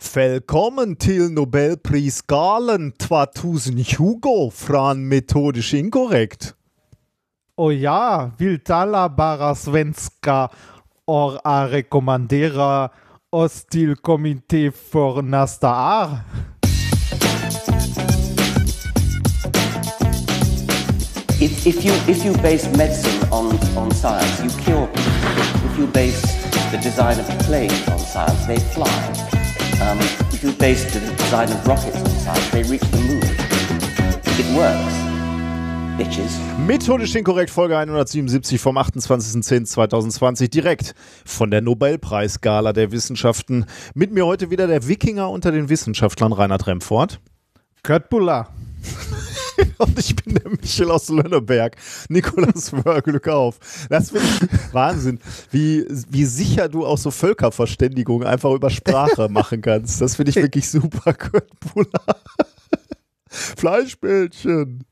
Velkommen til Nobelprisgalan 2020 från Metodisch Inkorrekt. Oh ja, vill tala bara svenska och a till kommitté för nästa år. If, if, you, if you base medicine on, on science, you cure people. If you base the design of planes on science, they fly. Um, if you base the design of rockets on science, they reach the moon. It works. Methodisch Inkorrekt, Folge 177 vom 28.10.2020, direkt von der Nobelpreisgala der Wissenschaften. Mit mir heute wieder der Wikinger unter den Wissenschaftlern, Reinhard Remfort. Kurt Buller. Und ich bin der Michel aus Lönneberg. Nikolas Wörl, Glück auf. Das finde ich Wahnsinn, wie, wie sicher du auch so Völkerverständigung einfach über Sprache machen kannst. Das finde ich wirklich super, Kurt. Fleischbällchen.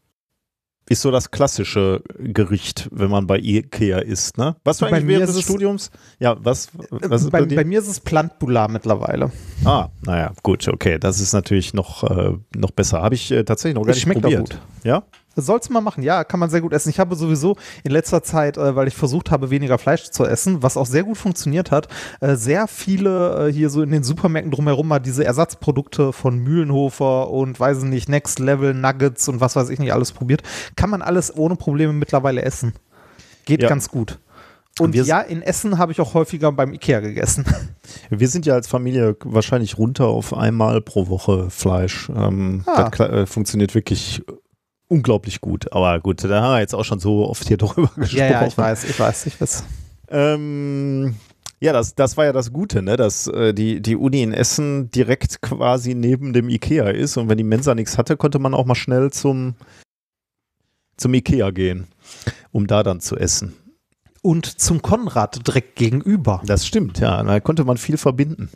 Ist so das klassische Gericht, wenn man bei Ikea isst, ne? Was war eigentlich während des es- Studiums? Ja, was, was ist bei, bei, dir? bei mir ist es Plantbular mittlerweile. Ah, naja, gut, okay. Das ist natürlich noch, äh, noch besser. Habe ich äh, tatsächlich noch gar Es nicht schmeckt auch probiert. gut. Ja? Sollst du mal machen, ja, kann man sehr gut essen. Ich habe sowieso in letzter Zeit, äh, weil ich versucht habe, weniger Fleisch zu essen, was auch sehr gut funktioniert hat, äh, sehr viele äh, hier so in den Supermärkten drumherum mal diese Ersatzprodukte von Mühlenhofer und weiß ich nicht, Next Level Nuggets und was weiß ich nicht alles probiert. Kann man alles ohne Probleme mittlerweile essen. Geht Ja. ganz gut. Und wir- ja, in Essen habe ich auch häufiger beim Ikea gegessen. Wir sind ja als Familie wahrscheinlich runter auf einmal pro Woche Fleisch. Ähm, Ah. Das äh, funktioniert wirklich unglaublich gut. Aber gut, da haben wir jetzt auch schon so oft hier drüber gesprochen. ja, ja, ich weiß, ich weiß, ich weiß. Ähm, ja, das, das war ja das Gute, ne? dass äh, die, die Uni in Essen direkt quasi neben dem Ikea ist. Und wenn die Mensa nichts hatte, konnte man auch mal schnell zum, zum Ikea gehen, um da dann zu essen. Und zum Konrad direkt gegenüber. Das stimmt, ja. Da konnte man viel verbinden.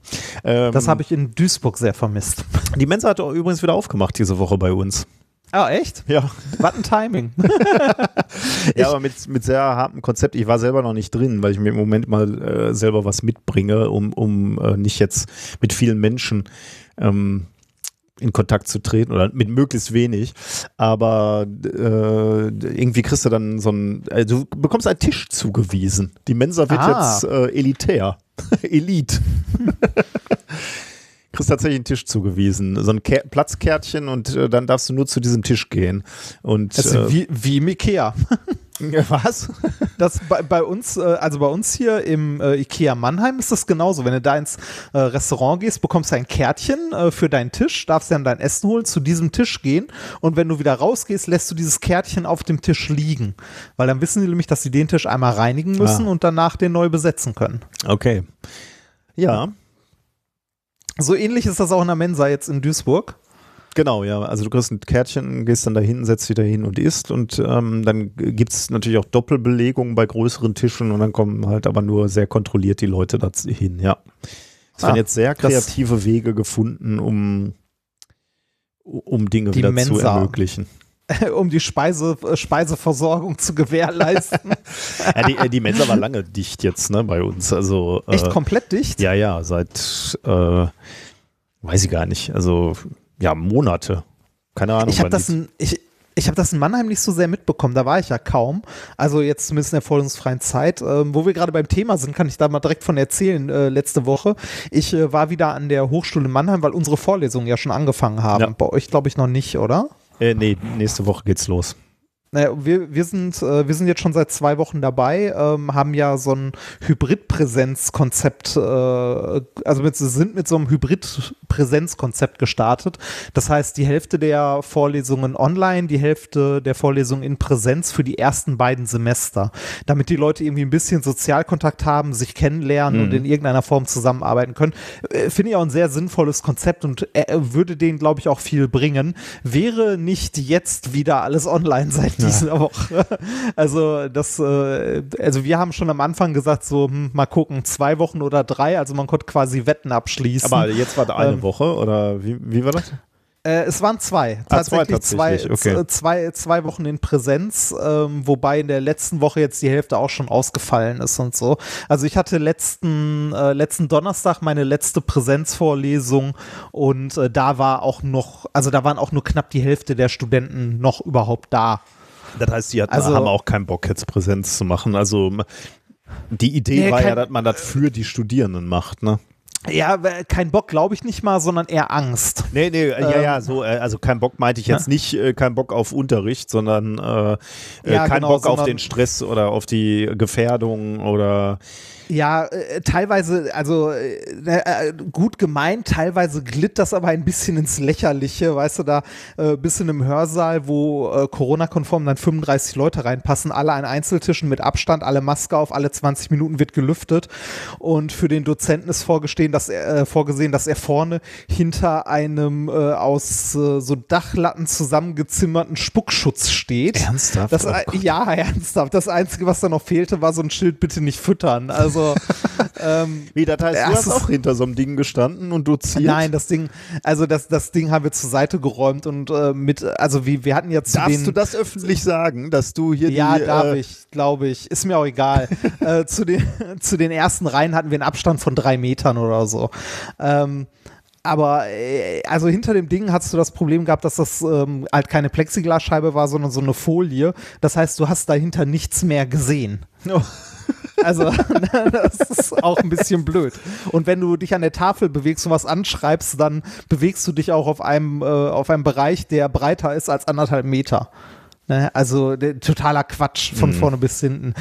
Ähm, Das habe ich in Duisburg sehr vermisst. Die Mensa hat übrigens wieder aufgemacht diese Woche bei uns. Ah, echt? Ja, Was ein Timing. ja aber mit, mit sehr hartem Konzept. Ich war selber noch nicht drin, weil ich mir im Moment mal äh, selber was mitbringe, um, um äh, nicht jetzt mit vielen Menschen ähm, in Kontakt zu treten oder mit möglichst wenig. Aber äh, irgendwie kriegst du dann so ein, äh, du bekommst einen Tisch zugewiesen. Die Mensa wird Ah. jetzt äh, elitär. Elite. kriegst tatsächlich einen Tisch zugewiesen, so ein Kä- Platzkärtchen und äh, dann darfst du nur zu diesem Tisch gehen. Und Das ist äh, wie, wie im Ikea. was? Das bei, bei uns, äh, also bei uns hier im äh, Ikea Mannheim ist das genauso. Wenn du da ins äh, Restaurant gehst, bekommst du ein Kärtchen äh, für deinen Tisch, darfst dann dein Essen holen, zu diesem Tisch gehen und wenn du wieder rausgehst, lässt du dieses Kärtchen auf dem Tisch liegen. Weil dann wissen die nämlich, dass sie den Tisch einmal reinigen müssen Ah. und danach den neu besetzen können. Okay. Ja, So ähnlich ist das auch in der Mensa jetzt in Duisburg. genau, ja. Also du kriegst ein Kärtchen, gehst dann dahin, setzt dich dahin und isst. Und ähm, dann gibt es natürlich auch Doppelbelegungen bei größeren Tischen und dann kommen halt aber nur sehr kontrolliert die Leute da hin, ja. Es werden Ah, jetzt sehr kreative Wege gefunden, um, um Dinge wieder zu Mensa. ermöglichen. um die Speise, äh, Speiseversorgung zu gewährleisten. Ja, die, äh, die Mensa war lange dicht jetzt, ne, bei uns. Also, Echt äh, komplett dicht? Ja, ja, seit, äh, weiß ich gar nicht, also, ja, Monate. Keine Ahnung. Ich habe das, ich, ich hab das in Mannheim nicht so sehr mitbekommen, da war ich ja kaum. Also jetzt zumindest in der vorlesungsfreien Zeit. Ähm, wo wir gerade beim Thema sind, kann ich da mal direkt von erzählen, äh, letzte Woche. Ich äh, war wieder an der Hochschule Mannheim, weil unsere Vorlesungen ja schon angefangen haben. Ja. Bei euch glaube ich noch nicht, oder? Äh, nee, nächste Woche geht's los. Naja, wir, wir, sind, äh, wir sind jetzt schon seit zwei Wochen dabei, ähm, haben ja so ein Hybrid-Präsenz-Konzept, äh, also mit, sind mit so einem Hybrid-Präsenz-Konzept gestartet. Das heißt, die Hälfte der Vorlesungen online, die Hälfte der Vorlesungen in Präsenz für die ersten beiden Semester, damit die Leute irgendwie ein bisschen Sozialkontakt haben, sich kennenlernen Mhm. und in irgendeiner Form zusammenarbeiten können. Äh, Finde ich auch ein sehr sinnvolles Konzept und äh, würde denen, glaube ich, auch viel bringen. Wäre nicht jetzt wieder alles online seit dieser Woche. Also das, äh, also wir haben schon am Anfang gesagt, so hm, mal gucken, zwei Wochen oder drei, also man konnte quasi Wetten abschließen. Aber jetzt war da eine Ähm, Woche oder wie, wie war das? Äh, es waren zwei. Ah, zwei Tatsächlich zwei, tatsächlich, okay. z- zwei, zwei Wochen in Präsenz, ähm, wobei in der letzten Woche jetzt die Hälfte auch schon ausgefallen ist und so. Also ich hatte letzten, äh, letzten Donnerstag meine letzte Präsenzvorlesung und äh, da war auch noch, also da waren auch nur knapp die Hälfte der Studenten noch überhaupt da. Das heißt, die hatten, Also- haben auch keinen Bock, jetzt Präsenz zu machen. Also die Idee Nee, war ja, dass man das für die Studierenden macht, ne? Ja, kein Bock glaube ich nicht mal, sondern eher Angst. Nee, nee, äh, ja, Ähm, ja, so, äh, also kein Bock meinte ich jetzt nicht, äh, kein Bock auf Unterricht, sondern äh, äh, Ja, kein genau, Bock auf sondern- den Stress oder auf die Gefährdung oder Ja, äh, teilweise, also äh, äh, gut gemeint, teilweise glitt das aber ein bisschen ins Lächerliche, weißt du, da äh, bist in einem Hörsaal, wo äh, Corona-konform dann 35 Leute reinpassen, alle an Einzeltischen mit Abstand, alle Maske auf, alle 20 Minuten wird gelüftet und für den Dozenten ist vorgestehen, dass er, äh, vorgesehen, dass er vorne hinter einem äh, aus äh, so Dachlatten zusammengezimmerten Spuckschutz steht. Ernsthaft? Das, Oh ja, ernsthaft. Das Einzige, was da noch fehlte, war so ein Schild, bitte nicht füttern. Also, ähm, Wie, das heißt, Ja, du hast auch hinter so einem Ding gestanden und doziert? nein, das Ding, also das, das Ding haben wir zur Seite geräumt und äh, mit, also wie, wir hatten ja zu Darfst den, du das öffentlich sagen, dass du hier ja, die... darf äh, ich, glaube ich. Ist mir auch egal. äh, zu, den, zu den ersten Reihen hatten wir einen Abstand von drei Metern oder so. Ähm, aber äh, also hinter dem Ding hast du das Problem gehabt, dass das ähm, halt keine Plexiglasscheibe war, sondern so eine Folie. Das heißt, du hast dahinter nichts mehr gesehen. Oh. Also, das ist auch ein bisschen blöd. Und wenn du dich an der Tafel bewegst und was anschreibst, dann bewegst du dich auch auf einem, äh, auf einem Bereich, der breiter ist als anderthalb Meter. Ne? Also der, totaler Quatsch von vorne bis hinten.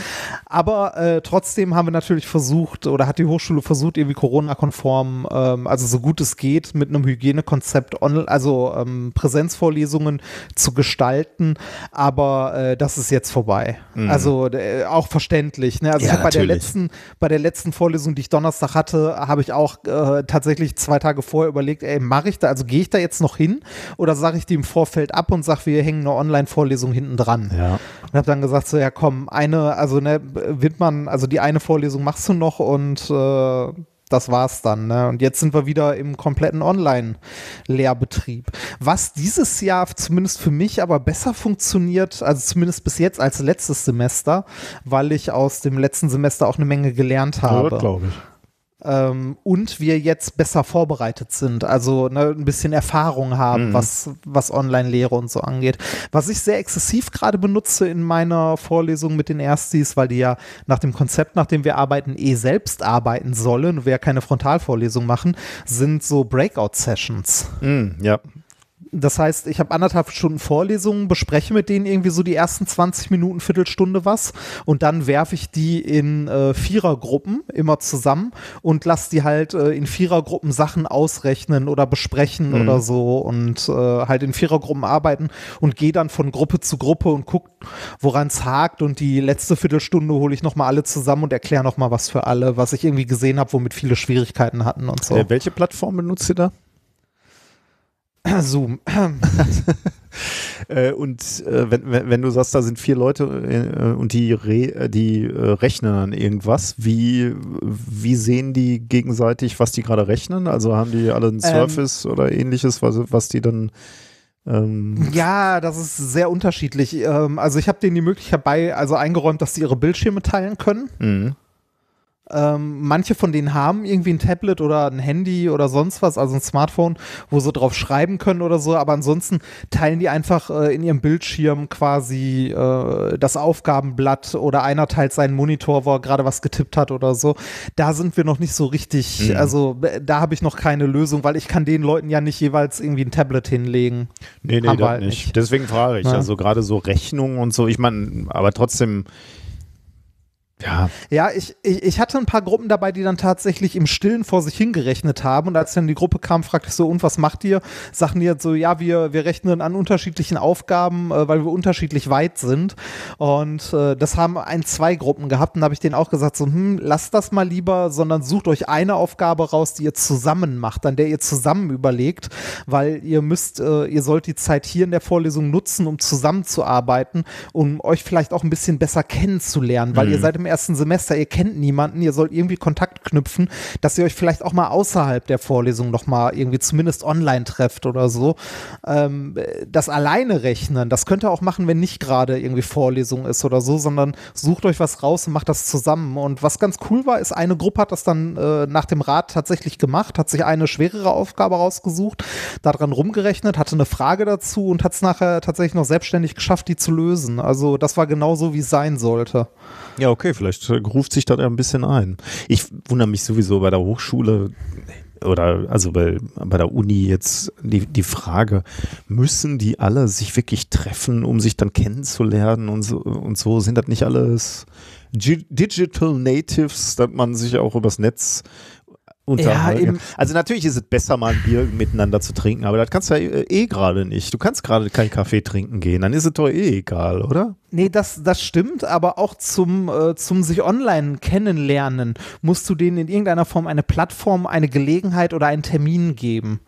Aber äh, trotzdem haben wir natürlich versucht, oder hat die Hochschule versucht, irgendwie Corona-konform, ähm, also so gut es geht, mit einem Hygienekonzept, on, also ähm, Präsenzvorlesungen zu gestalten. Aber äh, das ist jetzt vorbei. Also äh, auch verständlich. Ne? Also Ja, ich habe bei der letzten, bei der letzten Vorlesung, die ich Donnerstag hatte, habe ich auch äh, tatsächlich zwei Tage vorher überlegt, ey, mache ich da, also gehe ich da jetzt noch hin oder sage ich die im Vorfeld ab und sage, wir hängen eine Online-Vorlesung hinten dran. Ja. Und habe dann gesagt, so, ja komm, eine, also ne, wird man, also die eine Vorlesung machst du noch und äh, das war's dann. Ne? Und jetzt sind wir wieder im kompletten Online-Lehrbetrieb. Was dieses Jahr zumindest für mich aber besser funktioniert, also zumindest bis jetzt als letztes Semester, weil ich aus dem letzten Semester auch eine Menge gelernt habe glaube ich. Ähm, und wir jetzt besser vorbereitet sind, also ne, ein bisschen Erfahrung haben, was, was Online-Lehre und so angeht. Was ich sehr exzessiv gerade benutze in meiner Vorlesung mit den Erstis, weil die ja nach dem Konzept, nach dem wir arbeiten, eh selbst arbeiten sollen, wir ja keine Frontalvorlesung machen, sind so Breakout-Sessions. Mm, ja. Das heißt, ich habe anderthalb Stunden Vorlesungen, bespreche mit denen irgendwie so die ersten 20 Minuten, Viertelstunde was und dann werfe ich die in äh, Vierergruppen immer zusammen und lasse die halt äh, in Vierergruppen Sachen ausrechnen oder besprechen oder so und äh, halt in Vierergruppen arbeiten und gehe dann von Gruppe zu Gruppe und guck, woran es hakt und die letzte Viertelstunde hole ich nochmal alle zusammen und erkläre nochmal was für alle, was ich irgendwie gesehen habe, womit viele Schwierigkeiten hatten und so. Äh, welche Plattform benutzt ihr da? Zoom. Äh, und äh, wenn, wenn, du sagst, da sind vier Leute äh, und die, re, äh, die äh, rechnen an irgendwas, wie, wie sehen die gegenseitig, was die gerade rechnen? Also haben die alle einen Surface oder ähnliches, was, was die dann ähm, Ja, das ist sehr unterschiedlich. Ähm, also ich habe denen die Möglichkeit bei, also eingeräumt, dass sie ihre Bildschirme teilen können. mh. Ähm, manche von denen haben irgendwie ein Tablet oder ein Handy oder sonst was, also ein Smartphone, wo sie drauf schreiben können oder so, aber ansonsten teilen die einfach äh, in ihrem Bildschirm quasi äh, das Aufgabenblatt oder einer teilt seinen Monitor, wo er gerade was getippt hat oder so. Da sind wir noch nicht so richtig, Mhm. also äh, da habe ich noch keine Lösung, weil ich kann den Leuten ja nicht jeweils irgendwie ein Tablet hinlegen. Nee, nee, das halt nicht. nicht. Deswegen frage ich. Ja. Also gerade so Rechnungen und so, ich meine, aber trotzdem, ja, Ja, ich, ich, ich hatte ein paar Gruppen dabei, die dann tatsächlich im Stillen vor sich hingerechnet haben. Und als dann die Gruppe kam, fragte ich so, und was macht ihr? Sagten die jetzt so, ja, wir, wir rechnen an unterschiedlichen Aufgaben, äh, weil wir unterschiedlich weit sind. Und äh, das haben ein, zwei Gruppen gehabt. Und da habe ich denen auch gesagt, so, hm, lasst das mal lieber, sondern sucht euch eine Aufgabe raus, die ihr zusammen macht, an der ihr zusammen überlegt, weil ihr müsst, äh, ihr sollt die Zeit hier in der Vorlesung nutzen, um zusammenzuarbeiten, um euch vielleicht auch ein bisschen besser kennenzulernen, weil ihr seid im ersten Semester, ihr kennt niemanden, ihr sollt irgendwie Kontakt knüpfen, dass ihr euch vielleicht auch mal außerhalb der Vorlesung noch mal irgendwie zumindest online trefft oder so. Ähm, das alleine rechnen, das könnt ihr auch machen, wenn nicht gerade irgendwie Vorlesung ist oder so, sondern sucht euch was raus und macht das zusammen. Und was ganz cool war, ist, eine Gruppe hat das dann äh, nach dem Rat tatsächlich gemacht, hat sich eine schwerere Aufgabe rausgesucht, daran rumgerechnet, hatte eine Frage dazu und hat es nachher tatsächlich noch selbstständig geschafft, die zu lösen. Also das war genau so, wie es sein sollte. Ja, okay, vielleicht ruft sich das ja ein bisschen ein. Ich wundere mich sowieso bei der Hochschule oder also bei, bei der Uni jetzt die, die Frage, müssen die alle sich wirklich treffen, um sich dann kennenzulernen und so und so? Sind das nicht alles Digital Natives, dass man sich auch übers Netz unterhalten. Ja, also natürlich ist es besser, mal ein Bier miteinander zu trinken, aber das kannst du ja äh, eh gerade nicht. Du kannst gerade keinen Kaffee trinken gehen, dann ist es doch eh egal, oder? Nee, das, das stimmt, aber auch zum, äh, zum sich online kennenlernen musst du denen in irgendeiner Form eine Plattform, eine Gelegenheit oder einen Termin geben.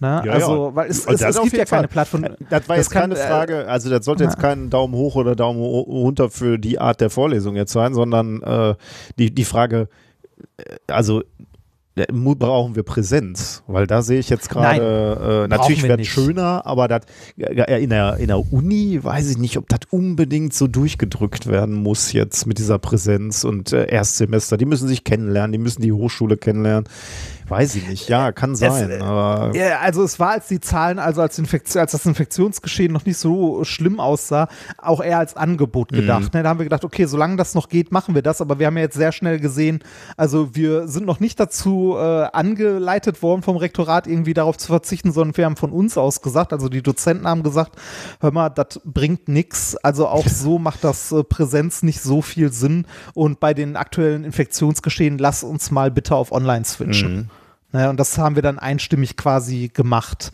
Ne? Ja, also, ja. weil es, es, es gibt ja keine Plattform. Äh, das war jetzt kann, keine Frage, also das sollte jetzt kein Daumen hoch oder Daumen runter für die Art der Vorlesung jetzt sein, sondern äh, die, die Frage, also brauchen wir Präsenz, weil da sehe ich jetzt gerade, äh, natürlich wäre es schöner, aber dat, in, der, in der Uni weiß ich nicht, ob das unbedingt so durchgedrückt werden muss jetzt mit dieser Präsenz und äh, Erstsemester. Die müssen sich kennenlernen, die müssen die Hochschule kennenlernen. Weiß ich nicht, ja, kann sein. Es, aber ja, also es war, als die Zahlen, also als, Infektion, als das Infektionsgeschehen noch nicht so schlimm aussah, auch eher als Angebot mhm. gedacht. Mhm. Ne? Da haben wir gedacht, okay, solange das noch geht, machen wir das. Aber wir haben ja jetzt sehr schnell gesehen, also wir sind noch nicht dazu äh, angeleitet worden vom Rektorat, irgendwie darauf zu verzichten, sondern wir haben von uns aus gesagt, also die Dozenten haben gesagt, hör mal, das bringt nichts. Also auch so macht das äh, Präsenz nicht so viel Sinn. Und bei den aktuellen Infektionsgeschehen, lass uns mal bitte auf Online switchen. Mhm. Naja, und das haben wir dann einstimmig quasi gemacht.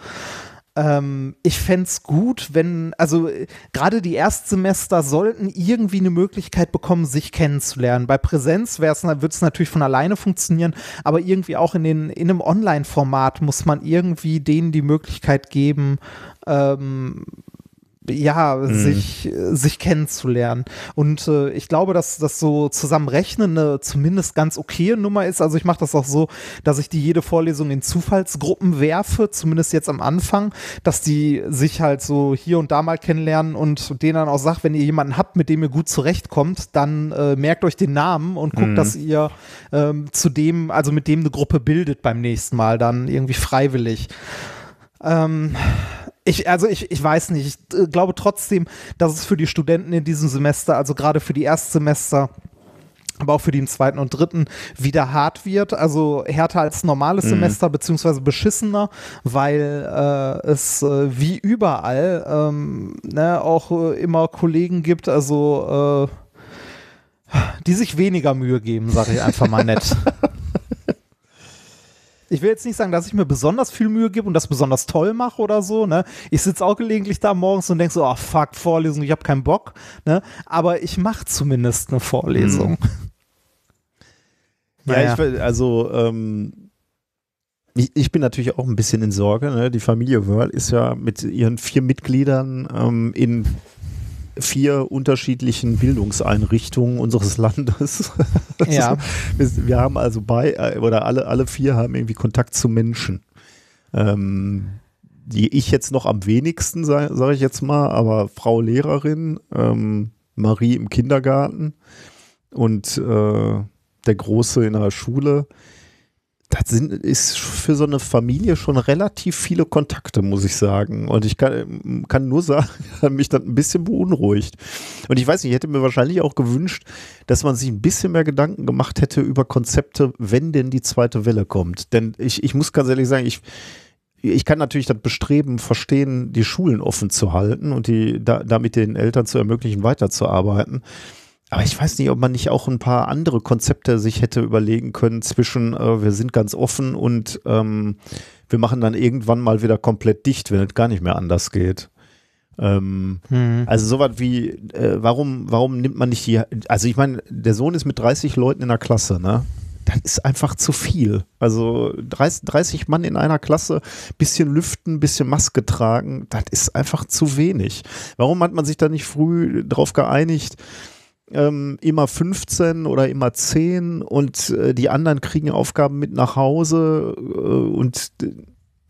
Ähm, ich fände es gut, wenn, also gerade die Erstsemester sollten irgendwie eine Möglichkeit bekommen, sich kennenzulernen. Bei Präsenz wird es natürlich von alleine funktionieren, aber irgendwie auch in, den, in einem Online-Format muss man irgendwie denen die Möglichkeit geben, ähm, ja, mhm. sich, sich kennenzulernen. Und äh, ich glaube, dass das so zusammenrechnen eine zumindest ganz okaye Nummer ist. Also ich mache das auch so, dass ich die jede Vorlesung in Zufallsgruppen werfe, zumindest jetzt am Anfang, dass die sich halt so hier und da mal kennenlernen und denen dann auch sagt, wenn ihr jemanden habt, mit dem ihr gut zurechtkommt, dann äh, merkt euch den Namen und guckt, mhm. dass ihr ähm, zu dem, also mit dem eine Gruppe bildet beim nächsten Mal, dann irgendwie freiwillig. Ähm, ich, also ich, ich weiß nicht, ich äh, glaube trotzdem, dass es für die Studenten in diesem Semester, also gerade für die Erstsemester, aber auch für die im zweiten und dritten wieder hart wird, also härter als normales mhm. Semester, beziehungsweise beschissener, weil äh, es äh, wie überall ähm, ne, auch äh, immer Kollegen gibt, also äh, die sich weniger Mühe geben, sage ich einfach mal nett. ich will jetzt nicht sagen, dass ich mir besonders viel Mühe gebe und das besonders toll mache oder so. Ne? Ich sitze auch gelegentlich da morgens und denke so, oh fuck, Vorlesung, ich habe keinen Bock. Ne? Aber ich mache zumindest eine Vorlesung. Hm. Ja, ich, also ähm, ich, ich, bin natürlich auch ein bisschen in Sorge. Ne? Die Familie Wörl ist ja mit ihren vier Mitgliedern ähm, in vier unterschiedlichen Bildungseinrichtungen unseres Landes. ja. wir, wir, haben also bei, äh, oder alle, alle vier haben irgendwie Kontakt zu Menschen. Ähm, die ich jetzt noch am wenigsten, sage sag ich jetzt mal, aber Frau Lehrerin, ähm, Marie im Kindergarten und äh, der Große in der Schule das sind, ist für so eine Familie schon relativ viele Kontakte, muss ich sagen. Und ich kann, kann nur sagen, mich dann ein bisschen beunruhigt. Und ich weiß nicht, ich hätte mir wahrscheinlich auch gewünscht, dass man sich ein bisschen mehr Gedanken gemacht hätte über Konzepte, wenn denn die zweite Welle kommt. Denn ich, ich muss ganz ehrlich sagen, ich, ich kann natürlich das Bestreben verstehen, die Schulen offen zu halten und die da, damit den Eltern zu ermöglichen, weiterzuarbeiten. Aber ich weiß nicht, ob man nicht auch ein paar andere Konzepte sich hätte überlegen können zwischen, äh, wir sind ganz offen und ähm, wir machen dann irgendwann mal wieder komplett dicht, wenn es gar nicht mehr anders geht. Ähm, hm. Also sowas wie, äh, warum, warum nimmt man nicht die, also ich meine, der Sohn ist mit 30 Leuten in der Klasse, ne? Das ist einfach zu viel. Also 30, 30 Mann in einer Klasse, bisschen lüften, bisschen Maske tragen, das ist einfach zu wenig. Warum hat man sich da nicht früh drauf geeinigt, ähm, immer 15 oder immer 10 und äh, die anderen kriegen Aufgaben mit nach Hause äh, und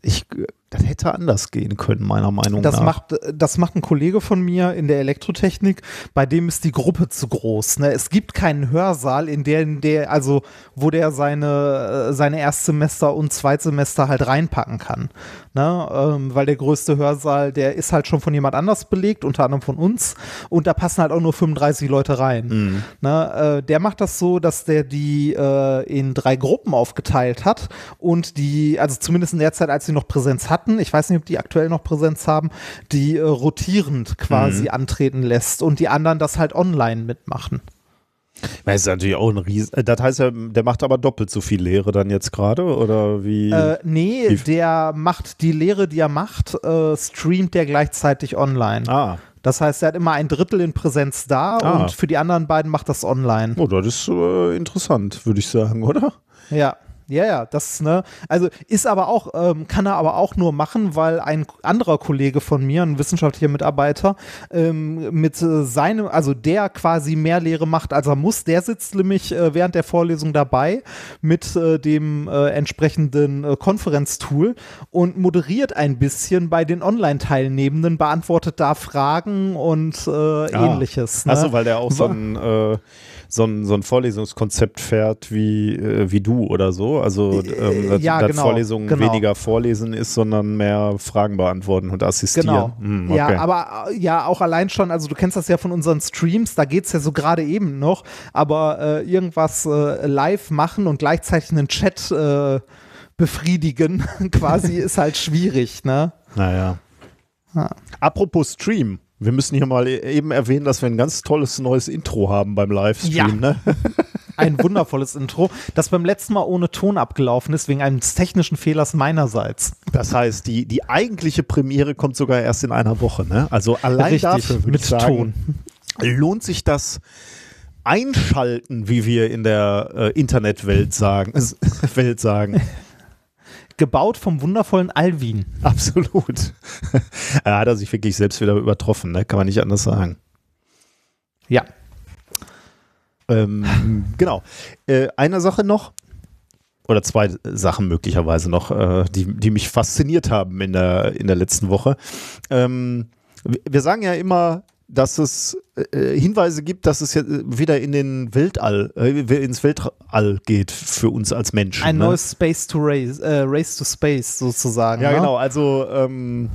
ich, das hätte anders gehen können, meiner Meinung das nach. Macht, das macht ein Kollege von mir in der Elektrotechnik, bei dem ist die Gruppe zu groß. Ne? Es gibt keinen Hörsaal, in der, in der, also wo der seine, äh, seine Erstsemester und Zweitsemester halt reinpacken kann. Ne? Ähm, weil der größte Hörsaal, der ist halt schon von jemand anders belegt, unter anderem von uns. Und da passen halt auch nur 35 Leute rein. Mhm. Ne? Äh, der macht das so, dass der die äh, in drei Gruppen aufgeteilt hat und die, also zumindest in der Zeit, als sie noch Präsenz hatten, ich weiß nicht, ob die aktuell noch Präsenz haben, die äh, rotierend quasi antreten lässt und die anderen das halt online mitmachen. Das ist natürlich auch ein Riesen. äh, Das heißt ja, der macht aber doppelt so viel Lehre dann jetzt gerade oder wie? Äh, nee, Wie- der macht die Lehre, die er macht, äh, streamt der gleichzeitig online. ah, Das heißt, er hat immer ein Drittel in Präsenz da Ah. und für die anderen beiden macht das online. oh, das ist äh, interessant, würde ich sagen, oder? Ja. Ja, ja, das, ne, also ist aber auch, ähm, kann er aber auch nur machen, weil ein anderer Kollege von mir, ein wissenschaftlicher Mitarbeiter, ähm, mit äh, seinem, also der quasi mehr Lehre macht, als er muss, der sitzt nämlich äh, während der Vorlesung dabei mit äh, dem äh, entsprechenden äh, Konferenztool und moderiert ein bisschen bei den Online-Teilnehmenden, beantwortet da Fragen und äh, ähnliches. Ne? Achso, weil der auch so ein, so ein, so ein Vorlesungskonzept fährt wie, äh, wie du oder so. Also ähm, dass, ja, dass genau, Vorlesungen genau. weniger vorlesen ist, sondern mehr Fragen beantworten und assistieren. Genau. Hm, okay. Ja, aber äh, ja, auch allein schon, also du kennst das ja von unseren Streams, da geht es ja so gerade eben noch, aber äh, irgendwas äh, live machen und gleichzeitig einen Chat äh, befriedigen, quasi ist halt schwierig, ne? Naja. Ja. Apropos Stream. Wir müssen hier mal eben erwähnen, dass wir ein ganz tolles neues Intro haben beim Livestream. Ne? Ein wundervolles Intro, das beim letzten Mal ohne Ton abgelaufen ist, wegen eines technischen Fehlers meinerseits. Das heißt, die, die eigentliche Premiere kommt sogar erst in einer Woche. Ne? Also allein Richtig, dafür mit sagen, Ton. lohnt sich das Einschalten, wie wir in der äh, Internetwelt sagen. Welt sagen. Gebaut vom wundervollen Alvin. Absolut. er hat er sich wirklich selbst wieder übertroffen, ne? kann man nicht anders sagen. Ja. Ähm, genau. Äh, eine Sache noch, oder zwei Sachen möglicherweise noch, äh, die, die mich fasziniert haben in der, in der letzten Woche. Ähm, wir- wir sagen ja immer, dass es äh, Hinweise gibt, dass es ja wieder in den Weltall, äh, ins Weltall geht für uns als Menschen. Ein ne? neues Space to Race, äh, Race to Space sozusagen. Ja, ne? genau. Also ähm,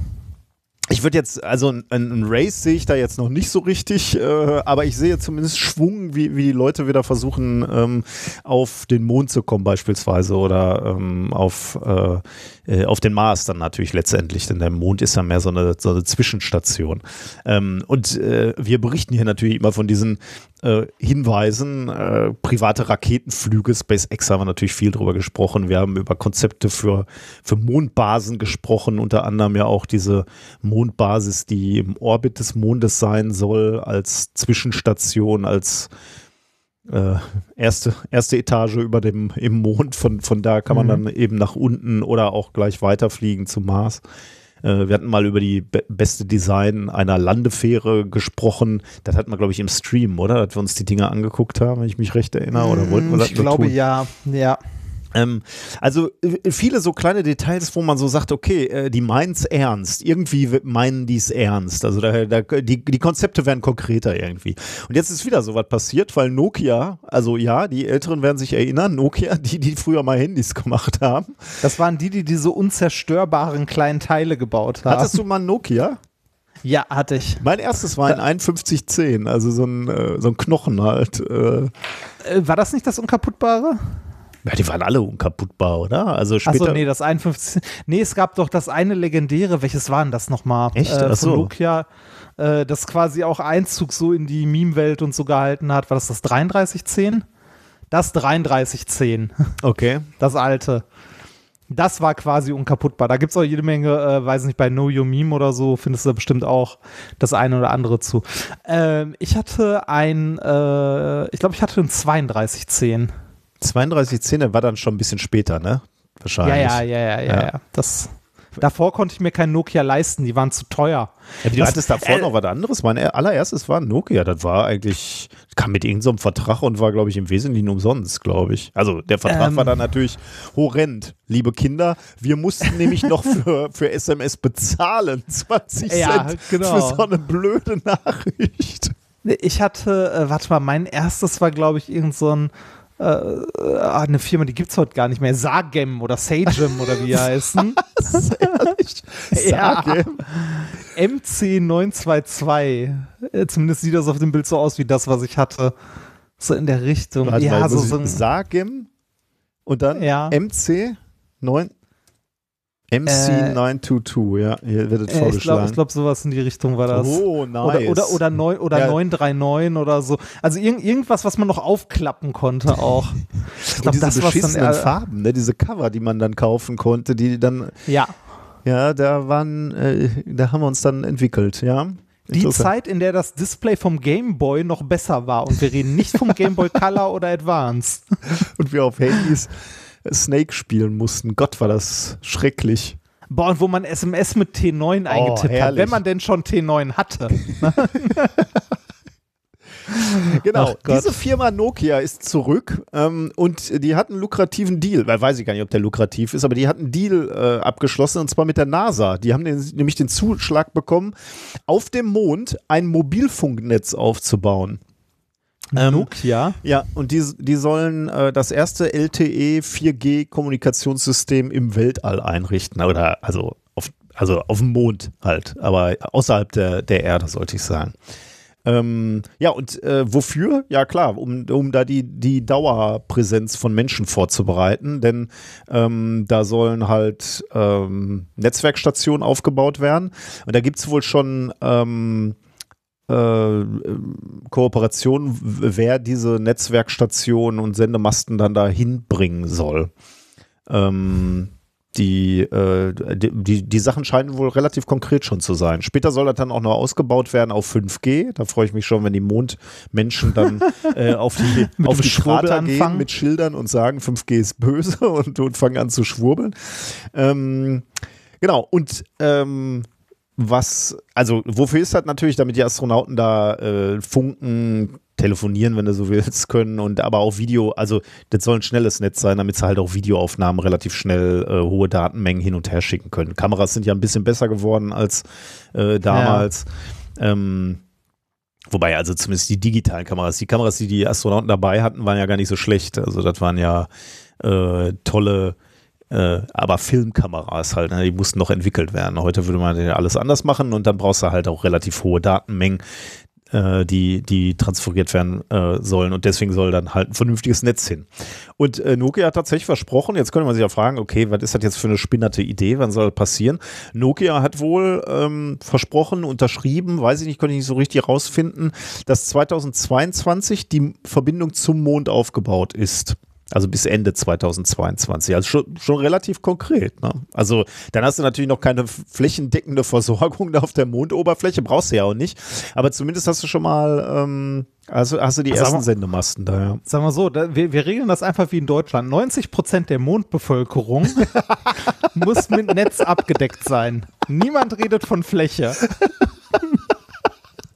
ich würde jetzt, also ein, ein Race sehe ich da jetzt noch nicht so richtig, äh, aber ich sehe zumindest Schwung, wie, wie die Leute wieder versuchen, ähm, auf den Mond zu kommen beispielsweise oder ähm, auf, äh, äh, auf den Mars dann natürlich letztendlich, denn der Mond ist ja mehr so eine, so eine Zwischenstation. Ähm, und äh, wir berichten hier natürlich immer von diesen äh, Hinweisen, äh, private Raketenflüge, SpaceX haben wir natürlich viel drüber gesprochen. Wir haben über Konzepte für, für Mondbasen gesprochen, unter anderem ja auch diese Mondbasis, die im Orbit des Mondes sein soll, als Zwischenstation, als äh, erste, erste Etage über dem im Mond. Von, von da kann man Mhm. dann eben nach unten oder auch gleich weiterfliegen zum Mars. Äh, wir hatten mal über die be beste Design einer Landefähre gesprochen. Das hatten wir, glaube ich, im Stream, oder? Dass wir uns die Dinge angeguckt haben, wenn ich mich recht erinnere. Oder wollten wir das Mm, Ich nur glaube tun? ja, ja. Ähm, also äh, viele so kleine Details, wo man so sagt, okay, äh, die meinen es ernst. Irgendwie meinen die es ernst. Also da, da, die, die Konzepte werden konkreter irgendwie. Und jetzt ist wieder so was passiert, weil Nokia, also ja, die Älteren werden sich erinnern, Nokia, die, die früher mal Handys gemacht haben. Das waren die, die diese unzerstörbaren kleinen Teile gebaut haben. Hattest du mal Nokia? ja, hatte ich. Mein erstes war ein 5110, also so ein, äh, so ein Knochen halt. War das nicht das Unkaputtbare? Ja, die waren alle unkaputtbar, oder? Also später. Achso, nee, das 51. Nee, es gab doch das eine legendäre, welches war denn das nochmal? Echt? Äh, Ach von so. Nokia, äh, das quasi auch Einzug so in die Meme-Welt und so gehalten hat. War das das 3310? Das 3310, Okay. das alte. Das war quasi unkaputtbar. Da gibt es auch jede Menge, äh, weiß nicht, bei Know Your Meme oder so findest du da bestimmt auch das eine oder andere zu. Ähm, ich hatte ein, äh, ich glaube, ich hatte ein 3210. 3210 der war dann schon ein bisschen später, ne? Wahrscheinlich. ja, ja, ja, ja, Ja. ja. Das davor konnte ich mir kein Nokia leisten, die waren zu teuer. Ja, du Das- hattest davor äh, noch was anderes. Mein allererstes war ein Nokia. Das war eigentlich, kam mit irgendeinem so Vertrag und war, glaube ich, im Wesentlichen umsonst, glaube ich. Also der Vertrag Ähm. war dann natürlich horrend. Liebe Kinder, wir mussten nämlich noch für, für SMS bezahlen. 20 Ja, Cent genau. für so eine blöde Nachricht. Ich hatte, äh, warte mal, mein erstes war, glaube ich, irgend so ein, äh, äh, eine Firma, die gibt es heute gar nicht mehr, Sagem oder Sagem oder wie die heißen. ja. MC922. Äh, zumindest sieht das auf dem Bild so aus wie das, was ich hatte. So in der Richtung. Warte, ja, so, so ein Sagem und dann ja. MC9. MC922, äh, ja, hier wird es äh, vorgeschlagen. Ich glaube, glaub, sowas in die Richtung war das. Oh, nice. Oder, oder, oder, 9, oder ja. 939 oder so. Also irg irgendwas, was man noch aufklappen konnte auch. Ich glaub, diese das, beschissenen dann, äh, Farben, ne? diese Cover, die man dann kaufen konnte, die dann... Ja. Ja, da waren, äh, da haben wir uns dann entwickelt, ja. Die Zeit, in der das Display vom Game Boy noch besser war. Und wir reden nicht vom Game Boy Color oder Advance. Und wir auf Handys Snake spielen mussten. Gott, war das schrecklich. Boah, und wo man SMS mit T9 eingetippt hat, herrlich. wenn man denn schon T9 hatte. Genau, Ach Gott. diese Firma Nokia ist zurück ähm, und die hat einen lukrativen Deal, weil weiß ich gar nicht, ob der lukrativ ist, aber die hat einen Deal äh, abgeschlossen und zwar mit der NASA. Die haben den, nämlich den Zuschlag bekommen, auf dem Mond ein Mobilfunknetz aufzubauen. Ähm, Nokia. Ja, und die, die sollen äh, das erste LTE 4G Kommunikationssystem im Weltall einrichten. Oder also auf, also auf dem Mond halt, aber außerhalb der, der Erde, sollte ich sagen. Ähm, ja, und äh, wofür? Ja, klar, um, um da die, die Dauerpräsenz von Menschen vorzubereiten, denn ähm, da sollen halt ähm, Netzwerkstationen aufgebaut werden. Und da gibt es wohl schon ähm, äh, Kooperationen, w- wer diese Netzwerkstationen und Sendemasten dann da hinbringen soll. Ähm, die, äh, die, die, die Sachen scheinen wohl relativ konkret schon zu sein. Später soll das dann auch noch ausgebaut werden auf 5G. Da freue ich mich schon, wenn die Mondmenschen dann äh, auf die, auf die Krater gehen anfangen. mit Schildern und sagen, 5G ist böse und, und fangen an zu schwurbeln. Ähm, genau, und ähm, was, also wofür ist das natürlich, damit die Astronauten da äh, funken, telefonieren, wenn du so willst, können und aber auch Video, also das soll ein schnelles Netz sein, damit sie halt auch Videoaufnahmen relativ schnell äh, hohe Datenmengen hin und her schicken können. Kameras sind ja ein bisschen besser geworden als äh, damals. Ähm, wobei, also zumindest die digitalen Kameras, die Kameras, die die Astronauten dabei hatten, waren ja gar nicht so schlecht. Also das waren ja äh, tolle äh, aber Filmkameras halt, ne, die mussten noch entwickelt werden. Heute würde man ja alles anders machen und dann brauchst du halt auch relativ hohe Datenmengen, äh, die, die transferiert werden äh, sollen und deswegen soll dann halt ein vernünftiges Netz hin. Und äh, Nokia hat tatsächlich versprochen, jetzt könnte man sich ja fragen, okay, was ist das jetzt für eine spinnerte Idee, wann soll das passieren? Nokia hat wohl ähm, versprochen, unterschrieben, weiß ich nicht, konnte ich nicht so richtig rausfinden, dass 2022 die Verbindung zum Mond aufgebaut ist. Also bis Ende 2022. Also schon, schon relativ konkret. Ne? Also dann hast du natürlich noch keine flächendeckende Versorgung da auf der Mondoberfläche, brauchst du ja auch nicht. Aber zumindest hast du schon mal, ähm, also hast du die Also ersten aber- Sendemasten da. Ja. Sagen wir so, da, wir, wir regeln das einfach wie in Deutschland. 90 Prozent der Mondbevölkerung muss mit Netz abgedeckt sein. Niemand redet von Fläche.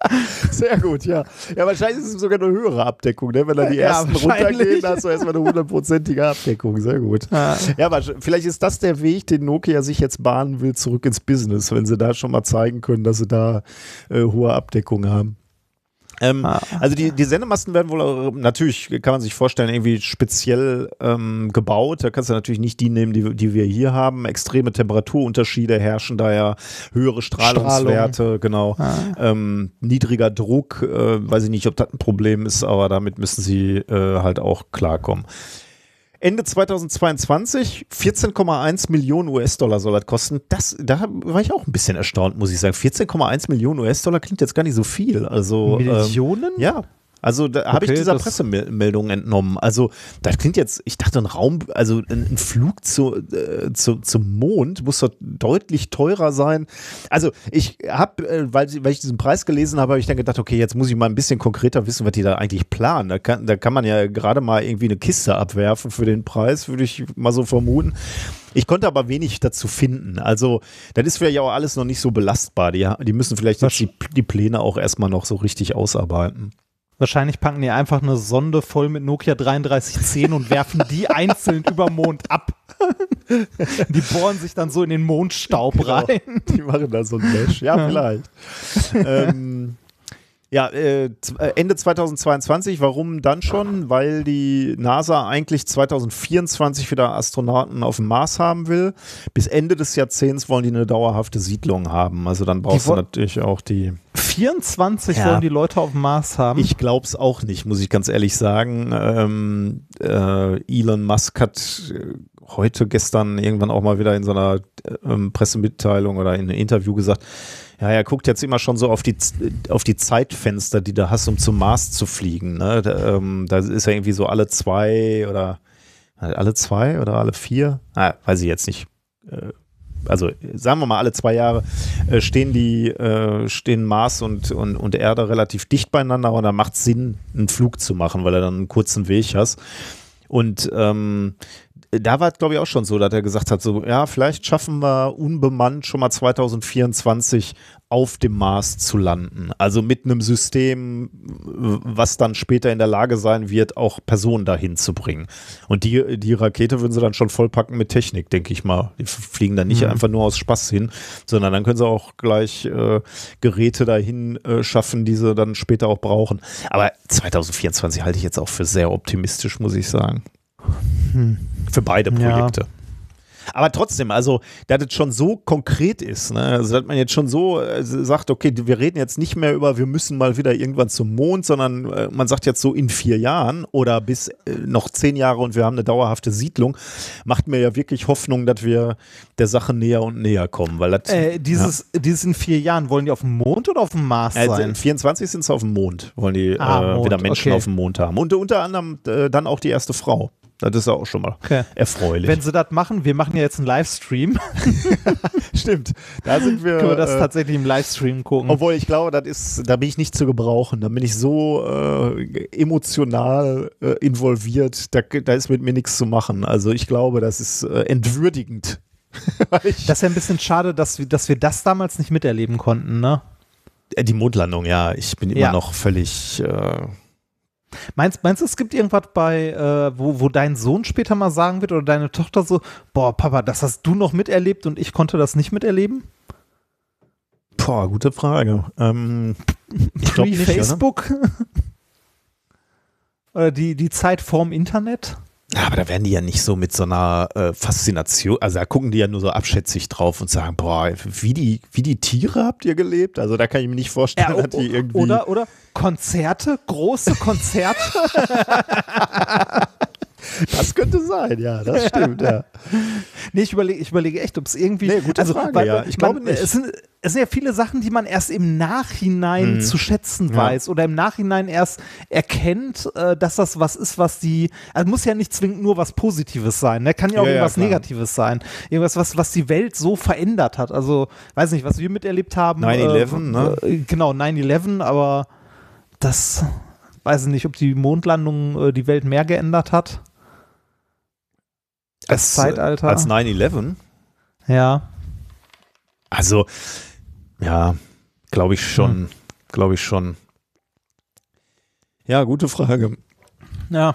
Sehr gut, ja. Ja, wahrscheinlich ist es sogar eine höhere Abdeckung, ne? Wenn da die Ja, ersten runtergehen, hast du erstmal eine hundertprozentige Abdeckung. Sehr gut. Ja. Ja, aber vielleicht ist das der Weg, den Nokia sich jetzt bahnen will, zurück ins Business, wenn sie da schon mal zeigen können, dass sie da äh, hohe Abdeckung haben. Ähm, Ah. Also die, die Sendemasten werden wohl, äh, natürlich kann man sich vorstellen, irgendwie speziell ähm, gebaut. Da kannst du natürlich nicht die nehmen, die, die wir hier haben. Extreme Temperaturunterschiede herrschen daher, höhere Strahlungswerte, genau. Ähm, niedriger Druck, äh, weiß ich nicht, ob das ein Problem ist, aber damit müssen sie äh, halt auch klarkommen. Ende 2022, 14,1 Millionen US-Dollar soll das kosten. Das, da war ich auch ein bisschen erstaunt, muss ich sagen. 14,1 Millionen US-Dollar klingt jetzt gar nicht so viel. Also, ähm, Millionen? ja. Also da habe ich Okay, dieser Pressemeldung entnommen. Also das klingt jetzt, ich dachte ein Raum, also ein, ein Flug zu, äh, zu, zum Mond muss doch deutlich teurer sein. Also ich habe, äh, weil, weil ich diesen Preis gelesen habe, habe ich dann gedacht, okay, jetzt muss ich mal ein bisschen konkreter wissen, was die da eigentlich planen. Da kann, da kann man ja gerade mal irgendwie eine Kiste abwerfen für den Preis, würde ich mal so vermuten. Ich konnte aber wenig dazu finden. Also, das ist vielleicht auch alles noch nicht so belastbar. Die, die müssen vielleicht die, die Pläne auch erstmal noch so richtig ausarbeiten. Wahrscheinlich packen die einfach eine Sonde voll mit Nokia 3310 und werfen die einzeln über Mond ab. Die bohren sich dann so in den Mondstaub genau. rein. Die machen da so ein Mesh. Ja, vielleicht. ähm, ja, äh, äh Ende 2022. Warum dann schon? Weil die NASA eigentlich 2024 wieder Astronauten auf dem Mars haben will. Bis Ende des Jahrzehnts wollen die eine dauerhafte Siedlung haben. Also dann brauchst du natürlich auch die. 24 ja. wollen die Leute auf dem Mars haben? Ich glaube es auch nicht, muss ich ganz ehrlich sagen. Ähm, äh, Elon Musk hat äh, heute, gestern irgendwann auch mal wieder in so einer äh, Pressemitteilung oder in einem Interview gesagt, ja, er guckt jetzt immer schon so auf die, auf die Zeitfenster, die du hast, um zum Mars zu fliegen. Ne? Da, ähm, da ist er irgendwie so alle zwei oder alle zwei oder alle vier? Ah, weiß ich jetzt nicht. Äh, also sagen wir mal, alle zwei Jahre äh, stehen die, äh, stehen Mars und, und, und Erde relativ dicht beieinander und da macht es Sinn, einen Flug zu machen, weil er dann einen kurzen Weg hast. Und ähm, da war es, glaube ich, auch schon so, dass er gesagt hat, so, ja, vielleicht schaffen wir unbemannt schon mal 2024 auf dem Mars zu landen. Also mit einem System, was dann später in der Lage sein wird, auch Personen dahin zu bringen. Und die, die Rakete würden sie dann schon vollpacken mit Technik, denke ich mal. Die fliegen dann nicht mhm. einfach nur aus Spaß hin, sondern dann können sie auch gleich äh, Geräte dahin äh, schaffen, die sie dann später auch brauchen. Aber 2024 halte ich jetzt auch für sehr optimistisch, muss ich sagen. Hm. Für beide Projekte. Ja. Aber trotzdem, also, dass das schon so konkret ist, ne? also dass man jetzt schon so äh, sagt, okay, wir reden jetzt nicht mehr über, wir müssen mal wieder irgendwann zum Mond, sondern äh, man sagt jetzt so in vier Jahren oder bis äh, noch zehn Jahre und wir haben eine dauerhafte Siedlung, macht mir ja wirklich Hoffnung, dass wir der Sache näher und näher kommen. Weil das, äh, dieses, ja. dieses in vier Jahren, wollen die auf dem Mond oder auf dem Mars sein? Also in 24 sind sie auf dem Mond, wollen die ah, äh, Mond. wieder Menschen okay. auf dem Mond haben. Und unter anderem äh, dann auch die erste Frau. Das ist auch schon mal okay. erfreulich. Wenn sie das machen, wir machen ja jetzt einen Livestream. Stimmt. Da sind wir. Können wir das äh, tatsächlich im Livestream gucken. Obwohl ich glaube, das ist, da bin ich nicht zu gebrauchen. Da bin ich so äh, emotional äh, involviert, da, da ist mit mir nichts zu machen. Also ich glaube, das ist äh, entwürdigend. das ist ja ein bisschen schade, dass wir, dass wir das damals nicht miterleben konnten, ne? Äh, die Mondlandung, ja. Ich bin immer ja. noch völlig äh, Meinst, meinst du, es gibt irgendwas bei, äh, wo, wo dein Sohn später mal sagen wird oder deine Tochter so, boah, Papa, das hast du noch miterlebt und ich konnte das nicht miterleben? Boah, gute Frage. Ähm, ich glaube Facebook? Oder? oder die, die Zeit vorm Internet? Aber da werden die ja nicht so mit so einer äh, Faszination, also da gucken die ja nur so abschätzig drauf und sagen, boah, wie die, wie die Tiere habt ihr gelebt? Also da kann ich mir nicht vorstellen, ja, dass die irgendwie. Oder, oder Konzerte, große Konzerte. Das könnte sein, ja, das stimmt, ja. nee, ich überlege ich überlege echt, ob es irgendwie. Nee, gute also, Frage, weil, ja. Ich glaube nicht. Es sind, es sind ja viele Sachen, die man erst im Nachhinein mhm. zu schätzen weiß ja. oder im Nachhinein erst erkennt, äh, dass das was ist, was die. Also muss ja nicht zwingend nur was Positives sein, ne? Kann ja auch ja, irgendwas Negatives sein. Irgendwas, was, was die Welt so verändert hat. Also, weiß nicht, was wir miterlebt haben. 9-11, äh, ne? Äh, genau, 9-11, aber das weiß ich nicht, ob die Mondlandung äh, die Welt mehr geändert hat. Als, Zeitalter. Als 9-11? Ja. Also, ja, glaube ich schon. Hm. Glaube ich schon. Ja, gute Frage. Ja.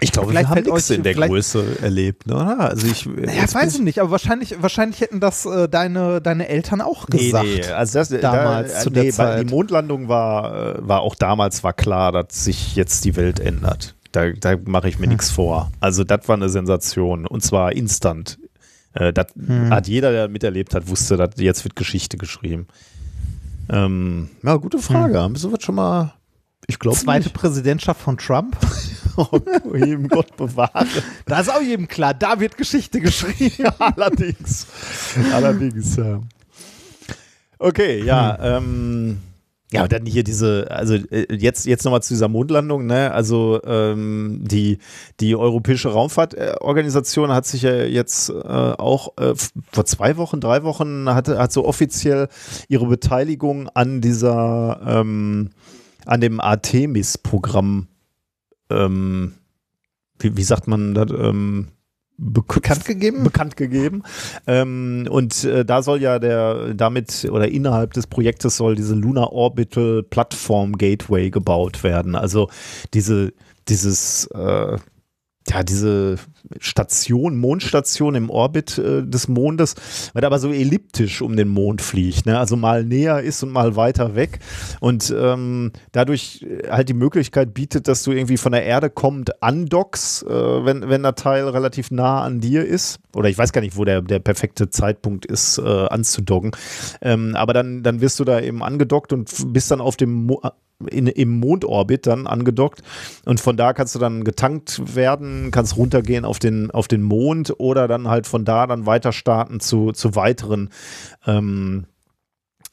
Ich glaube, vielleicht wir haben nichts in der Größe erlebt, ne? Also ich, naja, weiß ich nicht, aber wahrscheinlich, wahrscheinlich hätten das äh, deine, deine Eltern auch gesagt. Nee, nee. also das, damals da, zu nee, der Zeit. Die Mondlandung war, äh, war auch damals war klar, dass sich jetzt die Welt ändert. Da, da mache ich mir hm. nichts vor. Also das war eine Sensation und zwar instant. Äh, das hm. hat jeder, der miterlebt hat, wusste, dass jetzt wird Geschichte geschrieben. Ähm, ja, gute Frage. Hm. Haben sowas schon mal? Ich glaube Zweite nicht. Präsidentschaft von Trump. oh, jedem Gott bewahre. Da ist auch jedem klar, da wird Geschichte geschrieben. allerdings. allerdings, ja. Okay, ja. Hm. Ähm, ja, und dann hier diese, also äh, jetzt, jetzt nochmal zu dieser Mondlandung, ne? Also ähm, die, die Europäische Raumfahrtorganisation hat sich ja jetzt äh, auch äh, vor zwei Wochen, drei Wochen hat, hat so offiziell ihre Beteiligung an dieser, ähm, an dem Artemis-Programm, ähm, wie, wie sagt man das, ähm, bekannt gegeben. Bekannt gegeben. Ähm, und äh, da soll ja der damit oder innerhalb des Projektes soll diese Lunar Orbital Plattform Gateway gebaut werden. Also diese dieses äh, ja, diese Station, Mondstation im Orbit äh, des Mondes, weil der aber so elliptisch um den Mond fliegt, ne? also mal näher ist und mal weiter weg. Und ähm, dadurch äh, halt die Möglichkeit bietet, dass du irgendwie von der Erde kommend andockst, äh, wenn, wenn der Teil relativ nah an dir ist. Oder ich weiß gar nicht, wo der, der perfekte Zeitpunkt ist, äh, anzudocken, ähm, aber dann, dann wirst du da eben angedockt und bist dann auf dem Mo in, im Mondorbit dann angedockt. Und von da kannst du dann getankt werden, kannst runtergehen auf den, auf den Mond oder dann halt von da dann weiter starten zu, zu weiteren ähm,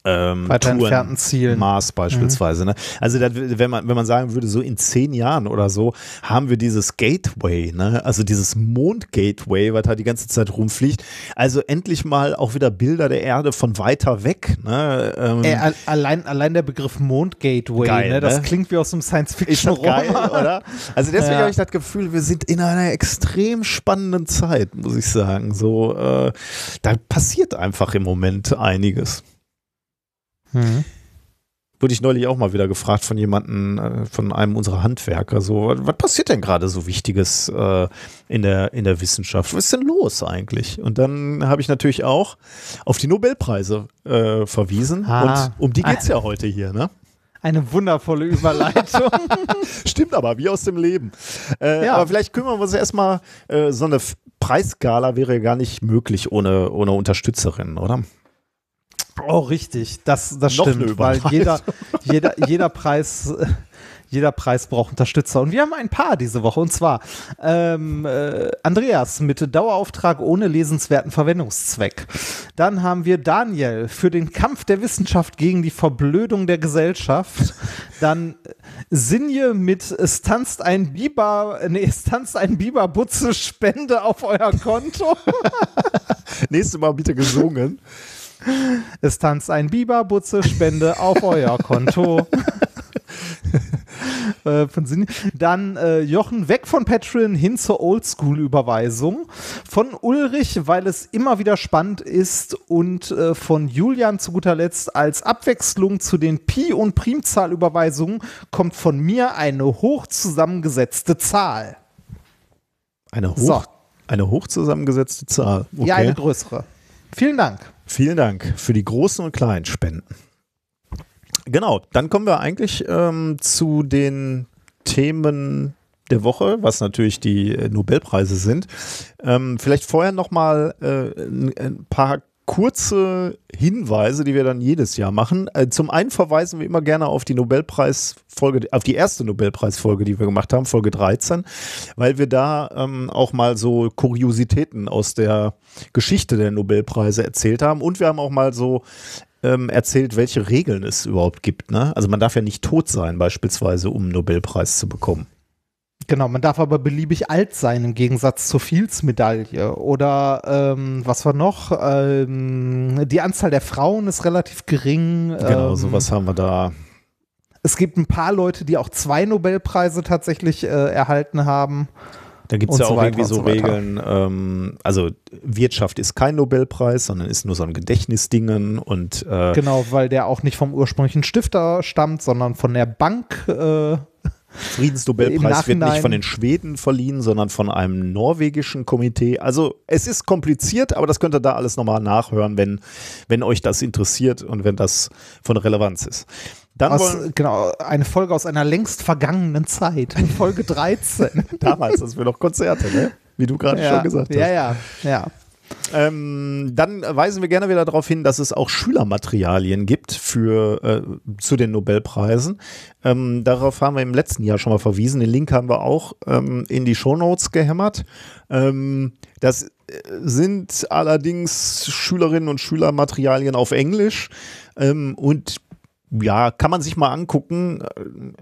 ähm, Weiter entfernten Zielen. Mars beispielsweise. Mhm. Ne? Also das, wenn man wenn man sagen würde, so in zehn Jahren oder so haben wir dieses Gateway, ne? also dieses Mond-Gateway, was da die ganze Zeit rumfliegt. Also endlich mal auch wieder Bilder der Erde von weiter weg. Ne? Ähm, Ey, allein allein der Begriff Mond-Gateway, geil, ne? das ne? klingt wie aus einem Science-Fiction-Roman, oder? Also deswegen ja. habe ich das Gefühl, wir sind in einer extrem spannenden Zeit, muss ich sagen. So, äh, da passiert einfach im Moment einiges. Mhm. Wurde ich neulich auch mal wieder gefragt von jemandem, äh, von einem unserer Handwerker, so, was passiert denn gerade so Wichtiges äh, in, der, in der Wissenschaft? Was ist denn los eigentlich? Und dann habe ich natürlich auch auf die Nobelpreise äh, verwiesen. Ah. Und um die geht es ja heute hier, ne? Eine wundervolle Überleitung. Stimmt aber, wie aus dem Leben. Äh, ja. Aber vielleicht kümmern wir uns erstmal, äh, so eine Preisskala wäre ja gar nicht möglich ohne, ohne Unterstützerinnen, oder? Oh, richtig. Das, das stimmt, weil jeder, jeder, jeder Preis, jeder Preis braucht Unterstützer. Und wir haben ein paar diese Woche. Und zwar ähm, äh, Andreas mit Dauerauftrag ohne lesenswerten Verwendungszweck. Dann haben wir Daniel für den Kampf der Wissenschaft gegen die Verblödung der Gesellschaft. Dann Sinje mit Es tanzt ein Biber, nee, es tanzt ein Biberbutze Spende auf euer Konto. Nächstes Mal bitte gesungen. Es tanzt ein Biberbutze, Spende auf euer Konto. äh, Dann äh, Jochen weg von Patreon hin zur Oldschool-Überweisung. Von Ulrich, weil es immer wieder spannend ist. Und äh, von Julian zu guter Letzt als Abwechslung zu den Pi- und Primzahlüberweisungen kommt von mir eine hoch zusammengesetzte Zahl. Eine hoch, so. eine hoch zusammengesetzte Zahl. Okay. Ja, eine größere. Vielen Dank. Vielen Dank für die großen und kleinen Spenden. Genau, dann kommen wir eigentlich ähm, zu den Themen der Woche, was natürlich die äh, Nobelpreise sind. Ähm, vielleicht vorher noch mal äh, ein paar kurze Hinweise, die wir dann jedes Jahr machen. Äh, zum einen verweisen wir immer gerne auf die Nobelpreisfolge, auf die erste Nobelpreisfolge, die wir gemacht haben, Folge 13, weil wir da ähm, auch mal so Kuriositäten aus der Geschichte der Nobelpreise erzählt haben und wir haben auch mal so ähm, erzählt, welche Regeln es überhaupt gibt. Ne? Also man darf ja nicht tot sein, beispielsweise, um einen Nobelpreis zu bekommen. Genau, man darf aber beliebig alt sein im Gegensatz zur Fields-Medaille. Oder ähm, was war noch? Ähm, die Anzahl der Frauen ist relativ gering. Genau, ähm, sowas haben wir da. Es gibt ein paar Leute, die auch zwei Nobelpreise tatsächlich äh, erhalten haben. Da gibt es ja so auch irgendwie so, so Regeln, ähm, also Wirtschaft ist kein Nobelpreis, sondern ist nur so ein Gedächtnisdingen und äh, Genau, weil der auch nicht vom ursprünglichen Stifter stammt, sondern von der Bank äh, Friedensnobelpreis wird nicht von den Schweden verliehen, sondern von einem norwegischen Komitee. Also es ist kompliziert, aber das könnt ihr da alles nochmal nachhören, wenn, wenn euch das interessiert und wenn das von Relevanz ist. Dann aus, genau, eine Folge aus einer längst vergangenen Zeit, Folge 13. Damals, das wir noch Konzerte, ne? Wie du gerade ja, schon gesagt hast. Ja, ja, ja. Ähm, dann weisen wir gerne wieder darauf hin, dass es auch Schülermaterialien gibt für äh, zu den Nobelpreisen. Ähm, darauf haben wir im letzten Jahr schon mal verwiesen. Den Link haben wir auch ähm, in die Shownotes gehämmert. Ähm, das äh, sind allerdings Schülerinnen und Schülermaterialien auf Englisch ähm, und ja, kann man sich mal angucken.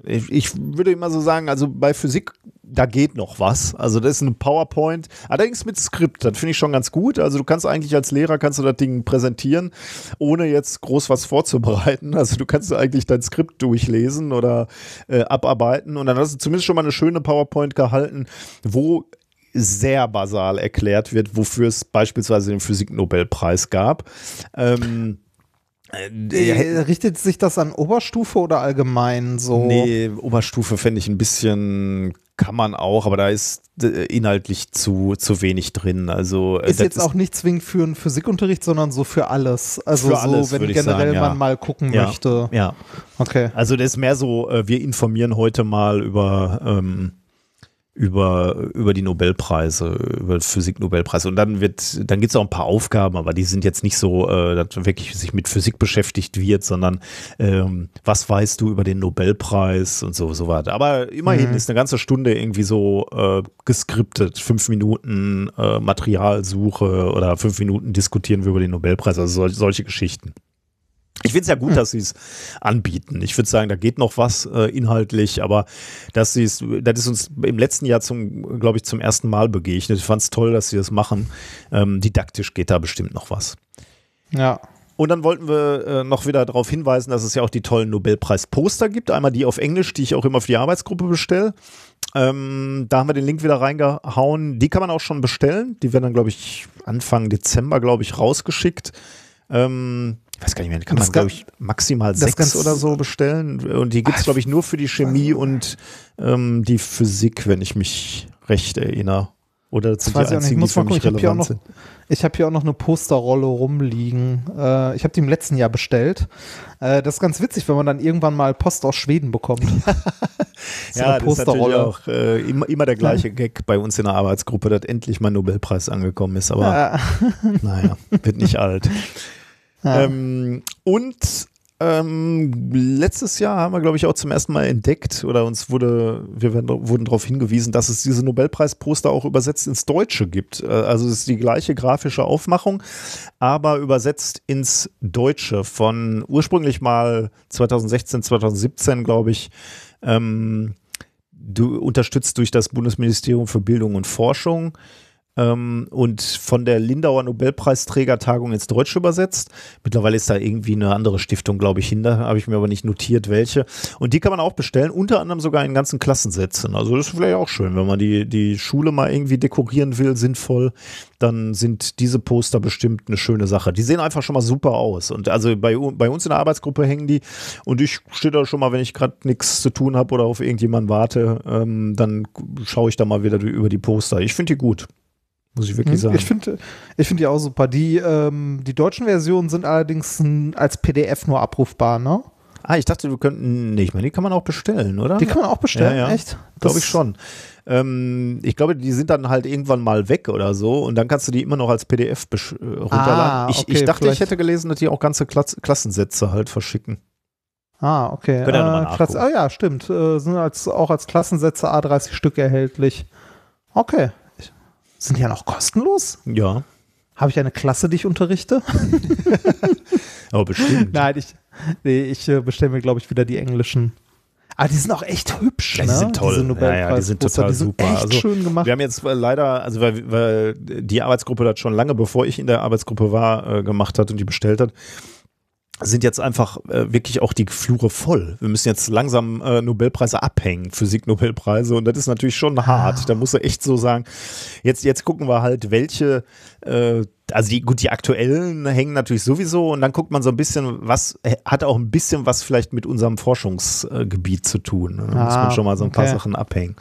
Ich, ich, würde immer so sagen, also bei Physik, da geht noch was. Also das ist ein PowerPoint, allerdings mit Skript, das finde ich schon ganz gut. Also du kannst eigentlich als Lehrer, kannst du das Ding präsentieren, ohne jetzt groß was vorzubereiten. Also du kannst eigentlich dein Skript durchlesen oder äh, abarbeiten und dann hast du zumindest schon mal eine schöne PowerPoint gehalten, wo sehr basal erklärt wird, wofür es beispielsweise den Physiknobelpreis gab. Ähm, äh, richtet sich das an Oberstufe oder allgemein so? Nee, Oberstufe fände ich ein bisschen, kann man auch, aber da ist äh, inhaltlich zu, zu wenig drin. Also, äh, ist jetzt ist auch nicht zwingend für einen Physikunterricht, sondern so für alles. Also für so, alles, wenn generell sagen, ja. man mal gucken Ja. möchte. Ja, Okay. also das ist mehr so, äh, wir informieren heute mal über, ähm, über, über die Nobelpreise, über Physik-Nobelpreise. Und dann wird, dann gibt es auch ein paar Aufgaben, aber die sind jetzt nicht so, äh, dass man wirklich sich mit Physik beschäftigt wird, sondern ähm, was weißt du über den Nobelpreis und so, so weiter. Aber immerhin Mhm. ist eine ganze Stunde irgendwie so äh, geskriptet. Fünf Minuten äh, Materialsuche oder fünf Minuten diskutieren wir über den Nobelpreis, also sol solche Geschichten. Ich finde es ja gut, dass sie es anbieten. Ich würde sagen, da geht noch was äh, inhaltlich, aber dass sie es, das ist uns im letzten Jahr zum, glaube ich, zum ersten Mal begegnet. Ich fand es toll, dass sie das machen. Ähm, didaktisch geht da bestimmt noch was. Ja. Und dann wollten wir äh, noch wieder darauf hinweisen, dass es ja auch die tollen Nobelpreis-Poster gibt. Einmal die auf Englisch, die ich auch immer für die Arbeitsgruppe bestelle. Ähm, da haben wir den Link wieder reingehauen. Die kann man auch schon bestellen. Die werden dann, glaube ich, Anfang Dezember, glaube ich, rausgeschickt. Ähm, ich weiß gar nicht mehr, kann Das man, glaube ich, maximal sechs oder so bestellen. Und die gibt es, glaube ich, nur für die Chemie und ähm, die Physik, wenn ich mich recht erinnere. Oder das sind weiß die ich die muss für mal mich gucken, ich habe hier, auch relevant noch- sind. ich hab hier auch noch eine Posterrolle rumliegen. Äh, ich habe die im letzten Jahr bestellt. Äh, das ist ganz witzig, wenn man dann irgendwann mal Post aus Schweden bekommt. So Ja, das ist natürlich auch äh, immer, immer der gleiche Gag bei uns in der Arbeitsgruppe, dass endlich mein Nobelpreis angekommen ist. Aber Ja. naja, wird nicht alt. Ähm, und ähm, letztes Jahr haben wir, glaube ich, auch zum ersten Mal entdeckt oder uns wurde, wir werden, wurden darauf hingewiesen, dass es diese Nobelpreisposter auch übersetzt ins Deutsche gibt. Äh, Also es ist die gleiche grafische Aufmachung, aber übersetzt ins Deutsche von ursprünglich mal 2016, 2017, glaube ich. Ähm, du unterstützt durch das Bundesministerium für Bildung und Forschung ähm, und von der Lindauer Nobelpreisträgertagung ins Deutsche übersetzt. Mittlerweile ist da irgendwie eine andere Stiftung, glaube ich, hinter, habe ich mir aber nicht notiert, welche. Und die kann man auch bestellen, unter anderem sogar in ganzen Klassensätzen. Also das ist vielleicht auch schön, wenn man die, die Schule mal irgendwie dekorieren will, sinnvoll, dann sind diese Poster bestimmt eine schöne Sache. Die sehen einfach schon mal super aus. Und also bei, bei uns in der Arbeitsgruppe hängen die und ich stehe da schon mal, wenn ich gerade nichts zu tun habe oder auf irgendjemanden warte, ähm, dann schaue ich da mal wieder über die Poster. Ich finde die gut. Muss ich wirklich sagen. Ich finde ich find die auch super. Die, ähm, die deutschen Versionen sind allerdings als PDF nur abrufbar, ne? ah, ich dachte, wir könnten, nee, ich meine, die kann man auch bestellen, oder? Die kann man auch bestellen, Ja, ja. echt? Glaube ich schon. Ähm, ich glaube, die sind dann halt irgendwann mal weg oder so und dann kannst du die immer noch als PDF äh, runterladen. Ah, ich, okay, ich dachte, vielleicht- ich hätte gelesen, dass die auch ganze Klas Klassensätze halt verschicken. Ah, okay. Könnt ihr äh, Klasse, nachgucken. ah ja, stimmt. Äh, sind als, auch als Klassensätze A30 Stück erhältlich. Okay. Sind die ja noch kostenlos? Ja, Habe ich eine Klasse, die ich unterrichte? aber bestimmt. Nein, ich, nee, ich äh, bestelle mir, glaube ich, wieder die englischen. Ah, die sind auch echt hübsch, Ja, die ne? sind toll. Diese Ja, ja, die sind total die sind super. echt Also, schön gemacht. Wir haben jetzt äh, leider, also weil, weil die Arbeitsgruppe das schon lange, bevor ich in der Arbeitsgruppe war, äh, gemacht hat und die bestellt hat, sind jetzt einfach äh, wirklich auch die Flure voll. Wir müssen jetzt langsam äh, Nobelpreise abhängen, Physik-Nobelpreise und das ist natürlich schon hart. Da muss er echt so sagen, jetzt, jetzt gucken wir halt, welche, äh, also die, gut, die aktuellen hängen natürlich sowieso und dann guckt man so ein bisschen, was äh, hat auch ein bisschen was vielleicht mit unserem Forschungsgebiet zu tun. Da muss Ah, man schon mal so ein paar okay. Sachen abhängen.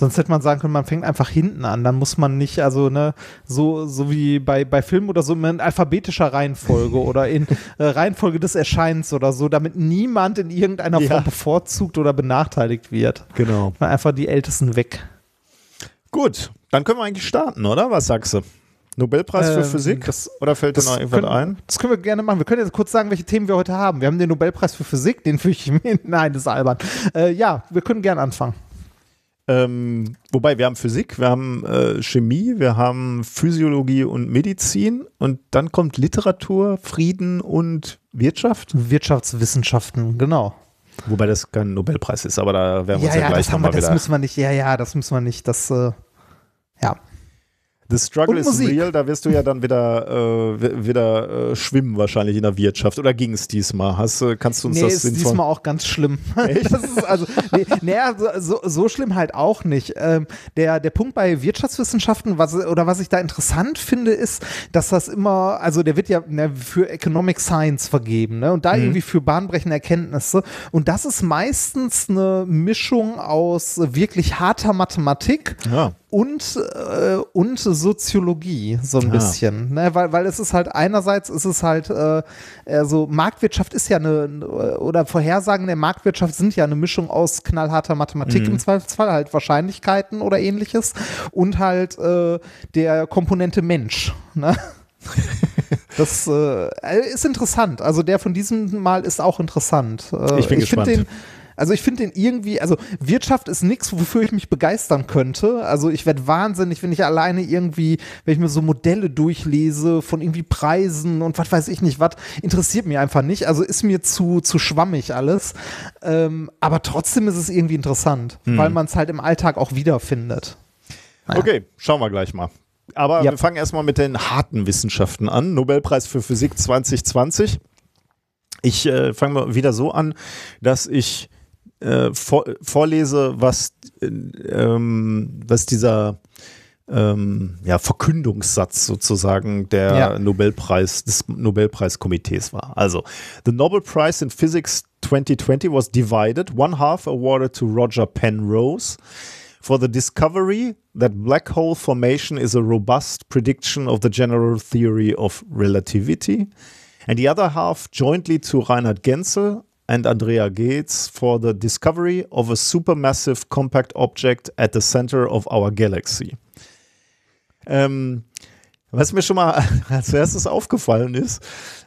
Sonst hätte man sagen können, man fängt einfach hinten an. Dann muss man nicht, also ne, so, so wie bei, bei Filmen oder so in alphabetischer Reihenfolge oder in äh, Reihenfolge des Erscheinens oder so, damit niemand in irgendeiner Ja. Form bevorzugt oder benachteiligt wird. Genau. Mal Einfach die Ältesten weg. Gut, dann können wir eigentlich starten, oder? Was sagst du? Nobelpreis für Ähm, Physik? das- oder fällt dir noch irgendwas können, ein? das können wir gerne machen. Wir können jetzt kurz sagen, welche Themen wir heute haben. Wir haben den Nobelpreis für Physik, den für ich, nein, das ist albern. Äh, ja, wir können gerne anfangen. Ähm, wobei, wir haben Physik, wir haben äh, Chemie, wir haben Physiologie und Medizin und dann kommt Literatur, Frieden und Wirtschaft. Wirtschaftswissenschaften, genau. Wobei das kein Nobelpreis ist, aber da werden wir Ja, uns ja, ja, gleich das haben wir, nochmal das wieder. müssen wir nicht. Ja, ja, das müssen wir nicht. Das, äh, ja. The Struggle is Musik. real, da wirst du ja dann wieder, äh, wi- wieder äh, schwimmen wahrscheinlich in der Wirtschaft. Oder ging es diesmal? Hast, du- kannst du uns Nee, das ist sinnvoll- diesmal auch ganz schlimm. Das ist also, nee, nee, so, so, schlimm halt auch nicht. Ähm, der, der Punkt bei Wirtschaftswissenschaften, was, oder was ich da interessant finde, ist, dass das immer, also der wird ja ne, für Economic Science vergeben, ne? Und da irgendwie für bahnbrechende Erkenntnisse. Und das ist meistens eine Mischung aus wirklich harter Mathematik Ja. Und, äh, und Soziologie so ein Ah. bisschen. Ne? Weil, weil es ist halt einerseits ist es halt äh, also Marktwirtschaft ist ja eine oder Vorhersagen der Marktwirtschaft sind ja eine Mischung aus knallharter Mathematik Mhm. im Zweifelsfall, halt Wahrscheinlichkeiten oder ähnliches und halt äh, der Komponente Mensch. Ne? Das äh, ist interessant. Also der von diesem Mal ist auch interessant. Äh, Ich bin find gespannt. Den, also ich finde den irgendwie, also Wirtschaft ist nichts, wofür ich mich begeistern könnte. Also ich werde wahnsinnig, wenn ich alleine irgendwie, wenn ich mir so Modelle durchlese von irgendwie Preisen und was weiß ich nicht, was interessiert mich einfach nicht. Also ist mir zu, zu schwammig alles. Ähm, aber trotzdem ist es irgendwie interessant, Hm. weil man es halt im Alltag auch wiederfindet. Naja. Okay, schauen wir gleich mal. Aber Ja. wir fangen erstmal mit den harten Wissenschaften an. Nobelpreis für Physik 2020. Ich äh, fange mal wieder so an, dass ich äh, vor, vorlese, was, äh, ähm, was dieser ähm, ja, Verkündungssatz sozusagen der Ja. Nobelpreis des Nobelpreiskomitees war. Also, the Nobel Prize in Physics 2020 was divided. One half awarded to Roger Penrose for the discovery that black hole formation is a robust prediction of the general theory of relativity, and the other half jointly to Reinhard Genzel and Andrea Gates for the discovery of a supermassive compact object at the center of our galaxy. Ähm, was mir schon mal als erstes aufgefallen ist,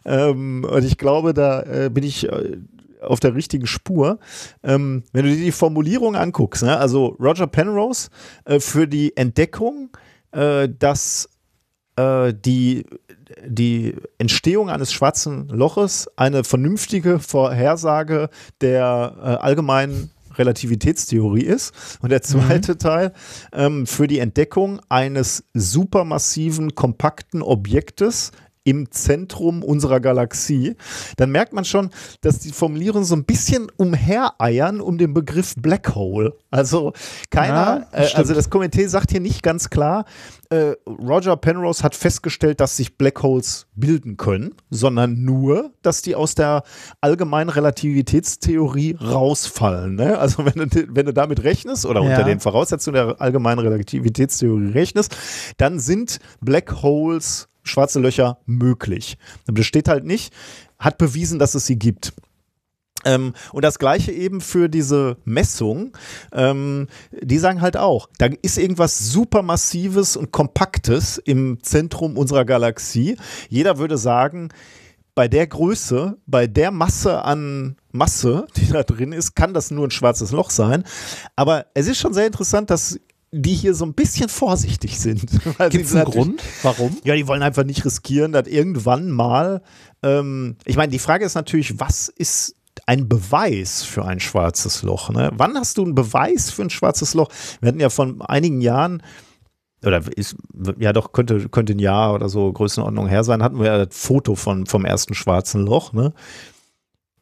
ähm, und ich glaube, da äh, bin ich äh, auf der richtigen Spur. Ähm, wenn du dir die Formulierung anguckst, ne? also Roger Penrose äh, für die Entdeckung, äh, dass äh, die, die Entstehung eines schwarzen Loches eine vernünftige Vorhersage der äh, allgemeinen Relativitätstheorie ist. Und der zweite Teil ähm, für die Entdeckung eines supermassiven, kompakten Objektes im Zentrum unserer Galaxie, dann merkt man schon, dass die Formulierungen so ein bisschen umhereiern um den Begriff Black Hole. Also keiner, Ja, äh, also das Komitee sagt hier nicht ganz klar, äh, Roger Penrose hat festgestellt, dass sich Black Holes bilden können, sondern nur, dass die aus der allgemeinen Relativitätstheorie rausfallen. Ne? Also wenn du, wenn du damit rechnest oder Ja. unter den Voraussetzungen der allgemeinen Relativitätstheorie rechnest, dann sind Black Holes, schwarze Löcher möglich. Das steht halt nicht, hat bewiesen, dass es sie gibt. Ähm, und das gleiche eben für diese Messung. Ähm, die sagen halt auch, da ist irgendwas supermassives und kompaktes im Zentrum unserer Galaxie. Jeder würde sagen, bei der Größe, bei der Masse an Masse, die da drin ist, kann das nur ein schwarzes Loch sein. Aber es ist schon sehr interessant, dass die hier so ein bisschen vorsichtig sind. Gibt es einen Grund? Warum? ja, die wollen einfach nicht riskieren, dass irgendwann mal. Ähm, ich meine, die Frage ist natürlich, was ist ein Beweis für ein schwarzes Loch? Ne? Wann hast du einen Beweis für ein schwarzes Loch? Wir hatten ja von einigen Jahren. Oder ist, ja doch, könnte, könnte ein Jahr oder so Größenordnung her sein, hatten wir ja das Foto von, vom ersten schwarzen Loch, ne?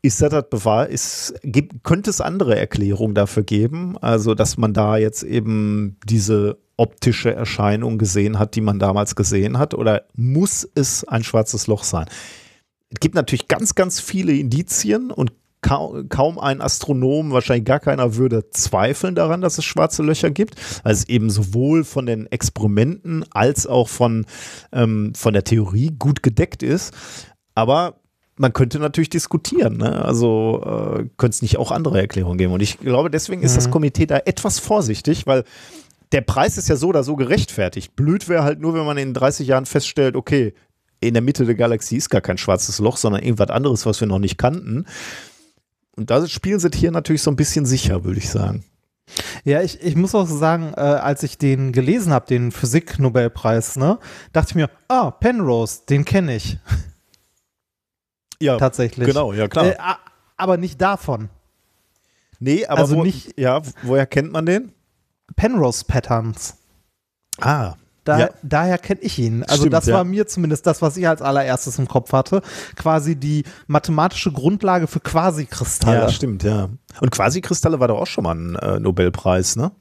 Ist das das Beweis? Ist, gibt, könnte es andere Erklärungen dafür geben? Also, dass man da jetzt eben diese optische Erscheinung gesehen hat, die man damals gesehen hat? Oder muss es ein schwarzes Loch sein? Es gibt natürlich ganz, ganz viele Indizien und kaum, ein Astronom, wahrscheinlich gar keiner würde zweifeln daran, dass es schwarze Löcher gibt, weil es eben sowohl von den Experimenten als auch von, ähm, von der Theorie gut gedeckt ist. Aber man könnte natürlich diskutieren. Ne? Also äh, könnte es nicht auch andere Erklärungen geben. Und ich glaube, deswegen ist das Komitee da etwas vorsichtig, weil der Preis ist ja so oder so gerechtfertigt. Blöd wäre halt nur, wenn man in 30 Jahren feststellt, okay, in der Mitte der Galaxie ist gar kein schwarzes Loch, sondern irgendwas anderes, was wir noch nicht kannten. Und da spielen sie hier natürlich so ein bisschen sicher, würde ich sagen. Ja, ich, ich muss auch sagen, äh, als ich den gelesen habe, den Physik-Nobelpreis, ne, dachte ich mir, ah, Penrose, den kenne ich Ja, tatsächlich. genau, ja klar. Äh, aber nicht davon. nee, aber also wo, nicht- ja, woher kennt man den? Penrose Patterns. Ah, Da, Ja. Daher kenne ich ihn. Also Stimmt, das ja. war mir zumindest das, was ich als allererstes im Kopf hatte. Quasi die mathematische Grundlage für Quasikristalle. Ja, stimmt, ja. Und Quasikristalle war doch auch schon mal ein äh, Nobelpreis, ne?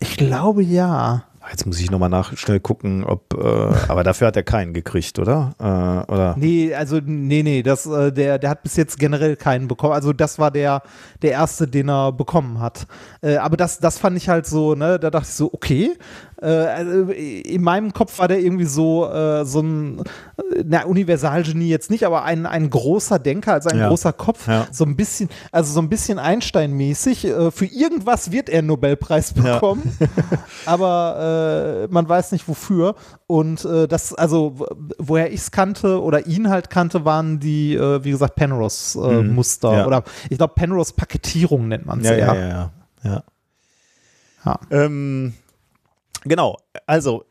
ich glaube ja. Ah, Jetzt muss ich nochmal nach schnell gucken, ob, äh, aber dafür hat er keinen gekriegt, oder? Äh, oder? Nee, also nee, nee, das, äh, der, der hat bis jetzt generell keinen bekommen. Also das war der, der erste, den er bekommen hat. Äh, aber das, das fand ich halt so, ne, da dachte ich so, okay. Äh, also in meinem Kopf war der irgendwie so, äh, so ein, äh, na, Universalgenie jetzt nicht, aber ein, ein großer Denker, also ein Ja. großer Kopf. Ja. So ein bisschen, also so ein bisschen Einstein-mäßig. Äh, für irgendwas wird er einen Nobelpreis bekommen. aber äh, man weiß nicht wofür. Und äh, das, also, woher ich es kannte oder ihn halt kannte, waren die, äh, wie gesagt, Penrose-Muster. Mhm. Ja. Oder ich glaube, Penrose-Paketierung nennt man es Ja, ja. ja, ja, ja. ja. Ja. Ähm, genau, also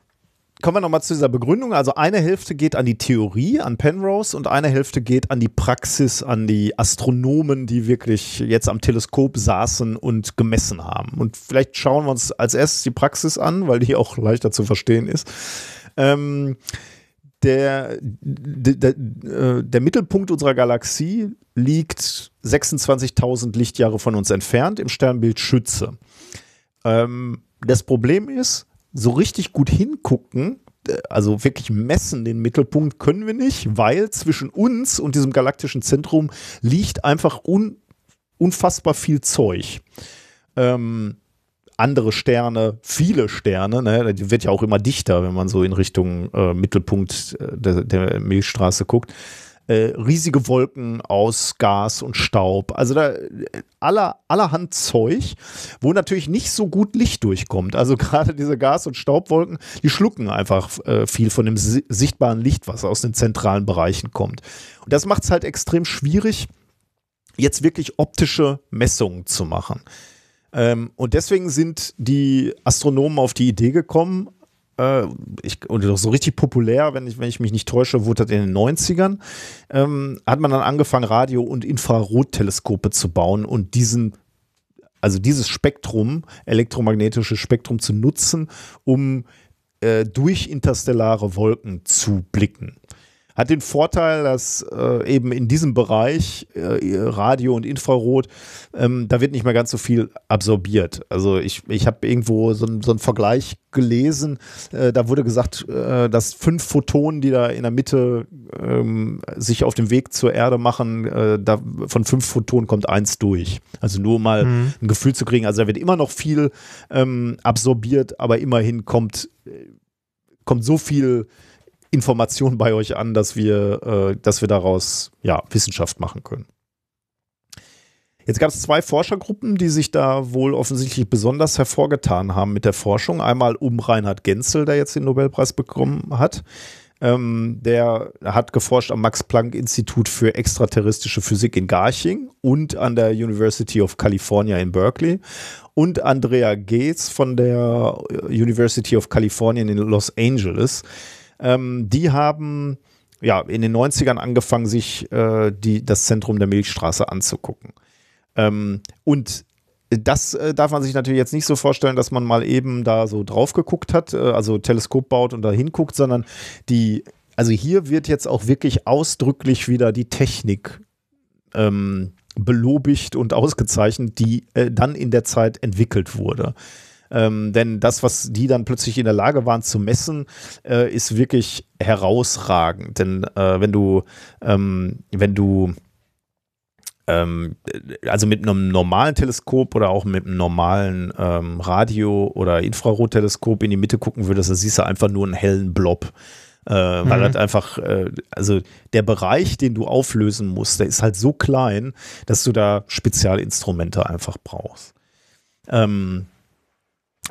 kommen wir nochmal zu dieser Begründung. Also eine Hälfte geht an die Theorie, an Penrose und eine Hälfte geht an die Praxis, an die Astronomen, die wirklich jetzt am Teleskop saßen und gemessen haben. Und vielleicht schauen wir uns als erstes die Praxis an, weil die auch leichter zu verstehen ist. Ähm, der, der, der, äh, der Mittelpunkt unserer Galaxie liegt 26.000 Lichtjahre von uns entfernt im Sternbild Schütze. Ähm, das Problem ist, so richtig gut hingucken, äh, also wirklich messen den Mittelpunkt können wir nicht, weil zwischen uns und diesem galaktischen Zentrum liegt einfach un, unfassbar viel Zeug. Ähm, andere Sterne, viele Sterne, ne, die wird ja auch immer dichter, wenn man so in Richtung äh, Mittelpunkt äh, der, der Milchstraße guckt. Äh, riesige Wolken aus Gas und Staub, also da aller, allerhand Zeug, wo natürlich nicht so gut Licht durchkommt. Also gerade diese Gas- und Staubwolken, die schlucken einfach äh, viel von dem si sichtbaren Licht, was aus den zentralen Bereichen kommt. Und das macht es halt extrem schwierig, jetzt wirklich optische Messungen zu machen. Ähm, und deswegen sind die Astronomen auf die Idee gekommen, ich, und so richtig populär, wenn ich, wenn ich mich nicht täusche, wurde das in den 90ern, ähm, hat man dann angefangen, Radio- und Infrarotteleskope zu bauen und diesen also dieses Spektrum, elektromagnetische Spektrum zu nutzen, um äh, durch interstellare Wolken zu blicken. Hat den Vorteil, dass äh, eben in diesem Bereich äh, Radio und Infrarot, ähm, da wird nicht mehr ganz so viel absorbiert. Also ich, ich habe irgendwo so, so einen Vergleich gelesen, äh, da wurde gesagt, äh, dass fünf Photonen, die da in der Mitte ähm, sich auf dem Weg zur Erde machen, äh, da, von fünf Photonen kommt eins durch. Also nur mal ein Gefühl zu kriegen. Also da wird immer noch viel ähm, absorbiert, aber immerhin kommt, äh, kommt so viel Information bei euch an, dass wir, äh, dass wir daraus ja, Wissenschaft machen können. Jetzt gab es zwei Forschergruppen, die sich da wohl offensichtlich besonders hervorgetan haben mit der Forschung. Einmal um Reinhard Genzel, der jetzt den Nobelpreis bekommen hat. Ähm, der hat geforscht am Max-Planck-Institut für extraterrestrische Physik in Garching und an der University of California in Berkeley. Und Andrea Gates von der University of California in Los Angeles. Ähm, die haben ja in den 90ern angefangen, sich äh, die, das Zentrum der Milchstraße anzugucken. Ähm, und das äh, darf man sich natürlich jetzt nicht so vorstellen, dass man mal eben da so drauf geguckt hat, äh, also Teleskop baut und da hinguckt, sondern die, also hier wird jetzt auch wirklich ausdrücklich wieder die Technik ähm, belobigt und ausgezeichnet, die äh, dann in der Zeit entwickelt wurde. Ähm, denn das, was die dann plötzlich in der Lage waren zu messen, äh, ist wirklich herausragend. Denn äh, wenn du, ähm, wenn du ähm, also mit einem normalen Teleskop oder auch mit einem normalen ähm, Radio- oder Infrarotteleskop in die Mitte gucken würdest, dann siehst du einfach nur einen hellen Blob. Äh, Weil halt einfach, äh, also der Bereich, den du auflösen musst, der ist halt so klein, dass du da Spezialinstrumente einfach brauchst. Ähm,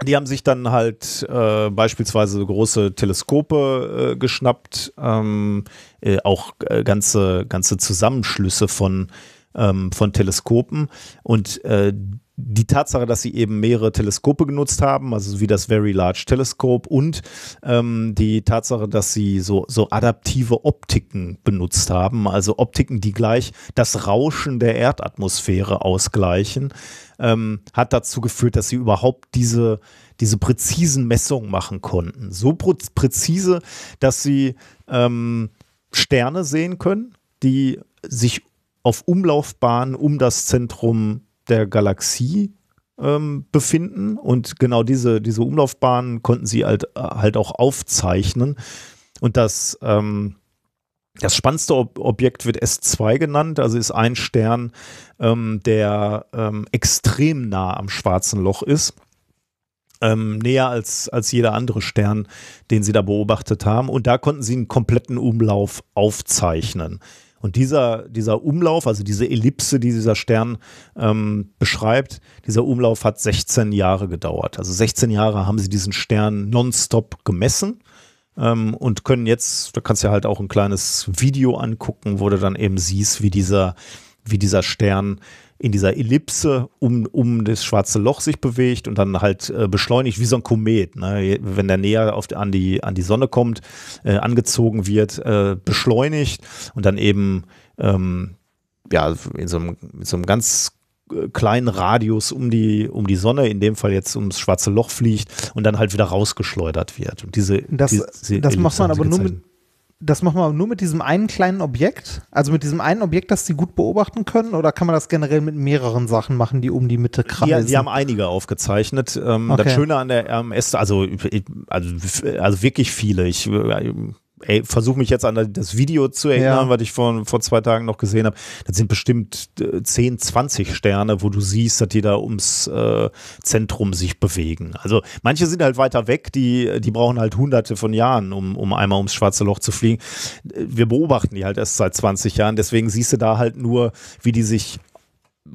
die haben sich dann halt äh, beispielsweise große Teleskope äh, geschnappt, ähm, äh, auch äh, ganze, ganze Zusammenschlüsse von, ähm, von Teleskopen. Und äh, die Tatsache, dass sie eben mehrere Teleskope genutzt haben, also wie das Very Large Telescope und ähm, die Tatsache, dass sie so, so adaptive Optiken benutzt haben, also Optiken, die gleich das Rauschen der Erdatmosphäre ausgleichen, ähm, hat dazu geführt, dass sie überhaupt diese, diese präzisen Messungen machen konnten. So präzise, dass sie ähm, Sterne sehen können, die sich auf Umlaufbahnen um das Zentrum der Galaxie ähm, befinden und genau diese, diese Umlaufbahnen konnten sie halt, halt auch aufzeichnen. Und das, ähm, das spannendste Ob Objekt wird S2 genannt, also ist ein Stern, ähm, der ähm, extrem nah am schwarzen Loch ist. Ähm, näher als, als jeder andere Stern, den sie da beobachtet haben. Und da konnten sie einen kompletten Umlauf aufzeichnen. Und dieser, dieser Umlauf, also diese Ellipse, die dieser Stern ähm, beschreibt, dieser Umlauf hat 16 Jahre gedauert. Also 16 Jahre haben sie diesen Stern nonstop gemessen ähm, und können jetzt, da kannst du ja halt auch ein kleines Video angucken, wo du dann eben siehst, wie dieser, wie dieser Stern in dieser Ellipse um, um das schwarze Loch sich bewegt und dann halt äh, beschleunigt wie so ein Komet. Ne? Wenn der näher auf, an, die, an die Sonne kommt, äh, angezogen wird, äh, beschleunigt und dann eben ähm, ja, in so einem, in so einem ganz äh, kleinen Radius um die, um die Sonne, in dem Fall jetzt ums schwarze Loch fliegt und dann halt wieder rausgeschleudert wird. Und diese, das, diese das macht man aber nur mit, das machen wir nur mit diesem einen kleinen Objekt? Also mit diesem einen Objekt, das Sie gut beobachten können? Oder kann man das generell mit mehreren Sachen machen, die um die Mitte kreisen? Ja, sie haben einige aufgezeichnet. Ähm, okay. Das Schöne an der RMS, also, also, also wirklich viele. Ich ey, versuche mich jetzt an das Video zu erinnern, ja. was ich vor, vor zwei Tagen noch gesehen habe. Das sind bestimmt 10, äh, 20 Sterne, wo du siehst, dass die da ums äh, Zentrum sich bewegen. Also manche sind halt weiter weg, die, die brauchen halt hunderte von Jahren, um, um einmal ums schwarze Loch zu fliegen. Wir beobachten die halt erst seit 20 Jahren, deswegen siehst du da halt nur, wie die sich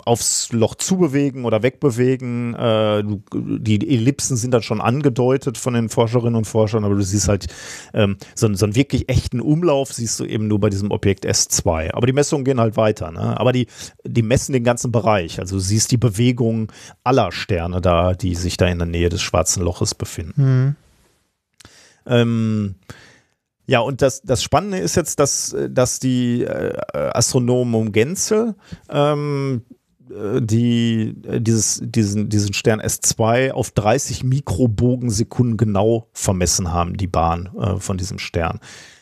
aufs Loch zubewegen oder wegbewegen. Äh, die Ellipsen sind dann schon angedeutet von den Forscherinnen und Forschern, aber du siehst halt ähm, so, so, einen wirklich echten Umlauf, siehst du eben nur bei diesem Objekt S2. Aber die Messungen gehen halt weiter. Ne? Aber die, die messen den ganzen Bereich. Also du siehst die Bewegung aller Sterne da, die sich da in der Nähe des schwarzen Loches befinden. Mhm. Ähm, ja, und das, das Spannende ist jetzt, dass, dass die äh, Astronomen um Genzel ähm, äh, die äh, dieses, diesen, diesen Stern S2 auf 30 Mikrobogensekunden genau vermessen haben, die Bahn äh, von diesem Stern.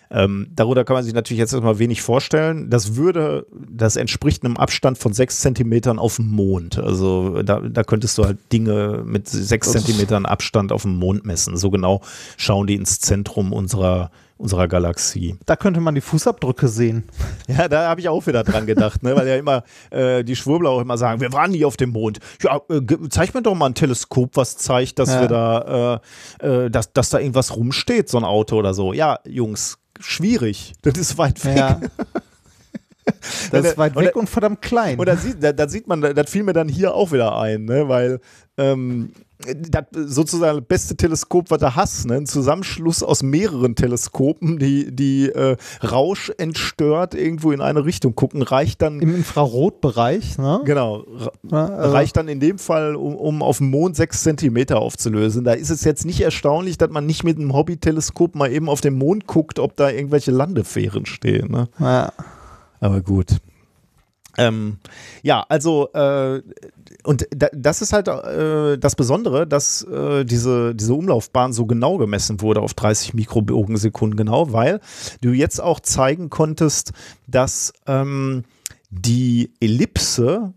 Ähm, darüber kann man sich natürlich jetzt erstmal wenig vorstellen. Das würde, das entspricht einem Abstand von sechs Zentimetern auf dem Mond. Also da, da könntest du halt Dinge mit sechs Zentimetern Abstand auf dem Mond messen. So genau schauen die ins Zentrum unserer unserer Galaxie. Da könnte man die Fußabdrücke sehen. Ja, da habe ich auch wieder dran gedacht, ne? weil ja immer äh, die Schwurbler auch immer sagen, wir waren nie auf dem Mond. Ja, äh, zeig mir doch mal ein Teleskop, was zeigt, dass ja. wir da, äh, äh, dass, dass da irgendwas rumsteht, so ein Auto oder so. Ja, Jungs, schwierig. Das ist weit weg. Ja. Das ist weit weg und, und verdammt klein. Und da sieht, da, da sieht man, das fiel mir dann hier auch wieder ein, ne? weil ähm, das sozusagen das beste Teleskop, was du hast, ne? ein Zusammenschluss aus mehreren Teleskopen, die, die äh, Rausch entstört irgendwo in eine Richtung gucken, reicht dann. Im Infrarotbereich, ne? Genau. Ja, also reicht dann in dem Fall, um, um auf dem Mond sechs Zentimeter aufzulösen. Da ist es jetzt nicht erstaunlich, dass man nicht mit einem Hobby-Teleskop mal eben auf den Mond guckt, ob da irgendwelche Landefähren stehen. Ne? Ja. Aber gut. Ähm, ja, also äh, und da, das ist halt äh, das Besondere, dass äh, diese, diese Umlaufbahn so genau gemessen wurde auf 30 Mikrobogensekunden genau, weil du jetzt auch zeigen konntest, dass ähm, die Ellipse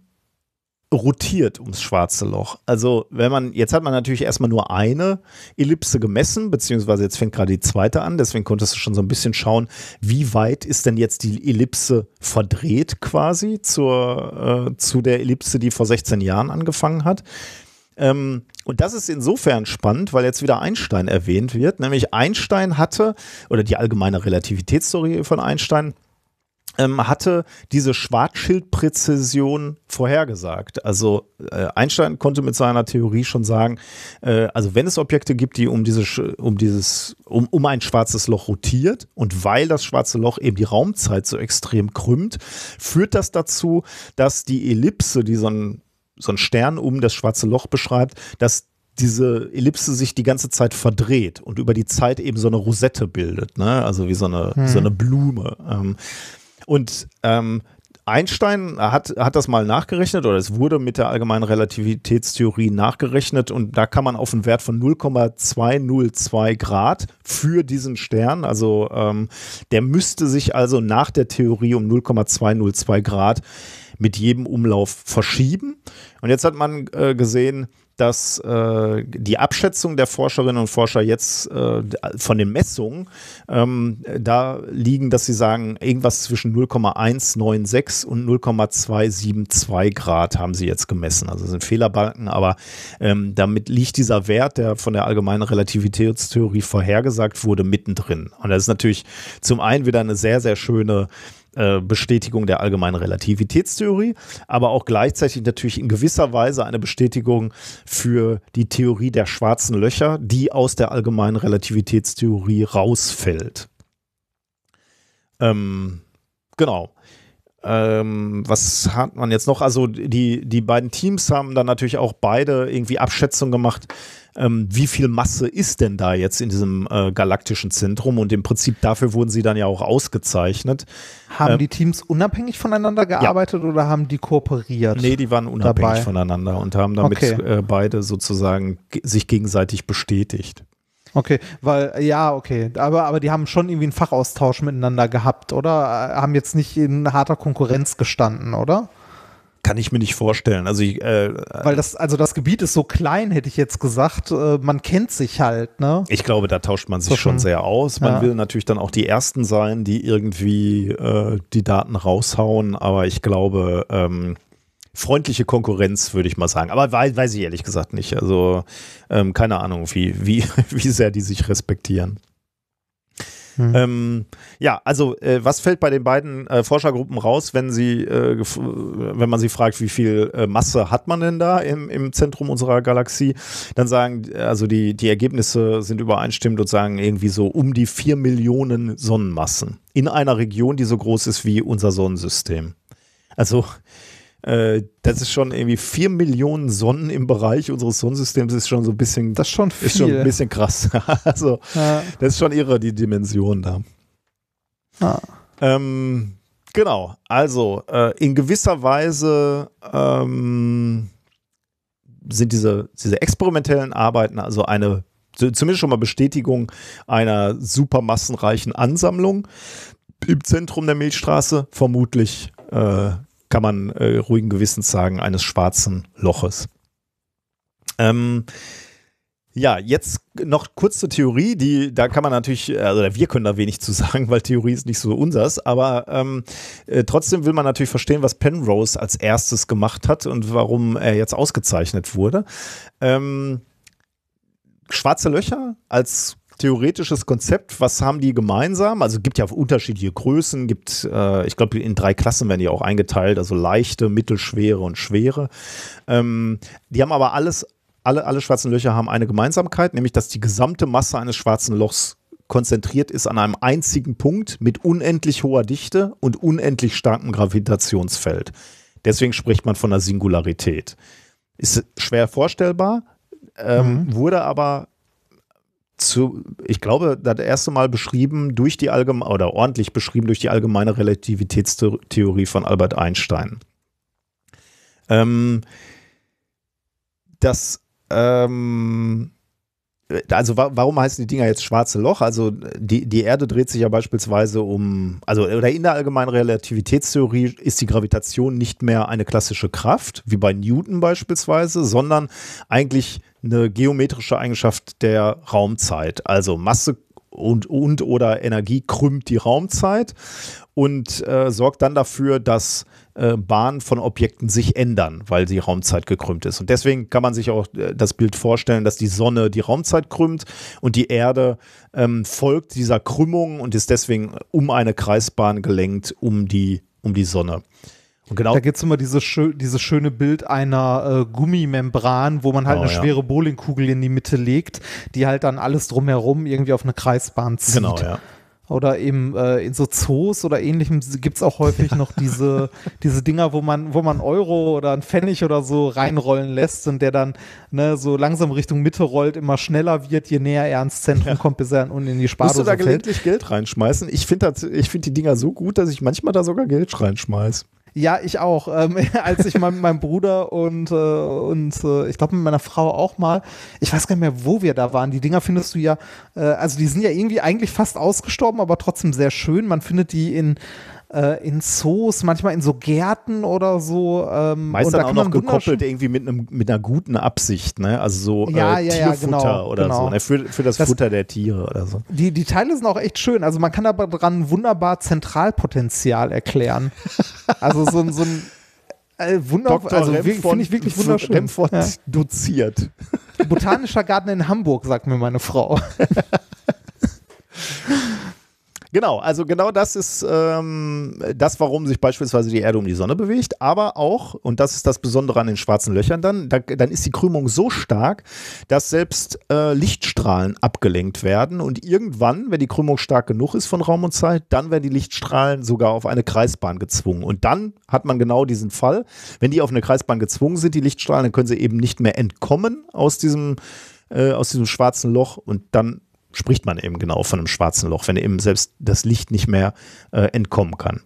rotiert ums schwarze Loch. Also wenn man, jetzt hat man natürlich erstmal nur eine Ellipse gemessen, beziehungsweise jetzt fängt gerade die zweite an, deswegen konntest du schon so ein bisschen schauen, wie weit ist denn jetzt die Ellipse verdreht quasi zur, äh, zu der Ellipse, die vor 16 Jahren angefangen hat. Ähm, und das ist insofern spannend, weil jetzt wieder Einstein erwähnt wird, nämlich Einstein hatte, oder die allgemeine Relativitätstheorie von Einstein, ähm, hatte diese Schwarzschildpräzision vorhergesagt. Also äh, Einstein konnte mit seiner Theorie schon sagen, äh, also wenn es Objekte gibt, die um dieses, um dieses, um, um ein schwarzes Loch rotiert und weil das schwarze Loch eben die Raumzeit so extrem krümmt, führt das dazu, dass die Ellipse, die so ein so ein Stern um das schwarze Loch beschreibt, dass diese Ellipse sich die ganze Zeit verdreht und über die Zeit eben so eine Rosette bildet, ne? also wie so eine, hm. so eine Blume. Ähm, und ähm, Einstein hat, hat das mal nachgerechnet oder es wurde mit der allgemeinen Relativitätstheorie nachgerechnet und da kann man auf einen Wert von 0,202 Grad für diesen Stern, also ähm, der müsste sich also nach der Theorie um 0,202 Grad mit jedem Umlauf verschieben. Und jetzt hat man äh, gesehen, dass äh, die Abschätzung der Forscherinnen und Forscher jetzt äh, von den Messungen ähm, da liegen, dass sie sagen, irgendwas zwischen 0,196 und 0,272 Grad haben sie jetzt gemessen. Also sind Fehlerbalken, aber ähm, damit liegt dieser Wert, der von der allgemeinen Relativitätstheorie vorhergesagt wurde, mittendrin. Und das ist natürlich zum einen wieder eine sehr, sehr schöne äh, Bestätigung der allgemeinen Relativitätstheorie, aber auch gleichzeitig natürlich in gewisser Weise eine Bestätigung für die Theorie der schwarzen Löcher, die aus der allgemeinen Relativitätstheorie rausfällt. Ähm, genau. Ähm, was hat man jetzt noch? Also die, die beiden Teams haben dann natürlich auch beide irgendwie Abschätzungen gemacht, ähm, wie viel Masse ist denn da jetzt in diesem äh, galaktischen Zentrum? Und im Prinzip dafür wurden sie dann ja auch ausgezeichnet. Haben ähm, die Teams unabhängig voneinander gearbeitet ja. oder haben die kooperiert? Nee, die waren unabhängig dabei? voneinander und haben damit okay. äh, beide sozusagen sich gegenseitig bestätigt. Okay, weil, ja, okay, aber, aber die haben schon irgendwie einen Fachaustausch miteinander gehabt, oder? Haben jetzt nicht in harter Konkurrenz gestanden, oder? Kann ich mir nicht vorstellen. Also ich, äh, Weil das, also das Gebiet ist so klein, hätte ich jetzt gesagt. Äh, man kennt sich halt, ne? Ich glaube, da tauscht man sich so schon sehr aus. Man ja. will natürlich dann auch die Ersten sein, die irgendwie äh, die Daten raushauen, aber ich glaube, ähm, freundliche Konkurrenz, würde ich mal sagen. Aber weiß, weiß ich ehrlich gesagt nicht. Also ähm, keine Ahnung, wie, wie, wie sehr die sich respektieren. Mhm. Ähm, ja, also äh, was fällt bei den beiden äh, Forschergruppen raus, wenn sie, äh, wenn man sie fragt, wie viel äh, Masse hat man denn da im, im Zentrum unserer Galaxie, dann sagen, also die, die Ergebnisse sind übereinstimmend und sagen irgendwie so um die vier Millionen Sonnenmassen in einer Region, die so groß ist wie unser Sonnensystem. Also das ist schon irgendwie vier Millionen Sonnen im Bereich unseres Sonnensystems ist schon so ein bisschen. Das ist schon viel. Ist schon ein bisschen krass. also, ja. das ist schon irre, die Dimension da. Ah. Ähm, genau. Also, äh, in gewisser Weise ähm, sind diese, diese experimentellen Arbeiten also eine zumindest schon mal Bestätigung einer supermassenreichen Ansammlung im Zentrum der Milchstraße, vermutlich äh, kann man äh, ruhigen Gewissens sagen, eines schwarzen Loches. Ähm, ja, jetzt noch kurz zur Theorie, die, da kann man natürlich, also wir können da wenig zu sagen, weil Theorie ist nicht so unsers, aber ähm, äh, trotzdem will man natürlich verstehen, was Penrose als erstes gemacht hat und warum er jetzt ausgezeichnet wurde. Ähm, schwarze Löcher als theoretisches Konzept. Was haben die gemeinsam? Also gibt ja unterschiedliche Größen, gibt, äh, ich glaube, in drei Klassen werden die auch eingeteilt, also leichte, mittelschwere und schwere. Ähm, die haben aber alles, alle, alle schwarzen Löcher haben eine Gemeinsamkeit, nämlich dass die gesamte Masse eines schwarzen Lochs konzentriert ist an einem einzigen Punkt mit unendlich hoher Dichte und unendlich starkem Gravitationsfeld. Deswegen spricht man von einer Singularität. Ist schwer vorstellbar, ähm, mhm. wurde aber zu, ich glaube, das erste Mal beschrieben durch die allgemeine oder ordentlich beschrieben durch die allgemeine Relativitätstheorie von Albert Einstein. Ähm, das, ähm, also wa warum heißen die Dinger jetzt schwarze Loch? Also die, die Erde dreht sich ja beispielsweise um, also oder in der allgemeinen Relativitätstheorie ist die Gravitation nicht mehr eine klassische Kraft, wie bei Newton beispielsweise, sondern eigentlich eine geometrische Eigenschaft der Raumzeit. Also Masse und, und oder Energie krümmt die Raumzeit und äh, sorgt dann dafür, dass äh, Bahnen von Objekten sich ändern, weil die Raumzeit gekrümmt ist. Und deswegen kann man sich auch äh, das Bild vorstellen, dass die Sonne die Raumzeit krümmt und die Erde ähm, folgt dieser Krümmung und ist deswegen um eine Kreisbahn gelenkt um die, um die Sonne. Genau. Da gibt es immer dieses, schö dieses schöne Bild einer äh, Gummimembran, wo man halt oh, eine ja. schwere Bowlingkugel in die Mitte legt, die halt dann alles drumherum irgendwie auf eine Kreisbahn zieht. Genau, ja. oder eben äh, in so Zoos oder ähnlichem gibt es auch häufig noch diese, diese Dinger, wo man, wo man Euro oder ein Pfennig oder so reinrollen lässt und der dann ne, so langsam Richtung Mitte rollt, immer schneller wird, je näher er ans Zentrum ja. kommt, bis er unten in die Spardose Musst du da gelegentlich Geld reinschmeißen? Ich finde find die Dinger so gut, dass ich manchmal da sogar Geld reinschmeiße. Ja, ich auch. Ähm, als ich mit meinem Bruder und, äh, und äh, ich glaube mit meiner Frau auch mal, ich weiß gar nicht mehr, wo wir da waren. Die Dinger findest du ja, äh, also die sind ja irgendwie eigentlich fast ausgestorben, aber trotzdem sehr schön. Man findet die in äh, in Zoos, manchmal in so Gärten oder so. Ähm, Meist dann da auch noch gekoppelt irgendwie mit, einem, mit einer guten Absicht, ne? Also so ja, äh, ja, Tierfutter ja, genau, oder genau. so, ne? für, für das, das, Futter der Tiere oder so. Die, die Teile sind auch echt schön. Also man kann aber dran wunderbar Zentralpotenzial erklären. also so, so ein äh, wunderbar, also finde ich wirklich wunderschön. Remford ja. doziert. Botanischer Garten in Hamburg, sagt mir meine Frau. Genau, also genau das ist ähm, das, warum sich beispielsweise die Erde um die Sonne bewegt, aber auch, und das ist das Besondere an den schwarzen Löchern dann, da, dann ist die Krümmung so stark, dass selbst äh, Lichtstrahlen abgelenkt werden und irgendwann, wenn die Krümmung stark genug ist von Raum und Zeit, dann werden die Lichtstrahlen sogar auf eine Kreisbahn gezwungen. Und dann hat man genau diesen Fall, wenn die auf eine Kreisbahn gezwungen sind, die Lichtstrahlen, dann können sie eben nicht mehr entkommen aus diesem, äh, aus diesem schwarzen Loch und dann spricht man eben genau von einem schwarzen Loch, wenn eben selbst das Licht nicht mehr äh, entkommen kann.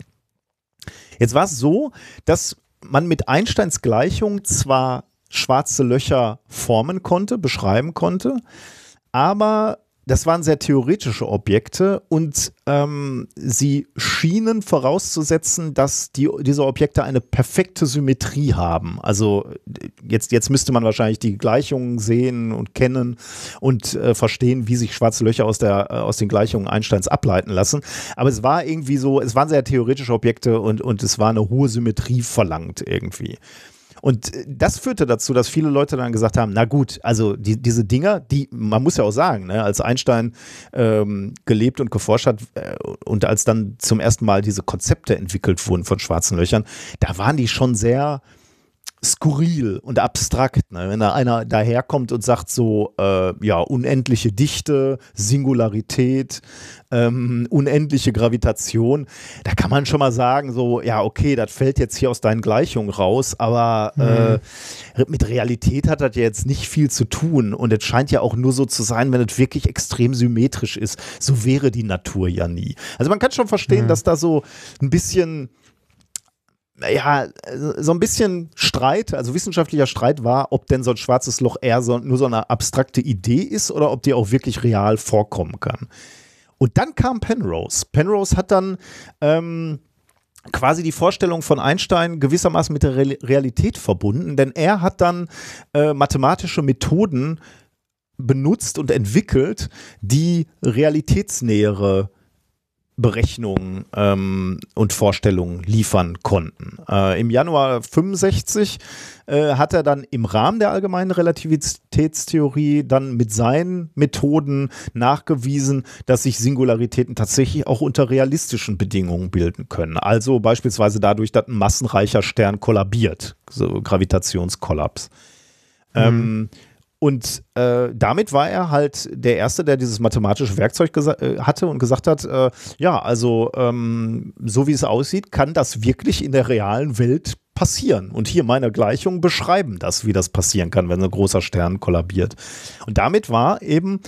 Jetzt war es so, dass man mit Einsteins Gleichung zwar schwarze Löcher formen konnte, beschreiben konnte, aber das waren sehr theoretische Objekte und ähm, sie schienen vorauszusetzen, dass die, diese Objekte eine perfekte Symmetrie haben. Also jetzt, jetzt müsste man wahrscheinlich die Gleichungen sehen und kennen und äh, verstehen, wie sich schwarze Löcher aus, der, äh, aus den Gleichungen Einsteins ableiten lassen. Aber es war irgendwie so, es waren sehr theoretische Objekte und, und es war eine hohe Symmetrie verlangt irgendwie. Und äh, das führte dazu, dass viele Leute dann gesagt haben, na gut, also die, diese Dinger, die, man muss ja auch sagen, ne, als Einstein ähm, gelebt und geforscht hat äh, und als dann zum ersten Mal diese Konzepte entwickelt wurden von schwarzen Löchern, da waren die schon sehr skurril und abstrakt. Ne? Wenn da einer daherkommt und sagt so, äh, ja, unendliche Dichte, Singularität, ähm, unendliche Gravitation, da kann man schon mal sagen, so, ja, okay, das fällt jetzt hier aus deinen Gleichungen raus, aber mhm. äh, mit Realität hat das ja jetzt nicht viel zu tun und es scheint ja auch nur so zu sein, wenn es wirklich extrem symmetrisch ist. So wäre die Natur ja nie. Also man kann schon verstehen, mhm. dass da so ein bisschen ja, so ein bisschen Streit, also wissenschaftlicher Streit war, ob denn so ein schwarzes Loch eher so, nur so eine abstrakte Idee ist oder ob die auch wirklich real vorkommen kann. Und dann kam Penrose. Penrose hat dann ähm, quasi die Vorstellung von Einstein gewissermaßen mit der Realität verbunden, denn er hat dann äh, mathematische Methoden benutzt und entwickelt, die realitätsnähere Berechnungen ähm, und Vorstellungen liefern konnten. Äh, Im Januar 65 äh, hat er dann im Rahmen der allgemeinen Relativitätstheorie dann mit seinen Methoden nachgewiesen, dass sich Singularitäten tatsächlich auch unter realistischen Bedingungen bilden können. Also beispielsweise dadurch, dass ein massenreicher Stern kollabiert, so Gravitationskollaps. Mhm. Ähm, und äh, damit war er halt der Erste, der dieses mathematische Werkzeug äh, hatte und gesagt hat, äh, ja, also ähm, so wie es aussieht, kann das wirklich in der realen Welt passieren. Und hier meine Gleichungen beschreiben das, wie das passieren kann, wenn ein großer Stern kollabiert. Und damit war eben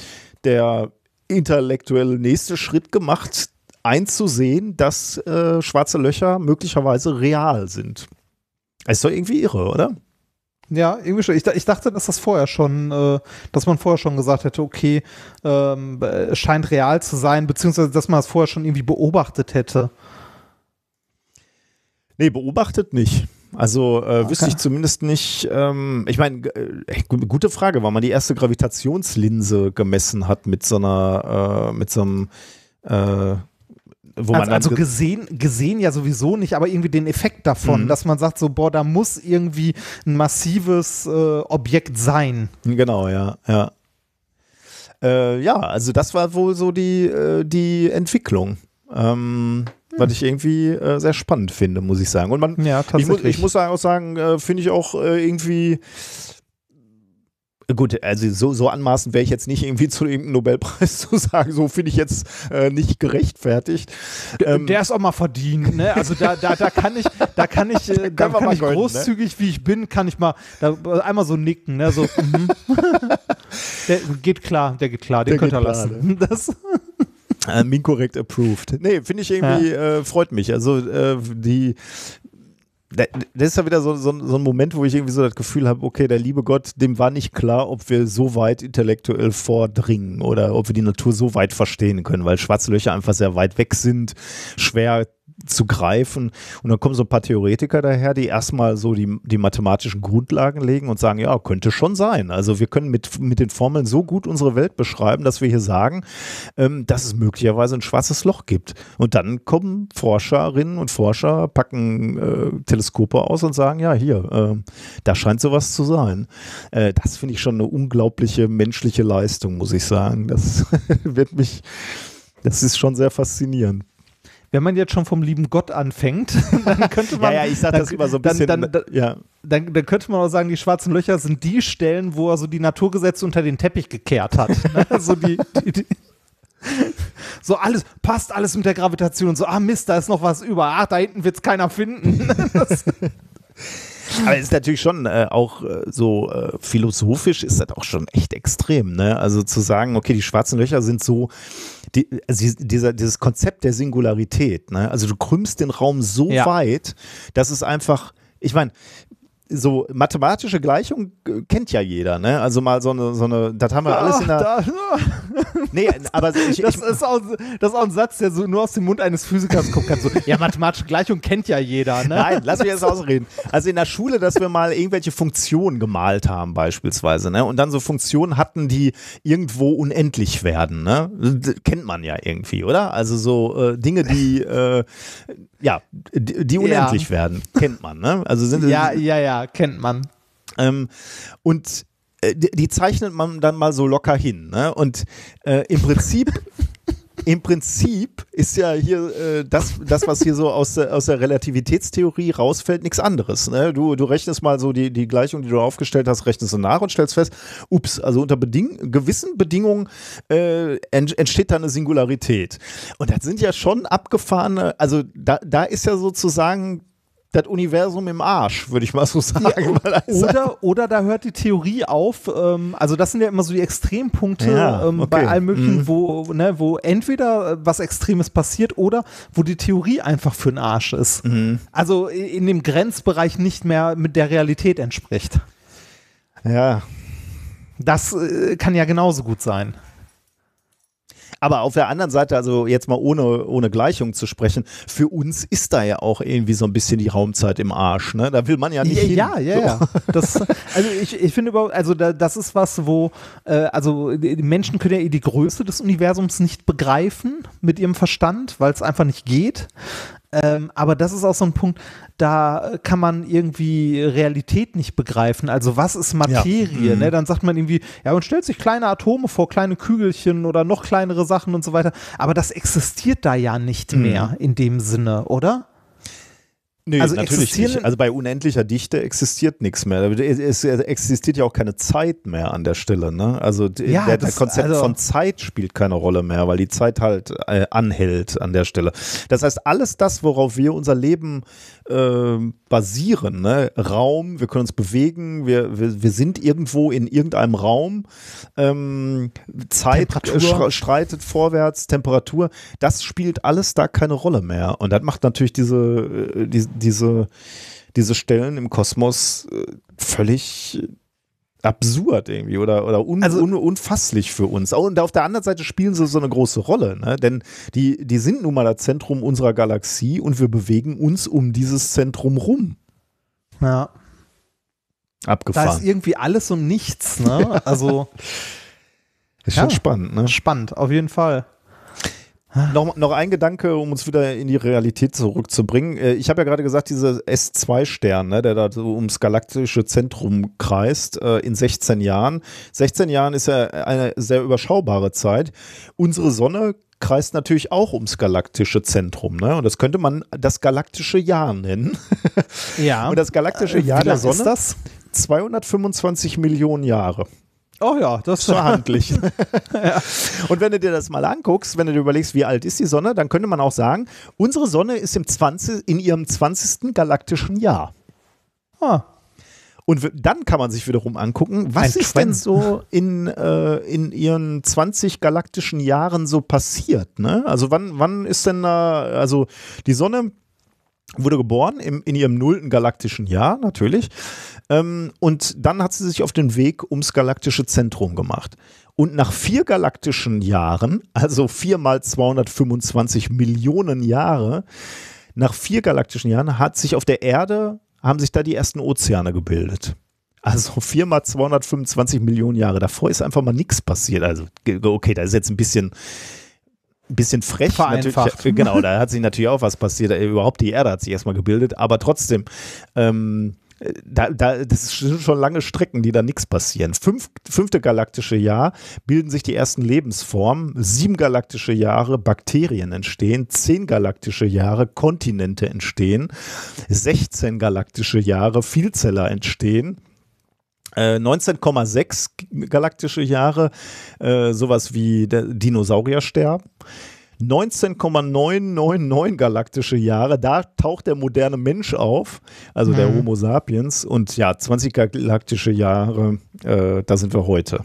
der intellektuelle nächste Schritt gemacht, einzusehen, dass äh, schwarze Löcher möglicherweise real sind. Das ist doch irgendwie irre, oder? Ja, irgendwie schon. Ich, ich, dachte, dass das vorher schon, äh, dass man vorher schon gesagt hätte, okay, ähm, es scheint real zu sein, beziehungsweise dass man es vorher schon irgendwie beobachtet hätte. Nee, beobachtet nicht. Also äh, okay. wüsste ich zumindest nicht. Ähm, ich meine, äh, gute Frage, weil man die erste Gravitationslinse gemessen hat mit so einer, äh, mit so einem wo also, man also gesehen, gesehen ja sowieso nicht, aber irgendwie den Effekt davon, mhm. dass man sagt so, boah, da muss irgendwie ein massives äh, Objekt sein. Genau, ja, ja. Äh, ja, also das war wohl so die, äh, die Entwicklung. Ähm, hm. Was ich irgendwie äh, sehr spannend finde, muss ich sagen. Und man, ja, ich, muss, ich muss auch sagen, äh, finde ich auch äh, irgendwie Gut, also so, so anmaßend wäre ich jetzt nicht irgendwie zu irgendeinem Nobelpreis zu sagen, so finde ich jetzt äh, nicht gerechtfertigt. Ähm, der ist auch mal verdient, ne? Also da, da, da kann ich, da kann ich, äh, da kann ich gönnen, ne? großzügig, ne? wie ich bin, kann ich mal da, einmal so nicken, ne? So, mm der geht klar, der geht klar, den der könnt ihr lassen. Ne? Das ähm, inkorrekt approved. Nee, finde ich irgendwie, ja. äh, freut mich. Also äh, die, das ist ja wieder so, so, so, ein Moment, wo ich irgendwie so das Gefühl habe, okay, der liebe Gott, dem war nicht klar, ob wir so weit intellektuell vordringen oder ob wir die Natur so weit verstehen können, weil schwarze Löcher einfach sehr weit weg sind, schwer zu greifen. Und dann kommen so ein paar Theoretiker daher, die erstmal so die, die mathematischen Grundlagen legen und sagen, ja, könnte schon sein. Also wir können mit, mit den Formeln so gut unsere Welt beschreiben, dass wir hier sagen, ähm, dass es möglicherweise ein schwarzes Loch gibt. Und dann kommen Forscherinnen und Forscher, packen äh, Teleskope aus und sagen, ja, hier, äh, da scheint sowas zu sein. Äh, das finde ich schon eine unglaubliche menschliche Leistung, muss ich sagen. Das wird mich, das ist schon sehr faszinierend wenn man jetzt schon vom lieben Gott anfängt, dann könnte man. ja, ja, ich sage das immer so ein bisschen. Dann, dann, ja. dann, dann, könnte man auch sagen, die schwarzen Löcher sind die Stellen, wo er so die Naturgesetze unter den Teppich gekehrt hat. Ne? so die, die, die so alles, passt alles mit der Gravitation. So, ah Mist, da ist noch was über. Ach, da hinten wird es keiner finden. Aber es ist natürlich schon äh, auch äh, so äh, philosophisch ist das auch schon echt extrem, ne? Also zu sagen, okay, die schwarzen Löcher sind so, die, also dieser, dieses Konzept der Singularität, ne? Also du krümmst den Raum so ja. weit, dass es einfach, ich meine, so mathematische Gleichung äh, kennt ja jeder, ne? Also mal so eine, so eine, das haben wir alles in der. Da, nee, aber ich, das, ich, ist auch, das ist auch ein Satz, der so nur aus dem Mund eines Physikers kommen kann. So, ja, mathematische Gleichung kennt ja jeder, ne? Nein, lass mich jetzt ausreden. Also in der Schule, dass wir mal irgendwelche Funktionen gemalt haben, beispielsweise, ne? Und dann so Funktionen hatten, die irgendwo unendlich werden, ne? Das kennt man ja irgendwie, oder? Also so äh, Dinge, die äh, ja, die, die unendlich ja. werden, kennt man, ne? Also sind ja, ja, ja, kennt man. Ähm, und äh, die, die, zeichnet man dann mal so locker hin, ne? Und äh, im Prinzip im Prinzip ist ja hier äh, das, das, was hier so aus der, aus der Relativitätstheorie rausfällt, nichts anderes. Ne? Du, du rechnest mal so die, die Gleichung, die du aufgestellt hast, rechnest du nach und stellst fest, ups, also unter Beding gewissen Bedingungen äh, entsteht da eine Singularität. Und das sind ja schon abgefahrene, also da, da ist ja sozusagen das Universum im Arsch, würde ich mal so sagen. Ja, oder, oder da hört die Theorie auf. Ähm, also das sind ja immer so die Extrempunkte ja, ähm, okay. bei allem möglichen, mhm. wo, ne, wo entweder äh, was Extremes passiert oder wo die Theorie einfach für den Arsch ist. Mhm. Also in dem Grenzbereich nicht mehr mit der Realität entspricht. Ja. Das äh, kann ja genauso gut sein. Aber auf der anderen Seite, also jetzt mal ohne, ohne Gleichung zu sprechen, für uns ist da ja auch irgendwie so ein bisschen die Raumzeit im Arsch. Ne? Da will man ja nicht. Ja, hin. ja, ja. Das, also ich, ich finde überhaupt, also da, das ist was, wo, äh, also die Menschen können ja die Größe des Universums nicht begreifen mit ihrem Verstand, weil es einfach nicht geht. Ähm, aber das ist auch so ein Punkt, da kann man irgendwie Realität nicht begreifen. Also was ist Materie? Ja. Ne? Mhm. Dann sagt man irgendwie, ja, man stellt sich kleine Atome vor, kleine Kügelchen oder noch kleinere Sachen und so weiter. Aber das existiert da ja nicht mhm. mehr in dem Sinne, oder? Nee, also natürlich nicht. Also bei unendlicher Dichte existiert nichts mehr. Es existiert ja auch keine Zeit mehr an der Stelle. Ne? Also ja, der, das Konzept also von Zeit spielt keine Rolle mehr, weil die Zeit halt äh, anhält an der Stelle. Das heißt, alles das, worauf wir unser Leben äh, basieren, ne? Raum, wir können uns bewegen, wir, wir, wir sind irgendwo in irgendeinem Raum, ähm, Zeit streitet vorwärts, Temperatur, das spielt alles da keine Rolle mehr. Und das macht natürlich diese, äh, die, diese, diese Stellen im Kosmos äh, völlig absurd irgendwie oder, oder un, also, un, unfasslich für uns. Und auf der anderen Seite spielen sie so eine große Rolle, ne? denn die, die sind nun mal das Zentrum unserer Galaxie und wir bewegen uns um dieses Zentrum rum. Ja. Abgefahren. Da ist irgendwie alles und nichts, ne? Also. ist schon ja, spannend, ne? Spannend, auf jeden Fall. Noch, noch ein Gedanke, um uns wieder in die Realität zurückzubringen. Äh, ich habe ja gerade gesagt, dieser S2-Stern, ne, der da so ums galaktische Zentrum kreist, äh, in 16 Jahren. 16 Jahren ist ja eine sehr überschaubare Zeit. Unsere Sonne kreist natürlich auch ums galaktische Zentrum. Ne? Und das könnte man das galaktische Jahr nennen. Ja. Und das galaktische Jahr der Sonne ist das? 225 Millionen Jahre. Oh ja, das ist handlich. ja. Und wenn du dir das mal anguckst, wenn du dir überlegst, wie alt ist die Sonne, dann könnte man auch sagen, unsere Sonne ist im 20, in ihrem 20. galaktischen Jahr. Ah. Und dann kann man sich wiederum angucken, was Ein ist Trend. denn so in, äh, in ihren 20 galaktischen Jahren so passiert? Ne? Also wann, wann ist denn da, also die Sonne wurde geboren im, in ihrem nullten galaktischen Jahr, natürlich. Ähm, und dann hat sie sich auf den Weg ums galaktische Zentrum gemacht. Und nach vier galaktischen Jahren, also vier mal 225 Millionen Jahre, nach vier galaktischen Jahren hat sich auf der Erde haben sich da die ersten Ozeane gebildet. Also viermal 225 Millionen Jahre. Davor ist einfach mal nichts passiert. Also, okay, da ist jetzt ein bisschen, bisschen frech. Vereinfacht. Genau, da hat sich natürlich auch was passiert. Überhaupt die Erde hat sich erstmal gebildet. Aber trotzdem, ähm, da, da, das sind schon lange Strecken, die da nichts passieren. Fünf, fünfte galaktische Jahr bilden sich die ersten Lebensformen, sieben galaktische Jahre Bakterien entstehen, zehn galaktische Jahre Kontinente entstehen, 16 galaktische Jahre Vielzeller entstehen. 19,6 äh, galaktische Jahre, äh, sowas wie Dinosaurier sterben. 19,999 galaktische Jahre, da taucht der moderne Mensch auf, also der mhm. Homo sapiens. Und ja, 20 galaktische Jahre, äh, da sind wir heute.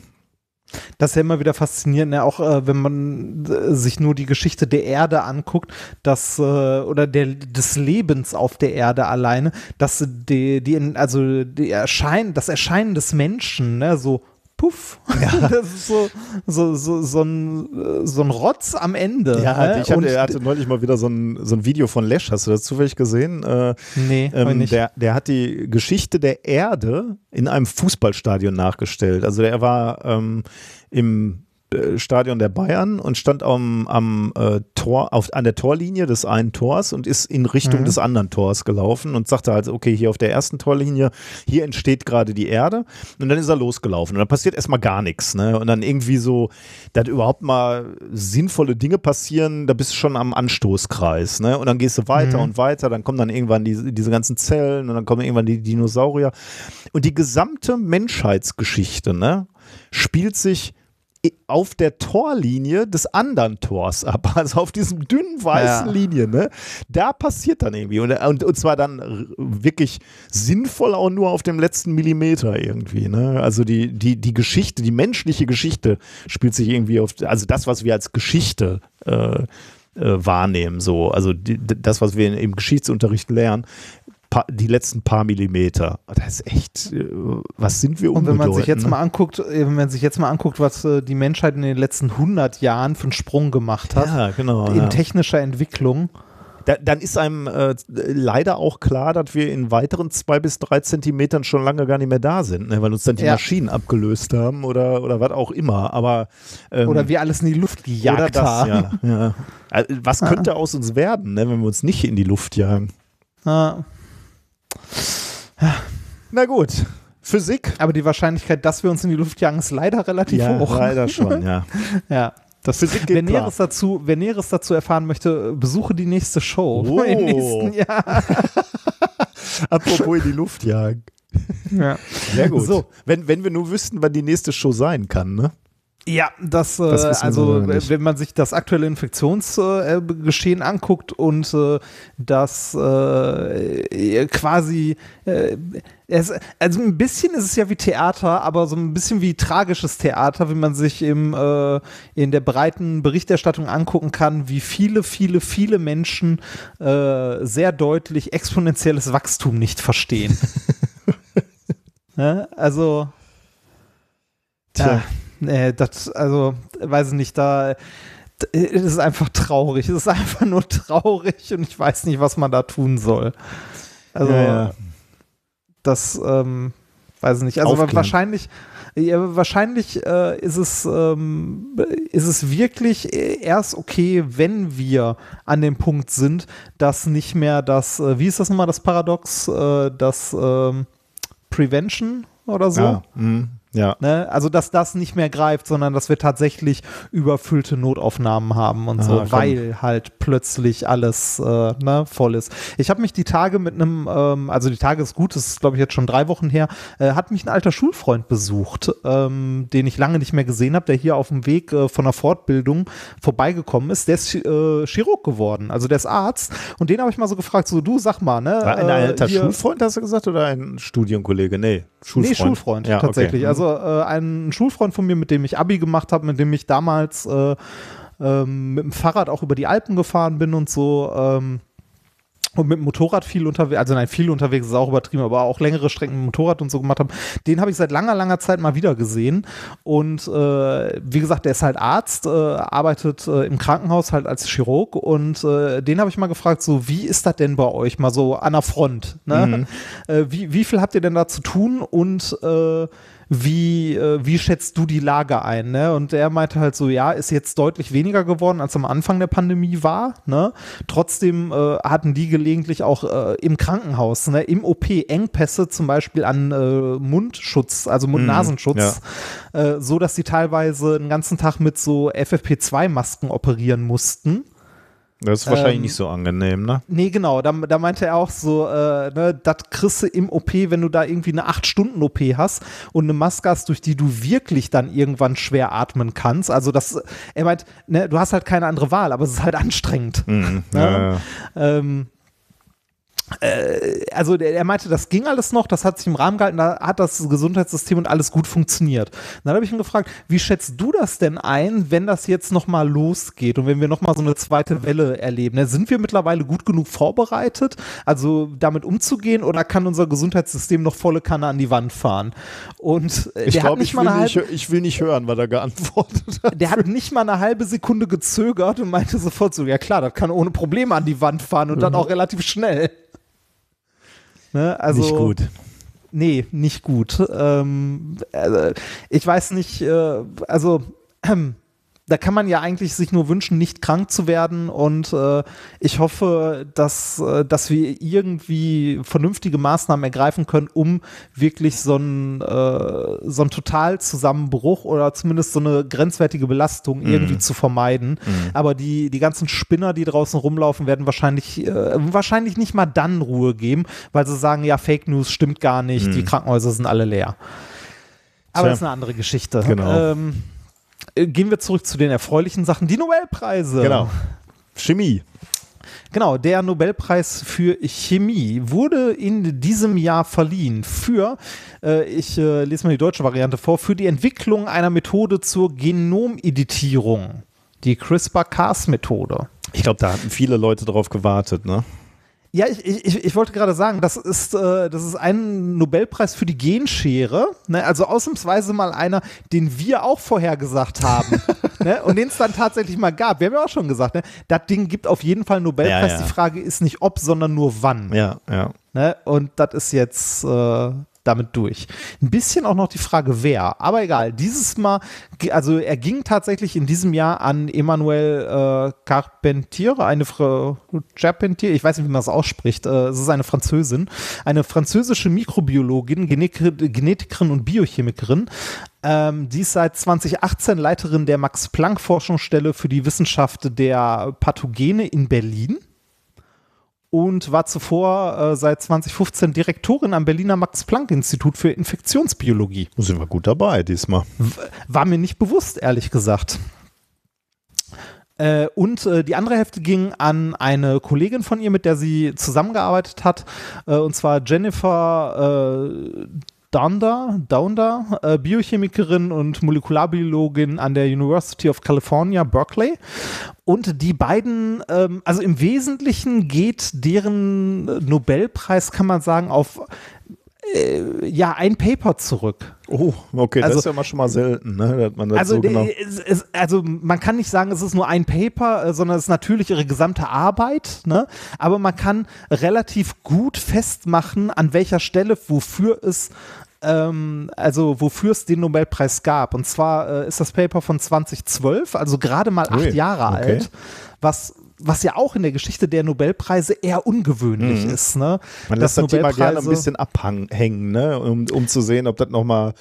Das ist ja immer wieder faszinierend, ne? auch äh, wenn man äh, sich nur die Geschichte der Erde anguckt, dass äh, oder der, des Lebens auf der Erde alleine, dass die, die also die Erschein, das Erscheinen des Menschen, ne, so puff. Ja. Das ist so, so, so, so, ein, so ein Rotz am Ende. Ja, ne? ich hatte, er hatte neulich mal wieder so ein, so ein Video von Lesch, hast du das zufällig gesehen? Äh, nee, ähm, nicht. Der, der hat die Geschichte der Erde in einem Fußballstadion nachgestellt. Also der war ähm, im äh, Stadion der Bayern und stand am, am äh, Tor, auf, an der Torlinie des einen Tors und ist in Richtung mhm. des anderen Tors gelaufen und sagte halt, okay, hier auf der ersten Torlinie, hier entsteht gerade die Erde und dann ist er losgelaufen und dann passiert erstmal gar nichts, ne? Und dann irgendwie so, dass überhaupt mal sinnvolle Dinge passieren, da bist du schon am Anstoßkreis, ne? Und dann gehst du weiter mhm. und weiter, dann kommen dann irgendwann die, diese ganzen Zellen und dann kommen irgendwann die Dinosaurier und die gesamte Menschheitsgeschichte, ne? Spielt sich auf der Torlinie des anderen Tors ab, also auf diesem dünnen weißen ja. Linie, ne? Da passiert dann irgendwie und, und, und zwar dann wirklich sinnvoll auch nur auf dem letzten Millimeter irgendwie, ne? Also die, die, die Geschichte, die menschliche Geschichte spielt sich irgendwie auf, also das, was wir als Geschichte äh, äh, wahrnehmen, so, also die, das, was wir im Geschichtsunterricht lernen, die letzten paar Millimeter. Das ist echt, äh, was sind wir Und wenn man sich jetzt ne? mal anguckt, äh, wenn man sich jetzt mal anguckt, was äh, die Menschheit in den letzten 100 Jahren für einen Sprung gemacht hat, ja, genau, in ja. technischer Entwicklung. Da, dann ist einem äh, leider auch klar, dass wir in weiteren zwei bis drei Zentimetern schon lange gar nicht mehr da sind, ne? weil uns dann die ja. Maschinen abgelöst haben oder, oder was auch immer. Aber ähm, oder wir alles in die Luft gejagt das, haben. Ja, ja. Was könnte aus uns werden, ne, wenn wir uns nicht in die Luft jagen? Ja. Na gut. Physik. Aber die Wahrscheinlichkeit, dass wir uns in die Luft jagen, ist leider relativ ja, hoch. Leider schon, ja. ja. Das Physik geht wer, Näheres dazu, wer Näheres dazu erfahren möchte, besuche die nächste Show oh. im nächsten Jahr. Apropos in die Luft jagen. Ja. Sehr gut. So. Wenn, wenn wir nur wüssten, wann die nächste Show sein kann, ne? Ja, das, äh, das also wenn man sich das aktuelle Infektionsgeschehen äh, anguckt und äh, das äh, quasi äh, es, also ein bisschen ist es ja wie Theater, aber so ein bisschen wie tragisches Theater, wie man sich im, äh, in der breiten Berichterstattung angucken kann, wie viele, viele, viele Menschen sehr deutlich exponentielles Wachstum nicht verstehen. ja, also Tja. Ja nee, das, also, weiß ich nicht, da es ist einfach traurig. Es ist einfach nur traurig und ich weiß nicht, was man da tun soll. Also, ja, ja. das, ähm, weiß ich nicht. Also, Aufklären. wahrscheinlich, ja, wahrscheinlich äh, ist, es, ähm, ist es wirklich erst okay, wenn wir an dem Punkt sind, dass nicht mehr das, äh, wie ist das nochmal, das Paradox, äh, das ähm, Prevention oder so? Ja. Mhm Ja. Ne? Also, dass das nicht mehr greift, sondern dass wir tatsächlich überfüllte Notaufnahmen haben und Ah, so, komm. weil halt plötzlich alles äh, ne, voll ist. Ich habe mich die Tage mit einem, ähm, also die Tage ist gut, das ist glaube ich jetzt schon drei Wochen her, äh, hat mich ein alter Schulfreund besucht, ähm, den ich lange nicht mehr gesehen habe, der hier auf dem Weg äh, von der Fortbildung vorbeigekommen ist. Der ist äh, Chirurg geworden, also der ist Arzt und den habe ich mal so gefragt, so du sag mal, ne? War ein äh, alter Schulfreund, hast du gesagt, oder ein Studienkollege? Nee, Schulfreund. Nee, Schulfreund, Ja, okay. tatsächlich. Mhm. Also äh, ein Schulfreund von mir, mit dem ich Abi gemacht habe, mit dem ich damals äh, ähm, mit dem Fahrrad auch über die Alpen gefahren bin und so. Ähm, und mit dem Motorrad viel unterwegs, also nein, viel unterwegs ist auch übertrieben, aber auch längere Strecken mit dem Motorrad und so gemacht habe, den habe ich seit langer, langer Zeit mal wieder gesehen. Und äh, wie gesagt, der ist halt Arzt, äh, arbeitet äh, im Krankenhaus halt als Chirurg und äh, den habe ich mal gefragt, so wie ist das denn bei euch mal so an der Front? Ne? Äh, wie, wie viel habt ihr denn da zu tun und äh, wie, äh, wie schätzt du die Lage ein? Ne? Und er meinte halt so, ja, ist jetzt deutlich weniger geworden, als am Anfang der Pandemie war. Ne? Trotzdem äh, hatten die gelegentlich auch äh, im Krankenhaus, ne, im OP Engpässe zum Beispiel an äh, Mundschutz, also Mund-Nasenschutz, äh, so dass sie teilweise den ganzen Tag mit so FFP2-Masken operieren mussten. Das ist wahrscheinlich Ähm, nicht so angenehm, ne? Nee, genau, da, da meinte er auch so, äh, ne, das kriegst du im OP, wenn du da irgendwie eine 8-Stunden-OP hast und eine Maske hast, durch die du wirklich dann irgendwann schwer atmen kannst. Also das, er meint, ne, du hast halt keine andere Wahl, aber es ist halt anstrengend. Mhm. Ja. Ja, ja. Ähm, äh, also der, er meinte, das ging alles noch, das hat sich im Rahmen gehalten, da hat das Gesundheitssystem und alles gut funktioniert. Dann habe ich ihn gefragt, wie schätzt du das denn ein, wenn das jetzt nochmal losgeht und wenn wir nochmal so eine zweite Welle erleben? Ne, sind wir mittlerweile gut genug vorbereitet, also damit umzugehen oder kann unser Gesundheitssystem noch volle Kanne an die Wand fahren? Und äh, Ich glaube, nicht ich, halbe, ich will nicht hören, was er geantwortet hat. der hat nicht mal eine halbe Sekunde gezögert und meinte sofort so, ja klar, das kann ohne Probleme an die Wand fahren und dann auch relativ schnell. Ne, also, nicht gut. Nee, nicht gut. Ähm, also, ich weiß nicht, äh, also ähm, da kann man ja eigentlich sich nur wünschen, nicht krank zu werden und äh, ich hoffe, dass, äh, dass wir irgendwie vernünftige Maßnahmen ergreifen können, um wirklich so einen, äh, so einen Totalzusammenbruch oder zumindest so eine grenzwertige Belastung irgendwie zu vermeiden. Aber die, die ganzen Spinner, die draußen rumlaufen, werden wahrscheinlich, äh, wahrscheinlich nicht mal dann Ruhe geben, weil sie sagen, ja, Fake News stimmt gar nicht, die Krankenhäuser sind alle leer. Aber Tja. das ist eine andere Geschichte. Genau. Ähm, äh, gehen wir zurück zu den erfreulichen Sachen. Die Nobelpreise. Genau. Chemie. Genau, der Nobelpreis für Chemie wurde in diesem Jahr verliehen für, äh, ich äh, lese mal die deutsche Variante vor, für die Entwicklung einer Methode zur Genomeditierung. Die CRISPR-Cas-Methode. Ich glaube, da hatten viele Leute drauf gewartet, ne? Ja, ich, ich, ich wollte gerade sagen, das ist, äh, das ist ein Nobelpreis für die Genschere. Ne? Also ausnahmsweise mal einer, den wir auch vorhergesagt haben. ne? Und den es dann tatsächlich mal gab. Wir haben ja auch schon gesagt, ne? das Ding gibt auf jeden Fall einen Nobelpreis. Ja, ja. Die Frage ist nicht ob, sondern nur wann. Ja, ja. Ne? Und das ist jetzt äh, damit durch. Ein bisschen auch noch die Frage, wer. Aber egal, dieses Mal, also er ging tatsächlich in diesem Jahr an Emmanuel äh, Carpentier, eine Frau Charpentier, ich weiß nicht, wie man das ausspricht, äh, es ist eine Französin, eine französische Mikrobiologin, Genek Genetikerin und Biochemikerin, ähm, die ist seit 2018 Leiterin der Max-Planck-Forschungsstelle für die Wissenschaft der Pathogene in Berlin und war zuvor äh, seit 2015 Direktorin am Berliner Max-Planck-Institut für Infektionsbiologie. Sind wir gut dabei diesmal. War mir nicht bewusst, ehrlich gesagt. Äh, und äh, die andere Hälfte ging an eine Kollegin von ihr, mit der sie zusammengearbeitet hat, äh, und zwar Jennifer Downder, Downder äh, Biochemikerin und Molekularbiologin an der University of California, Berkeley. Und die beiden, ähm, also im Wesentlichen geht deren Nobelpreis, kann man sagen, auf äh, ja, ein Paper zurück. Oh, okay, Also- das ist ja mal schon mal selten, ne? man Also, so genau. es, es, also man kann nicht sagen, es ist nur ein Paper, äh, sondern es ist natürlich ihre gesamte Arbeit, ne? aber man kann relativ gut festmachen, an welcher Stelle, wofür es ähm, also wofür es den Nobelpreis gab. Und zwar äh, ist das Paper von 2012, also gerade mal acht Ui, Jahre okay. alt, was was ja auch in der Geschichte der Nobelpreise eher ungewöhnlich Mhm. ist. Ne? Man lässt das Thema gerne ein bisschen abhängen, ne? um, um zu sehen, ob das nochmal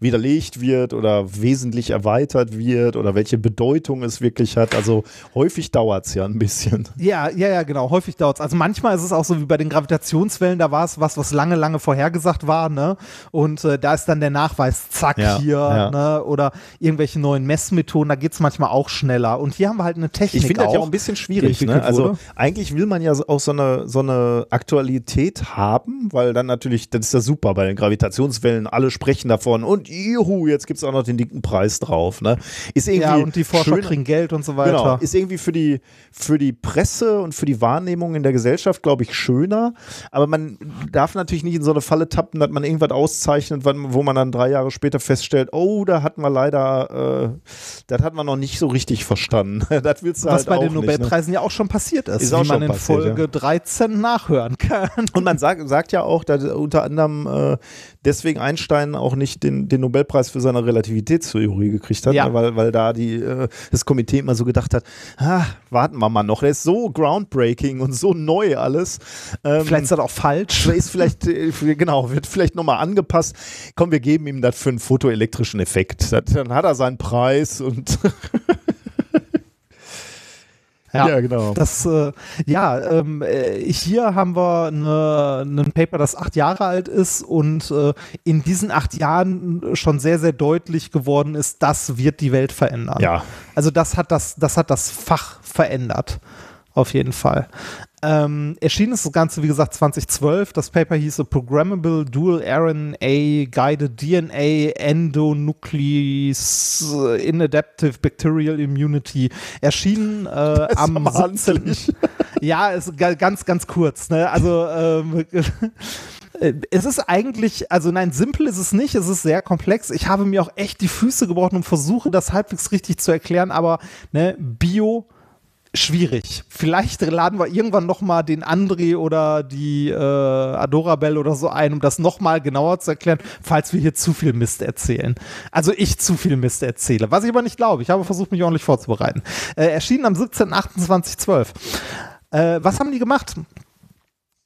widerlegt wird oder wesentlich erweitert wird oder welche Bedeutung es wirklich hat. Also häufig dauert es ja ein bisschen. Ja, ja, ja, genau. Häufig dauert es. Also manchmal ist es auch so wie bei den Gravitationswellen, da war es was, was lange, lange vorhergesagt war, ne? Und äh, da ist dann der Nachweis, zack, Ja, hier, ja. ne? Oder irgendwelche neuen Messmethoden, da geht es manchmal auch schneller. Und hier haben wir halt eine Technik. Ich finde das ja auch, ein bisschen die schwierig. Ne? Also wurde. eigentlich will man ja auch so eine, so eine Aktualität haben, weil dann natürlich, das ist ja super bei den Gravitationswellen, alle sprechen davon und juhu, jetzt gibt es auch noch den dicken Preis drauf. Ne? Ist irgendwie Ja, und die Forscher schön- kriegen Geld und so weiter. Genau, ist irgendwie für die, für die Presse und für die Wahrnehmung in der Gesellschaft, glaube ich, schöner. Aber man darf natürlich nicht in so eine Falle tappen, dass man irgendwas auszeichnet, wo man dann drei Jahre später feststellt, oh, da hatten wir leider, äh, das hat man noch nicht so richtig verstanden. das willst du was halt bei den nicht, ne? Nobelpreisen ja auch schon passiert ist, Ist wie man in passiert, Folge ja. 13 nachhören kann. Und man sagt, sagt ja auch, dass unter anderem äh, deswegen Einstein auch nicht den, den Nobelpreis für seine Relativitätstheorie gekriegt hat, Ja. ne, weil, weil da die, äh, das Komitee immer so gedacht hat, ah, warten wir mal noch, der ist so groundbreaking und so neu alles. Ähm, Vielleicht ist das auch falsch. ist vielleicht, äh, genau, wird vielleicht nochmal angepasst. Komm, wir geben ihm das für einen fotoelektrischen Effekt. Das, dann hat er seinen Preis und Ja, genau. Das, äh, ja, ähm, äh, hier haben wir ein Paper, das acht Jahre alt ist und äh, in diesen acht Jahren schon sehr, sehr deutlich geworden ist, das wird die Welt verändern. ja. Also das hat das, das hat das Fach verändert. Auf jeden Fall. Ähm, erschienen ist das Ganze, wie gesagt, 2012. Das Paper hieß A Programmable Dual RNA Guided DNA Endonuclease Inadaptive Bacterial Immunity. Erschienen äh, am aber 17. handlich. Ja, ist ga- ganz, ganz kurz. Ne? Also ähm, äh, es ist eigentlich, also nein, simpel ist es nicht, es ist sehr komplex. Ich habe mir auch echt die Füße gebrochen und versuche das halbwegs richtig zu erklären, aber ne, Bio schwierig. Vielleicht laden wir irgendwann noch mal den André oder die äh, Adorabel oder so ein, um das noch mal genauer zu erklären, falls wir hier zu viel Mist erzählen. Also ich zu viel Mist erzähle, was ich aber nicht glaube. Ich habe versucht, mich ordentlich vorzubereiten. Äh, erschienen am 17.28.12. Äh, was haben die gemacht?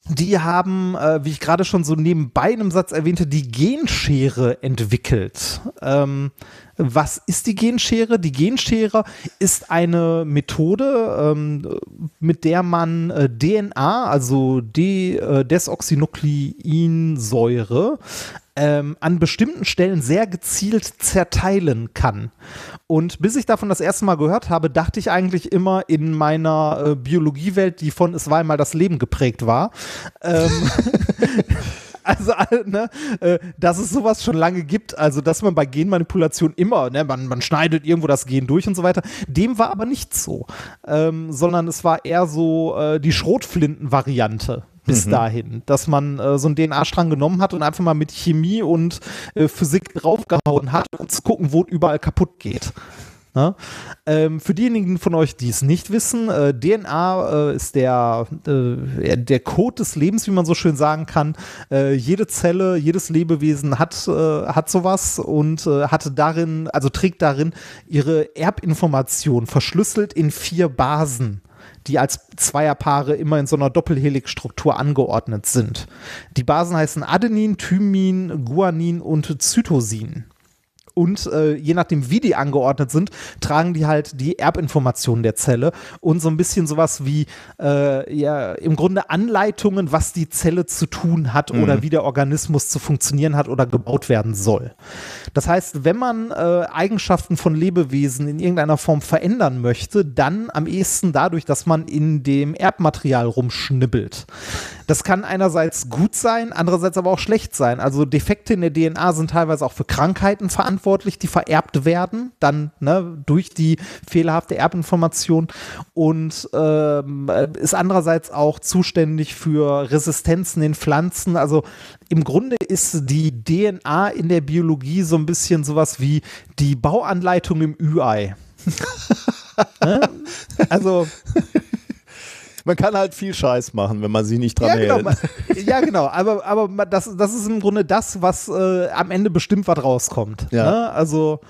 Die haben, äh, wie ich gerade schon so nebenbei in einem Satz erwähnte, die Genschere entwickelt. Ähm, was ist die Genschere? Die Genschere ist eine Methode, ähm, mit der man äh, DNA, also De äh, Desoxynukleinsäure, ähm, an bestimmten Stellen sehr gezielt zerteilen kann. Und bis ich davon das erste Mal gehört habe, dachte ich eigentlich immer in meiner äh, Biologiewelt, die von Es war einmal das Leben geprägt war, ähm, also, äh, ne, äh, dass es sowas schon lange gibt, also dass man bei Genmanipulation immer, ne, man, man schneidet irgendwo das Gen durch und so weiter. Dem war aber nicht so, ähm, sondern es war eher so äh, die Schrotflinten-Variante bis dahin, dass man äh, so einen DNA-Strang genommen hat und einfach mal mit Chemie und äh, Physik draufgehauen hat, um zu gucken, wo es überall kaputt geht. Ne? Ähm, für diejenigen von euch, die es nicht wissen, äh, DNA äh, ist der, äh, der Code des Lebens, wie man so schön sagen kann. Äh, jede Zelle, jedes Lebewesen hat, äh, hat sowas und äh, hatte darin, also trägt darin ihre Erbinformation verschlüsselt in vier Basen die als Zweierpaare immer in so einer Doppelhelixstruktur angeordnet sind. Die Basen heißen Adenin, Thymin, Guanin und Zytosin. Und äh, je nachdem, wie die angeordnet sind, tragen die halt die Erbinformationen der Zelle und so ein bisschen sowas wie äh, ja im Grunde Anleitungen, was die Zelle zu tun hat oder wie der Organismus zu funktionieren hat oder gebaut werden soll. Das heißt, wenn man äh, Eigenschaften von Lebewesen in irgendeiner Form verändern möchte, dann am ehesten dadurch, dass man in dem Erbmaterial rumschnibbelt. Das kann einerseits gut sein, andererseits aber auch schlecht sein. Also Defekte in der DNA sind teilweise auch für Krankheiten verantwortlich, die vererbt werden, dann ne, durch die fehlerhafte Erbinformation und ähm, ist andererseits auch zuständig für Resistenzen in Pflanzen. Also im Grunde ist die DNA in der Biologie so ein bisschen sowas wie die Bauanleitung im Ü-Ei. ne? Also Man kann halt viel Scheiß machen, wenn man sie nicht dran ja, genau, hält. ma- ja, genau. Aber, aber das, das ist im Grunde das, was äh, am Ende bestimmt was rauskommt. Ja. Ne? Also,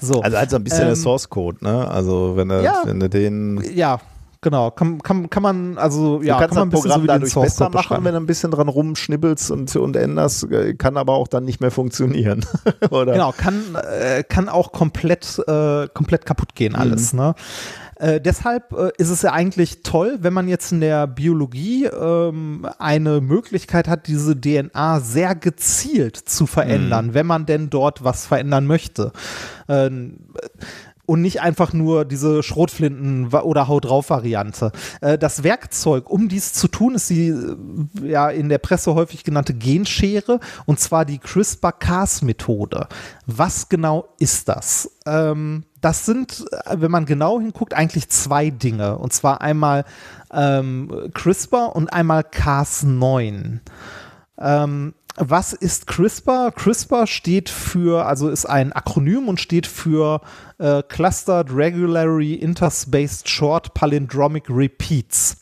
so. Also halt so ein bisschen Ähm, der Source Code, ne? Also wenn du, ja. wenn du den ja, genau. Kann, kann, kann man, also ja, du kannst kann man das Programm so dadurch Source besser machen, wenn du ein bisschen dran rumschnibbelst und, und änderst, äh, kann aber auch dann nicht mehr funktionieren. Oder? Genau, kann, äh, kann auch komplett, äh, komplett kaputt gehen alles. Ne? Äh, deshalb äh, ist es ja eigentlich toll, wenn man jetzt in der Biologie ähm, eine Möglichkeit hat, diese DNA sehr gezielt zu verändern, wenn man denn dort was verändern möchte. Ähm, und nicht einfach nur diese Schrotflinten- oder Haut drauf Variante. Äh, das Werkzeug, um dies zu tun, ist die äh, ja in der Presse häufig genannte Genschere und zwar die CRISPR-Cas-Methode. Was genau ist das? Ähm, das sind, äh, wenn man genau hinguckt, eigentlich zwei Dinge. Und zwar einmal ähm, CRISPR und einmal Cas9. Ähm, was ist CRISPR? CRISPR steht für, also ist ein Akronym und steht für äh, Clustered Regularly Interspaced Short Palindromic Repeats.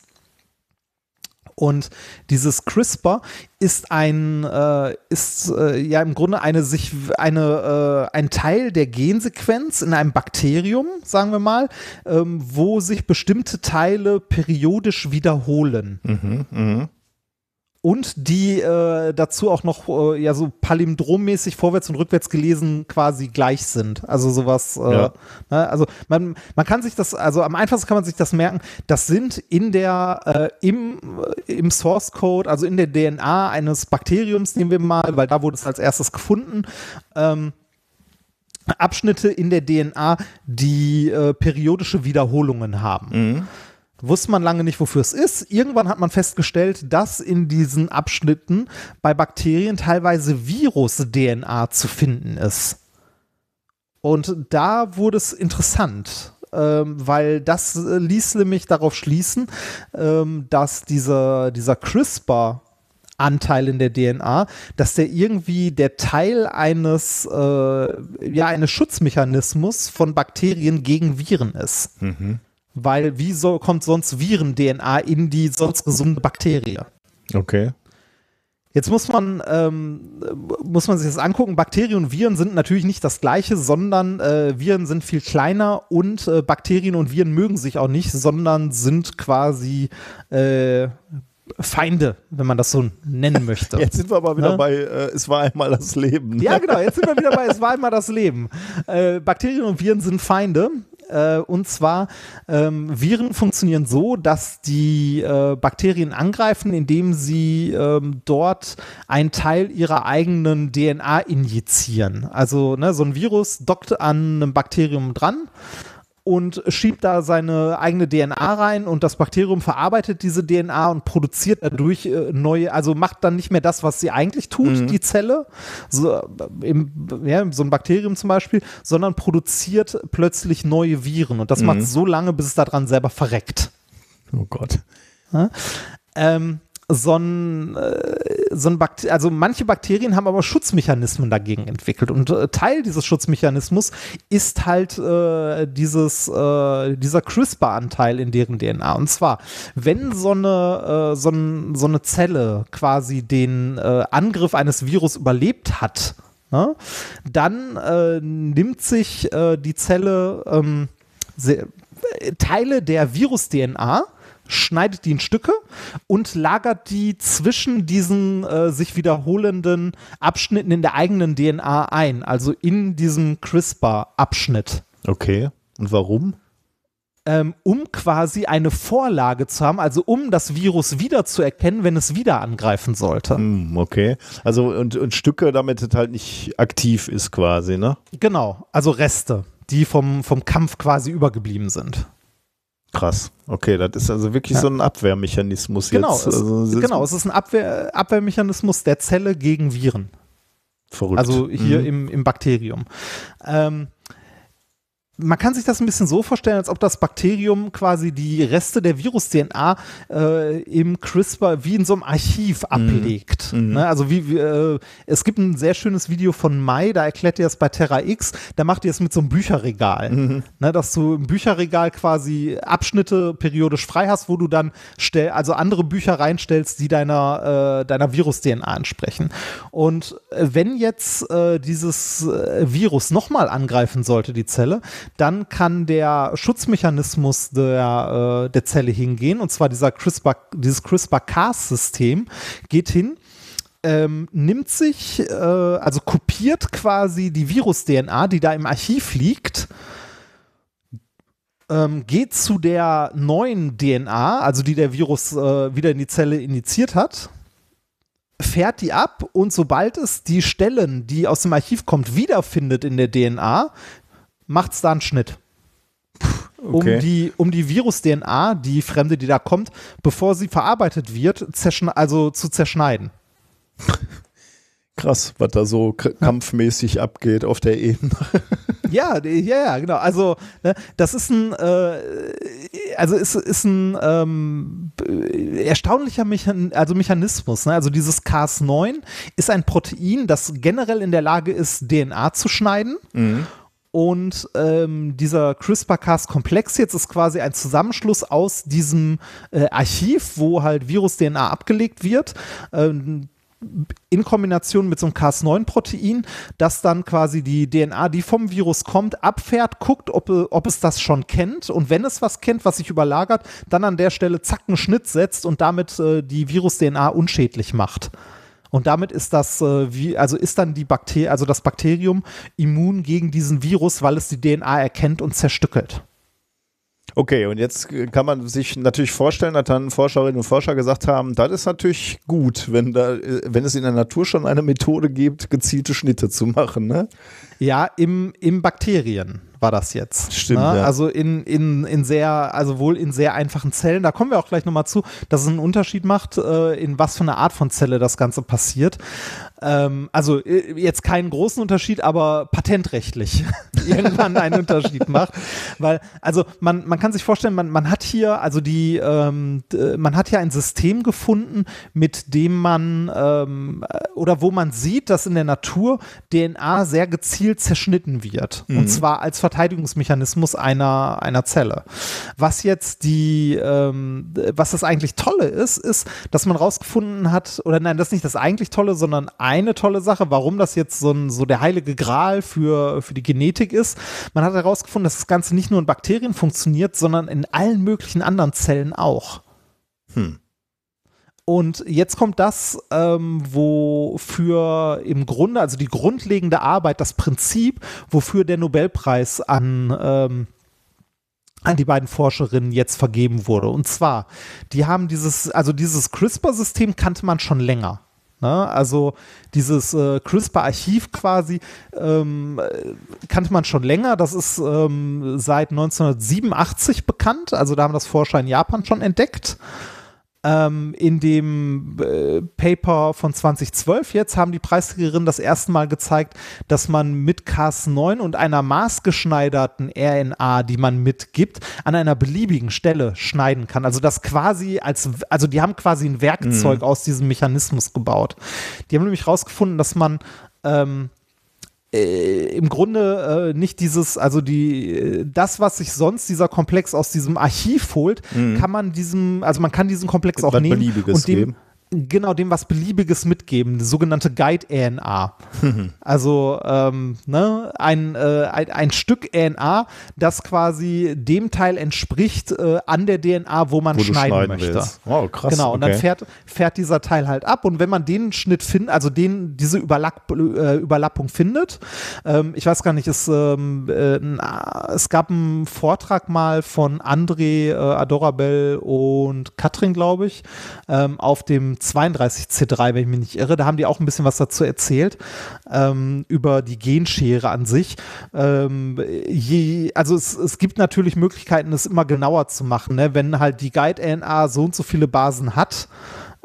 Und dieses CRISPR ist ein, äh, ist äh, ja im Grunde eine sich eine äh, ein Teil der Gensequenz in einem Bakterium, sagen wir mal, ähm, wo sich bestimmte Teile periodisch wiederholen und die äh, dazu auch noch äh, ja so palindrommäßig vorwärts und rückwärts gelesen quasi gleich sind. Also sowas. Äh, Ja. ne? Also man, man kann sich das, also am einfachsten kann man sich das merken. Das sind in der äh, im äh, im Source Code, also in der DNA eines Bakteriums, nehmen wir mal, weil da wurde es als erstes gefunden. Ähm, Abschnitte in der DNA, die äh, periodische Wiederholungen haben. Wusste man lange nicht, wofür es ist. Irgendwann hat man festgestellt, dass in diesen Abschnitten bei Bakterien teilweise Virus-DNA zu finden ist. Und da wurde es interessant, ähm, weil das äh, ließ nämlich darauf schließen, ähm, dass dieser, dieser CRISPR Anteil in der DNA, dass der irgendwie der Teil eines, äh, ja, eines Schutzmechanismus von Bakterien gegen Viren ist. Weil wie so, kommt sonst Viren-DNA in die sonst gesunde Bakterie? Okay. Jetzt muss man, ähm, muss man sich das angucken. Bakterien und Viren sind natürlich nicht das gleiche, sondern äh, Viren sind viel kleiner und äh, Bakterien und Viren mögen sich auch nicht, sondern sind quasi äh, Feinde, wenn man das so nennen möchte. Jetzt sind wir aber wieder Ne? bei, äh, es war einmal das Leben. Ja, genau, jetzt sind wir wieder bei Es war einmal das Leben. Äh, Bakterien und Viren sind Feinde. Äh, und zwar, ähm, Viren funktionieren so, dass die äh, Bakterien angreifen, indem sie ähm, dort einen Teil ihrer eigenen DNA injizieren. Also ne, so ein Virus dockt an einem Bakterium dran und schiebt da seine eigene DNA rein und das Bakterium verarbeitet diese DNA und produziert dadurch äh, neue, also macht dann nicht mehr das, was sie eigentlich tut, die Zelle, so, äh, im, ja, so ein Bakterium zum Beispiel, sondern produziert plötzlich neue Viren und das macht so lange, bis es daran selber verreckt. Oh Gott. Ähm, so ein, äh, so ein Bakter also manche Bakterien haben aber Schutzmechanismen dagegen entwickelt und äh, Teil dieses Schutzmechanismus ist halt äh, dieses, äh, dieser CRISPR-Anteil in deren DNA. Und zwar, wenn so eine, äh, so, ein, so eine Zelle quasi den äh, Angriff eines Virus überlebt hat, ne, dann nimmt sich die Zelle ähm, Teile der Virus-DNA, schneidet die in Stücke und lagert die zwischen diesen äh, sich wiederholenden Abschnitten in der eigenen DNA ein, also in diesem CRISPR-Abschnitt. Okay. Und warum? Ähm, um quasi eine Vorlage zu haben, also um das Virus wiederzuerkennen, wenn es wieder angreifen sollte. Hm, okay. Also und, und Stücke, damit es halt nicht aktiv ist quasi, ne? Genau, also Reste, die vom, vom Kampf quasi übergeblieben sind. Krass. Okay, das ist also wirklich Ja. so ein Abwehrmechanismus Genau, jetzt. es, also, es genau, es ist ein Abwehr, Abwehrmechanismus der Zelle gegen Viren. verrückt. Also hier Mhm. im, im Bakterium. Ähm, man kann sich das ein bisschen so vorstellen, als ob das Bakterium quasi die Reste der Virus-DNA äh, im CRISPR wie in so einem Archiv ablegt. Ne? Also wie, wie äh, es gibt ein sehr schönes Video von Mai, da erklärt ihr es bei Terra X, da macht ihr es mit so einem Bücherregal. Ne? Dass du im Bücherregal quasi Abschnitte periodisch frei hast, wo du dann stell, also andere Bücher reinstellst, die deiner, äh, deiner Virus-DNA entsprechen. Und äh, wenn jetzt äh, dieses äh, Virus nochmal angreifen sollte, die Zelle, dann kann der Schutzmechanismus der, äh, der Zelle hingehen, und zwar dieser CRISPR, dieses CRISPR-Cas-System geht hin, ähm, nimmt sich, äh, also kopiert quasi die Virus-DNA, die da im Archiv liegt, ähm, geht zu der neuen DNA, also die der Virus äh, wieder in die Zelle injiziert hat, fährt die ab und sobald es die Stellen, die aus dem Archiv kommt, wiederfindet in der DNA, macht es da einen Schnitt. Okay. Um die, um die Virus-DNA, die fremde, die da kommt, bevor sie verarbeitet wird, also zu zerschneiden. Krass, was da so kampfmäßig abgeht auf der Ebene. Ja, ja, ja, genau. Also, ne, das ist ein, äh, also ist, ist ein ähm, erstaunlicher Mechan also Mechanismus. Ne? Also dieses Cas9 ist ein Protein, das generell in der Lage ist, DNA zu schneiden. Mhm. Und ähm, dieser CRISPR-Cas-Komplex jetzt ist quasi ein Zusammenschluss aus diesem äh, Archiv, wo halt Virus-DNA abgelegt wird. Ähm, in Kombination mit so einem Cas9-Protein, das dann quasi die DNA, die vom Virus kommt, abfährt, guckt, ob, ob es das schon kennt und wenn es was kennt, was sich überlagert, dann an der Stelle zack einen Schnitt setzt und damit äh, die Virus-DNA unschädlich macht. Und damit ist das, äh, wie, also ist dann die Bakterie, also das Bakterium immun gegen diesen Virus, weil es die DNA erkennt und zerstückelt. Okay, und jetzt kann man sich natürlich vorstellen, dass dann Forscherinnen und Forscher gesagt haben, das ist natürlich gut, wenn, da, wenn es in der Natur schon eine Methode gibt, gezielte Schnitte zu machen. Ne? Ja, im, im Bakterien war das jetzt. Stimmt. Ne? Ja. Also in, in, in sehr, also wohl in sehr einfachen Zellen. Da kommen wir auch gleich nochmal zu, dass es einen Unterschied macht, äh, in was für eine Art von Zelle das Ganze passiert. Ähm, also äh, jetzt keinen großen Unterschied, aber patentrechtlich irgendwann einen Unterschied macht. Weil, also man, man kann sich vorstellen, man, man hat hier, also die, ähm, man hat hier ein System gefunden, mit dem man ähm, äh, oder wo man sieht, dass in der Natur DNA sehr gezielt zerschnitten wird. Mhm. Und zwar als Verteidigungsmechanismus einer, einer Zelle. Was jetzt die, ähm, was das eigentlich Tolle ist, ist, dass man rausgefunden hat, oder nein, das ist nicht das eigentlich Tolle, sondern eine tolle Sache, warum das jetzt so, ein, so der heilige Gral für, für die Genetik ist. Man hat herausgefunden, dass das Ganze nicht nur in Bakterien funktioniert, sondern in allen möglichen anderen Zellen auch. Hm. Und jetzt kommt das, ähm, wofür im Grunde, also die grundlegende Arbeit, das Prinzip, wofür der Nobelpreis an, ähm, an die beiden Forscherinnen jetzt vergeben wurde. Und zwar, die haben dieses, also dieses CRISPR-System kannte man schon länger. Ne? Also dieses äh, CRISPR-Archiv quasi ähm, kannte man schon länger. Das ist ähm, seit 1987 bekannt. Also da haben das Forscher in Japan schon entdeckt ähm, in dem äh, Paper von 2012 jetzt haben die Preisträgerinnen das erste Mal gezeigt, dass man mit Cas9 und einer maßgeschneiderten RNA, die man mitgibt, an einer beliebigen Stelle schneiden kann. Also das quasi als, also die haben quasi ein Werkzeug mhm. aus diesem Mechanismus gebaut. Die haben nämlich rausgefunden, dass man ähm, äh, im Grunde äh, nicht dieses, also die, äh, das, was sich sonst dieser Komplex aus diesem Archiv holt, mhm. kann man diesem, also man kann diesen Komplex auch nehmen und dem, geben genau dem was Beliebiges mitgeben, die sogenannte Guide-RNA. also ähm, ne, ein, äh, ein, ein, Stück RNA, das quasi dem Teil entspricht äh, an der DNA, wo man wo schneiden, möchte. Willst. Wow, krass. Genau, und okay. dann fährt, fährt dieser Teil halt ab und wenn man den Schnitt findet, also den, diese Überlapp, äh, Überlappung findet, ähm, ich weiß gar nicht, es, ähm, äh, es gab einen Vortrag mal von André äh, Adorabel und Katrin, glaube ich, ähm, auf dem 32C3, wenn ich mich nicht irre. Da haben die auch ein bisschen was dazu erzählt, ähm, über die Genschere an sich. Ähm, je, also es, es gibt natürlich Möglichkeiten, es immer genauer zu machen. Ne? Wenn halt die Guide-RNA so und so viele Basen hat,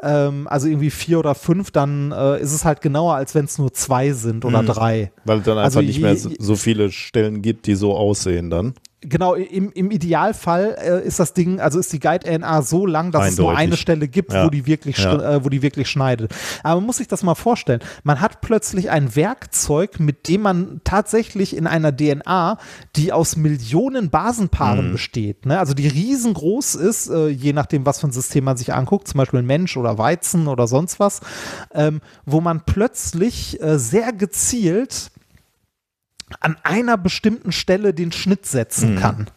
ähm, also irgendwie vier oder fünf, dann äh, ist es halt genauer, als wenn es nur zwei sind oder mhm. drei. Weil es dann einfach also nicht mehr so viele Stellen gibt, die so aussehen dann. Genau, im, im Idealfall äh, ist das Ding, also ist die Guide-RNA so lang, dass Eindeutig. es nur eine Stelle gibt, ja. wo, die wirklich, ja. äh, wo die wirklich schneidet. Aber man muss sich das mal vorstellen. Man hat plötzlich ein Werkzeug, mit dem man tatsächlich in einer DNA, die aus Millionen Basenpaaren mhm. besteht, ne? also die riesengroß ist, äh, je nachdem, was für ein System man sich anguckt, zum Beispiel ein Mensch oder Weizen oder sonst was, ähm, wo man plötzlich äh, sehr gezielt an einer bestimmten Stelle den Schnitt setzen kann.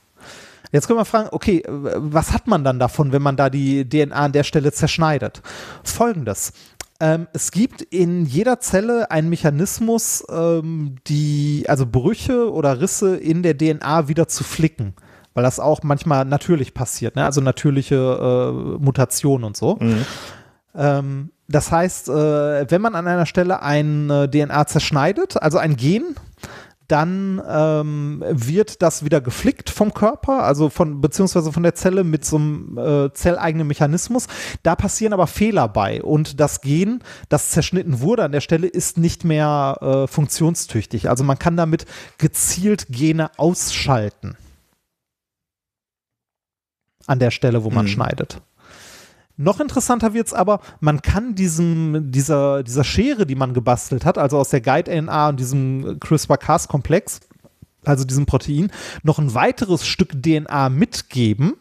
Jetzt können wir fragen, okay, was hat man dann davon, wenn man da die DNA an der Stelle zerschneidet? Folgendes. Ähm, es gibt in jeder Zelle einen Mechanismus, ähm, die, also Brüche oder Risse in der DNA wieder zu flicken. Weil das auch manchmal natürlich passiert, ne? also natürliche äh, Mutationen und so. Ähm, das heißt, äh, wenn man an einer Stelle ein äh, DNA zerschneidet, also ein Gen, dann ähm, wird das wieder geflickt vom Körper, also von beziehungsweise von der Zelle mit so einem äh, zelleigenen Mechanismus. Da passieren aber Fehler bei und das Gen, das zerschnitten wurde an der Stelle, ist nicht mehr äh, funktionstüchtig. Also man kann damit gezielt Gene ausschalten an der Stelle, wo man Mhm. schneidet. Noch interessanter wird es aber, man kann diesem, dieser, dieser Schere, die man gebastelt hat, also aus der Guide-RNA und diesem CRISPR-Cas-Komplex, also diesem Protein, noch ein weiteres Stück DNA mitgeben,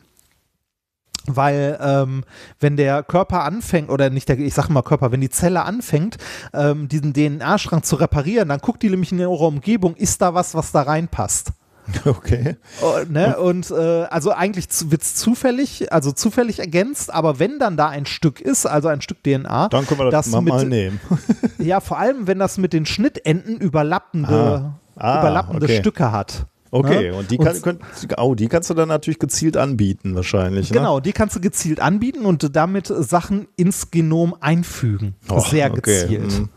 weil ähm, wenn der Körper anfängt, oder nicht der, ich sag mal Körper, wenn die Zelle anfängt, ähm, diesen DNA-Strang zu reparieren, dann guckt die nämlich in ihrer Umgebung, ist da was, was da reinpasst. Okay. Oh, ne? Und äh, also eigentlich wird es zufällig, also zufällig ergänzt, aber wenn dann da ein Stück ist, also ein Stück DNA, Dann können wir das, mal, mit, nehmen. ja, vor allem, wenn das mit den Schnittenden überlappende, Ah. Ah, überlappende okay. Stücke hat. Okay, Ne? und die, kann, könnt, oh, die kannst du dann natürlich gezielt anbieten, wahrscheinlich. Ne? Genau, die kannst du gezielt anbieten und damit Sachen ins Genom einfügen. Och, Sehr okay, gezielt. hm.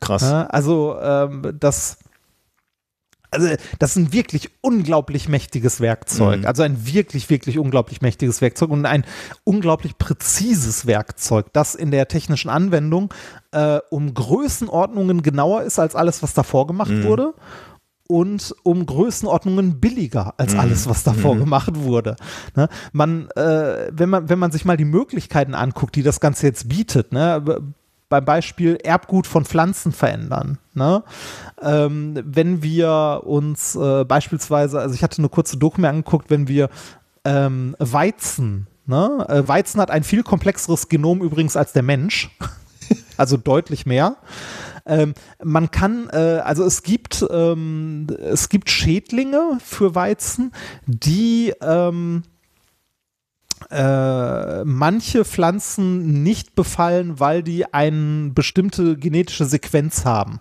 Krass. Ja, also ähm, das, also das ist ein wirklich unglaublich mächtiges Werkzeug. Mhm. Also ein wirklich, wirklich unglaublich mächtiges Werkzeug und ein unglaublich präzises Werkzeug, das in der technischen Anwendung äh, um Größenordnungen genauer ist als alles, was davor gemacht Mhm. wurde. Und um Größenordnungen billiger als alles, was davor gemacht wurde. Ne? Man, äh, wenn man, wenn man sich mal die Möglichkeiten anguckt, die das Ganze jetzt bietet, ne? beim Beispiel Erbgut von Pflanzen verändern. Ne? Ähm, wenn wir uns äh, beispielsweise, also ich hatte eine kurze Doku mir angeguckt, wenn wir ähm, Weizen, ne? äh, Weizen hat ein viel komplexeres Genom übrigens als der Mensch, also deutlich mehr. Ähm, man kann, äh, also es gibt, ähm, es gibt Schädlinge für Weizen, die ähm, äh, manche Pflanzen nicht befallen, weil die eine bestimmte genetische Sequenz haben.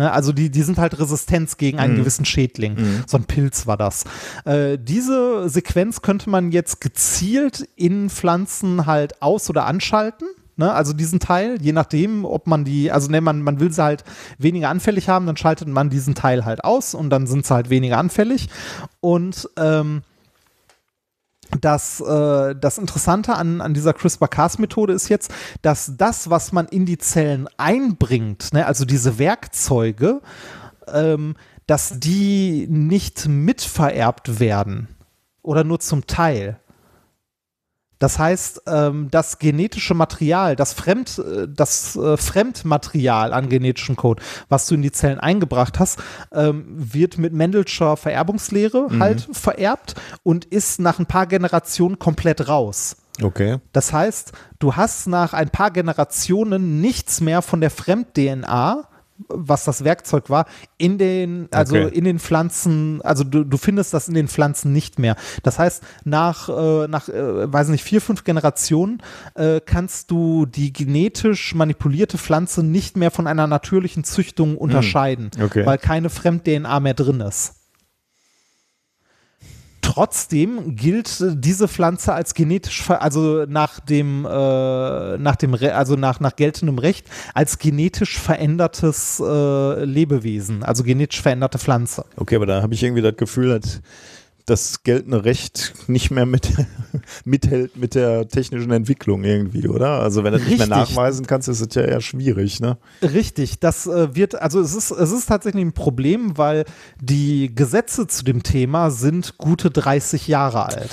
Ne, also die, die sind halt Resistenz gegen einen gewissen Schädling. So ein Pilz war das. Äh, diese Sequenz könnte man jetzt gezielt in Pflanzen halt aus- oder anschalten. Ne, also diesen Teil, je nachdem, ob man die, also ne, man, man will sie halt weniger anfällig haben, dann schaltet man diesen Teil halt aus und dann sind sie halt weniger anfällig. Und ähm, das, äh, das Interessante an, an dieser CRISPR-Cas-Methode ist jetzt, dass das, was man in die Zellen einbringt, ne, also diese Werkzeuge, ähm, dass die nicht mitvererbt werden oder nur zum Teil. Das heißt, ähm, das genetische Material, das, Fremd, äh, das äh, Fremdmaterial an genetischem Code, was du in die Zellen eingebracht hast, ähm, wird mit Mendelscher Vererbungslehre halt vererbt und ist nach ein paar Generationen komplett raus. Okay. Das heißt, du hast nach ein paar Generationen nichts mehr von der Fremd-DNA, was das Werkzeug war, in den, also Okay. in den Pflanzen, also du, du findest das in den Pflanzen nicht mehr. Das heißt, nach, äh, nach äh, weiß nicht, vier, fünf Generationen äh, kannst du die genetisch manipulierte Pflanze nicht mehr von einer natürlichen Züchtung unterscheiden, okay. weil keine Fremd-DNA mehr drin ist. Trotzdem gilt äh, diese Pflanze als genetisch, also nach dem, äh, nach dem, also nach, nach geltendem Recht als genetisch verändertes äh, Lebewesen, also genetisch veränderte Pflanze. Okay, aber da habe ich irgendwie das Gefühl, dass das geltende Recht nicht mehr mit, mithält mit der technischen Entwicklung irgendwie, oder? Also wenn du das nicht mehr nachweisen kannst, ist es ja eher schwierig, ne? Richtig, das äh, wird, also es ist, es ist tatsächlich ein Problem, weil die Gesetze zu dem Thema sind gute 30 Jahre alt.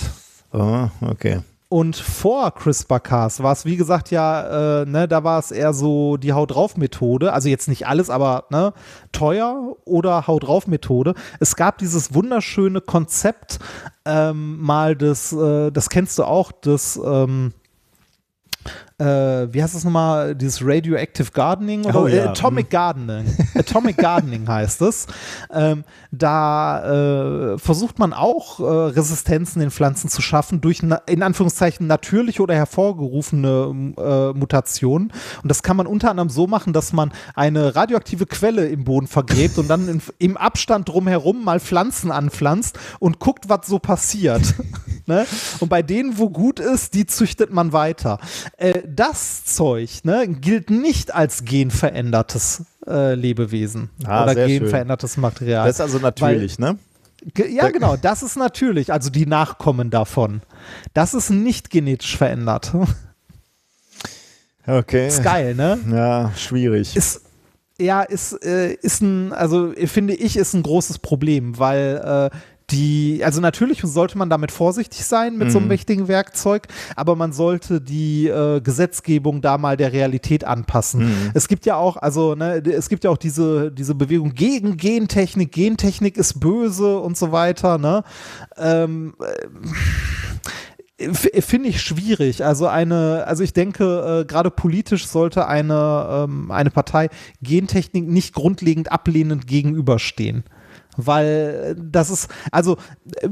Ah, okay. Und vor CRISPR-Cas war es, wie gesagt, ja, äh, ne, da war es eher so die Haut drauf Methode. Also jetzt nicht alles, aber ne, teuer oder Haut drauf Methode. Es gab dieses wunderschöne Konzept ähm, mal des, äh, das kennst du auch, des ähm, äh, wie heißt das nochmal, dieses Radioactive Gardening oder Oh, ja. Atomic Gardening. Atomic Gardening heißt es. Ähm, da äh, versucht man auch äh, Resistenzen in Pflanzen zu schaffen durch in Anführungszeichen natürliche oder hervorgerufene äh, Mutationen. Und das kann man unter anderem so machen, dass man eine radioaktive Quelle im Boden vergräbt und dann in, im Abstand drumherum mal Pflanzen anpflanzt und guckt, was so passiert. ne? Und bei denen, wo gut ist, die züchtet man weiter. Äh, das Zeug ne, gilt nicht als genverändertes äh, Lebewesen Ah, oder sehr schön. genverändertes Material. Das ist also natürlich, ne? Ge- Ja, genau, das ist natürlich, also die Nachkommen davon. Das ist nicht genetisch verändert. Okay. Ist geil, ne? Ja, schwierig. Ist, ja, ist, äh, ist ein, also finde ich, ist ein großes Problem, weil äh, die, also natürlich sollte man damit vorsichtig sein mit so einem wichtigen Werkzeug, aber man sollte die äh, Gesetzgebung da mal der Realität anpassen. Es gibt ja auch, also ne, es gibt ja auch diese, diese Bewegung gegen Gentechnik, Gentechnik ist böse und so weiter, ne? Ähm, F- Finde ich schwierig. Also eine, also ich denke, äh, gerade politisch sollte eine, ähm, eine Partei Gentechnik nicht grundlegend ablehnend gegenüberstehen. Weil äh, das ist, also äh,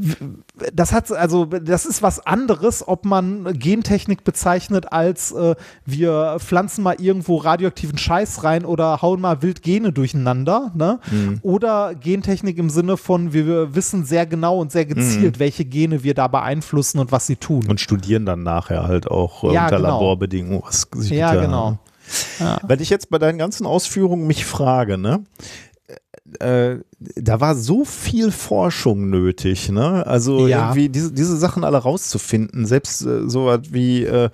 das hat, also das ist was anderes, ob man Gentechnik bezeichnet als äh, wir pflanzen mal irgendwo radioaktiven Scheiß rein oder hauen mal wild Gene durcheinander, ne? Oder Gentechnik im Sinne von wir, wir wissen sehr genau und sehr gezielt, welche Gene wir da beeinflussen und was sie tun. Und studieren dann nachher halt auch äh, Ja, unter genau. Laborbedingungen. Was sich Ja, genau. Wenn ich jetzt bei deinen ganzen Ausführungen mich frage, ne? Äh, da war so viel Forschung nötig, ne? Also Ja. irgendwie diese, diese Sachen alle rauszufinden, selbst äh, so was wie äh,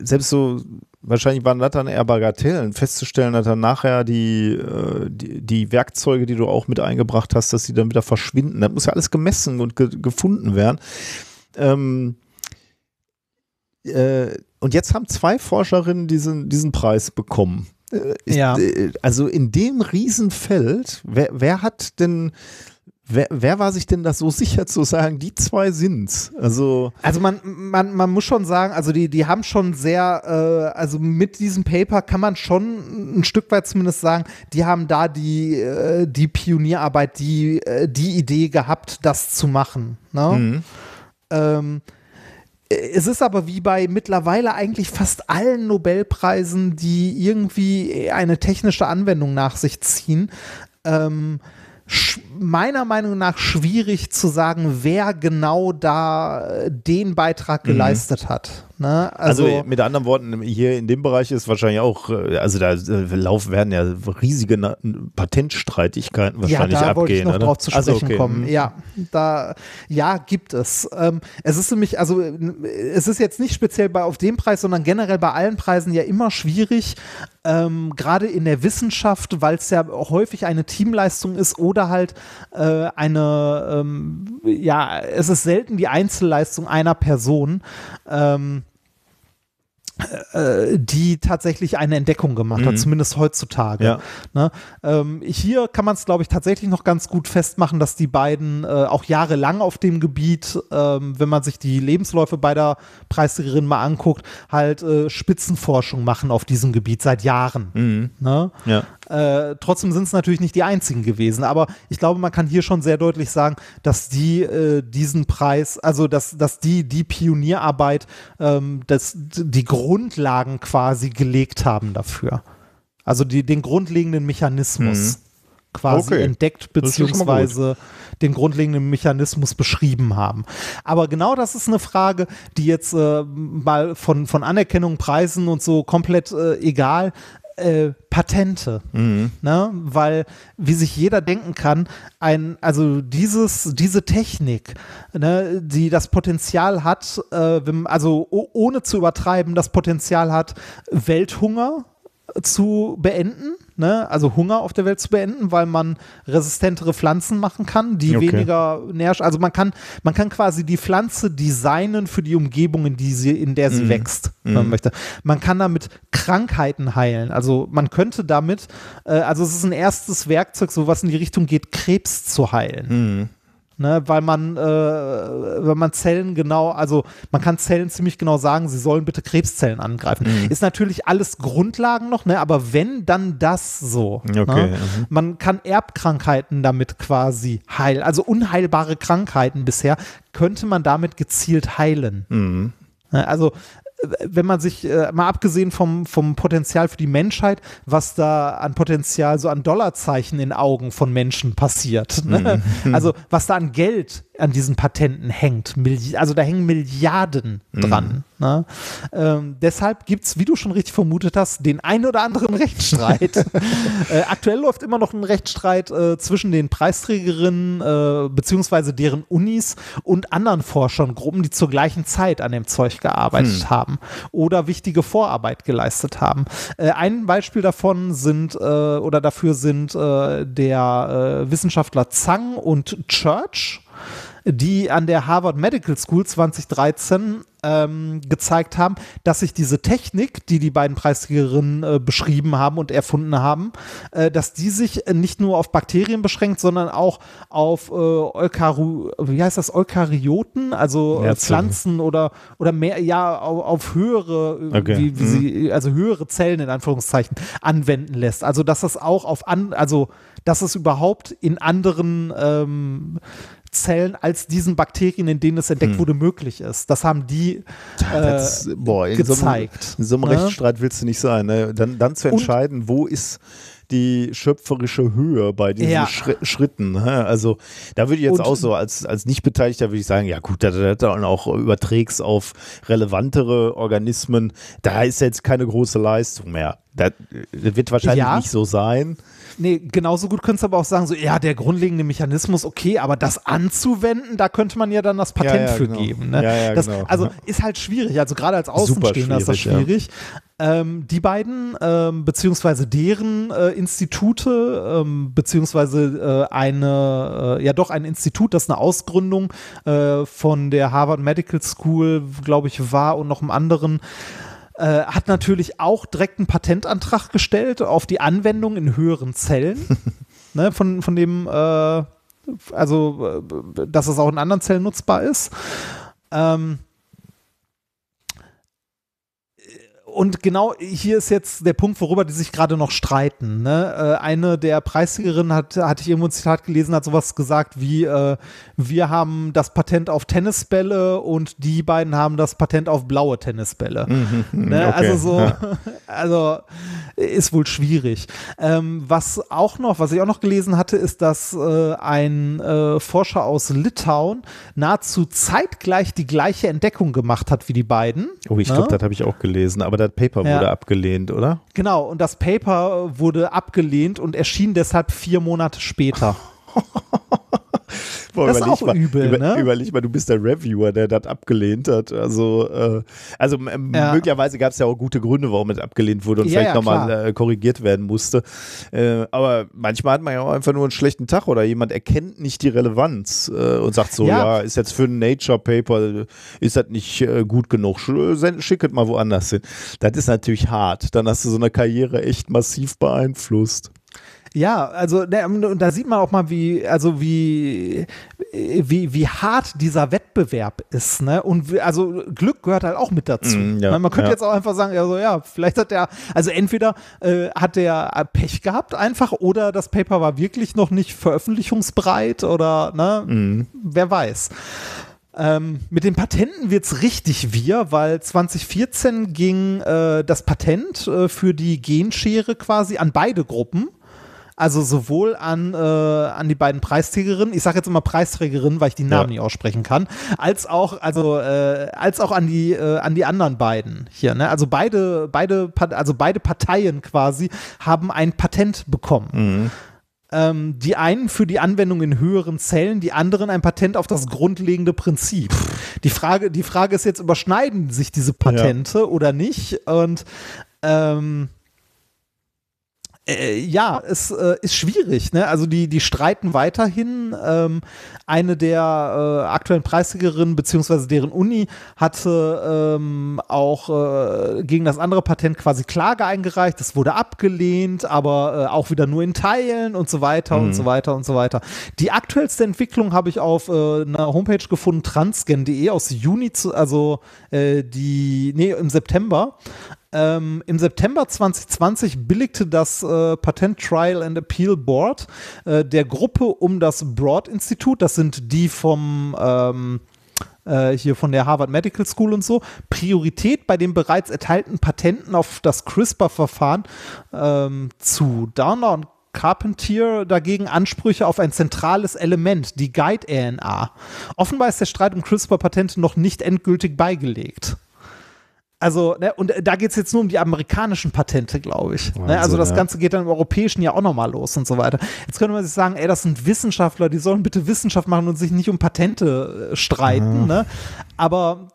selbst so wahrscheinlich waren das dann eher Bagatellen, festzustellen, dass dann nachher die, äh, die, die Werkzeuge, die du auch mit eingebracht hast, dass die dann wieder verschwinden. Das muss ja alles gemessen und ge gefunden werden. Ähm, äh, und jetzt haben zwei Forscherinnen diesen, diesen Preis bekommen. Äh, ich- Ja. äh, Also in dem Riesenfeld, wer, wer hat denn, wer, wer war sich denn das so sicher zu sagen, die zwei sind's? Also, Also man, man, man muss schon sagen, also die, die haben schon sehr, äh, also mit diesem Paper kann man schon ein Stück weit zumindest sagen, die haben da die, äh, die Pionierarbeit, die, äh, die Idee gehabt, das zu machen. Ne? Ähm, es ist aber wie bei mittlerweile eigentlich fast allen Nobelpreisen, die irgendwie eine technische Anwendung nach sich ziehen, ähm, meiner Meinung nach schwierig zu sagen, wer genau da äh, den Beitrag geleistet hat. Ne? also, Also, mit anderen Worten, hier in dem Bereich ist wahrscheinlich auch, äh, also da äh, laufen werden ja riesige Patentstreitigkeiten ja, wahrscheinlich da abgehen. wollte ich noch oder? drauf zu Ach so, sprechen okay. kommen. Mhm. Ja, da, ja, gibt es. Ähm, es ist nämlich, also es ist jetzt nicht speziell bei auf dem Preis, sondern generell bei allen Preisen ja immer schwierig, ähm, gerade in der Wissenschaft, weil es ja häufig eine Teamleistung ist oder halt äh, eine, ähm, ja, es ist selten die Einzelleistung einer Person. Ähm, äh, die tatsächlich eine Entdeckung gemacht hat, zumindest heutzutage. Ja. Ne? Ähm, hier kann man es, glaube ich, tatsächlich noch ganz gut festmachen, dass die beiden äh, auch jahrelang auf dem Gebiet, ähm, wenn man sich die Lebensläufe beider Preisträgerinnen mal anguckt, halt äh, Spitzenforschung machen auf diesem Gebiet seit Jahren. Ne? Ja. Äh, trotzdem sind es natürlich nicht die einzigen gewesen, aber ich glaube, man kann hier schon sehr deutlich sagen, dass die äh, diesen Preis, also dass, dass die die Pionierarbeit, ähm, das, die Grundlagen quasi gelegt haben dafür. Also die, den grundlegenden Mechanismus quasi Okay. entdeckt beziehungsweise den grundlegenden Mechanismus beschrieben haben. Aber genau das ist eine Frage, die jetzt äh, mal von, von Anerkennung, Preisen und so komplett äh, egal. Äh, Patente, ne? weil wie sich jeder denken kann, ein also dieses diese Technik, ne, die das Potenzial hat, äh, also ohne zu übertreiben, das Potenzial hat Welthunger zu beenden, ne? also Hunger auf der Welt zu beenden, weil man resistentere Pflanzen machen kann, die Okay. weniger Nährstoffe, also man kann, man kann quasi die Pflanze designen für die Umgebung, in, die sie, in der sie wächst, wenn man möchte. Man kann damit Krankheiten heilen, also man könnte damit, äh, also es ist ein erstes Werkzeug, so was in die Richtung geht, Krebs zu heilen. Ne, weil man, äh, weil man Zellen genau, also man kann Zellen ziemlich genau sagen, sie sollen bitte Krebszellen angreifen. Mhm. Ist natürlich alles Grundlagen noch, ne, aber wenn, dann das so. Okay, Ne? mhm. Man kann Erbkrankheiten damit quasi heilen, also unheilbare Krankheiten bisher, könnte man damit gezielt heilen. Mhm. Ne, Also wenn man sich, äh, mal abgesehen vom, vom Potenzial für die Menschheit, was da an Potenzial, so an Dollarzeichen in Augen von Menschen passiert. Ne? Also was da an Geld an diesen Patenten hängt. Also da hängen Milliarden dran. Ne? Ähm, deshalb gibt es, wie du schon richtig vermutet hast, den ein oder anderen Rechtsstreit. äh, aktuell läuft immer noch ein Rechtsstreit äh, zwischen den Preisträgerinnen äh, beziehungsweise deren Unis und anderen Forschergruppen, die zur gleichen Zeit an dem Zeug gearbeitet haben oder wichtige Vorarbeit geleistet haben. Äh, ein Beispiel davon sind äh, oder dafür sind äh, der Wissenschaftler Zhang und Church die an der Harvard Medical School 2013 ähm, gezeigt haben, dass sich diese Technik, die die beiden Preisträgerinnen äh, beschrieben haben und erfunden haben, äh, dass die sich äh, nicht nur auf Bakterien beschränkt, sondern auch auf äh, Eukaru wie heißt das, Eukaryoten, also äh, Herzchen. Pflanzen oder, oder mehr, ja, auf, auf höhere, äh, Okay. wie, wie Mhm. sie, also höhere Zellen in Anführungszeichen anwenden lässt. Also dass das auch auf an, also dass es überhaupt in anderen ähm, Zellen als diesen Bakterien, in denen es entdeckt wurde, möglich ist. Das haben die äh, Das, boah, in so einem, gezeigt. in so einem ne? Rechtsstreit willst du nicht sein. Ne? Dann, dann zu Und- entscheiden, wo ist die schöpferische Höhe bei diesen Ja. Schri Schritten. Also da würde ich jetzt Und- auch so als, als Nicht-Beteiligter würde ich sagen, ja gut, da, da, da und auch überträgst auf relevantere Organismen, da ist jetzt keine große Leistung mehr. Das, das wird wahrscheinlich Ja. nicht so sein. Nee, genauso gut könntest du aber auch sagen, so, ja, der grundlegende Mechanismus, okay, aber das anzuwenden, da könnte man ja dann das Patent Ja, ja, für genau. geben. Ne? Ja, das, genau. Also ist halt schwierig, also gerade als Außenstehender ist das schwierig. Ähm, die beiden, ähm, beziehungsweise deren äh, Institute, ähm, beziehungsweise äh, eine, äh, ja doch ein Institut, das eine Ausgründung äh, von der Harvard Medical School, glaube ich, war und noch einem anderen, äh, hat natürlich auch direkt einen Patentantrag gestellt auf die Anwendung in höheren Zellen. ne, von, von dem, äh, also, äh, dass es auch in anderen Zellen nutzbar ist. Ähm, und genau hier ist jetzt der Punkt, worüber die sich gerade noch streiten. Ne? Äh, eine der Preisträgerinnen hat, hatte ich irgendwo ein Zitat gelesen, hat sowas gesagt wie, äh, wir haben das Patent auf Tennisbälle und die beiden haben das Patent auf blaue Tennisbälle. Ne? Mhm, okay, Also so, also ist wohl schwierig. Ähm, was auch noch, was ich auch noch gelesen hatte, ist, dass äh, ein äh, Forscher aus Litauen nahezu zeitgleich die gleiche Entdeckung gemacht hat wie die beiden. Oh, ich Ne? glaube, das habe ich auch gelesen, aber das Paper Ja. wurde abgelehnt, oder? Genau, und das Paper wurde abgelehnt und erschien deshalb vier Monate später. Boah, Das ist überleg auch mal, übel, über, ne? Überleg mal, du bist der Reviewer, der das abgelehnt hat. Also, äh, also Ja. möglicherweise gab es ja auch gute Gründe, warum es abgelehnt wurde und Ja, vielleicht ja, nochmal äh, korrigiert werden musste. Äh, aber manchmal hat man ja auch einfach nur einen schlechten Tag oder jemand erkennt nicht die Relevanz äh, und sagt so, ja. Ist jetzt für ein Nature-Paper, ist das nicht äh, gut genug, Sch- send- schick es mal woanders hin. Das ist natürlich hart. Dann hast du so eine Karriere echt massiv beeinflusst. Ja, also ne, und da sieht man auch mal, wie, also wie, wie, wie hart dieser Wettbewerb ist, ne? Und wie, also Glück gehört halt auch mit dazu. Mm, ja, Man könnte ja. jetzt auch einfach sagen, ja, so, ja, vielleicht hat der, also entweder äh, hat der äh, Pech gehabt einfach oder das Paper war wirklich noch nicht veröffentlichungsbereit oder, ne, Mhm. wer weiß. Ähm, mit den Patenten wird's richtig wir, weil 2014 ging äh, das Patent äh, für die Genschere quasi an beide Gruppen. Also sowohl an, äh, an die beiden Preisträgerinnen, ich sage jetzt immer Preisträgerinnen, weil ich die Namen Ja. nicht aussprechen kann, als auch, also, äh, als auch an die, äh, an die anderen beiden hier. Ne? Also beide, beide, also beide Parteien quasi haben ein Patent bekommen. Ähm, die einen für die Anwendung in höheren Zellen, die anderen ein Patent auf das grundlegende Prinzip. Die Frage, die Frage ist jetzt, überschneiden sich diese Patente oder nicht? Und ähm, Äh, ja, es äh, ist schwierig. Ne? Also die, die streiten weiterhin. Ähm, eine der äh, aktuellen Preisträgerinnen beziehungsweise deren Uni hatte ähm, auch äh, gegen das andere Patent quasi Klage eingereicht. Das wurde abgelehnt, aber äh, auch wieder nur in Teilen und so weiter mhm. und so weiter und so weiter. Die aktuellste Entwicklung habe ich auf äh, einer Homepage gefunden, transgen.de aus Juni, zu, also die, nee, im September. Ähm, Im September 2020 billigte das äh, Patent Trial and Appeal Board äh, der Gruppe um das Broad Institut, das sind die vom ähm, äh, hier von der Harvard Medical School und so, Priorität bei den bereits erteilten Patenten auf das CRISPR-Verfahren ähm, zu. Downer und Carpentier dagegen Ansprüche auf ein zentrales Element, die Guide-RNA. Offenbar ist der Streit um CRISPR-Patente noch nicht endgültig beigelegt. Also, ne, und da geht es jetzt nur um die amerikanischen Patente, glaube ich. Ne? Also das ja. Ganze geht dann im europäischen ja auch nochmal los und so weiter. Jetzt könnte man sich sagen, ey, das sind Wissenschaftler, die sollen bitte Wissenschaft machen und sich nicht um Patente äh, streiten. Ja. Ne? Aber äh,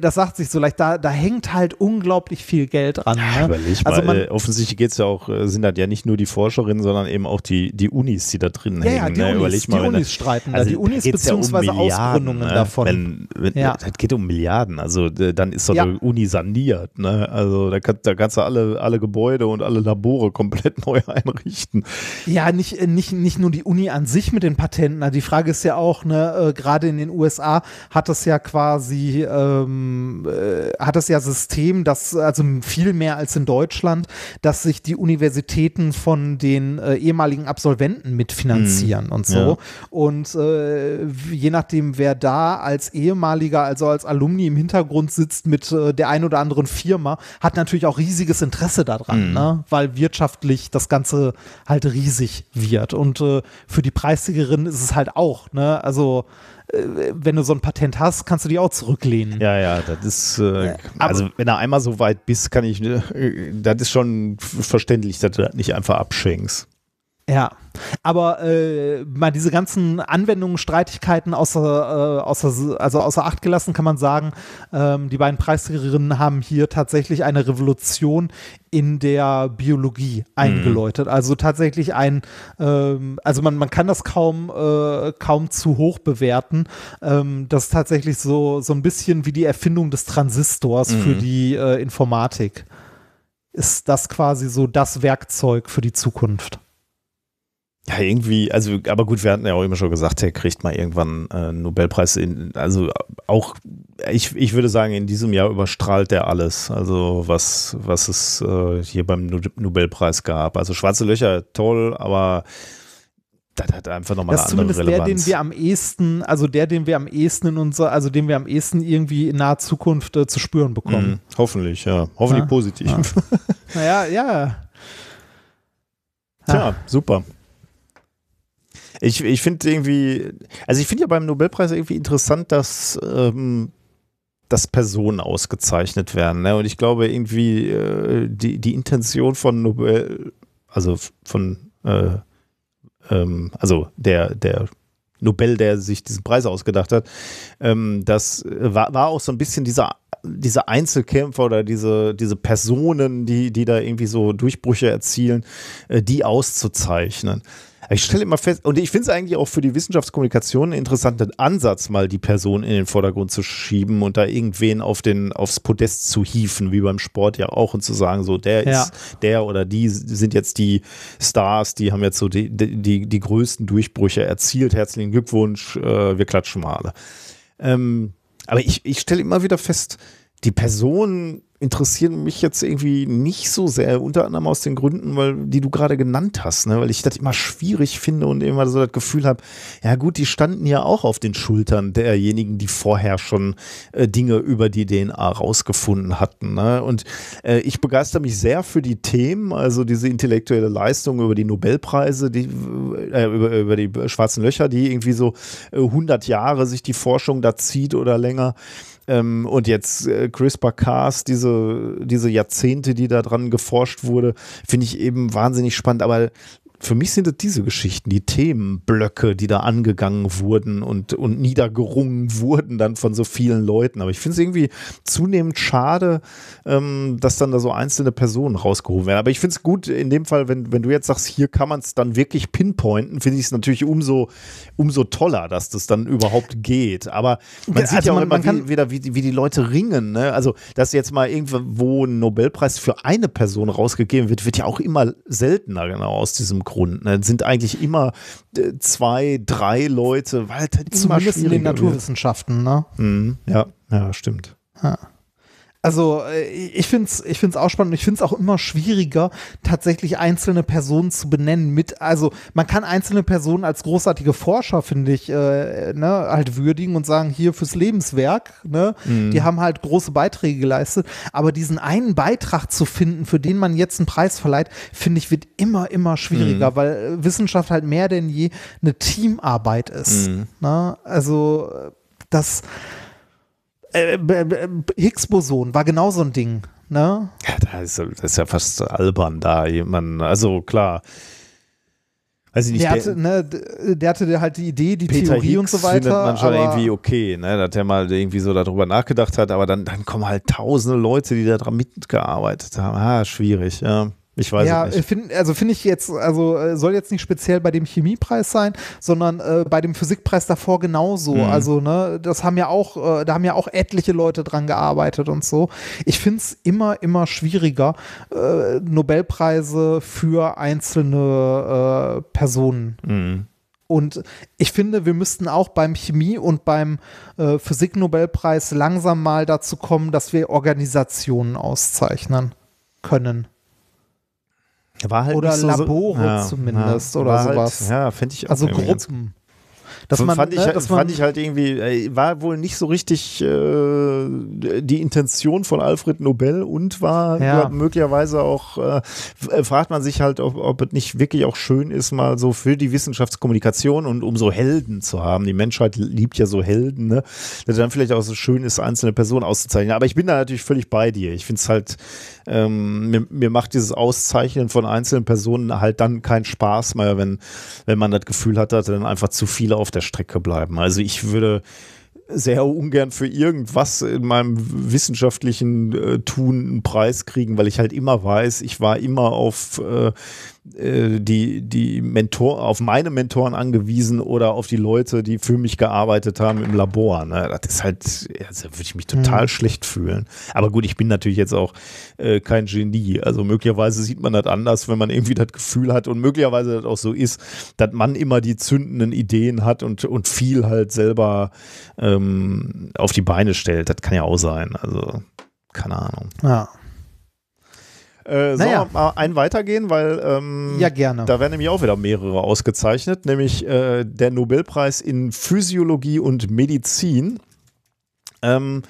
das sagt sich so leicht, da, da hängt halt unglaublich viel Geld dran. Ne? Ja, überleg also mal, äh, offensichtlich geht es ja auch, äh, sind das ja nicht nur die Forscherinnen, sondern eben auch die, die Unis, die da drin ja, hängen. Ja, die ne? Unis, mal, die Unis das, streiten also da, die Unis beziehungsweise ja um Ausgründungen ne? davon. Wenn, wenn, ja. Das geht um Milliarden, also dann ist doch ja. eine Uni saniert. Ne? Also da, kann, da kannst du alle, alle Gebäude und alle Labore komplett neu einrichten. Ja, nicht, nicht, nicht nur die Uni an sich mit den Patenten, die Frage ist ja auch, ne, äh, gerade in den USA hat das ja quasi ähm, äh, hat es ja System, dass also viel mehr als in Deutschland, dass sich die Universitäten von den äh, ehemaligen Absolventen mitfinanzieren mhm. und so. Ja. Und äh, je nachdem, wer da als ehemaliger, also als Alumni im Hintergrund sitzt mit äh, der ein oder anderen Firma, hat natürlich auch riesiges Interesse daran, mhm. ne? weil wirtschaftlich das Ganze halt riesig wird. Und äh, für die Preisträgerin ist es halt auch, ne? Also wenn du so ein Patent hast, kannst du die auch zurücklehnen. Ja, ja, das ist, äh, also wenn er einmal so weit bist, kann ich, äh, das ist schon verständlich, dass du das nicht einfach abschenkst. Ja, aber äh, mal diese ganzen Anwendungen, Streitigkeiten außer, äh, außer, also außer Acht gelassen, kann man sagen, ähm, die beiden Preisträgerinnen haben hier tatsächlich eine Revolution in der Biologie eingeläutet. Mhm. Also tatsächlich ein, ähm, also man, man kann das kaum, äh, kaum zu hoch bewerten. Ähm, das ist tatsächlich so, so ein bisschen wie die Erfindung des Transistors mhm. für die äh, Informatik. Ist das quasi so das Werkzeug für die Zukunft? Ja, irgendwie, also, aber gut, wir hatten ja auch immer schon gesagt, er kriegt mal irgendwann äh, einen Nobelpreis. In, also auch, ich, ich würde sagen, in diesem Jahr überstrahlt er alles, also was, was es äh, hier beim Nobelpreis gab. Also schwarze Löcher, toll, aber das hat einfach nochmal eine andere Relevanz. der, den wir am ehesten, also der, den wir am ehesten in unser, also den wir am ehesten irgendwie in naher Zukunft äh, zu spüren bekommen. Mhm, hoffentlich, ja. Hoffentlich ja, positiv. Ja. naja, ja. Tja, super. Ich, ich finde irgendwie, also ich finde ja beim Nobelpreis irgendwie interessant, dass, ähm, dass Personen ausgezeichnet werden. Ne? Und ich glaube irgendwie äh, die, die Intention von Nobel, also von, äh, ähm, also der, der Nobel, der sich diesen Preis ausgedacht hat, ähm, das war, war auch so ein bisschen dieser diese Einzelkämpfer oder diese, diese Personen, die, die da irgendwie so Durchbrüche erzielen, äh, die auszuzeichnen. Ich stelle immer fest, und ich finde es eigentlich auch für die Wissenschaftskommunikation einen interessanten Ansatz, mal die Person in den Vordergrund zu schieben und da irgendwen auf den, aufs Podest zu hieven, wie beim Sport ja auch, und zu sagen, so, der ja. ist, der oder die sind jetzt die Stars, die haben jetzt so die, die, die größten Durchbrüche erzielt. Herzlichen Glückwunsch, äh, wir klatschen mal alle. Ähm, aber ich, ich stelle immer wieder fest, die Person interessieren mich jetzt irgendwie nicht so sehr, unter anderem aus den Gründen, weil die du gerade genannt hast, ne? weil ich das immer schwierig finde und immer so das Gefühl habe, ja gut, die standen ja auch auf den Schultern derjenigen, die vorher schon äh, Dinge über die DNA rausgefunden hatten. Ne? Und äh, ich begeister mich sehr für die Themen, also diese intellektuelle Leistung über die Nobelpreise, die, äh, über, über die schwarzen Löcher, die irgendwie so 100 äh, Jahre sich die Forschung da zieht oder länger. Ähm, und jetzt äh, CRISPR-Cas, diese, diese Jahrzehnte, die da dran geforscht wurde, finde ich eben wahnsinnig spannend. Aber für mich sind es diese Geschichten, die Themenblöcke, die da angegangen wurden und, und niedergerungen wurden dann von so vielen Leuten. Aber ich finde es irgendwie zunehmend schade, ähm, dass dann da so einzelne Personen rausgehoben werden. Aber ich finde es gut in dem Fall, wenn, wenn du jetzt sagst, hier kann man es dann wirklich pinpointen, finde ich es natürlich umso, umso toller, dass das dann überhaupt geht. Aber man sieht Also ja auch man- immer man kann- wie, wieder, wie, wie die Leute ringen. Ne? Also, dass jetzt mal irgendwo ein Nobelpreis für eine Person rausgegeben wird, wird ja auch immer seltener, genau aus diesem Grund. Ne? Es sind eigentlich immer äh, zwei, drei Leute, weil halt Zumindest in den. Naturwissenschaften, ne? Mhm. Ja, ja, stimmt. Also äh, ich finde es ich find's auch spannend und ich finde es auch immer schwieriger, tatsächlich einzelne Personen zu benennen. Mit, also man kann einzelne Personen als großartige Forscher, finde ich, äh, ne, halt würdigen und sagen, hier fürs Lebenswerk, ne, die haben halt große Beiträge geleistet. Aber diesen einen Beitrag zu finden, für den man jetzt einen Preis verleiht, finde ich, wird immer, immer schwieriger, weil äh, Wissenschaft halt mehr denn je eine Teamarbeit ist. Ne? Also das äh, b- b- Higgs-Boson war genau so ein Ding. Ne? Ja, da ist, das ist ja fast albern, da jemand, also klar. Weiß ich nicht, Der hatte, ne, der hatte halt die Idee, die Peter Theorie Higgs und so weiter. findet man schon irgendwie okay, ne, dass der mal irgendwie so darüber nachgedacht hat, aber dann, dann kommen halt tausende Leute, die da dran mitgearbeitet haben. Ah, schwierig, ja. Ich weiß ja, es nicht. find, also finde ich jetzt, also äh, soll jetzt nicht speziell bei dem Chemiepreis sein, sondern äh, bei dem Physikpreis davor genauso. Mhm. Also, ne, das haben ja auch, äh, da haben ja auch etliche Leute dran gearbeitet und so. Ich finde es immer, immer schwieriger, äh, Nobelpreise für einzelne äh, Personen Mhm. Und ich finde, wir müssten auch beim Chemie- und beim äh, Physik-Nobelpreis langsam mal dazu kommen, dass wir Organisationen auszeichnen können. War halt Oder so, Labore zumindest oder war sowas. Halt, ja, finde ich auch Also Gruppen. Man, fand, ich, ne, halt- dass man, fand ich halt irgendwie, war wohl nicht so richtig äh, die Intention von Alfred Nobel und war Ja. glaub, möglicherweise auch, äh, fragt man sich halt, ob, ob es nicht wirklich auch schön ist, mal so für die Wissenschaftskommunikation und um so Helden zu haben. Die Menschheit liebt ja so Helden, ne? Dass dann vielleicht auch so schön ist, einzelne Personen auszuzeichnen. Aber ich bin da natürlich völlig bei dir. Ich finde es halt, ähm, mir, mir macht dieses Auszeichnen von einzelnen Personen halt dann keinen Spaß mehr, wenn, wenn man das Gefühl hat, dass dann einfach zu viele auf der Strecke bleiben. Also ich würde sehr ungern für irgendwas in meinem wissenschaftlichen äh, Tun einen Preis kriegen, weil ich halt immer weiß, ich war immer auf äh, äh, die, die Mentor, auf meine Mentoren angewiesen oder auf die Leute, die für mich gearbeitet haben im Labor. Ne? Das ist halt, also würde ich mich total schlecht fühlen. Aber gut, ich bin natürlich jetzt auch äh, kein Genie. Also möglicherweise sieht man das anders, wenn man irgendwie das Gefühl hat und möglicherweise das auch so ist, dass man immer die zündenden Ideen hat und, und viel halt selber ähm, auf die Beine stellt. Das kann ja auch sein. Also, keine Ahnung. ja. Äh, sollen Naja. wir mal einen weitergehen, weil ähm, ja, gerne. da werden nämlich auch wieder mehrere ausgezeichnet, nämlich äh, der Nobelpreis in Physiologie und Medizin. Ähm,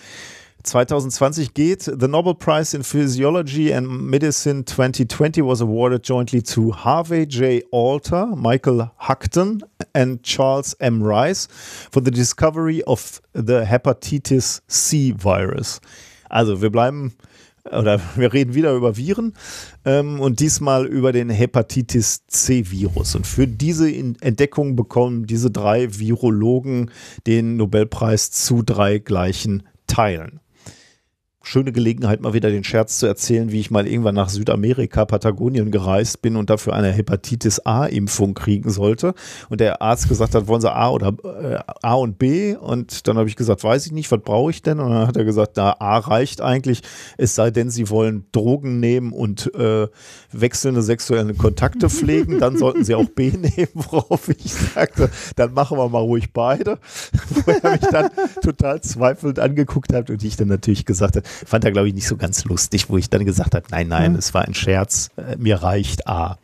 2020 geht The Nobel Prize in Physiology and Medicine 2020 was awarded jointly to Harvey J. Alter, Michael Huckton and Charles M. Rice for the discovery of the Hepatitis C virus. Also wir bleiben oder wir reden wieder über Viren ähm, und diesmal über den Hepatitis C-Virus. Und für diese Entdeckung bekommen diese drei Virologen den Nobelpreis zu drei gleichen Teilen. Schöne Gelegenheit, mal wieder den Scherz zu erzählen, wie ich mal irgendwann nach Südamerika, Patagonien gereist bin und dafür eine Hepatitis A-Impfung kriegen sollte. Und der Arzt gesagt hat, wollen Sie A oder äh, A und B? Und dann habe ich gesagt, weiß ich nicht, was brauche ich denn? Und dann hat er gesagt, na, A reicht eigentlich, es sei denn, Sie wollen Drogen nehmen und äh, wechselnde sexuelle Kontakte pflegen, dann sollten Sie auch B nehmen, worauf ich sagte, dann machen wir mal ruhig beide. Wo er mich dann total zweifelnd angeguckt hat und ich dann natürlich gesagt habe, fand er glaube ich nicht so ganz lustig, wo ich dann gesagt habe, nein, nein, es war ein Scherz, äh, mir reicht A.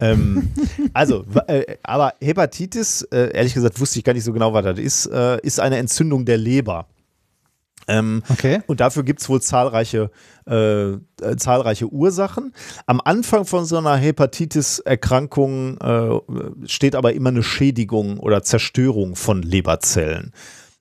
ähm, also, äh, aber Hepatitis, äh, ehrlich gesagt, wusste ich gar nicht so genau, was das ist, äh, ist eine Entzündung der Leber. Ähm, Okay. und dafür gibt es wohl zahlreiche, äh, äh, zahlreiche Ursachen. Am Anfang von so einer Hepatitis-Erkrankung steht aber immer eine Schädigung oder Zerstörung von Leberzellen.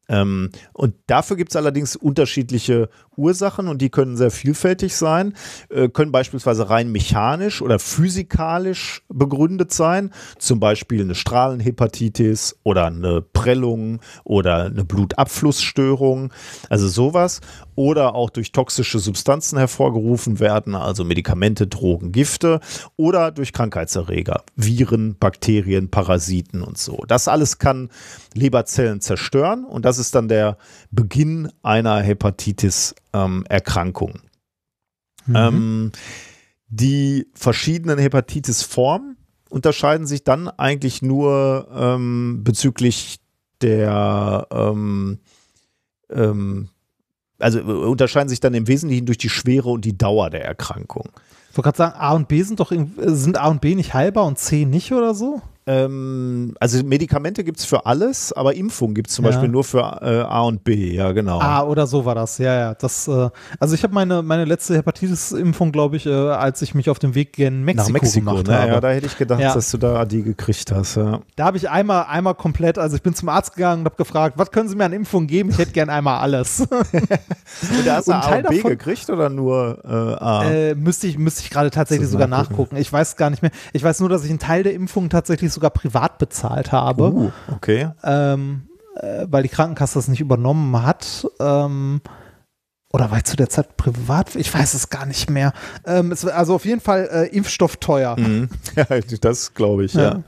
Ähm, und dafür gibt es allerdings unterschiedliche Ursachen und die können sehr vielfältig sein, äh, können beispielsweise rein mechanisch oder physikalisch begründet sein, zum Beispiel eine Strahlenhepatitis oder eine Prellung oder eine Blutabflussstörung, also sowas, oder auch durch toxische Substanzen hervorgerufen werden, also Medikamente, Drogen, Gifte oder durch Krankheitserreger, Viren, Bakterien, Parasiten und so. Das alles kann Leberzellen zerstören und das ist dann der Beginn einer Hepatitis-Erkrankung. Ähm, mhm. ähm, die verschiedenen Hepatitis-Formen unterscheiden sich dann eigentlich nur ähm, bezüglich der ähm, ähm, also unterscheiden sich dann im Wesentlichen durch die Schwere und die Dauer der Erkrankung. Ich wollte gerade sagen, A und B sind doch sind A und B nicht heilbar und C nicht oder so? Ähm, also Medikamente gibt es für alles, aber Impfung gibt es zum ja. Beispiel nur für äh, A und B, ja genau. Ah, oder so war das, ja, ja. Das, äh, also ich habe meine, meine letzte Hepatitis-Impfung, glaube ich, äh, als ich mich auf dem Weg gen Mexiko, Nach Mexiko gemacht ne? habe. Ja, da hätte ich gedacht, ja. dass du da die gekriegt hast. Ja. Da habe ich einmal, einmal komplett, also ich bin zum Arzt gegangen und habe gefragt, was können Sie mir an Impfungen geben? Ich hätte gern einmal alles. und da hast du A und B davon, gekriegt oder nur äh, A? Äh, müsste ich, müsste ich gerade tatsächlich sogar nachgucken. Ich weiß gar nicht mehr. Ich weiß nur, dass ich einen Teil der Impfungen tatsächlich sogar privat bezahlt habe. Uh, okay. Ähm, äh, weil die Krankenkasse das nicht übernommen hat. Ähm, oder war ich zu der Zeit privat? Ich weiß es gar nicht mehr. Ähm, es, also auf jeden Fall äh, Impfstoff teuer. Mhm. Ja, das glaube ich, ja. ja.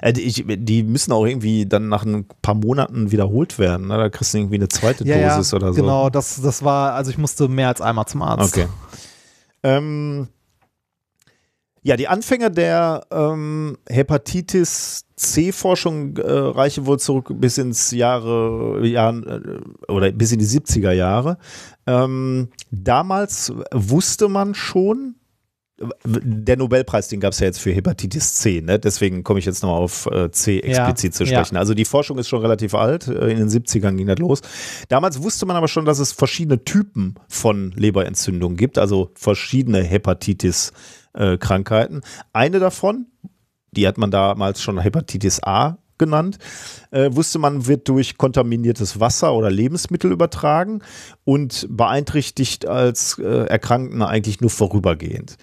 Äh, die, die, müssen auch irgendwie dann nach ein paar Monaten wiederholt werden. Ne? Da kriegst du irgendwie eine zweite ja, Dosis ja, oder so. Genau, das, das war, also ich musste mehr als einmal zum Arzt. Okay. Ähm, ja, die Anfänge der ähm, Hepatitis C-Forschung äh, reichen wohl zurück bis ins Jahre, Jahr, äh, oder bis in die 70er Jahre. Ähm, damals wusste man schon, der Nobelpreis, den gab es ja jetzt für Hepatitis C, ne? deswegen komme ich jetzt nochmal auf äh, C explizit ja, zu sprechen. Ja. Also die Forschung ist schon relativ alt, äh, in den 70ern ging das los. Damals wusste man aber schon, dass es verschiedene Typen von Leberentzündungen gibt, also verschiedene Hepatitis äh. Eine davon, die hat man damals schon Hepatitis A genannt, äh, wusste man, wird durch kontaminiertes Wasser oder Lebensmittel übertragen und beeinträchtigt als äh, Erkrankten eigentlich nur vorübergehend.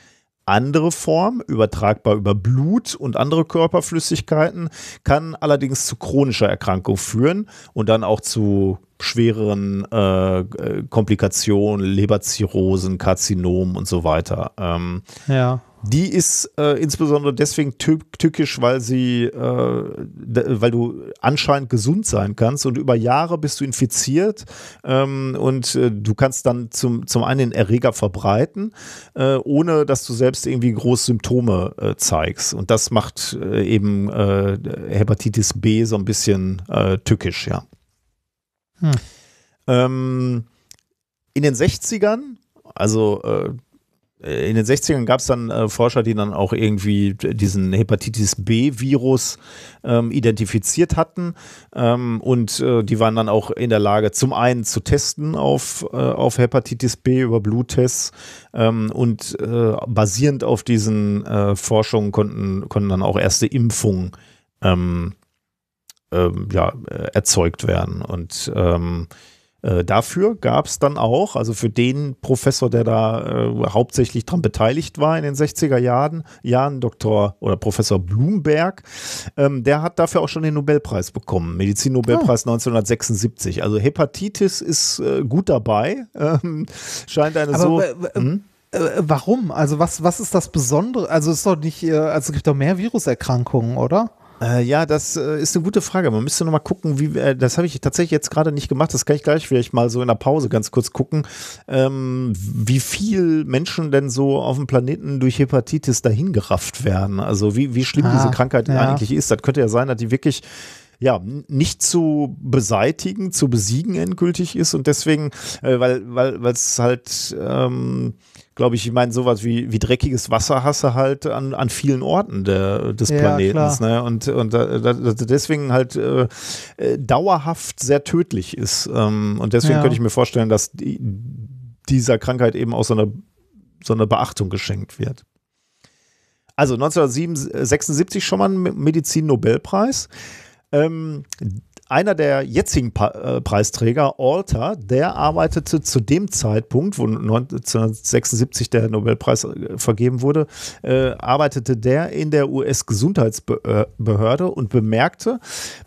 Andere Form, übertragbar über Blut und andere Körperflüssigkeiten, kann allerdings zu chronischer Erkrankung führen und dann auch zu schwereren äh, äh Komplikationen, Leberzirrhosen, Karzinomen und so weiter. Ähm, ja. Die ist äh, insbesondere deswegen tückisch, weil sie, äh, weil du anscheinend gesund sein kannst und über Jahre bist du infiziert ähm, und äh, du kannst dann zum, zum einen den Erreger verbreiten, äh, ohne dass du selbst irgendwie große Symptome äh, zeigst. Und das macht äh, eben Hepatitis B so ein bisschen tückisch, ja. Hm. Ähm, in den 60ern, also äh, in den 60ern gab es dann äh, Forscher, die dann auch irgendwie diesen Hepatitis B-Virus ähm, identifiziert hatten. Ähm, und äh, die waren dann auch in der Lage, zum einen zu testen auf, äh, auf Hepatitis B über Bluttests ähm, und äh, basierend auf diesen äh, Forschungen konnten, konnten dann auch erste Impfungen ähm, ähm, ja, erzeugt werden. Und ähm, äh, dafür gab es dann auch, also für den Professor, der da äh, hauptsächlich dran beteiligt war in den 60er Jahren, Jahren Dr. oder Professor Blumberg, ähm, der hat dafür auch schon den Nobelpreis bekommen, Medizinnobelpreis oh. 1976. Also Hepatitis ist äh, gut dabei, ähm, scheint eine Aber, so. Hm? Warum? Also was, was ist das Besondere? Also es ist doch nicht, äh, also es gibt doch mehr Viruserkrankungen, oder? Äh, ja, das äh, ist eine gute Frage. Man müsste noch mal gucken, wie äh, das habe ich tatsächlich jetzt gerade nicht gemacht. Das kann ich gleich vielleicht mal so in der Pause ganz kurz gucken, ähm, wie viel Menschen denn so auf dem Planeten durch Hepatitis dahingerafft werden. Also wie, wie schlimm ah, diese Krankheit ja. eigentlich ist. Das könnte ja sein, dass die wirklich ja, nicht zu beseitigen, zu besiegen endgültig ist und deswegen, äh, weil, weil, weil es halt ähm, glaube ich, ich meine, sowas wie, wie dreckiges Wasser hast du halt an, an vielen Orten der, des ja, Planetens. Ne? Und, und da, da, deswegen halt äh, äh, dauerhaft sehr tödlich ist. Ähm, und deswegen ja. könnte ich mir vorstellen, dass die, dieser Krankheit eben auch so eine, so eine Beachtung geschenkt wird. Also 1976 schon mal ein Medizin-Nobelpreis. Ähm, einer der jetzigen pa äh, Preisträger, Alter, der arbeitete zu dem Zeitpunkt, wo 1976 der Nobelpreis äh, vergeben wurde, äh, arbeitete der in der US-Gesundheitsbehörde und bemerkte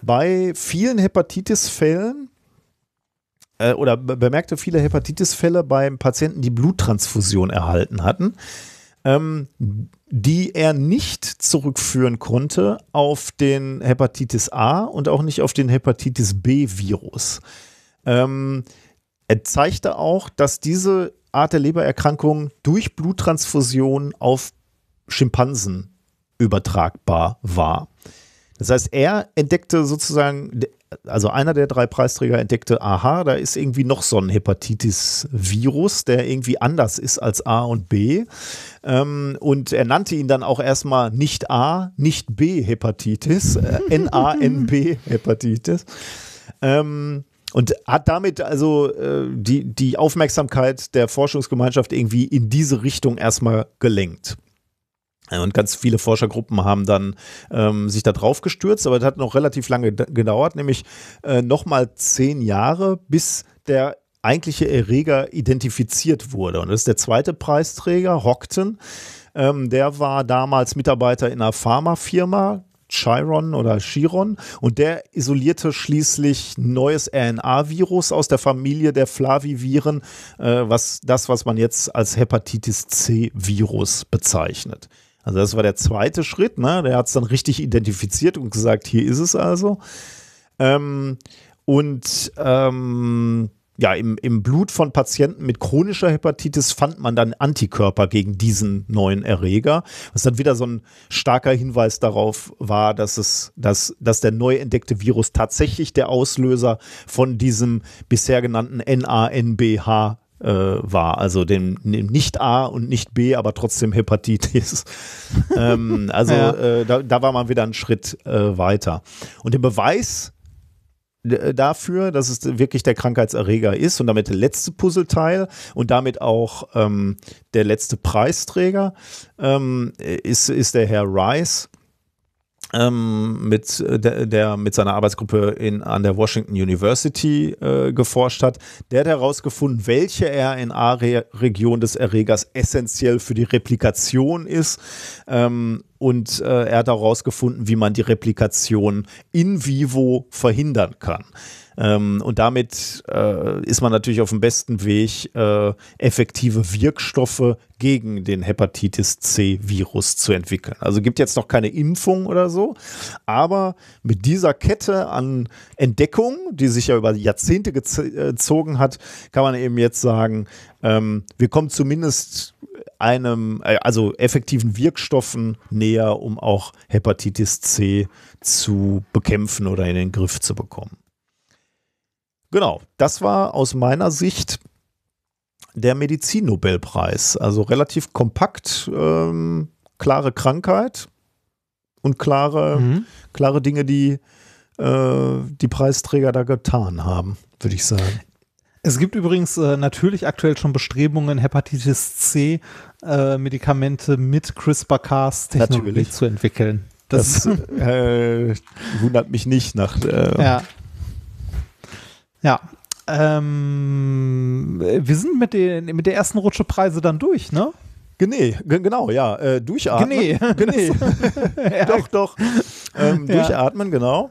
bei vielen Hepatitis-Fällen, äh, oder bemerkte viele Hepatitis-Fälle beim Patienten, die Bluttransfusion erhalten hatten, ähm, die er nicht zurückführen konnte auf den Hepatitis A und auch nicht auf den Hepatitis B-Virus. Ähm, er zeigte auch, dass diese Art der Lebererkrankung durch Bluttransfusion auf Schimpansen übertragbar war. Das heißt, er entdeckte sozusagen, also einer der drei Preisträger entdeckte, aha, da ist irgendwie noch so ein Hepatitis-Virus, der irgendwie anders ist als A und B. Ähm, und er nannte ihn dann auch erstmal nicht A, nicht B-Hepatitis, äh, N-A-N-B-Hepatitis. Ähm, und hat damit also äh, die, die Aufmerksamkeit der Forschungsgemeinschaft irgendwie in diese Richtung erstmal gelenkt. Und ganz viele Forschergruppen haben dann ähm, sich da drauf gestürzt, aber das hat noch relativ lange gedauert, nämlich äh, nochmal zehn Jahre, bis der eigentliche Erreger identifiziert wurde. Und das ist der zweite Preisträger, Hockton. Ähm, der war damals Mitarbeiter in einer Pharmafirma, Chiron oder Chiron und der isolierte schließlich neues RNA-Virus aus der Familie der Flaviviren, äh, was das, was man jetzt als Hepatitis C-Virus bezeichnet. Also das war der zweite Schritt, ne? Der hat es dann richtig identifiziert und gesagt, hier ist es also. Ähm, und ähm, ja, im, im Blut von Patienten mit chronischer Hepatitis fand man dann Antikörper gegen diesen neuen Erreger, was dann wieder so ein starker Hinweis darauf war, dass es, dass, dass der neu entdeckte Virus tatsächlich der Auslöser von diesem bisher genannten NANBH äh, war, also dem, dem, nicht A und nicht B, aber trotzdem Hepatitis. ähm, also ja. äh, da, da, war man wieder einen Schritt äh, weiter. Und der Beweis äh, dafür, dass es wirklich der Krankheitserreger ist und damit der letzte Puzzleteil und damit auch ähm, der letzte Preisträger ähm, ist, ist der Herr Rice ähm, mit der, der, mit seiner Arbeitsgruppe in, an der Washington University äh, geforscht hat. Der hat herausgefunden, welche RNA-Region des Erregers essentiell für die Replikation ist. Ähm, und äh, er hat herausgefunden, wie man die Replikation in vivo verhindern kann. Ähm, und damit äh, ist man natürlich auf dem besten Weg, äh, effektive Wirkstoffe gegen den Hepatitis C-Virus zu entwickeln. Also gibt jetzt noch keine Impfung oder so, aber mit dieser Kette an Entdeckungen, die sich ja über Jahrzehnte gezogen hat, kann man eben jetzt sagen, ähm, wir kommen zumindest einem, äh, also effektiven Wirkstoffen näher, um auch Hepatitis C zu bekämpfen oder in den Griff zu bekommen. Genau, das war aus meiner Sicht der Medizinnobelpreis. Also relativ kompakt, ähm, klare Krankheit und klare, mhm. klare Dinge, die äh, die Preisträger da getan haben, würde ich sagen. Es gibt übrigens äh, natürlich aktuell schon Bestrebungen, Hepatitis C äh, Medikamente mit CRISPR-Cas-Technologie zu entwickeln. Das, das äh, wundert mich nicht nach. Äh, ja. Ja. Ähm, wir sind mit, den, mit der ersten Rutsche Preise dann durch, ne? Gene, genau, ja. Äh, durchatmen. Gene. Gene. doch, doch. Ähm, ja. Durchatmen, genau.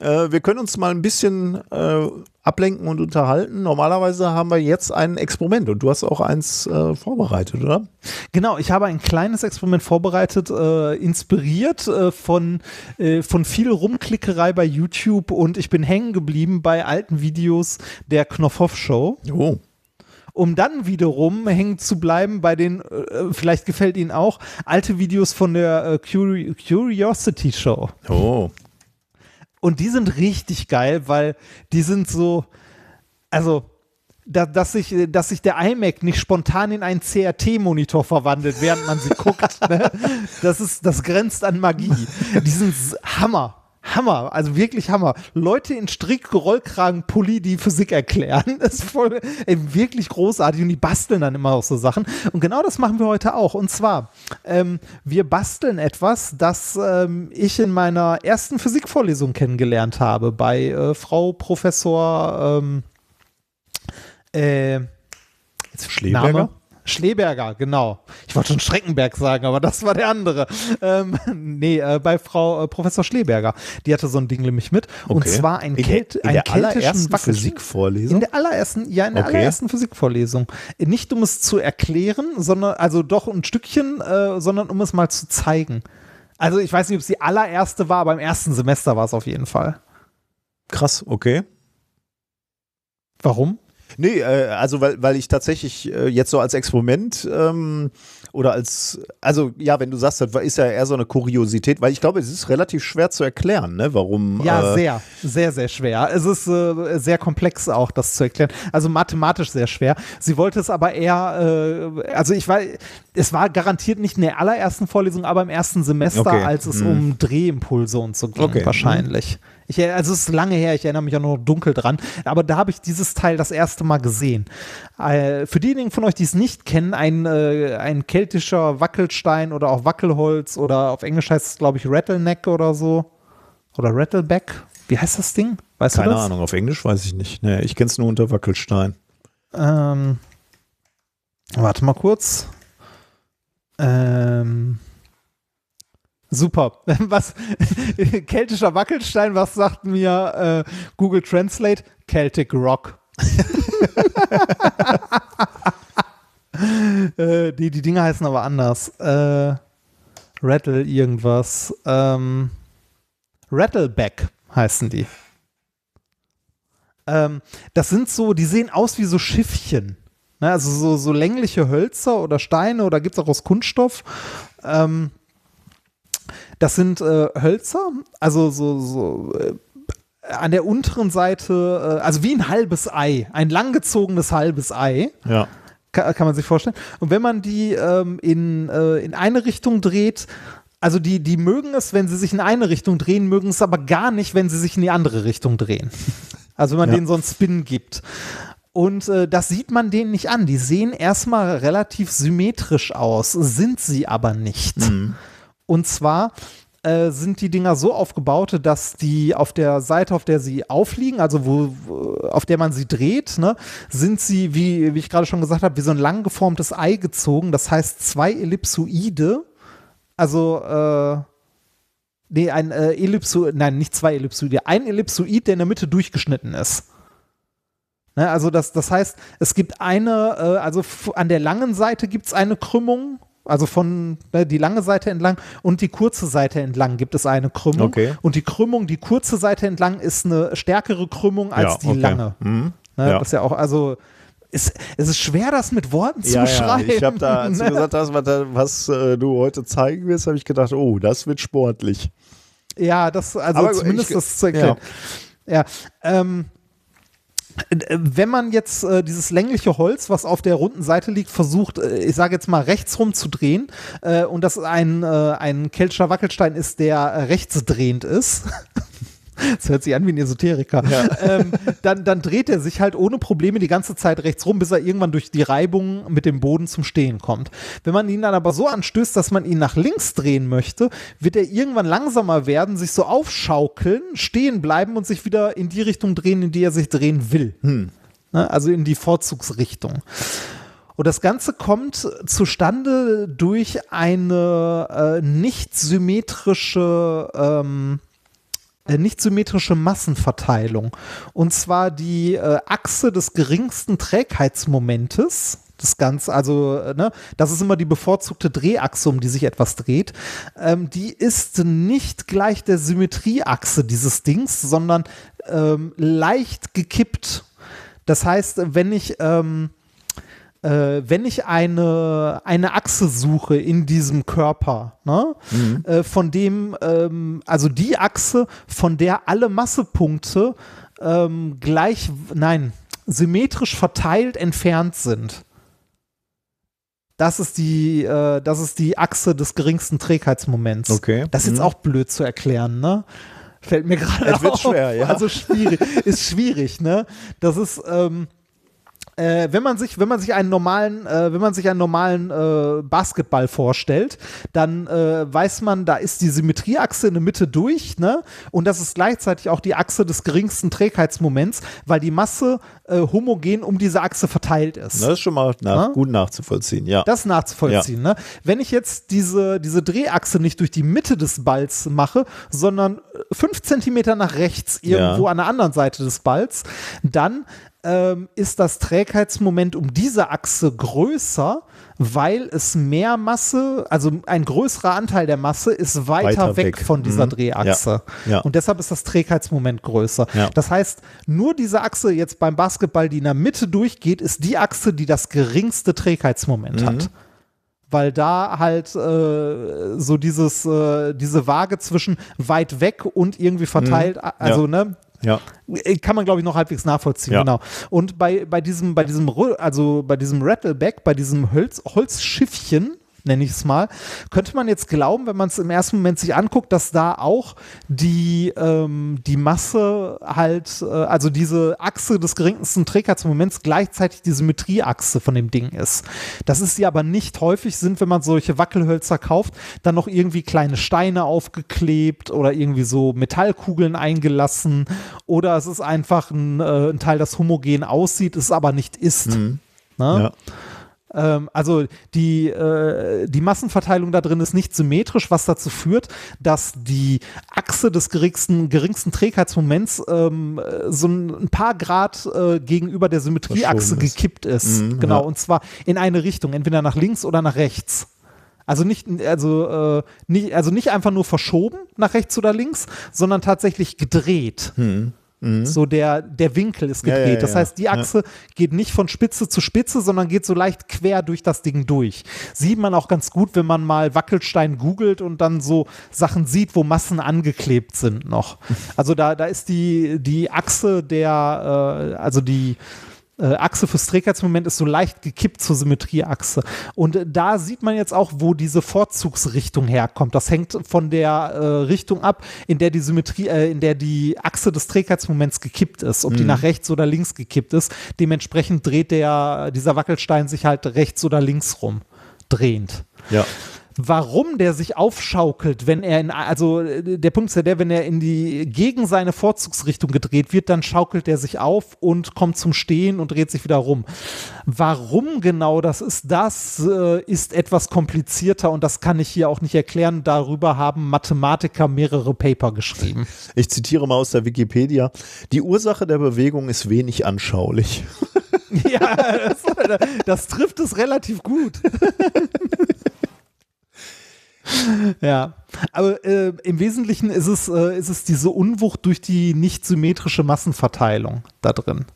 Äh, wir können uns mal ein bisschen äh, ablenken und unterhalten. Normalerweise haben wir jetzt ein Experiment und du hast auch eins äh, vorbereitet, oder? Genau, ich habe ein kleines Experiment vorbereitet, äh, inspiriert äh, von, äh, von viel Rumklickerei bei YouTube und ich bin hängen geblieben bei alten Videos der Knopfhoff Show. Oh um dann wiederum hängen zu bleiben bei den, äh, vielleicht gefällt Ihnen auch, alte Videos von der äh, Curi Curiosity Show. Oh. Und die sind richtig geil, weil die sind so, also da, dass, sich, dass sich der iMac nicht spontan in einen CRT-Monitor verwandelt, während man sie guckt. Ne? Das, ist, das grenzt an Magie. Die sind Hammer. Hammer, also wirklich Hammer. Leute in Strick-Rollkragen-Pulli, die Physik erklären, das ist voll, ey, wirklich großartig und die basteln dann immer auch so Sachen. Und genau das machen wir heute auch. Und zwar, ähm, wir basteln etwas, das ähm, ich in meiner ersten Physikvorlesung kennengelernt habe bei äh, Frau Professor ähm, äh, Schleberger? Name? Schleberger, genau. Ich wollte schon Schreckenberg sagen, aber das war der andere. Ähm, nee, äh, bei Frau äh, Professor Schleberger. Die hatte so ein Ding nämlich mit. Und Okay. zwar ein, In Kält, in ein der keltischen Physikvorlesung? In der allerersten, ja, in der Okay. allerersten Physikvorlesung. Nicht um es zu erklären, sondern, also doch ein Stückchen, äh, sondern um es mal zu zeigen. Also ich weiß nicht, ob es die allererste war, aber im ersten Semester war es auf jeden Fall. Krass, okay. Warum? Nee, äh, also weil, weil ich tatsächlich äh, jetzt so als Experiment ähm, oder als, also ja, wenn du sagst, das ist ja eher so eine Kuriosität, weil ich glaube, es ist relativ schwer zu erklären, ne, warum. Ja, äh, sehr, sehr, sehr schwer. Es ist äh, sehr komplex auch, das zu erklären. Also mathematisch sehr schwer. Sie wollte es aber eher, äh, also ich war, es war garantiert nicht in der allerersten Vorlesung, aber im ersten Semester, Okay. als es Hm. um Drehimpulse und so ging, Okay. wahrscheinlich. Ich, er- also es ist lange her, ich erinnere mich auch noch dunkel dran, aber da habe ich dieses Teil das erste Mal gesehen. Äh, für diejenigen von euch, die es nicht kennen, ein, äh, ein keltischer Wackelstein oder auch Wackelholz oder auf Englisch heißt es, glaube ich, Rattleneck oder so. Oder Rattleback. Wie heißt das Ding? Weißt Keine? Ahnung, auf Englisch weiß ich nicht. Nee, ich kenne es nur unter Wackelstein. Ähm, warte mal kurz. Ähm, super. Was? Keltischer Wackelstein, was sagt mir äh, Google Translate? Celtic Rock. äh, die, die Dinger heißen aber anders. Äh, Rattle irgendwas. Ähm, Rattleback heißen die. Ähm, das sind so, die sehen aus wie so Schiffchen. Ne? Also so, so längliche Hölzer oder Steine oder gibt es auch aus Kunststoff. Ähm, das sind äh, Hölzer, also so, so äh, an der unteren Seite, äh, also wie ein halbes Ei, ein langgezogenes halbes Ei. Ja. Kann, kann man sich vorstellen. Und wenn man die ähm, in, äh, in eine Richtung dreht, also die, die mögen es, wenn sie sich in eine Richtung drehen, mögen es aber gar nicht, wenn sie sich in die andere Richtung drehen. Also wenn man Ja. denen so einen Spin gibt. Und äh, das sieht man denen nicht an. Die sehen erstmal relativ symmetrisch aus, sind sie aber nicht. Und zwar äh, sind die Dinger so aufgebaut, dass die auf der Seite, auf der sie aufliegen, also wo, wo auf der man sie dreht, ne, sind sie, wie, wie ich gerade schon gesagt habe, wie so ein lang geformtes Ei gezogen. Das heißt zwei Ellipsoide, also äh, nee, ein äh, Ellipsoid, nein, nicht zwei Ellipsoide, ein Ellipsoid, der in der Mitte durchgeschnitten ist. Ne, also das, das heißt, es gibt eine, äh, also an der langen Seite gibt es eine Krümmung, also von ne, die lange Seite entlang und die kurze Seite entlang gibt es eine Krümmung. Okay. Und die Krümmung, die kurze Seite entlang ist eine stärkere Krümmung als ja, die okay. lange. Mhm. Ne, ja. Das ist ja auch, also ist, es ist schwer, das mit Worten zu Ja, ja, beschreiben. ich habe da, als du ne? gesagt hast, was, was äh, du heute zeigen wirst, habe ich gedacht, oh, das wird sportlich. Ja, das, also Aber zumindest ich- das zu erklären. Ja, ähm, äh, wenn man jetzt äh, dieses längliche Holz, was auf der runden Seite liegt, versucht, äh, ich sage jetzt mal rechts rum zu drehen äh, und das ein, äh, ein keltischer Wackelstein ist, der äh, rechtsdrehend ist. Das hört sich an wie ein Esoteriker. Ähm, dann, dann dreht er sich halt ohne Probleme die ganze Zeit rechts rum, bis er irgendwann durch die Reibung mit dem Boden zum Stehen kommt. Wenn man ihn dann aber so anstößt, dass man ihn nach links drehen möchte, wird er irgendwann langsamer werden, sich so aufschaukeln, stehen bleiben und sich wieder in die Richtung drehen, in die er sich drehen will. Ne? Also in die Vorzugsrichtung. Und das Ganze kommt zustande durch eine äh, nicht symmetrische ähm, äh, nicht symmetrische Massenverteilung. Und zwar die äh, Achse des geringsten Trägheitsmomentes. Das Ganze, also, äh, ne, das ist immer die bevorzugte Drehachse, um die sich etwas dreht. Ähm, die ist nicht gleich der Symmetrieachse dieses Dings, sondern ähm, leicht gekippt. Das heißt, wenn ich, ähm, äh, wenn ich eine, eine Achse suche in diesem Körper, ne, äh, von dem, ähm, also die Achse, von der alle Massepunkte ähm, gleich, nein, symmetrisch verteilt entfernt sind. Das ist die, äh, das ist die Achse des geringsten Trägheitsmoments. Okay. Das ist jetzt Mhm. auch blöd zu erklären, ne? Fällt mir gerade Es wird auf. schwer, ja. Also schwierig, ist schwierig, ne? Das ist, ähm, äh, wenn man sich, wenn man sich einen normalen, äh, wenn man sich einen normalen äh, Basketball vorstellt, dann äh, weiß man, da ist die Symmetrieachse in der Mitte durch, ne? Und das ist gleichzeitig auch die Achse des geringsten Trägheitsmoments, weil die Masse äh, homogen um diese Achse verteilt ist. Das ist schon mal nach, Ja? gut nachzuvollziehen, ja. Das nachzuvollziehen. Ne? Wenn ich jetzt diese, diese Drehachse nicht durch die Mitte des Balls mache, sondern äh, fünf Zentimeter nach rechts irgendwo Ja. an der anderen Seite des Balls, dann ähm, ist das Trägheitsmoment um diese Achse größer, weil es mehr Masse, also ein größerer Anteil der Masse ist weiter, Weiter weg, von dieser Mhm. Drehachse. Ja. Ja. Und deshalb ist das Trägheitsmoment größer. Ja. Das heißt, nur diese Achse jetzt beim Basketball, die in der Mitte durchgeht, ist die Achse, die das geringste Trägheitsmoment Mhm. hat. Weil da halt äh, so dieses, äh, diese Waage zwischen weit weg und irgendwie verteilt, also ne, ja. kann man glaube ich noch halbwegs nachvollziehen, Ja. genau. Und bei, bei diesem, bei diesem, also bei diesem Rattleback, bei diesem Holz, Holzschiffchen, nenne ich es mal, könnte man jetzt glauben, wenn man es im ersten Moment sich anguckt, dass da auch die, ähm, die Masse halt, äh, also diese Achse des geringsten Trägheitsmoments gleichzeitig die Symmetrieachse von dem Ding ist. Das ist sie aber nicht häufig sind, wenn man solche Wackelhölzer kauft, dann noch irgendwie kleine Steine aufgeklebt oder irgendwie so Metallkugeln eingelassen oder es ist einfach ein, äh, ein Teil, das homogen aussieht, es aber nicht ist. Ne? ja. Ähm, also die, äh, die Massenverteilung da drin ist nicht symmetrisch, was dazu führt, dass die Achse des geringsten, geringsten Trägheitsmoments ähm, äh, so ein, paar Grad äh, gegenüber der Symmetrieachse gekippt ist. Mhm, genau, ja. und zwar in eine Richtung, entweder nach links oder nach rechts. Also nicht, also, äh, nicht, also nicht einfach nur verschoben nach rechts oder links, sondern tatsächlich gedreht. So der, der Winkel ist Mhm. Ja, gedreht. ja, das ja. heißt, die Achse geht nicht von Spitze zu Spitze, sondern geht so leicht quer durch das Ding durch. Sieht man auch ganz gut, wenn man mal Wackelstein googelt und dann so Sachen sieht, wo Massen angeklebt sind noch. Also da, da ist die, die Achse der, äh, also die äh, Achse fürs Trägheitsmoment ist so leicht gekippt zur Symmetrieachse. Und äh, da sieht man jetzt auch, wo diese Vorzugsrichtung herkommt. Das hängt von der äh, Richtung ab, in der die Symmetrie, äh, in der die Achse des Trägheitsmoments gekippt ist, ob die nach rechts oder links gekippt ist. Dementsprechend dreht der, dieser Wackelstein sich halt rechts oder links rum, drehend ja. Warum der sich aufschaukelt, wenn er in, also äh, der Punkt ist ja der, wenn er in die, gegen seine Vorzugsrichtung gedreht wird, dann schaukelt er sich auf und kommt zum Stehen und dreht sich wieder rum. Warum genau das ist, das äh, ist etwas komplizierter und das kann ich hier auch nicht erklären. Darüber haben Mathematiker mehrere Paper geschrieben. Ich zitiere mal aus der Wikipedia. Die Ursache der Bewegung ist wenig anschaulich. ja, das, das trifft es relativ gut. Ja, aber äh, im Wesentlichen ist es, äh, ist es diese Unwucht durch die nicht symmetrische Massenverteilung da drin.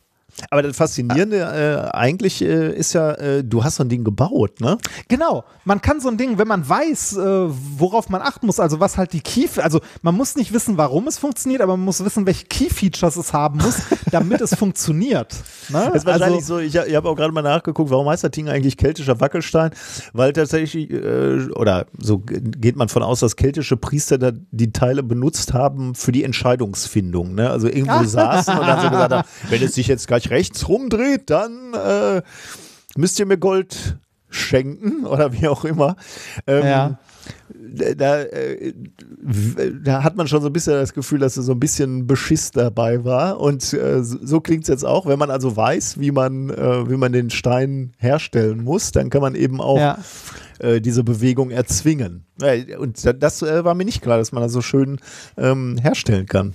Aber das Faszinierende äh, eigentlich äh, ist ja, äh, du hast so ein Ding gebaut, ne? Genau, man kann so ein Ding, wenn man weiß, äh, worauf man achten muss, also was halt die Key, also man muss nicht wissen, warum es funktioniert, aber man muss wissen, welche Key-Features es haben muss, damit es funktioniert. Ne? Das ist wahrscheinlich also, so, ich, ich habe auch gerade mal nachgeguckt, warum heißt das Ding eigentlich keltischer Wackelstein? Weil tatsächlich, äh, oder so geht man von aus, dass keltische Priester da die Teile benutzt haben für die Entscheidungsfindung. Ne? Also irgendwo saßen und dann so gesagt haben, wenn es sich jetzt gleich rechts rumdreht, dann äh, müsst ihr mir Gold schenken oder wie auch immer. Ähm, Ja. da, äh, da hat man schon so ein bisschen das Gefühl, dass so ein bisschen Beschiss dabei war. Und äh, so klingt es jetzt auch. Wenn man also weiß, wie man, äh, wie man den Stein herstellen muss, dann kann man eben auch Ja. äh, diese Bewegung erzwingen. Und da- das war mir nicht klar, dass man das so schön ähm, herstellen kann.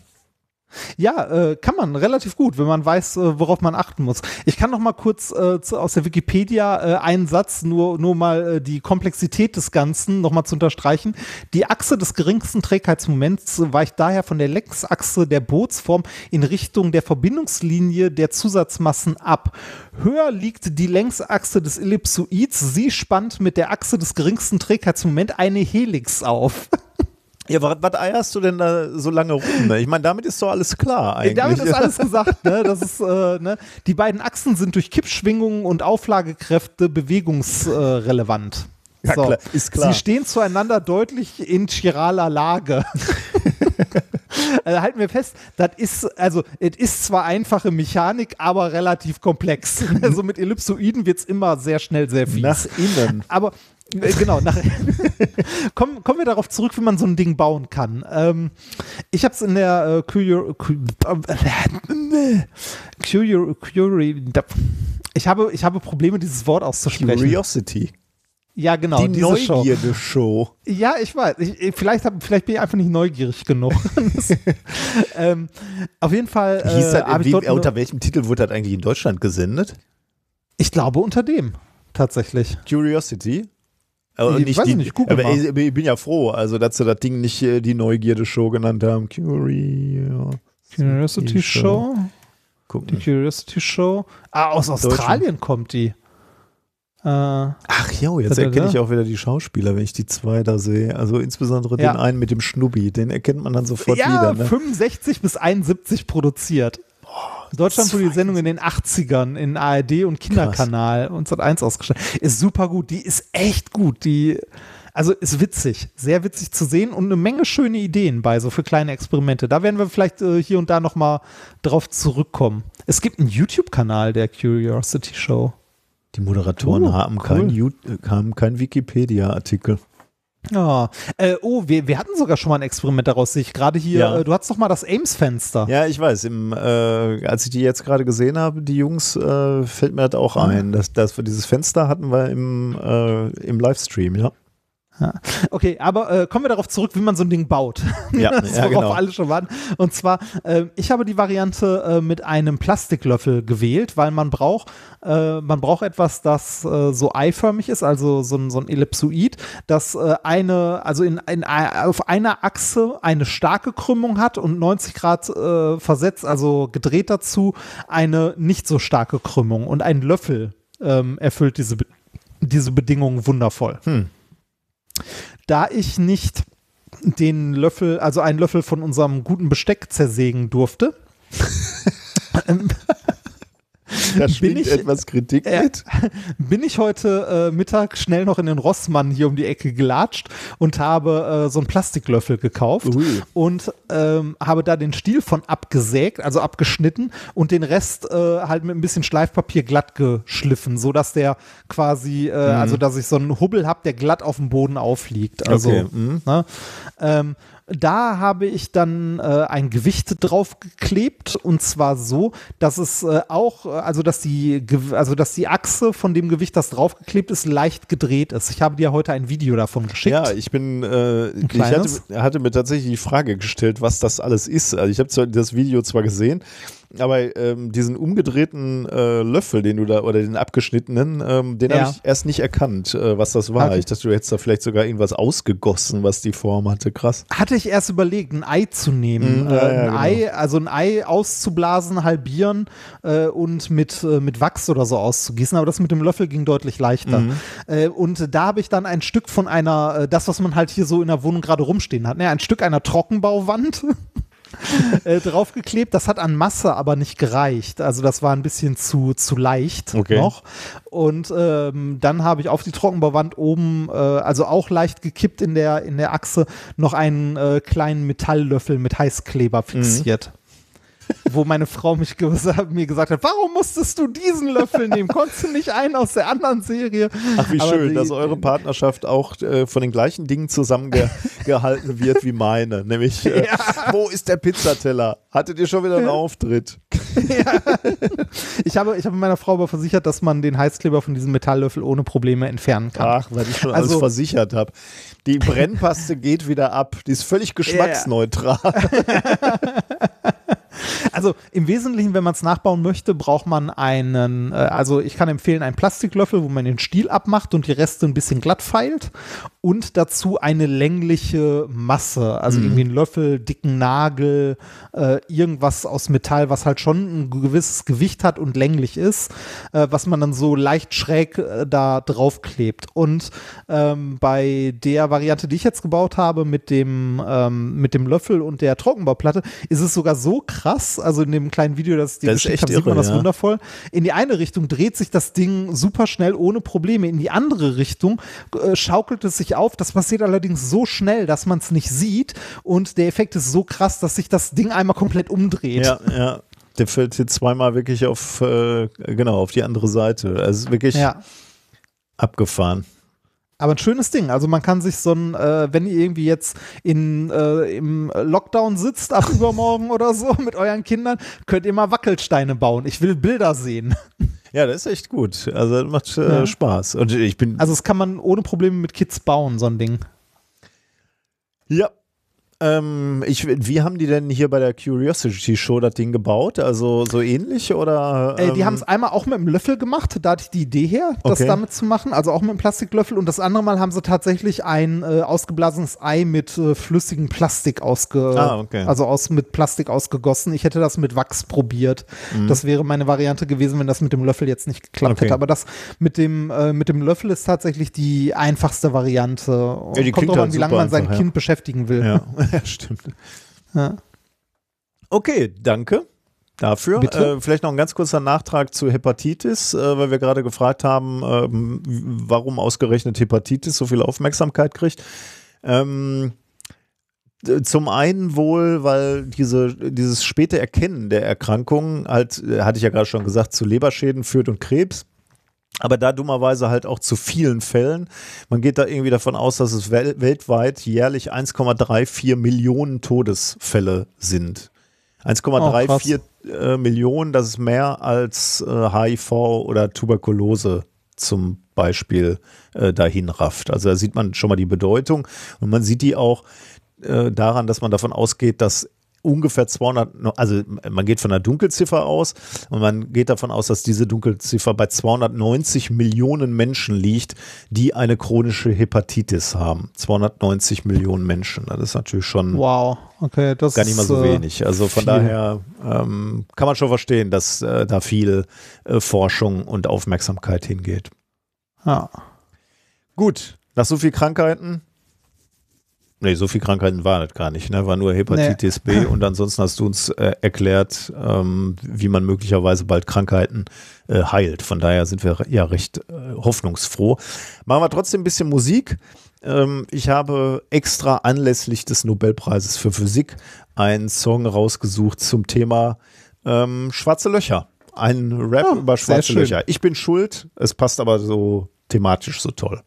Ja, äh, kann man relativ gut, wenn man weiß, äh, worauf man achten muss. Ich kann noch mal kurz äh, zu, aus der Wikipedia äh, einen Satz, nur, nur mal äh, die Komplexität des Ganzen noch mal zu unterstreichen. Die Achse des geringsten Trägheitsmoments weicht daher von der Längsachse der Bootsform in Richtung der Verbindungslinie der Zusatzmassen ab. Höher liegt die Längsachse des Ellipsoids. Sie spannt mit der Achse des geringsten Trägheitsmoments eine Helix auf. Ja, was, was eierst du denn da so lange rum? Ne? Ich meine, damit ist doch alles klar eigentlich. Damit ist alles gesagt. Ne? Das ist, äh, ne? Die beiden Achsen sind durch Kippschwingungen und Auflagekräfte bewegungsrelevant. Ja, klar, ist klar. Sie stehen zueinander deutlich in chiraler Lage. Also halten wir fest, das ist, also, es ist zwar einfache Mechanik, aber relativ komplex. Also mit Ellipsoiden wird es immer sehr schnell sehr fies. Nach innen. Aber genau, nach, kommen, kommen wir darauf zurück, wie man so ein Ding bauen kann. Ähm, ich habe es in der äh, Curio, Curio, Curio, ich habe, ich habe Probleme, dieses Wort auszusprechen. Curiosity. Ja, genau. Die diese Show. Neugierde-Show. Ja, ich weiß. Ich, ich, vielleicht, hab, vielleicht bin ich einfach nicht neugierig genug. ähm, auf jeden Fall. Äh, Hieß das, dort unter welchem Titel wurde das eigentlich in Deutschland gesendet? ich glaube unter dem tatsächlich. Curiosity? Aber Ich weiß die, nicht, aber ich, ich bin ja froh, also dass sie das Ding nicht äh, die Neugierde-Show genannt haben. Curiosity Curiosity Show. Guck Die. Curiosity Show. Ah, aus Australien kommt die. Äh, Ach jo, jetzt erkenne ich auch wieder die Schauspieler, wenn ich die zwei da sehe. Also insbesondere Ja. den einen mit dem Schnubbi, den erkennt man dann sofort ja, wieder. Ne? 65 bis 71 produziert. In Deutschland wurde die Sendung in den 80ern in ARD und Kinderkanal und Sat 1 ausgestrahlt. Ist super gut, die ist echt gut. Die, also ist witzig, sehr witzig zu sehen und eine Menge schöne Ideen bei, so für kleine Experimente. Da werden wir vielleicht äh, hier und da nochmal drauf zurückkommen. Es gibt einen YouTube-Kanal der Curiosity Show. Die Moderatoren Uh, haben, cool. äh, haben keinen Wikipedia-Artikel. Ja. Äh, oh, wir, wir hatten sogar schon mal ein Experiment daraus, sehe ich gerade hier. Ja. Äh, du hattest doch mal das Ames-Fenster. Ja, ich weiß. Im, äh, als ich die jetzt gerade gesehen habe, die Jungs, äh, fällt mir das auch ein. Dass, dass wir dieses Fenster hatten wir im, äh, im Livestream, ja. Okay, aber äh, kommen wir darauf zurück, wie man so ein Ding baut. Ja, das, ja, worauf genau. alle schon waren. Und zwar, äh, ich habe die Variante äh, mit einem Plastiklöffel gewählt, weil man braucht, äh, man braucht etwas, das äh, so eiförmig ist, also so ein, so ein Ellipsoid, das äh, eine, also in, in, auf einer Achse eine starke Krümmung hat und 90 Grad versetzt, also gedreht dazu, eine nicht so starke Krümmung. Und ein Löffel ähm, erfüllt diese, diese Bedingungen wundervoll da ich nicht den Löffel, also einen Löffel von unserem guten Besteck zersägen durfte, Da schwingt ich- etwas Kritik Ja. mit. bin ich heute äh, Mittag schnell noch in den Rossmann hier um die Ecke gelatscht und habe äh, so einen Plastiklöffel gekauft Ui. und ähm, habe da den Stiel von abgesägt, also abgeschnitten und den Rest äh, halt mit ein bisschen Schleifpapier glatt geschliffen, so dass der quasi, äh, Mhm. also dass ich so einen Hubbel habe, der glatt auf dem Boden aufliegt. Also, Okay, mhm. ne? ähm, da habe ich dann äh, ein Gewicht drauf geklebt und zwar so, dass es äh, auch, äh, also dass die, also dass die Achse von dem Gewicht, das draufgeklebt ist, leicht gedreht ist. Ich habe dir heute ein Video davon geschickt. Ja, ich bin, äh, ich hatte, hatte mir tatsächlich die Frage gestellt, was das alles ist. Also ich habe das Video zwar gesehen, aber ähm, diesen umgedrehten äh, Löffel, den du da, oder den abgeschnittenen, ähm, den Ja. habe ich erst nicht erkannt, äh, was das war. Okay. Ich dachte, du hättest da vielleicht sogar irgendwas ausgegossen, was die Form hatte. Krass. Hatte ich erst überlegt, ein Ei zu nehmen. Mhm, äh, ja, ein genau. Ei, also ein Ei auszublasen, halbieren äh, und mit, äh, mit Wachs oder so auszugießen. Aber das mit dem Löffel ging deutlich leichter. Mhm. Äh, und da habe ich dann ein Stück von einer, das, was man halt hier so in der Wohnung gerade rumstehen hat, ne? ein Stück einer Trockenbauwand. äh, draufgeklebt. Das hat an Masse aber nicht gereicht. Also das war ein bisschen zu, zu leicht Okay. noch. Und ähm, dann habe ich auf die Trockenbauwand oben, äh, also auch leicht gekippt in der, in der Achse, noch einen äh, kleinen Metalllöffel mit Heißkleber fixiert. Wo meine Frau mich gesagt, mir gesagt hat, warum musstest du diesen Löffel nehmen? Konntest du nicht einen aus der anderen Serie? Ach, wie Aber schön, die- dass eure Partnerschaft auch äh, von den gleichen Dingen zusammengehalten wird wie meine. Nämlich, äh, wo ist der Pizzateller? Hattet ihr schon wieder einen Auftritt? Ich habe, ich habe meiner Frau aber versichert, dass man den Heißkleber von diesem Metalllöffel ohne Probleme entfernen kann. Ach, weil ich schon alles Also- versichert habe. Die Brennpaste geht wieder ab. Die ist völlig geschmacksneutral. Also im Wesentlichen, wenn man es nachbauen möchte, braucht man einen, äh, also ich kann empfehlen, einen Plastiklöffel, wo man den Stiel abmacht und die Reste ein bisschen glatt feilt und dazu eine längliche Masse, also Mhm. irgendwie einen Löffel, dicken Nagel, äh, irgendwas aus Metall, was halt schon ein gewisses Gewicht hat und länglich ist, äh, was man dann so leicht schräg äh, da draufklebt. Und ähm, bei der Variante, die ich jetzt gebaut habe, mit dem, ähm, mit dem Löffel und der Trockenbauplatte, ist es sogar so krass, also in dem kleinen Video, das ich dir Das ist geschickt echt habe, sieht man das ja. wundervoll. In die eine Richtung dreht sich das Ding super schnell ohne Probleme. In die andere Richtung äh, schaukelt es sich nicht auf. Das passiert allerdings so schnell, dass man es nicht sieht. Und der Effekt ist so krass, dass sich das Ding einmal komplett umdreht. Ja, ja. Der fällt hier zweimal wirklich auf, äh, genau, auf die andere Seite. Also wirklich Ja. abgefahren. Aber ein schönes Ding. Also man kann sich so ein, äh, wenn ihr irgendwie jetzt in, äh, im Lockdown sitzt, ab übermorgen oder so mit euren Kindern, könnt ihr mal Wackelsteine bauen. Ich will Bilder sehen. Ja, das ist echt gut. Also das macht äh, Ja. Spaß. Und ich bin, Also das kann man ohne Probleme mit Kids bauen, so ein Ding. ja. Ähm, ich, wie haben die denn hier bei der Curiosity Show das Ding gebaut? Also so ähnlich oder? Äh, die ähm, haben es einmal auch mit dem Löffel gemacht, da hatte ich die Idee her, das Okay. damit zu machen, also auch mit dem Plastiklöffel. Und das andere Mal haben sie tatsächlich ein äh, ausgeblasenes Ei mit äh, flüssigem Plastik ausge, Ah, okay. also aus mit Plastik ausgegossen. Ich hätte das mit Wachs probiert. Das wäre meine Variante gewesen, wenn das mit dem Löffel jetzt nicht geklappt Mhm. Okay. hätte. Aber das mit dem äh, mit dem Löffel ist tatsächlich die einfachste Variante. Ja, die Kommt klingt drauf halt an, wie lange man sein einfach, ja. Kind beschäftigen will. Ja, ja stimmt. Ja. Okay, danke dafür. Äh, vielleicht noch ein ganz kurzer Nachtrag zu Hepatitis, äh, weil wir gerade gefragt haben, ähm, warum ausgerechnet Hepatitis so viel Aufmerksamkeit kriegt. Ähm, zum einen wohl, weil diese, dieses späte Erkennen der Erkrankung halt, äh, hatte ich ja gerade schon gesagt, zu Leberschäden führt und Krebs. Aber da dummerweise halt auch zu vielen Fällen. Man geht da irgendwie davon aus, dass es wel weltweit jährlich 1,34 Millionen Todesfälle sind. 1,34 äh, Millionen, das ist mehr als äh, HIV oder Tuberkulose zum Beispiel äh, dahin rafft. Also da sieht man schon mal die Bedeutung und man sieht die auch äh, daran, dass man davon ausgeht, dass ungefähr 200, no- also man geht von einer Dunkelziffer aus und man geht davon aus, dass diese Dunkelziffer bei 290 Millionen Menschen liegt, die eine chronische Hepatitis haben. 290 Millionen Menschen. Das ist natürlich schon Wow, okay, das gar nicht mal so äh, wenig. Also von viel. daher ähm, kann man schon verstehen, dass äh, da viel äh, Forschung und Aufmerksamkeit hingeht. Ja. Gut, nach so viel Krankheiten. Nee, so viel Krankheiten war das gar nicht, ne? War nur Hepatitis B und ansonsten hast du uns äh, erklärt, ähm, wie man möglicherweise bald Krankheiten äh, heilt. Von daher sind wir ja recht äh, hoffnungsfroh. Machen wir trotzdem ein bisschen Musik. Ähm, ich habe extra anlässlich des Nobelpreises für Physik einen Song rausgesucht zum Thema ähm, schwarze Löcher. Ein Rap Oh, über schwarze. Löcher. Ich bin schuld, es passt aber so thematisch so toll.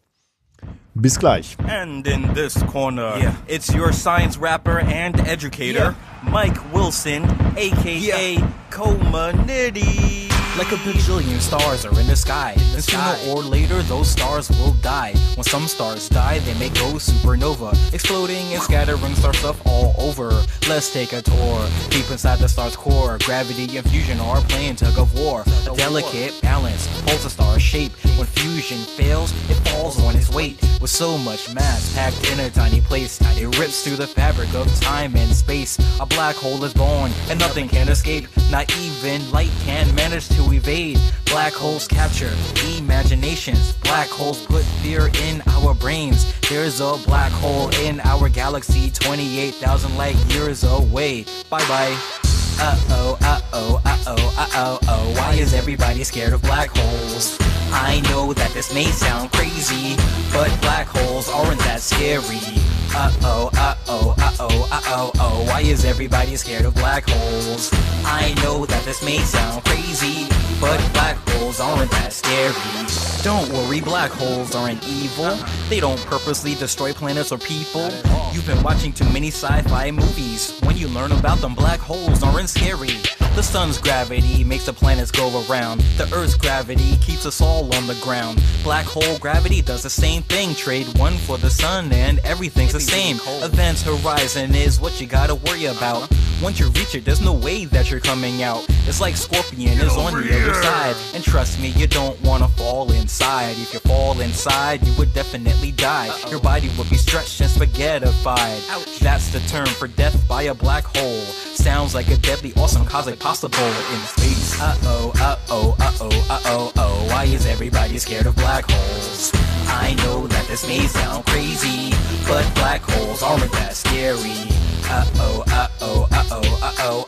Bis gleich. And in this corner, it's your science rapper and educator, Mike Wilson, aka Coma Nitty. Like a bajillion stars are in the sky, and sooner or later those stars will die. When some stars die, they may go supernova, exploding and scattering star stuff all over. Let's take a tour deep inside the star's core. Gravity and fusion are playing tug of war. A delicate balance holds a star's shape. When fusion fails, it falls on its weight. With so much mass packed in a tiny place, it rips through the fabric of time and space. A black hole is born, and nothing can escape. Not even light can manage to evade. Black holes capture imaginations. Black holes put fear in our brains. There's a black hole in our galaxy, 28,000 light years away. Bye bye. Uh oh, uh oh, uh oh, uh oh, oh. Why is everybody scared of black holes? I know that this may sound crazy, but black holes aren't that scary. Uh oh, uh oh, uh oh. Why is everybody scared of black holes? I know that this may sound crazy, but black holes aren't that scary. Don't worry, black holes aren't evil. They don't purposely destroy planets or people. You've been watching too many sci fi movies. When you learn about them, black holes aren't scary. The sun's gravity makes the planets go around. The earth's gravity keeps us all on the ground. Black hole gravity does the same thing. Trade one for the sun and everything's the same. Event horizon is what you gotta worry about. Once you reach it, there's no way that you're coming out. It's like Scorpion is on the other side. And trust me, you don't wanna fall inside. If you fall inside, you would definitely die. Your body would be stretched and spaghettified. That's the term for death by a black hole. Sounds like a deadly, awesome cosmic bowl in space. Uh oh, uh oh, uh oh, uh oh, oh. Why is everybody scared of black holes? I know that this may sound crazy, but black holes aren't that scary. Uh oh, uh oh, uh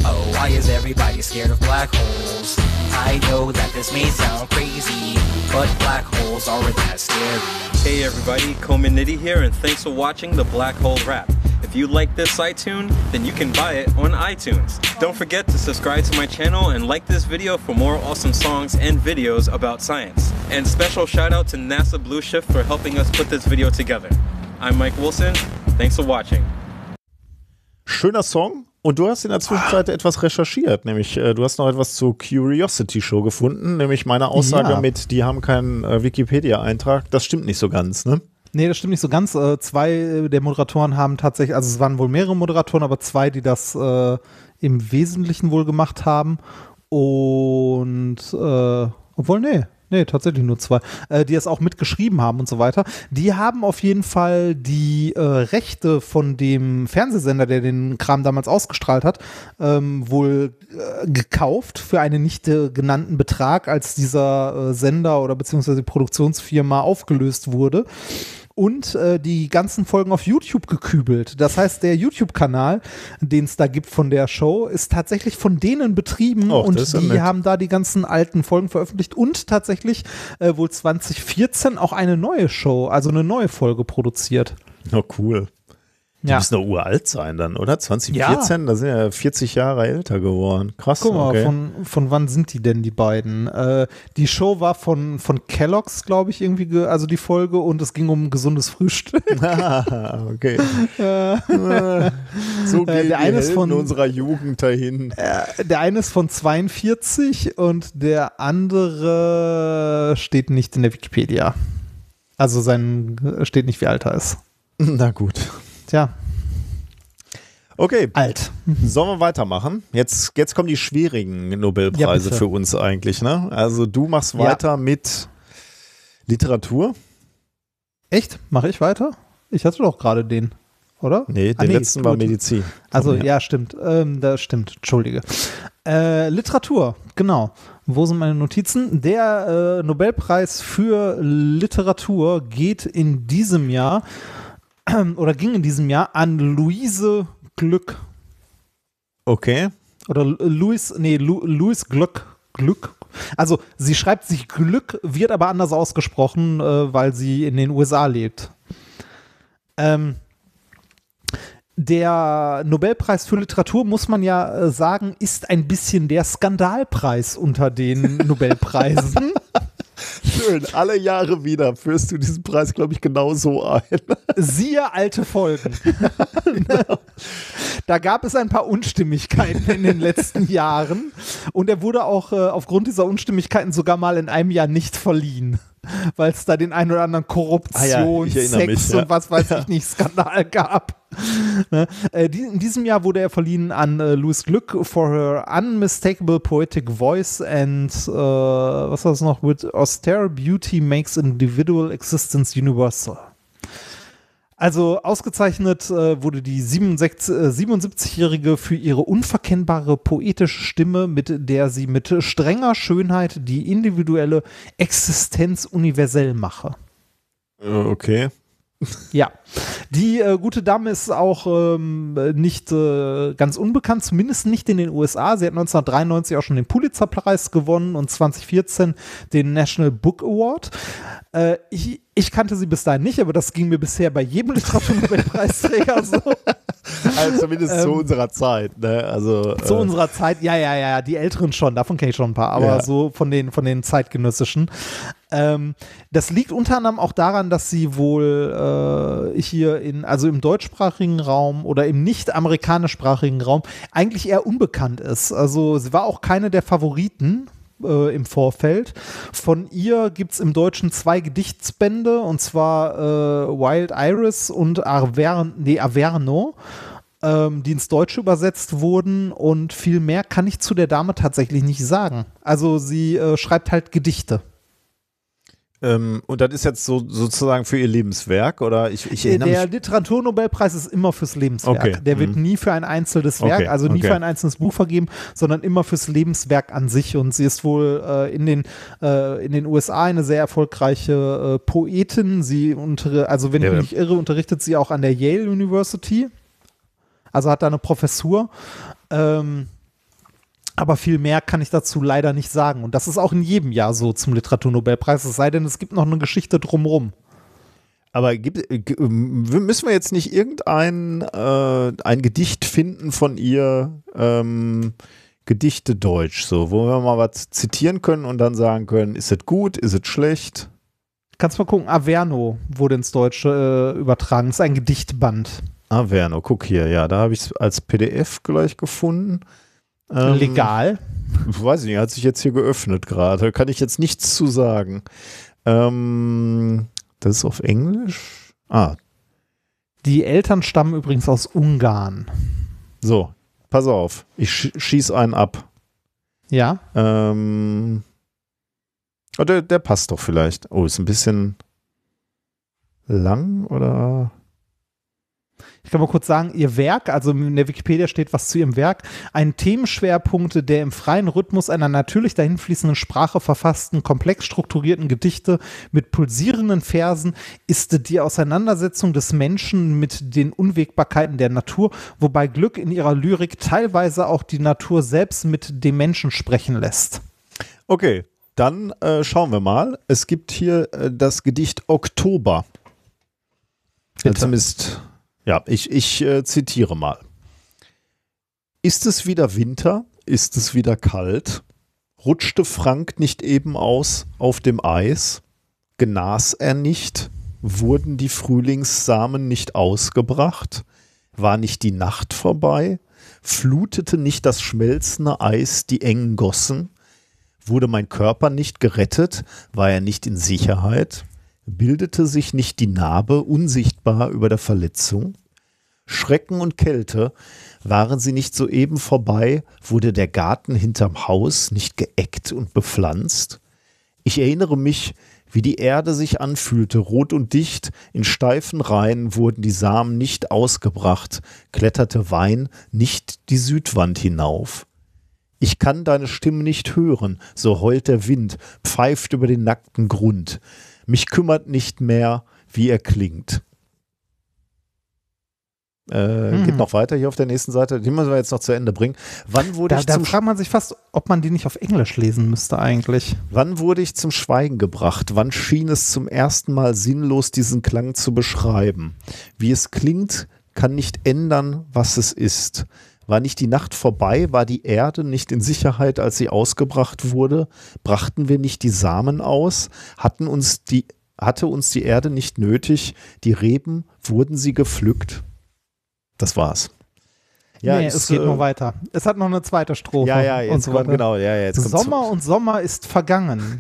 oh. Why is everybody scared of black holes? I know that this may sound crazy, but black holes aren't that scary. Hey everybody, Coleman Nitty here, and thanks for watching the Black Hole Rap. If you like this side tune, then you can buy it on iTunes. Don't forget to subscribe to my channel and like this video for more awesome songs and videos about science. And special shout out to NASA Blue Shift for helping us put this video together. I'm Mike Wilson. Thanks for watching. Schöner Song. Und du hast in der Zwischenzeit etwas recherchiert, nämlich äh, du hast noch etwas zur Curiosity Show gefunden, nämlich meine Aussage Ja. mit, die haben keinen äh, Wikipedia-Eintrag. Das stimmt nicht so ganz, ne? Nee, das stimmt nicht so ganz. Äh, zwei der Moderatoren haben tatsächlich, also es waren wohl mehrere Moderatoren, aber zwei, die das äh, im Wesentlichen wohl gemacht haben. Und äh, obwohl, nee, nee, tatsächlich nur zwei, äh, die es auch mitgeschrieben haben und so weiter. Die haben auf jeden Fall die äh, Rechte von dem Fernsehsender, der den Kram damals ausgestrahlt hat, ähm, wohl äh, gekauft für einen nicht äh, genannten Betrag, als dieser äh, Sender oder beziehungsweise Produktionsfirma aufgelöst wurde und äh, die ganzen Folgen auf YouTube gekübelt. Das heißt, der YouTube-Kanal, den es da gibt von der Show, ist tatsächlich von denen betrieben Och, und die nett. haben da die ganzen alten Folgen veröffentlicht und tatsächlich äh, wohl 2014 auch eine neue Show, also eine neue Folge produziert. Oh, cool. Die Ja. müssen doch uralt sein dann, oder? 2014? Da sind ja 40 Jahre älter geworden. Krass, Guck mal, okay. von, von wann sind die denn, die beiden? Äh, die Show war von, von Kellogg's, glaube ich, irgendwie, ge- also die Folge, und es ging um gesundes Frühstück. Ah, okay. so gehen Äh, der eine ist von- unserer Jugend dahin. Der eine ist von 42 und der andere steht nicht in der Wikipedia. Also sein steht nicht, wie alt er ist. Na gut. Tja, Okay, alt. sollen wir weitermachen? Jetzt, jetzt kommen die schwierigen Ja, Nobelpreise bitte. für uns eigentlich, ne? Also du machst Ja. weiter mit Literatur. Echt? Mache ich weiter? Ich hatte doch gerade den, oder? Nee, Ah, den letzten war. Medizin. Also ja, stimmt. Ähm, das stimmt. Entschuldige. Äh, Literatur, genau. Wo sind meine Notizen? Der äh, Nobelpreis für Literatur geht in diesem Jahr oder ging in diesem Jahr an Luise Glück. Okay. Oder Lu- Louis, nee, Lu, Louis Glück. Glück. Also sie schreibt sich Glück, wird aber anders ausgesprochen, äh, weil sie in den USA lebt. Ähm, der Nobelpreis für Literatur, muss man ja äh, sagen, ist ein bisschen der Skandalpreis unter den Nobelpreisen. Schön. Alle Jahre wieder führst du diesen Preis, glaube ich, genau so ein. Siehe alte Folgen. da gab es ein paar Unstimmigkeiten in den letzten Jahren und er wurde auch äh, aufgrund dieser Unstimmigkeiten sogar mal in einem Jahr nicht verliehen, weil es da den ein oder anderen Korruption, Ah ja, Sex mich, ja. und was weiß ich nicht Skandal gab. Ne? Äh, in diesem Jahr wurde er verliehen an äh, Louis Glück for her unmistakable poetic voice and äh, was war das noch? With austere beauty makes individual existence universal. Also ausgezeichnet äh, wurde die 67 äh, 77-Jährige für ihre unverkennbare poetische Stimme, mit der sie mit strenger Schönheit die individuelle Existenz universell mache. Äh, Okay. Ja, die äh, gute Dame ist auch ähm, nicht äh, ganz unbekannt, zumindest nicht in den USA. Sie hat 1993 auch schon den Pulitzer-Preis gewonnen und 2014 den National Book Award. Äh, ich, ich kannte sie bis dahin nicht, aber das ging mir bisher bei jedem Literaturnobelpreisträger so. Also zumindest zu Ähm, unserer Zeit, ne? Also Zu äh, unserer Zeit, ja, ja, ja, die Älteren schon, davon kenne ich schon ein paar, aber Ja. so von den, von den zeitgenössischen. Ähm, das liegt unter anderem auch daran, dass sie wohl äh, hier in, also im deutschsprachigen Raum oder im nicht amerikanischsprachigen Raum eigentlich eher unbekannt ist. Also sie war auch keine der Favoriten äh, im Vorfeld. Von ihr gibt es im Deutschen zwei Gedichtsbände, und zwar äh, Wild Iris und Averno. Nee, Averno ähm, die ins Deutsche übersetzt wurden und viel mehr kann ich zu der Dame tatsächlich nicht sagen. Also sie äh, schreibt halt Gedichte. Ähm, und das ist jetzt so sozusagen für ihr Lebenswerk oder ich, ich erinnere Der mich. Literatur-Nobelpreis ist immer fürs Lebenswerk. Okay, Der wird mhm. nie für ein einzelnes Werk, Okay, also nie okay. für ein einzelnes Buch vergeben, sondern immer fürs Lebenswerk an sich. Und sie ist wohl äh, in, den, äh, in den USA eine sehr erfolgreiche äh, Poetin. Sie unter, also wenn Ja, ich mich nicht irre, unterrichtet sie auch an der Yale University. Also hat da eine Professur. Ähm, aber viel mehr kann ich dazu leider nicht sagen. Und das ist auch in jedem Jahr so zum Literaturnobelpreis, es sei denn, es gibt noch eine Geschichte drumrum. Aber gibt, äh, g- müssen wir jetzt nicht irgendein äh, ein Gedicht finden von ihr, ähm, Gedichte Deutsch, so, wo wir mal was zitieren können und dann sagen können, ist es gut, ist es schlecht? Kannst mal gucken, Averno wurde ins Deutsche äh, übertragen. ist ein Gedichtband. Ah, Verno, guck hier, ja, da habe ich es als PDF gleich gefunden. Ähm, Legal. Weiß ich nicht, hat sich jetzt hier geöffnet gerade. Kann ich jetzt nichts zu sagen. Ähm, das ist auf Englisch. Ah, Die Eltern stammen übrigens aus Ungarn. so, pass auf. Ich sch schieß einen ab. Ja? Ähm, oh, der, der passt doch vielleicht. Oh, ist ein bisschen lang oder? Ich kann mal kurz sagen, ihr Werk, also in der Wikipedia steht was zu ihrem Werk, ein Themenschwerpunkt der im freien Rhythmus einer natürlich dahinfließenden Sprache verfassten, komplex strukturierten Gedichte mit pulsierenden Versen ist die Auseinandersetzung des Menschen mit den Unwägbarkeiten der Natur, wobei Glück in ihrer Lyrik teilweise auch die Natur selbst mit dem Menschen sprechen lässt. Okay, dann äh, schauen wir mal. Es gibt hier äh, das Gedicht Oktober. Bitte. Zumindest, ja, ich, ich äh, zitiere mal. Ist es wieder Winter? Ist es wieder kalt? Rutschte Frank nicht eben aus auf dem Eis? Genas er nicht? Wurden die Frühlingssamen nicht ausgebracht? War nicht die Nacht vorbei? Flutete nicht das schmelzende Eis die engen Gossen? Wurde mein Körper nicht gerettet? War er nicht in Sicherheit? Bildete sich nicht die Narbe unsichtbar über der Verletzung? Schrecken und Kälte, waren sie nicht soeben vorbei? Wurde der Garten hinterm Haus nicht geeckt und bepflanzt? Ich erinnere mich, wie die Erde sich anfühlte, rot und dicht, in steifen Reihen wurden die Samen nicht ausgebracht, kletterte Wein nicht die Südwand hinauf. Ich kann deine Stimme nicht hören, so heult der Wind, pfeift über den nackten Grund. Mich kümmert nicht mehr, wie er klingt. Äh, Mhm. Geht noch weiter hier auf der nächsten Seite. Die müssen wir jetzt noch zu Ende bringen. Wann wurde, Da, ich, da fragt man sich fast, ob man die nicht auf Englisch lesen müsste eigentlich. wann wurde ich zum Schweigen gebracht? Wann schien es zum ersten Mal sinnlos, diesen Klang zu beschreiben? Wie es klingt, kann nicht ändern, was es ist. War nicht die Nacht vorbei? War die Erde nicht in Sicherheit, als sie ausgebracht wurde? Brachten wir nicht die Samen aus? Hatten uns die, hatte uns die Erde nicht nötig? Die Reben, wurden sie gepflückt? Das war's. nee, ist, es geht äh, noch weiter. Es hat noch eine zweite Strophe. Ja, ja, jetzt und so kommt, weiter. genau, ja, ja, jetzt Sommer und Sommer ist vergangen.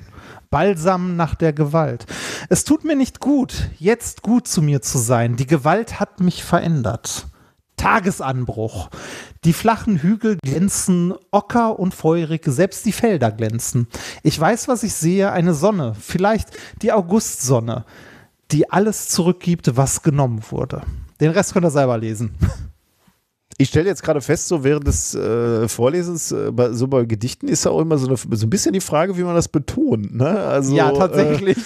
Balsam nach der Gewalt. Es tut mir nicht gut, jetzt gut zu mir zu sein. Die Gewalt hat mich verändert. Tagesanbruch. Die flachen Hügel glänzen ocker und feurig, selbst die Felder glänzen. Ich weiß, was ich sehe, eine Sonne, vielleicht die Augustsonne, die alles zurückgibt, was genommen wurde. Den Rest könnt ihr selber lesen. Ich stelle jetzt gerade fest, so während des äh, Vorlesens, äh, bei, so bei Gedichten ist ja auch immer so, eine, so ein bisschen die Frage, wie man das betont. Ne? Also, ja, tatsächlich.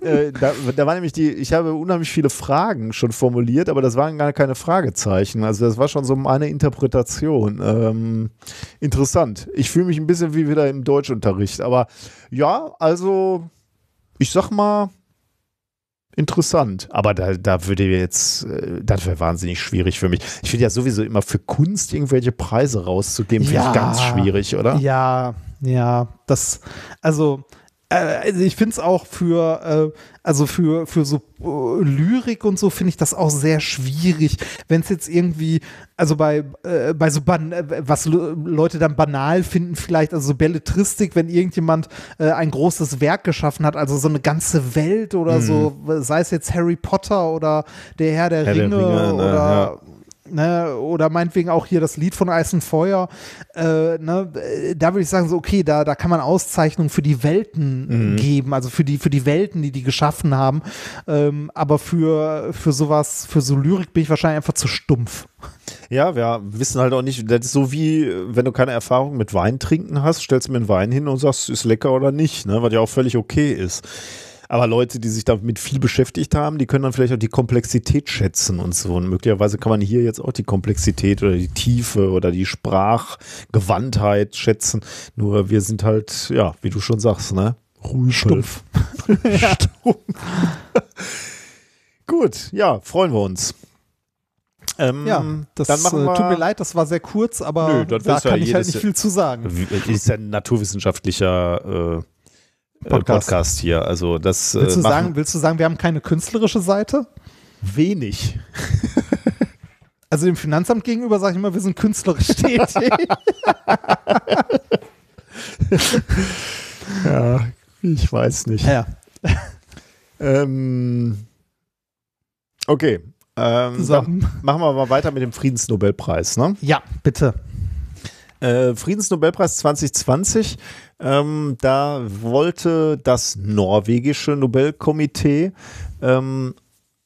Äh, äh, da, da war nämlich die, ich habe unheimlich viele Fragen schon formuliert, aber das waren gar keine Fragezeichen. Also das war schon so meine Interpretation. Ähm, interessant. Ich fühle mich ein bisschen wie wieder im Deutschunterricht. Aber ja, also ich sag mal, interessant. Aber da, da würde jetzt, äh, das wäre wahnsinnig schwierig für mich. Ich finde ja sowieso immer für Kunst irgendwelche Preise rauszugeben, finde Ja. ich ganz schwierig, oder? Ja, ja, das, also, also ich finde es auch für, äh, also für, für so äh, Lyrik und so finde ich das auch sehr schwierig, wenn es jetzt irgendwie, also bei, äh, bei so, ban äh, was Le- Leute dann banal finden vielleicht, also so Belletristik, wenn irgendjemand äh, ein großes Werk geschaffen hat, also so eine ganze Welt oder so, sei es jetzt Harry Potter oder der Herr der Mhm. Herr der Ringe Ringe, ne, oder ja. Ne, oder meinetwegen auch hier das Lied von Eis und Feuer, äh, ne, da würde ich sagen, so, okay, da, da kann man Auszeichnungen für die Welten Mhm. geben, also für die, für die Welten, die die geschaffen haben. Ähm, aber für, für sowas, für so Lyrik bin ich wahrscheinlich einfach zu stumpf. Ja, wir wissen halt auch nicht, das ist so wie, wenn du keine Erfahrung mit Wein trinken hast, stellst du mir einen Wein hin und sagst, ist lecker oder nicht, ne? was ja auch völlig okay ist. Aber Leute, die sich damit viel beschäftigt haben, die können dann vielleicht auch die Komplexität schätzen und so. Und möglicherweise kann man hier jetzt auch die Komplexität oder die Tiefe oder die Sprachgewandtheit schätzen. Nur wir sind halt, ja, wie du schon sagst, ne? Ruhig. Stumpf. Stumpf. Gut, ja, freuen wir uns. Ähm, ja, das dann machen wir, tut mir leid, das war sehr kurz, aber Nö, da kann ja ich halt nicht viel zu sagen. Ist ja ein naturwissenschaftlicher äh, Podcast. Podcast. hier. Also das, willst, du äh, sagen, willst du sagen, wir haben keine künstlerische Seite? Wenig. Also dem Finanzamt gegenüber sage ich immer, wir sind künstlerisch tätig. ja, ich weiß nicht. Ja. ähm, okay. Ähm, so. machen wir mal weiter mit dem Friedensnobelpreis, ne? Ja, bitte. Äh, Friedensnobelpreis 2020, ähm, da wollte das norwegische Nobelkomitee ähm,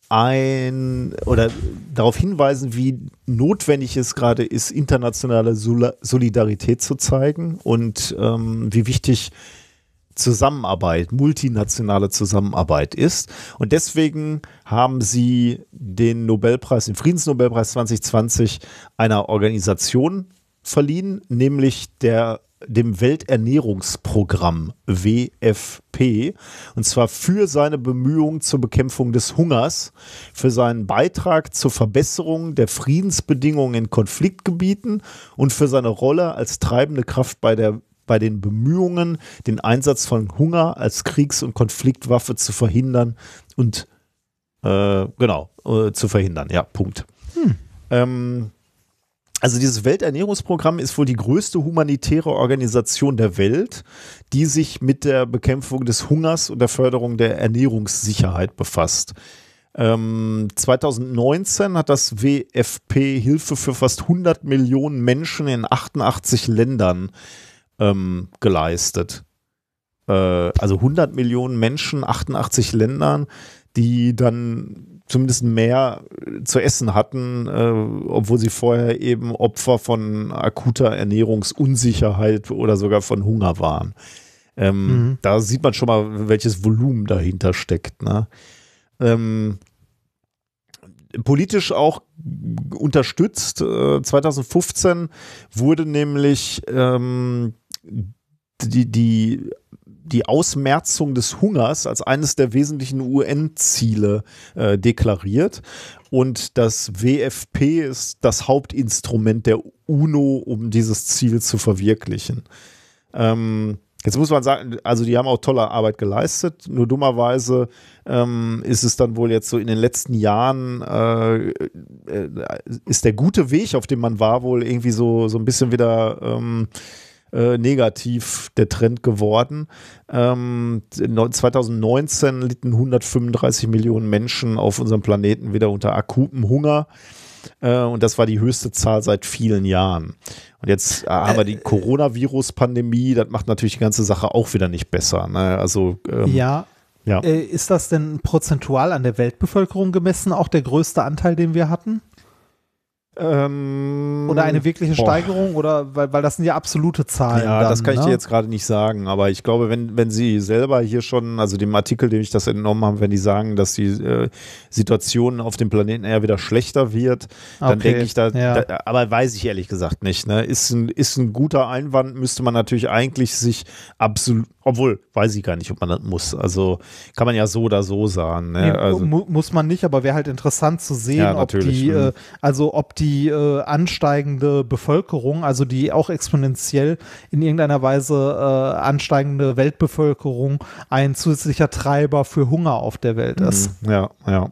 ein oder darauf hinweisen, wie notwendig es gerade ist, internationale Solidarität zu zeigen und ähm, wie wichtig Zusammenarbeit, multinationale Zusammenarbeit ist. Und deswegen haben sie den Nobelpreis, den Friedensnobelpreis 2020 einer Organisation verliehen, nämlich der dem Welternährungsprogramm WFP und zwar für seine Bemühungen zur Bekämpfung des Hungers, für seinen Beitrag zur Verbesserung der Friedensbedingungen in Konfliktgebieten und für seine Rolle als treibende Kraft bei der bei den Bemühungen, den Einsatz von Hunger als Kriegs- und Konfliktwaffe zu verhindern und äh, genau, äh, zu verhindern. Ja, Punkt. Hm. Ähm, also dieses Welternährungsprogramm ist wohl die größte humanitäre Organisation der Welt, die sich mit der Bekämpfung des Hungers und der Förderung der Ernährungssicherheit befasst. Ähm, 2019 hat das WFP Hilfe für fast 100 Millionen Menschen in 88 Ländern ähm, geleistet. Äh, also 100 Millionen Menschen, 88 Ländern, die dann zumindest mehr zu essen hatten, äh, obwohl sie vorher eben Opfer von akuter Ernährungsunsicherheit oder sogar von Hunger waren. Ähm, mhm. Da sieht man schon mal, welches Volumen dahinter steckt. Ne? Ähm, politisch auch unterstützt. Äh, 2015 wurde nämlich ähm, die, die die Ausmerzung des Hungers als eines der wesentlichen UN-Ziele äh, deklariert. Und das WFP ist das Hauptinstrument der UNO, um dieses Ziel zu verwirklichen. Ähm, Jetzt muss man sagen, also die haben auch tolle Arbeit geleistet, nur dummerweise ähm, ist es dann wohl jetzt so in den letzten Jahren, äh, äh, ist der gute Weg, auf dem man war, wohl irgendwie so, so ein bisschen wieder ähm, äh, negativ der Trend geworden. Ähm, 2019 litten 135 Millionen Menschen auf unserem Planeten wieder unter akutem Hunger. Äh, und das war die höchste Zahl seit vielen Jahren. Und jetzt äh, haben wir die Coronavirus-Pandemie. Das macht natürlich die ganze Sache auch wieder nicht besser. Ne? Also, ähm, ja. Ja. Ist das denn prozentual an der Weltbevölkerung gemessen auch der größte Anteil, den wir hatten? Ähm, oder eine wirkliche Steigerung boah. oder weil, weil das sind ja absolute Zahlen. Ja, dann, das kann ne? ich dir jetzt gerade nicht sagen, aber ich glaube, wenn, wenn sie selber hier schon, also dem Artikel, dem ich das entnommen habe, wenn die sagen, dass die äh, Situation auf dem Planeten eher wieder schlechter wird, dann okay. denke ich da, ja. da, aber weiß ich ehrlich gesagt nicht. Ne? Ist, ein, ist ein guter Einwand, müsste man natürlich eigentlich sich absolut, obwohl, weiß ich gar nicht, ob man das muss. Also kann man ja so oder so sagen. Ne? Nee, also, mu muss man nicht, aber wäre halt interessant zu sehen, ja, ob die, mhm. äh, also ob die die äh, ansteigende Bevölkerung, also die auch exponentiell in irgendeiner Weise äh, ansteigende Weltbevölkerung ein zusätzlicher Treiber für Hunger auf der Welt ist. Mhm. Ja, ja.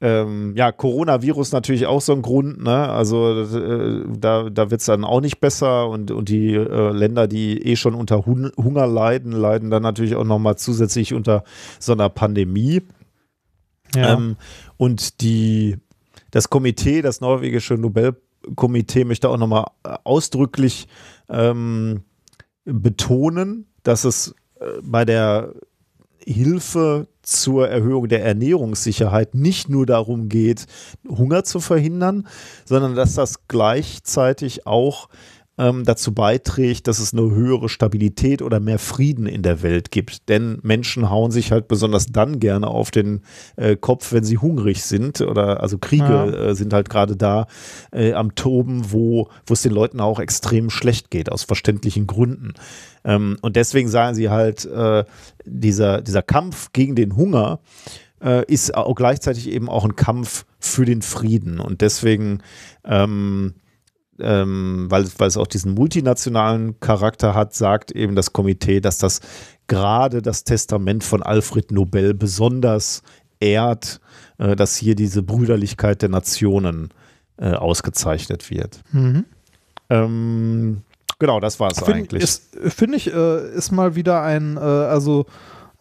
Ähm, ja, Coronavirus natürlich auch so ein Grund, ne? Also äh, da, da wird es dann auch nicht besser und, und die äh, Länder, die eh schon unter Hun Hunger leiden, leiden dann natürlich auch nochmal zusätzlich unter so einer Pandemie. Ja. Ähm, und die das Komitee, das norwegische Nobelkomitee, möchte auch nochmal äh, ausdrücklich ähm, betonen, dass es äh, bei der Hilfe zur Erhöhung der Ernährungssicherheit nicht nur darum geht, Hunger zu verhindern, sondern dass das gleichzeitig auch ähm, dazu beiträgt, dass es eine höhere Stabilität oder mehr Frieden in der Welt gibt. Denn Menschen hauen sich halt besonders dann gerne auf den äh, Kopf, wenn sie hungrig sind oder also Kriege ja. äh, sind halt gerade da äh, am Toben, wo es den Leuten auch extrem schlecht geht aus verständlichen Gründen. Ähm, und deswegen sagen sie halt, äh, dieser dieser Kampf gegen den Hunger äh, ist auch gleichzeitig eben auch ein Kampf für den Frieden und deswegen ähm, ähm, weil, weil es auch diesen multinationalen Charakter hat, sagt eben das Komitee, dass das gerade das Testament von Alfred Nobel besonders ehrt, äh, dass hier diese Brüderlichkeit der Nationen äh, ausgezeichnet wird. Mhm. Ähm, genau, das war es eigentlich. Finde ich, äh, ist mal wieder ein, äh, also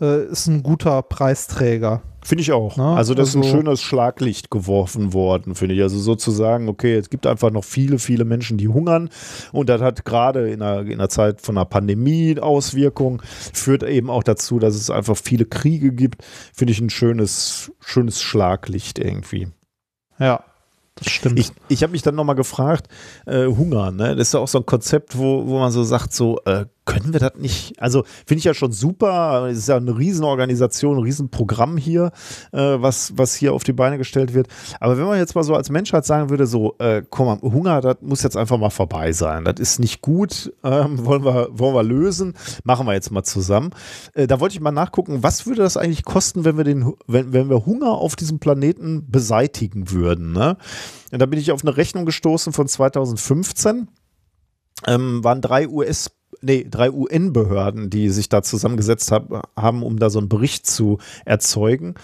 äh, ist ein guter Preisträger. Finde ich auch. Ja, also das also, ist ein also schönes Schlaglicht geworfen worden, finde ich. Also sozusagen, okay, es gibt einfach noch viele, viele Menschen, die hungern und das hat gerade in einer, in einer Zeit von einer Pandemie Auswirkungen, führt eben auch dazu, dass es einfach viele Kriege gibt. Finde ich ein schönes, schönes Schlaglicht irgendwie. Ja, das stimmt. Ich, ich habe mich dann nochmal gefragt, äh, Hunger, ne? Das ist ja auch so ein Konzept, wo, wo man so sagt, so, äh, können wir das nicht? Also finde ich ja schon super. Es ist ja eine Riesenorganisation, ein Riesenprogramm hier, äh, was, was hier auf die Beine gestellt wird. Aber wenn man jetzt mal so als Menschheit sagen würde, so, äh, komm mal, Hunger, das muss jetzt einfach mal vorbei sein. Das ist nicht gut, ähm, wollen, wir, wollen wir lösen, machen wir jetzt mal zusammen. Äh, da wollte ich mal nachgucken, was würde das eigentlich kosten, wenn wir, den, wenn, wenn wir Hunger auf diesem Planeten beseitigen würden? Ne? Und da bin ich auf eine Rechnung gestoßen von 2015. Ähm, waren drei US- nee, drei UN-Behörden, die sich da zusammengesetzt hab, haben, um da so einen Bericht zu erzeugen.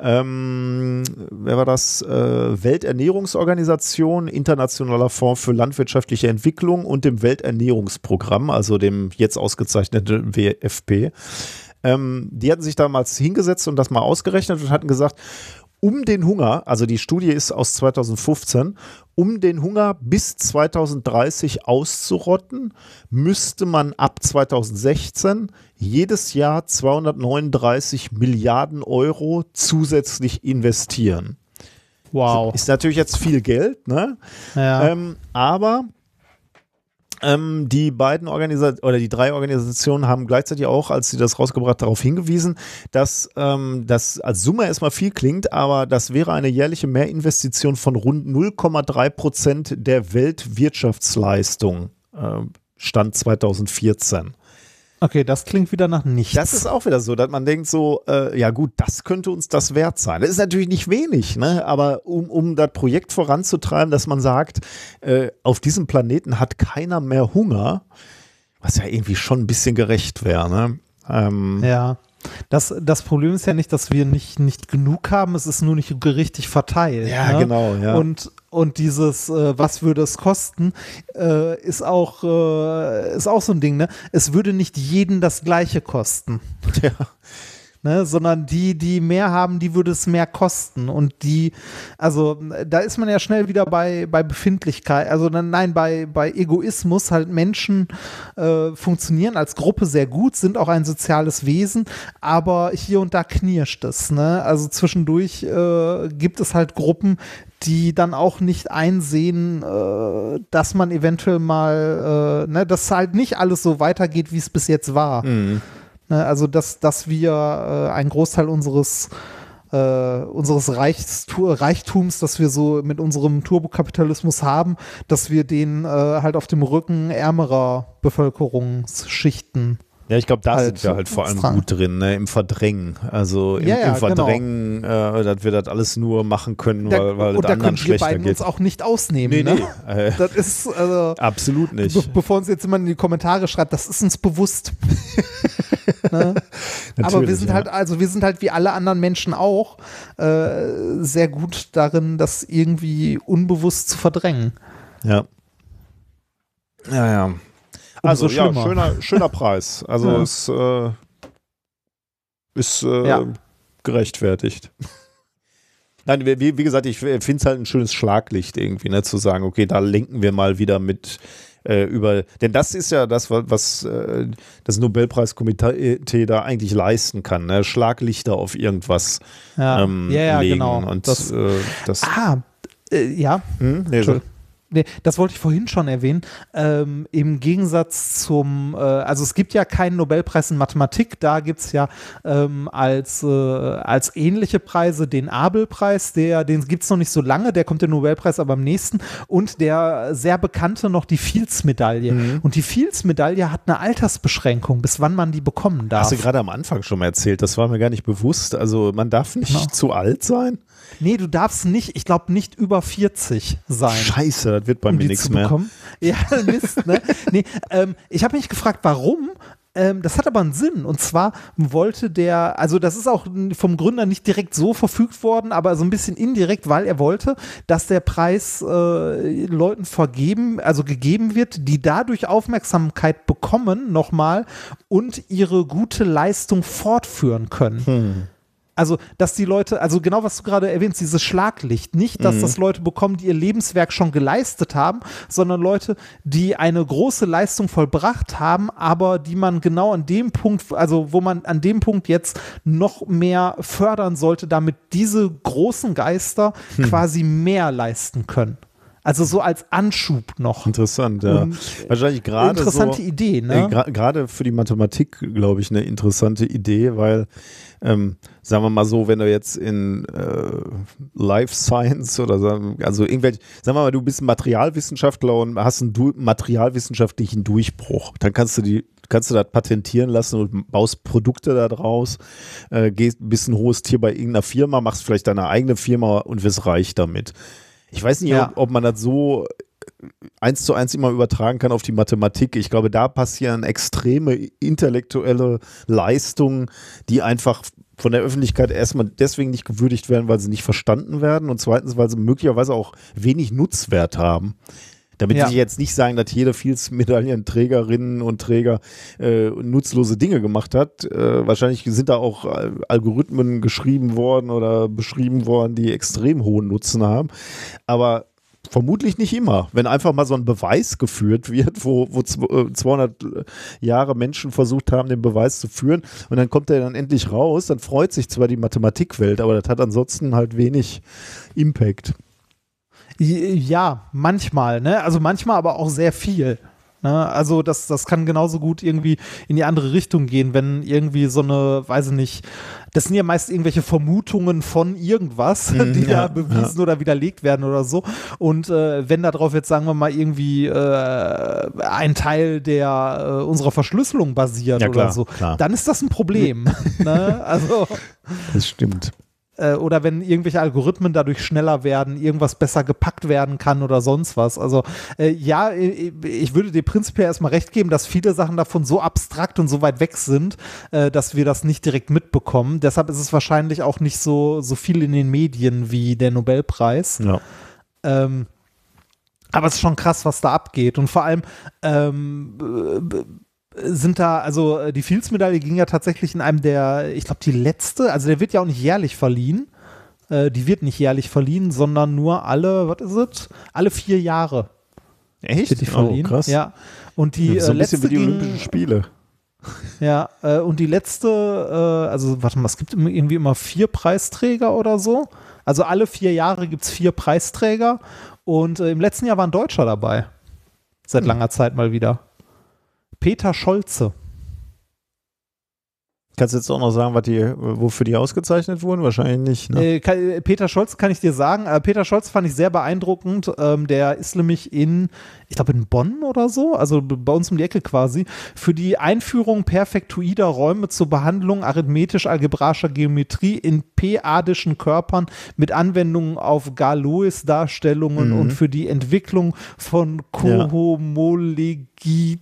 Ähm, wer war das? Äh, Welternährungsorganisation, Internationaler Fonds für landwirtschaftliche Entwicklung und dem Welternährungsprogramm, also dem jetzt ausgezeichneten WFP. Ähm, die hatten sich damals hingesetzt und das mal ausgerechnet und hatten gesagt, um den Hunger, also die Studie ist aus 2015, um den Hunger bis 2030 auszurotten, müsste man ab 2016 jedes Jahr 239 Milliarden Euro zusätzlich investieren. Wow. Ist natürlich jetzt viel Geld, ne? Ja. Ähm, aber ähm, die beiden Organisationen oder die drei Organisationen haben gleichzeitig auch, als sie das rausgebracht, darauf hingewiesen, dass ähm, das als Summe erstmal viel klingt, aber das wäre eine jährliche Mehrinvestition von rund 0,3 Prozent der Weltwirtschaftsleistung. Äh, Stand 2014. Okay, das klingt wieder nach nichts. Das ist auch wieder so, dass man denkt so, äh, ja gut, das könnte uns das wert sein. Das ist natürlich nicht wenig, ne? aber um, um das Projekt voranzutreiben, dass man sagt, äh, auf diesem Planeten hat keiner mehr Hunger, was ja irgendwie schon ein bisschen gerecht wäre. Ne? Ähm, ja. Das, das Problem ist ja nicht, dass wir nicht, nicht genug haben, es ist nur nicht richtig verteilt. Ja, ne? genau. Ja. Und, und dieses, äh, was würde es kosten, äh, ist, auch, äh, ist auch so ein Ding. Ne? Es würde nicht jeden das Gleiche kosten. Ja ne, sondern die, die mehr haben, die würde es mehr kosten. Und die, also da ist man ja schnell wieder bei, bei Befindlichkeit, also nein, bei, bei Egoismus halt Menschen äh, funktionieren als Gruppe sehr gut, sind auch ein soziales Wesen, aber hier und da knirscht es. Ne? Also zwischendurch äh, gibt es halt Gruppen, die dann auch nicht einsehen, äh, dass man eventuell mal, äh, ne, dass halt nicht alles so weitergeht, wie es bis jetzt war. Mhm. Ne, also, dass, dass wir äh, einen Großteil unseres äh, unseres Reichtums, das wir so mit unserem Turbokapitalismus haben, dass wir den äh, halt auf dem Rücken ärmerer Bevölkerungsschichten ja, ich glaube, da halt sind wir halt vor allem dran. gut drin, ne? im Verdrängen. Also im, ja, ja, im Verdrängen, genau. äh, dass wir das alles nur machen können, da, weil, weil und es anderen schlechter beiden geht. uns auch nicht ausnehmen. Nee, ne? nee. Das ist also, absolut nicht. Be bevor uns jetzt jemand in die Kommentare schreibt, das ist uns bewusst. ne? Aber wir sind ja. halt, also wir sind halt wie alle anderen Menschen auch äh, sehr gut darin, das irgendwie unbewusst zu verdrängen. Ja. Ja, ja also ja, schöner, schöner Preis. Also ja. es äh, ist äh, ja. gerechtfertigt. Nein, wie, wie, gesagt, ich finde es halt ein schönes Schlaglicht irgendwie, ne, zu sagen, okay, da lenken wir mal wieder mit äh, über, denn das ist ja das, was äh, das Nobelpreiskomitee da eigentlich leisten kann, ne? Schlaglichter auf irgendwas ja. Ähm, ja, ja, legen. Genau. Und das, äh, das ah, äh, ja. Hm? Nee. Nee, das wollte ich vorhin schon erwähnen. Ähm, Im Gegensatz zum, äh, also es gibt ja keinen Nobelpreis in Mathematik, da gibt es ja ähm, als, äh, als ähnliche Preise den Abel-Preis, der, den gibt es noch nicht so lange, der kommt der Nobelpreis aber am nächsten und der sehr bekannte noch die Fields-Medaille. Mhm. Und die Fields-Medaille hat eine Altersbeschränkung, bis wann man die bekommen darf. Hast du gerade am Anfang schon mal erzählt, das war mir gar nicht bewusst. Also man darf nicht Genau. zu alt sein. Nee, du darfst nicht, ich glaube nicht über 40 sein. Scheiße, das wird bei um mir nichts mehr. Ja, Mist, ne? Nee, ähm, ich habe mich gefragt, warum. Ähm, das hat aber einen Sinn. Und zwar wollte der, also das ist auch vom Gründer nicht direkt so verfügt worden, aber so ein bisschen indirekt, weil er wollte, dass der Preis äh, Leuten vergeben, also gegeben wird, die dadurch Aufmerksamkeit bekommen, nochmal, und ihre gute Leistung fortführen können. Also, dass die Leute, also genau was du gerade erwähnst, dieses Schlaglicht, nicht, dass das Leute bekommen, die ihr Lebenswerk schon geleistet haben, sondern Leute, die eine große Leistung vollbracht haben, aber die man genau an dem Punkt, also wo man an dem Punkt jetzt noch mehr fördern sollte, damit diese großen Geister quasi mehr leisten können. Also so als Anschub noch. Interessant, ja. Und, Wahrscheinlich gerade Interessante so, Idee, Äh, ne? gra- Gerade für die Mathematik, glaube ich, eine interessante Idee, weil, ähm, sagen wir mal so, wenn du jetzt in äh, Life Science oder sagen, also irgendwelche, sagen wir mal, du bist ein Materialwissenschaftler und hast einen du materialwissenschaftlichen Durchbruch, dann kannst du die kannst du das patentieren lassen und baust Produkte da draus, äh, gehst, bist ein hohes Tier bei irgendeiner Firma, machst vielleicht deine eigene Firma und wirst reich damit. Ich weiß nicht, Ja. ob, ob man das so eins zu eins immer übertragen kann auf die Mathematik. Ich glaube, da passieren extreme intellektuelle Leistungen, die einfach von der Öffentlichkeit erstmal deswegen nicht gewürdigt werden, weil sie nicht verstanden werden und zweitens, weil sie möglicherweise auch wenig Nutzwert haben. Damit Ja. ich jetzt nicht sagen, dass jede Fields-Medaillenträgerinnen und Träger äh, nutzlose Dinge gemacht hat. Äh, wahrscheinlich sind da auch äh, Algorithmen geschrieben worden oder beschrieben worden, die extrem hohen Nutzen haben. Aber vermutlich nicht immer. Wenn einfach mal so ein Beweis geführt wird, wo, wo zw- äh, 200 Jahre Menschen versucht haben, den Beweis zu führen und dann kommt er dann endlich raus, dann freut sich zwar die Mathematikwelt, aber das hat ansonsten halt wenig Impact. Ja, manchmal, ne? Also manchmal aber auch sehr viel. Ne? Also das, das kann genauso gut irgendwie in die andere Richtung gehen, wenn irgendwie so eine, weiß ich nicht, das sind ja meist irgendwelche Vermutungen von irgendwas, die ja, da bewiesen oder widerlegt werden oder so. Und äh, wenn darauf jetzt, sagen wir mal, irgendwie äh, ein Teil der äh, unserer Verschlüsselung basiert Ja, klar, oder so, klar. dann ist das ein Problem. ne? Also Das stimmt. Äh, oder wenn irgendwelche Algorithmen dadurch schneller werden, irgendwas besser gepackt werden kann oder sonst was. Also äh, ja, ich würde dir prinzipiell erstmal recht geben, dass viele Sachen davon so abstrakt und so weit weg sind, äh, dass wir das nicht direkt mitbekommen. Deshalb ist es wahrscheinlich auch nicht so, so viel in den Medien wie der Nobelpreis. Ja. Ähm, aber es ist schon krass, was da abgeht. Und vor allem ähm, äh, sind da, also äh, die Fields-Medaille ging ja tatsächlich in einem der, ich glaube, die letzte, also der wird ja auch nicht jährlich verliehen. Äh, die wird nicht jährlich verliehen, sondern nur alle, was ist es? Alle vier Jahre Echt? wird die verliehen. Oh, krass. Ja. Und die so äh, ein bisschen letzte wie die Olympischen Spiele. ja, äh, und die letzte, äh, also warte mal, es gibt irgendwie immer vier Preisträger oder so. Also alle vier Jahre gibt es vier Preisträger und äh, im letzten Jahr war ein Deutscher dabei. Seit Hm. langer Zeit mal wieder. Peter Scholze. Kannst du jetzt auch noch sagen, was die, wofür die ausgezeichnet wurden? Wahrscheinlich nicht. Ne? Äh, äh, Peter Scholz kann ich dir sagen. Äh, Peter Scholz fand ich sehr beeindruckend. Ähm, der ist nämlich in, ich glaube in Bonn oder so, also bei uns um die Ecke quasi, für die Einführung perfektoider Räume zur Behandlung arithmetisch-algebraischer Geometrie in p-adischen Körpern mit Anwendungen auf Galois-Darstellungen Mhm. und für die Entwicklung von Kohomologie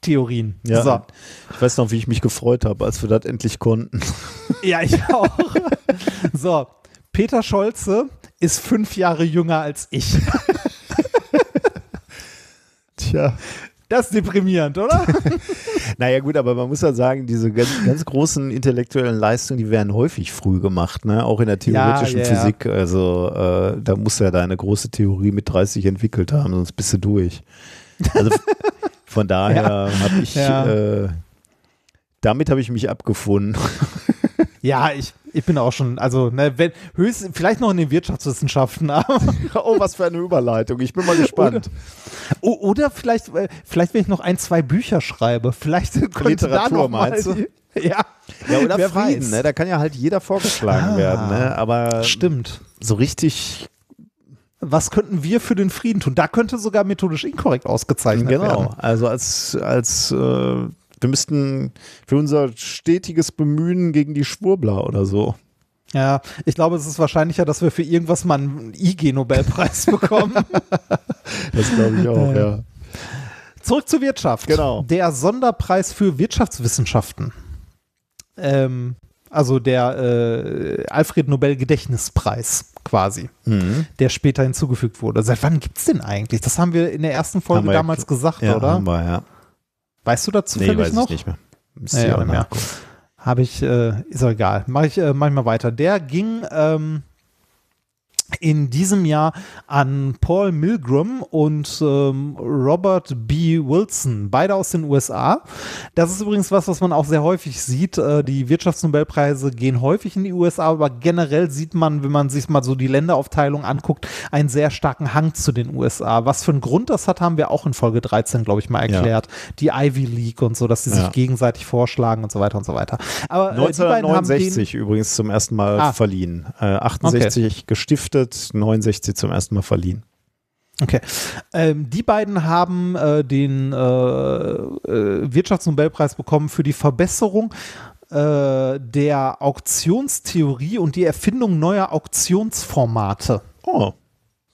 Theorien. Ja, So. ich weiß noch, wie ich mich gefreut habe, als wir das endlich konnten. Ja, ich auch. so, Peter Scholze ist fünf Jahre jünger als ich. Tja. Das ist deprimierend, oder? Naja gut, aber man muss ja sagen, diese ganz, ganz großen intellektuellen Leistungen, die werden häufig früh gemacht, ne? auch in der theoretischen Ja, ja. Physik. Also äh, da muss ja deine große Theorie mit 30 entwickelt haben, sonst bist du durch. Also von daher habe ich, Ja. äh, damit habe ich mich abgefunden. ja, ich, Ich bin auch schon, also ne, wenn, höchst, vielleicht noch in den Wirtschaftswissenschaften, aber oh, was für eine Überleitung. Ich bin mal gespannt. O- Oder vielleicht, äh, vielleicht, wenn ich noch ein, zwei Bücher schreibe, vielleicht könnte Literatur, da noch mal meinst du? Ja, Ja, oder Wer Frieden, ne? Da kann ja halt jeder vorgeschlagen Ah, werden, ne? Aber stimmt. so richtig, Was könnten wir für den Frieden tun? Da könnte sogar methodisch inkorrekt ausgezeichnet werden. genau. Also als, als äh, wir müssten für unser stetiges Bemühen gegen die Schwurbler oder so. Ja, ich glaube, es ist wahrscheinlicher, dass wir für irgendwas mal einen IG-Nobelpreis bekommen. Das glaube ich auch, ja. Zurück zur Wirtschaft. Genau. Der Sonderpreis für Wirtschaftswissenschaften. Ähm, also der äh, Alfred Nobel Gedächtnispreis quasi, Mhm. der später hinzugefügt wurde. Seit wann gibt's den eigentlich? Das haben wir in der ersten Folge ja damals gesagt, Ja, oder? haben wir, ja. Weißt du dazu Nee, weiß noch? ich nicht mehr. Müsste aber nicht mehr. Habe ich, äh, ist auch egal. Mach ich, äh, mach ich mal weiter. Der ging ähm, in diesem Jahr an Paul Milgram und ähm, Robert B. Wilson, beide aus den USA. Das ist übrigens was, was man auch sehr häufig sieht. Äh, die Wirtschaftsnobelpreise gehen häufig in die USA, aber generell sieht man, wenn man sich mal so die Länderaufteilung anguckt, einen sehr starken Hang zu den USA. Was für einen Grund das hat, haben wir auch in Folge 13, glaube ich, mal Ja. erklärt. Die Ivy League und so, dass sie Ja. sich gegenseitig vorschlagen und so weiter und so weiter. Aber äh, die beiden haben den, 1969 übrigens zum ersten Mal Ah. verliehen. Äh, 68 gestiftet, 69 zum ersten Mal verliehen. Okay. Ähm, die beiden haben äh, den äh, äh, Wirtschaftsnobelpreis bekommen für die Verbesserung äh, der Auktionstheorie und die Erfindung neuer Auktionsformate. Oh,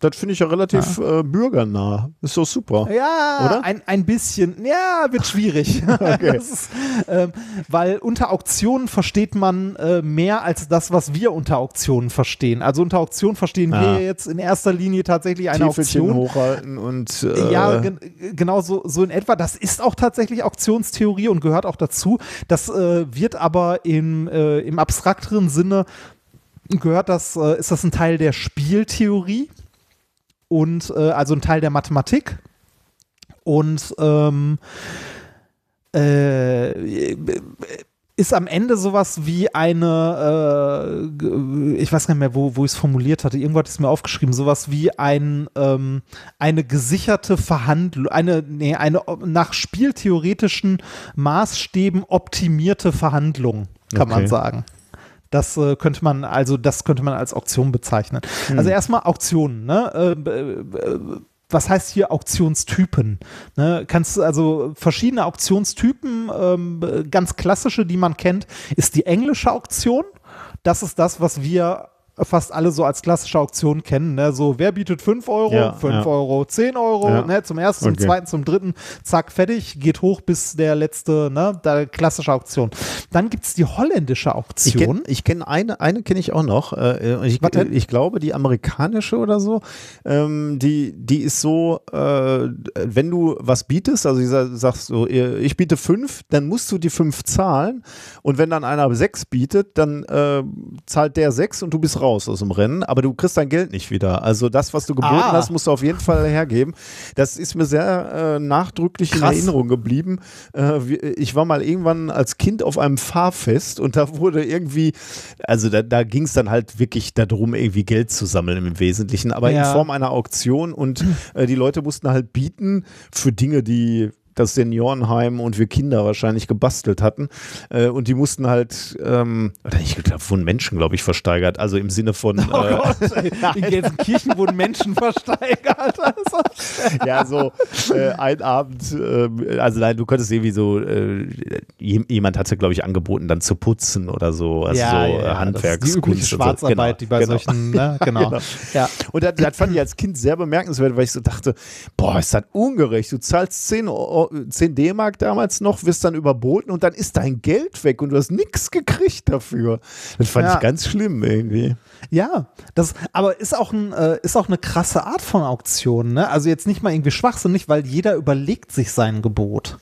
das finde ich ja relativ äh, bürgernah. Ist doch super. Ja, Oder? Ein, ein bisschen. Ja, wird schwierig. ist, ähm, weil unter Auktionen versteht man äh, mehr als das, was wir unter Auktionen verstehen. Also unter Auktionen verstehen Ah. wir jetzt in erster Linie tatsächlich eine Täfelchen Auktion. hochhalten und äh, Ja, gen genau so, so in etwa. Das ist auch tatsächlich Auktionstheorie und gehört auch dazu. Das äh, wird aber im, äh, im abstrakteren Sinne gehört das, äh, ist das ein Teil der Spieltheorie und äh, also ein Teil der Mathematik. Und ähm, äh, ist am Ende sowas wie eine, äh, ich weiß gar nicht mehr, wo, wo ich es formuliert hatte, irgendwo hat es mir aufgeschrieben, sowas wie ein, ähm, eine gesicherte Verhandlung, eine, nee, eine nach spieltheoretischen Maßstäben optimierte Verhandlung, kann man Okay. sagen. Das äh, könnte man, also das könnte man als Auktion bezeichnen. Also erstmal Auktionen, ne? Äh, äh, was heißt hier Auktionstypen? Ne, kannst du also verschiedene Auktionstypen, ähm, ganz klassische, die man kennt, ist die englische Auktion. Das ist das, was wir fast alle so als klassische Auktion kennen. Ne? So, wer bietet 5 Euro, Ja, 5 ja. Euro, 10 Euro, Ja. ne? zum ersten, zum Okay. zweiten, zum dritten, zack, fertig, geht hoch bis der letzte, ne? der klassische Auktion. Dann gibt es die holländische Ich Auktion. kenne ich kenn eine, eine kenne ich auch noch. Äh, ich, Was denn? ich glaube, die amerikanische oder so, ähm, die, die ist so, äh, wenn du was bietest, also dieser sagst so, äh, ich biete fünf, dann musst du die fünf zahlen und wenn dann einer sechs bietet, dann äh, zahlt der sechs und du bist raus aus dem Rennen, aber du kriegst dein Geld nicht wieder. Also das, was du geboten Ah. hast, musst du auf jeden Fall hergeben. Das ist mir sehr äh, nachdrücklich Krass. in Erinnerung geblieben. Äh, ich war mal irgendwann als Kind auf einem Fahrfest und da wurde irgendwie, also da, da ging es dann halt wirklich darum, irgendwie Geld zu sammeln im Wesentlichen, aber in Ja. Form einer Auktion und äh, die Leute mussten halt bieten für Dinge, die das Seniorenheim und wir Kinder wahrscheinlich gebastelt hatten. Äh, und die mussten halt, ähm, oder ich glaube, wurden Menschen, glaube ich, versteigert. Also im Sinne von, Oh äh, Gott, in Gelsenkirchen wurden Menschen versteigert. Also, ja, so äh, ein Abend, äh, also nein, du könntest irgendwie so, äh, jem- jemand hatte, glaube ich, angeboten, dann zu putzen oder so, also so äh, die Handwerkskunst. übliche und so. Schwarzarbeit, die bei genau. solchen, ne? genau. Genau. Ja. Und das, das fand ich als Kind sehr bemerkenswert, weil ich so dachte, boah, ist das ungerecht. Du zahlst 10, Euro- 10 D-Mark damals noch, wirst dann überboten und dann ist dein Geld weg und du hast nichts gekriegt dafür. Das fand Ja. ich ganz schlimm irgendwie. Ja, das, aber ist auch, ein, äh, ist auch eine krasse Art von Auktion, ne? Also jetzt nicht mal irgendwie schwachsinnig, weil jeder überlegt sich sein Gebot.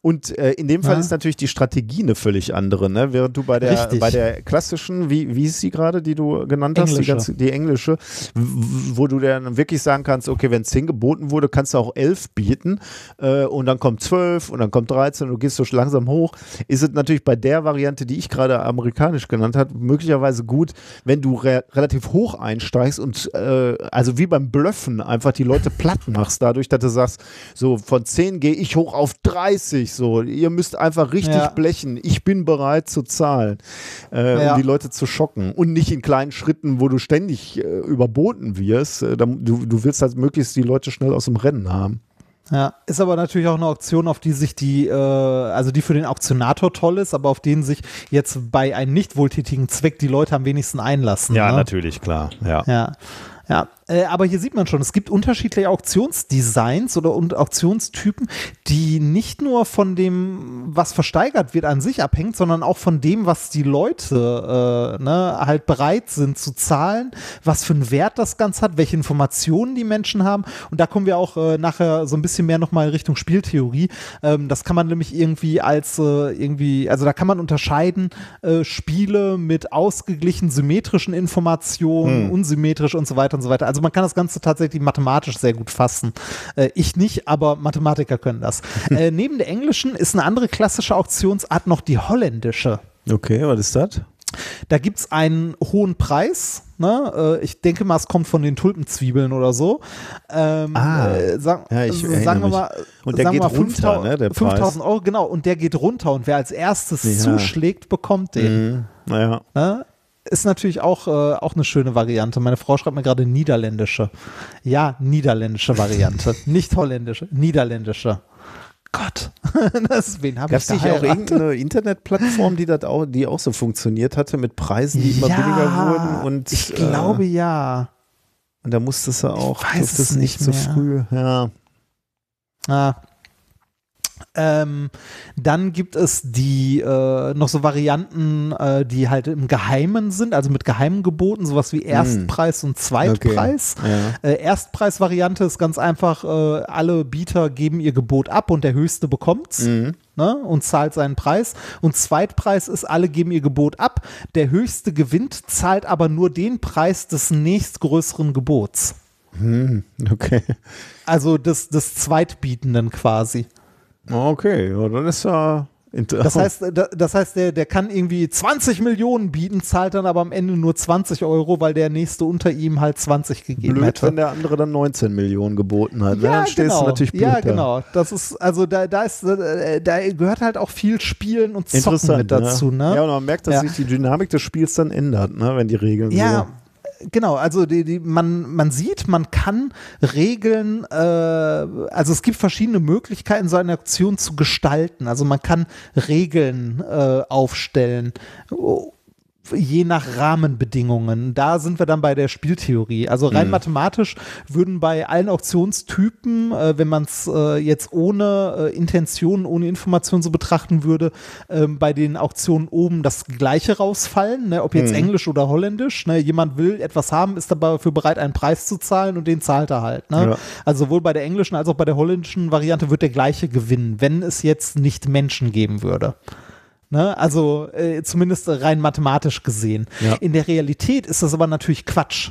Und äh, in dem Fall Ja. ist natürlich die Strategie eine völlig andere, ne? Während du bei der, Richtig. bei der klassischen, wie, wie ist sie gerade, die du genannt hast, die, Englische. ganze, die englische, wo du dann wirklich sagen kannst, okay, wenn 10 geboten wurde, kannst du auch 11 bieten äh, und dann kommt 12 und dann kommt 13 und du gehst so langsam hoch, ist es natürlich bei der Variante, die ich gerade amerikanisch genannt habe, möglicherweise gut, wenn du re relativ hoch einsteigst und äh, also wie beim Blöffen einfach die Leute platt machst, dadurch, dass du sagst, so von 10 gehe ich hoch auf 30, so, ihr müsst einfach richtig Ja. blechen, ich bin bereit zu zahlen, äh, Ja. um die Leute zu schocken und nicht in kleinen Schritten, wo du ständig äh, überboten wirst, äh, du, du willst halt möglichst die Leute schnell aus dem Rennen haben. Ja, ist aber natürlich auch eine Auktion, auf die sich die, äh, also die für den Auktionator toll ist, aber auf den sich jetzt bei einem nicht wohltätigen Zweck die Leute am wenigsten einlassen. ne? natürlich, klar, ja. Ja. Ja, äh, aber hier sieht man schon, es gibt unterschiedliche Auktionsdesigns oder und Auktionstypen, die nicht nur von dem, was versteigert wird, an sich abhängt, sondern auch von dem, was die Leute äh, ne, halt bereit sind zu zahlen, was für einen Wert das Ganze hat, welche Informationen die Menschen haben. Und da kommen wir auch äh, nachher so ein bisschen mehr nochmal in Richtung Spieltheorie. Ähm, das kann man nämlich irgendwie als äh, irgendwie, also da kann man unterscheiden äh, Spiele mit ausgeglichen symmetrischen Informationen, unsymmetrisch und so weiter und so weiter. Also man kann das Ganze tatsächlich mathematisch sehr gut fassen. Äh, ich nicht, aber Mathematiker können das. äh, neben der englischen ist eine andere klassische Auktionsart noch die holländische. Okay, was ist das? Da gibt es einen hohen Preis. Ne? Äh, ich denke mal, es kommt von den Tulpenzwiebeln oder so. Ähm, Ah. äh, sag, Ja, ich erinnere sagen wir mal, Und der sagen geht mal runter, 5000 ne, der Preis. 5000 Euro, genau. Und der geht runter. Und wer als erstes Ja. zuschlägt, bekommt den. Mhm. Naja. Ne? Ist natürlich auch, äh, auch eine schöne Variante. Meine Frau schreibt mir gerade niederländische. Ja, niederländische Variante. nicht holländische, niederländische. Gott, das, wen habe Gab ich es nicht auch irgendeine Internetplattform, die, das auch, die auch so funktioniert hatte, mit Preisen, die immer Ja, billiger wurden? Und, ich glaube äh, ja. und da musstest du auch, weiß durftest es nicht nicht zu mehr. früh. Ja. Ah. Ähm, dann gibt es die äh, noch so Varianten, äh, die halt im Geheimen sind, also mit geheimen Geboten, sowas wie Erstpreis und Zweitpreis. Ja. Äh, Erstpreisvariante ist ganz einfach, äh, alle Bieter geben ihr Gebot ab und der Höchste bekommt's Mhm. ne, und zahlt seinen Preis. Und Zweitpreis ist, alle geben ihr Gebot ab, der Höchste gewinnt, zahlt aber nur den Preis des nächstgrößeren Gebots. Hm, okay. Also des, des Zweitbietenden quasi. Okay, ja, dann ist ja Das interessant. heißt, da- das heißt der, der kann irgendwie 20 Millionen bieten, zahlt dann aber am Ende nur 20 Euro, weil der nächste unter ihm halt 20 gegeben blöd, hätte. wenn der andere dann 19 Millionen geboten hat. Ja, dann stehst genau. du natürlich blöd Ja, da. genau. Das ist, also da, da ist, äh, da gehört halt auch viel Spielen und Zocken mit dazu, ne? Ja, und man merkt, dass Ja. sich die Dynamik des Spiels dann ändert, ne, wenn die Regeln Ja, so. Genau. Also die, die, man, man sieht, man kann Regeln, äh, also es gibt verschiedene Möglichkeiten, so eine Aktion zu gestalten. Also man kann Regeln äh, aufstellen. Oh, Je nach Rahmenbedingungen. Da sind wir dann bei der Spieltheorie. Also rein mathematisch würden bei allen Auktionstypen, äh, wenn man es äh, jetzt ohne äh, Intention, ohne Information so betrachten würde, ähm, bei den Auktionen oben das gleiche rausfallen, ne? ob jetzt Englisch oder Holländisch. Ne? Jemand will etwas haben, ist aber dafür bereit, einen Preis zu zahlen und den zahlt er halt. Ne? Ja. Also sowohl bei der englischen als auch bei der holländischen Variante wird der gleiche gewinnen, wenn es jetzt nicht Menschen geben würde. Ne? Also äh, zumindest rein mathematisch gesehen. Ja. In der Realität ist das aber natürlich Quatsch.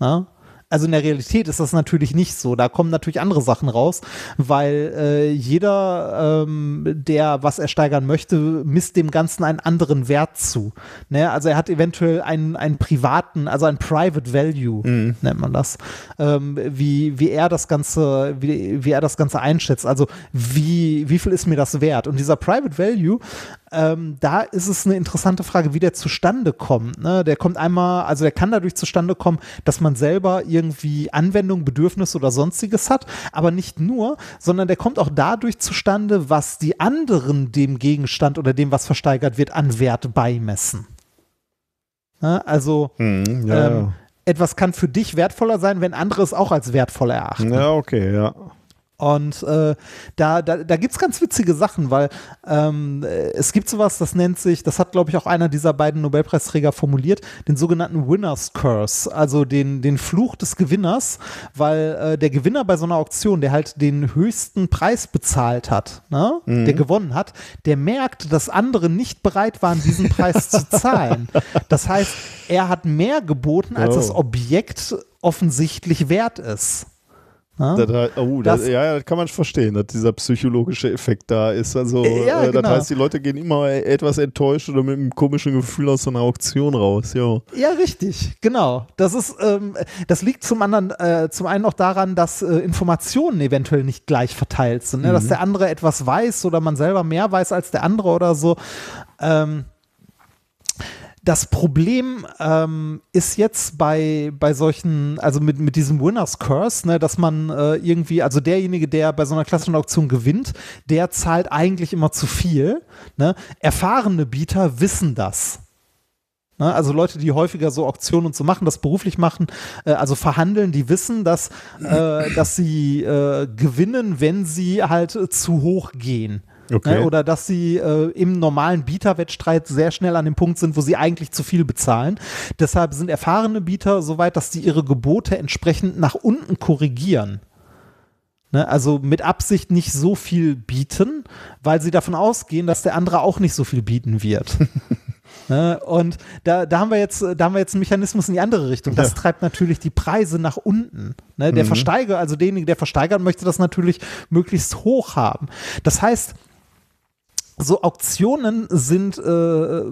Ne? Also in der Realität ist das natürlich nicht so. Da kommen natürlich andere Sachen raus, weil äh, jeder, ähm, der was ersteigern möchte, misst dem Ganzen einen anderen Wert zu. Ne? Also er hat eventuell einen, einen privaten, also ein Private Value, nennt man das, ähm, wie, wie er das Ganze, wie, wie er das Ganze einschätzt. Also wie, wie viel ist mir das wert? Und dieser Private Value, ähm, da ist es eine interessante Frage, wie der zustande kommt. Ne? Der kommt einmal, also der kann dadurch zustande kommen, dass man selber irgendwie Anwendung, Bedürfnis oder sonstiges hat, aber nicht nur, sondern der kommt auch dadurch zustande, was die anderen dem Gegenstand oder dem, was versteigert wird, an Wert beimessen. Ne? Also Mhm, ja, ähm, etwas kann für dich wertvoller sein, wenn andere es auch als wertvoll erachten. ja. ja, okay, ja. Und äh, da, da, da gibt es ganz witzige Sachen, weil ähm, äh, es gibt sowas, das nennt sich, das hat, glaube ich, auch einer dieser beiden Nobelpreisträger formuliert, den sogenannten Winner's Curse, also den, den Fluch des Gewinners, weil äh, der Gewinner bei so einer Auktion, der halt den höchsten Preis bezahlt hat, ne? Mhm. der gewonnen hat, der merkt, dass andere nicht bereit waren, diesen Preis zu zahlen. Das heißt, er hat mehr geboten, als Oh. das Objekt offensichtlich wert ist. Ne? Das, oh, das, Das- ja, das kann man verstehen, dass dieser psychologische Effekt da ist. Also, Ja, äh, genau. das heißt, die Leute gehen immer etwas enttäuscht oder mit einem komischen Gefühl aus so einer Auktion raus. Ja. Ja, richtig, genau. Das ist, ähm, das liegt zum anderen, äh, zum einen auch daran, dass äh, Informationen eventuell nicht gleich verteilt sind, ne? dass der andere etwas weiß oder man selber mehr weiß als der andere oder so. Ähm, das Problem ähm, ist jetzt bei, bei solchen, also mit, mit diesem Winners Curse, ne, dass man äh, irgendwie, also derjenige, der bei so einer klassischen Auktion gewinnt, der zahlt eigentlich immer zu viel. Ne? Erfahrene Bieter wissen das. Ne, also Leute, die häufiger so Auktionen und so machen, das beruflich machen, äh, also verhandeln, die wissen, dass, äh, dass sie äh, gewinnen, wenn sie halt äh, zu hoch gehen. Okay. Ne, oder dass sie äh, im normalen Bieterwettstreit sehr schnell an dem Punkt sind, wo sie eigentlich zu viel bezahlen. Deshalb sind erfahrene Bieter so weit, dass die ihre Gebote entsprechend nach unten korrigieren. Ne, also mit Absicht nicht so viel bieten, weil sie davon ausgehen, dass der andere auch nicht so viel bieten wird. ne, und da, da, haben wir jetzt, da haben wir jetzt einen Mechanismus in die andere Richtung. Das Ja. treibt natürlich die Preise nach unten. Ne, der Versteiger, also derjenige, der versteigert, möchte das natürlich möglichst hoch haben. Das heißt, so Auktionen sind äh,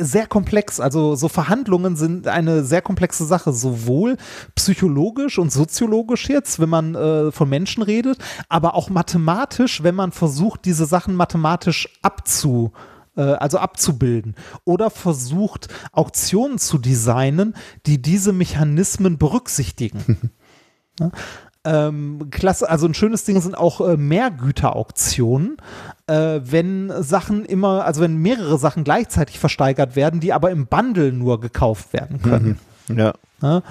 sehr komplex. Also so Verhandlungen sind eine sehr komplexe Sache, sowohl psychologisch und soziologisch jetzt, wenn man äh, von Menschen redet, aber auch mathematisch, wenn man versucht, diese Sachen mathematisch abzu äh, also abzubilden oder versucht Auktionen zu designen, die diese Mechanismen berücksichtigen. Ähm, klasse, also ein schönes Ding sind auch äh, Mehrgüterauktionen, äh, wenn Sachen immer, also wenn mehrere Sachen gleichzeitig versteigert werden, die aber im Bundle nur gekauft werden können. Ja. Ne?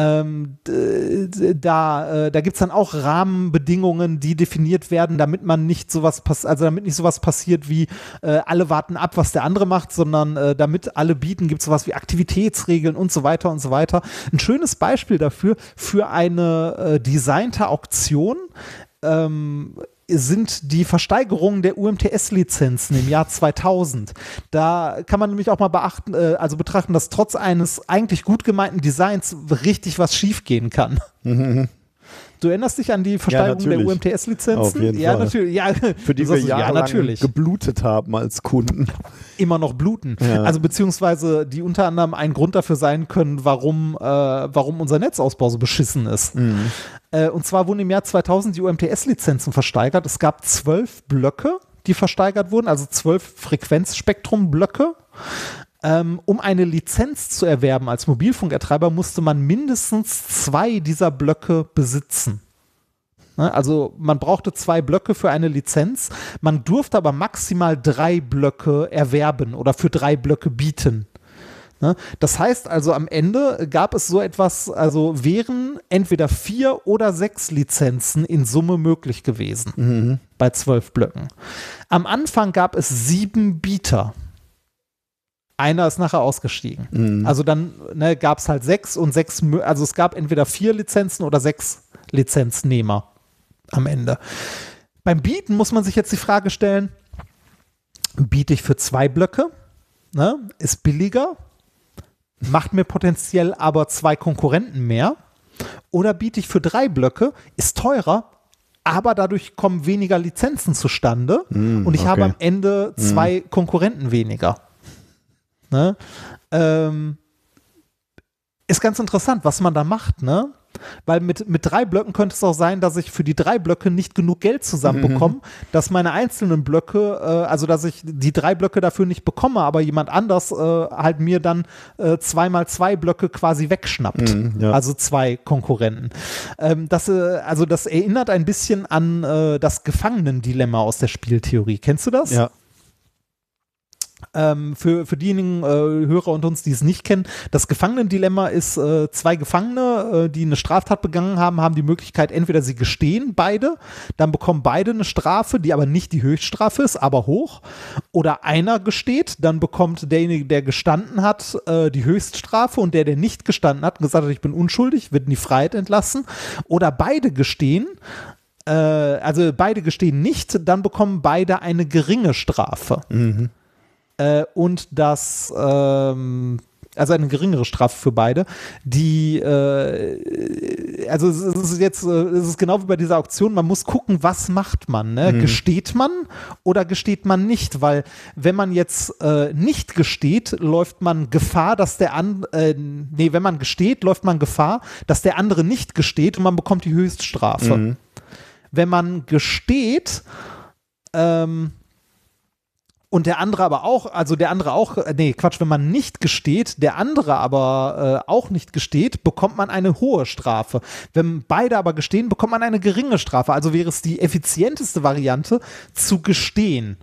Ähm, da äh, da gibt es dann auch Rahmenbedingungen, die definiert werden, damit man nicht sowas pass also damit nicht sowas passiert wie äh, alle warten ab, was der andere macht, sondern äh, damit alle bieten, gibt es sowas wie Aktivitätsregeln und so weiter und so weiter. Ein schönes Beispiel dafür für eine äh, designte Auktion ähm, sind die Versteigerungen der UMTS-Lizenzen im Jahr 2000. Da kann man nämlich auch mal beachten, äh, also betrachten, dass trotz eines eigentlich gut gemeinten Designs richtig was schiefgehen kann. Du erinnerst dich an die Versteigerung der natürlich. UMTS-Lizenzen? Auf jeden ja, Fall. natürlich. Ja, Für die wir ja, jahrelang natürlich. geblutet haben als Kunden. immer noch bluten. Ja. Also beziehungsweise die unter anderem ein Grund dafür sein können, warum, äh, warum unser Netzausbau so beschissen ist. Äh, und zwar wurden im Jahr 2000 die UMTS-Lizenzen versteigert. Es gab zwölf Blöcke, die versteigert wurden, also zwölf Frequenzspektrum-Blöcke. Ähm, um eine Lizenz zu erwerben als Mobilfunkertreiber, musste man mindestens zwei dieser Blöcke besitzen. Ne, Also man brauchte zwei Blöcke für eine Lizenz. Man durfte aber maximal drei Blöcke erwerben oder für drei Blöcke bieten. Ne? Das heißt also, am Ende gab es so etwas, also wären entweder vier oder sechs Lizenzen in Summe möglich gewesen bei zwölf Blöcken. Am Anfang gab es sieben Bieter. Einer ist nachher ausgestiegen. Also dann ne, gab es halt sechs und sechs, also es gab entweder vier Lizenzen oder sechs Lizenznehmer am Ende. Beim Bieten muss man sich jetzt die Frage stellen, biete ich für zwei Blöcke, ne, ist billiger, macht mir potenziell aber zwei Konkurrenten mehr, oder biete ich für drei Blöcke, ist teurer, aber dadurch kommen weniger Lizenzen zustande und ich habe okay. am Ende zwei Konkurrenten weniger. Ne? Ähm, ist ganz interessant, was man da macht, ne? Weil mit, mit drei Blöcken könnte es auch sein, dass ich für die drei Blöcke nicht genug Geld zusammenbekomme, dass meine einzelnen Blöcke, äh, also dass ich die drei Blöcke dafür nicht bekomme, aber jemand anders äh, halt mir dann äh, zweimal zwei Blöcke quasi wegschnappt. ja. Also zwei Konkurrenten. Ähm, das, äh, also das erinnert ein bisschen an äh, das Gefangenendilemma aus der Spieltheorie. Kennst du das? Ja. Ähm, für, für diejenigen äh, Hörer unter uns, die es nicht kennen, das Gefangenendilemma ist, äh, zwei Gefangene, äh, die eine Straftat begangen haben, haben die Möglichkeit, entweder sie gestehen, beide, dann bekommen beide eine Strafe, die aber nicht die Höchststrafe ist, aber hoch, oder einer gesteht, dann bekommt derjenige, der gestanden hat, äh, die Höchststrafe und der, der nicht gestanden hat, gesagt hat, ich bin unschuldig, wird in die Freiheit entlassen, oder beide gestehen, äh, also beide gestehen nicht, dann bekommen beide eine geringe Strafe. Äh, und das, ähm, also eine geringere Strafe für beide, die, äh, also es ist jetzt, äh, es ist genau wie bei dieser Auktion, man muss gucken, was macht man, ne? Gesteht man oder gesteht man nicht? Weil wenn man jetzt äh, nicht gesteht, läuft man Gefahr, dass der an, äh, nee, wenn man gesteht, läuft man Gefahr, dass der andere nicht gesteht und man bekommt die Höchststrafe. Wenn man gesteht, ähm, und der andere aber auch, also der andere auch, äh, nee, Quatsch, wenn man nicht gesteht, der andere aber äh, auch nicht gesteht, bekommt man eine hohe Strafe. Wenn beide aber gestehen, bekommt man eine geringe Strafe. Also wäre es die effizienteste Variante, zu gestehen.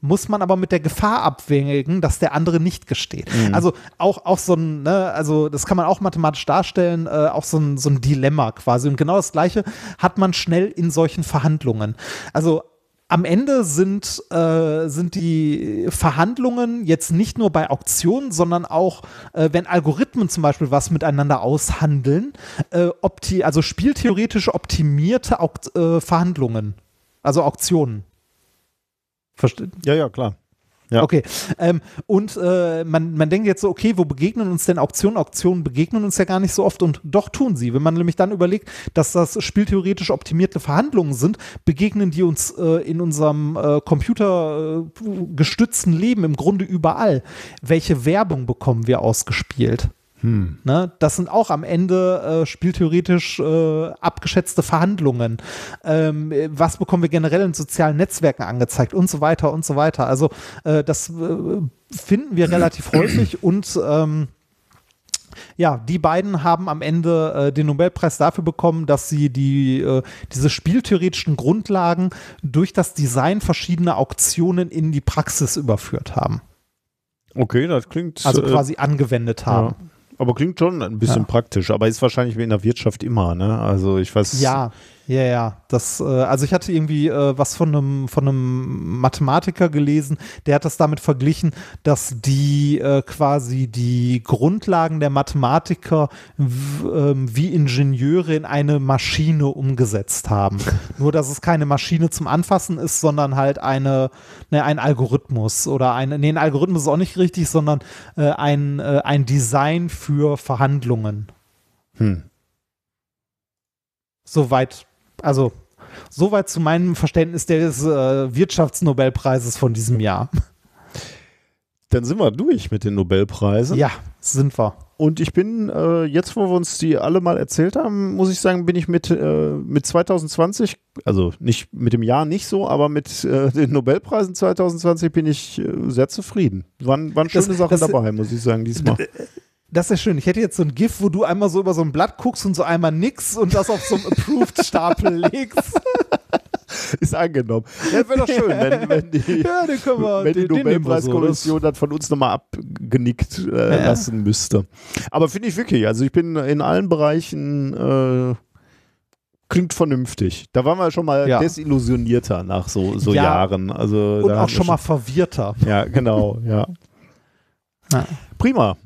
Muss man aber mit der Gefahr abwägen, dass der andere nicht gesteht. Also auch, auch so ein, ne, also das kann man auch mathematisch darstellen, äh, auch so ein, so ein Dilemma quasi. Und genau das Gleiche hat man schnell in solchen Verhandlungen. Also am Ende sind, äh, sind die Verhandlungen jetzt nicht nur bei Auktionen, sondern auch, äh, wenn Algorithmen zum Beispiel was miteinander aushandeln, äh, opti also spieltheoretisch optimierte Auk äh, Verhandlungen, also Auktionen. Versteht? Ja, ja, klar. Ja. Okay. Ähm, und äh, man, man denkt jetzt so, okay, wo begegnen uns denn Auktionen? Auktionen begegnen uns ja gar nicht so oft und doch tun sie. Wenn man nämlich dann überlegt, dass das spieltheoretisch optimierte Verhandlungen sind, begegnen die uns äh, in unserem äh, computergestützten Leben im Grunde überall. Welche Werbung bekommen wir ausgespielt? Ne, das sind auch am Ende äh, spieltheoretisch äh, abgeschätzte Verhandlungen. Ähm, äh, was bekommen wir generell in sozialen Netzwerken angezeigt und so weiter und so weiter. Also äh, das äh, finden wir relativ häufig und ähm, ja, die beiden haben am Ende äh, den Nobelpreis dafür bekommen, dass sie die, diese spieltheoretischen Grundlagen durch das Design verschiedener Auktionen in die Praxis überführt haben. Okay, das klingt. Also quasi angewendet haben. Ja. Aber klingt schon ein bisschen Ja. praktisch. Aber ist wahrscheinlich wie in der Wirtschaft immer, ne? Also ich weiß. Ja, ja, ja. Das, äh, also ich hatte irgendwie äh, was von einem, von einem Mathematiker gelesen, der hat das damit verglichen, dass die äh, quasi die Grundlagen der Mathematiker ähm, wie Ingenieure in eine Maschine umgesetzt haben. Nur, dass es keine Maschine zum Anfassen ist, sondern halt eine, ne, ein Algorithmus oder eine, nee, ein Algorithmus ist auch nicht richtig, sondern äh, ein, äh, ein Design für Verhandlungen. Hm. Soweit, also soweit zu meinem Verständnis des äh, Wirtschaftsnobelpreises von diesem Jahr. Dann sind wir durch mit den Nobelpreisen. Ja, sind wir. Und ich bin, äh, jetzt wo wir uns die alle mal erzählt haben, muss ich sagen, bin ich mit, äh, mit 2020, also nicht mit dem Jahr nicht so, aber mit äh, den Nobelpreisen 2020 bin ich äh, sehr zufrieden. Waren, waren Das- schöne Sachen das- dabei, muss ich sagen, diesmal. Das ist ja schön. Ich hätte jetzt so ein GIF, wo du einmal so über so ein Blatt guckst und so einmal nix und das auf so einem Approved-Stapel legst. Ist angenommen. Ja, wäre doch schön, wenn, wenn die, Ja, wir, wenn die wir so. Nobelpreiskommission das von uns nochmal abgenickt äh, Ja. lassen müsste. Aber finde ich wirklich, also ich bin in allen Bereichen äh, klingt vernünftig. Da waren wir schon mal Ja. desillusionierter nach so, so Ja. Jahren. Also Und auch schon mal verwirrter. Ja, genau, ja. Ja. Prima.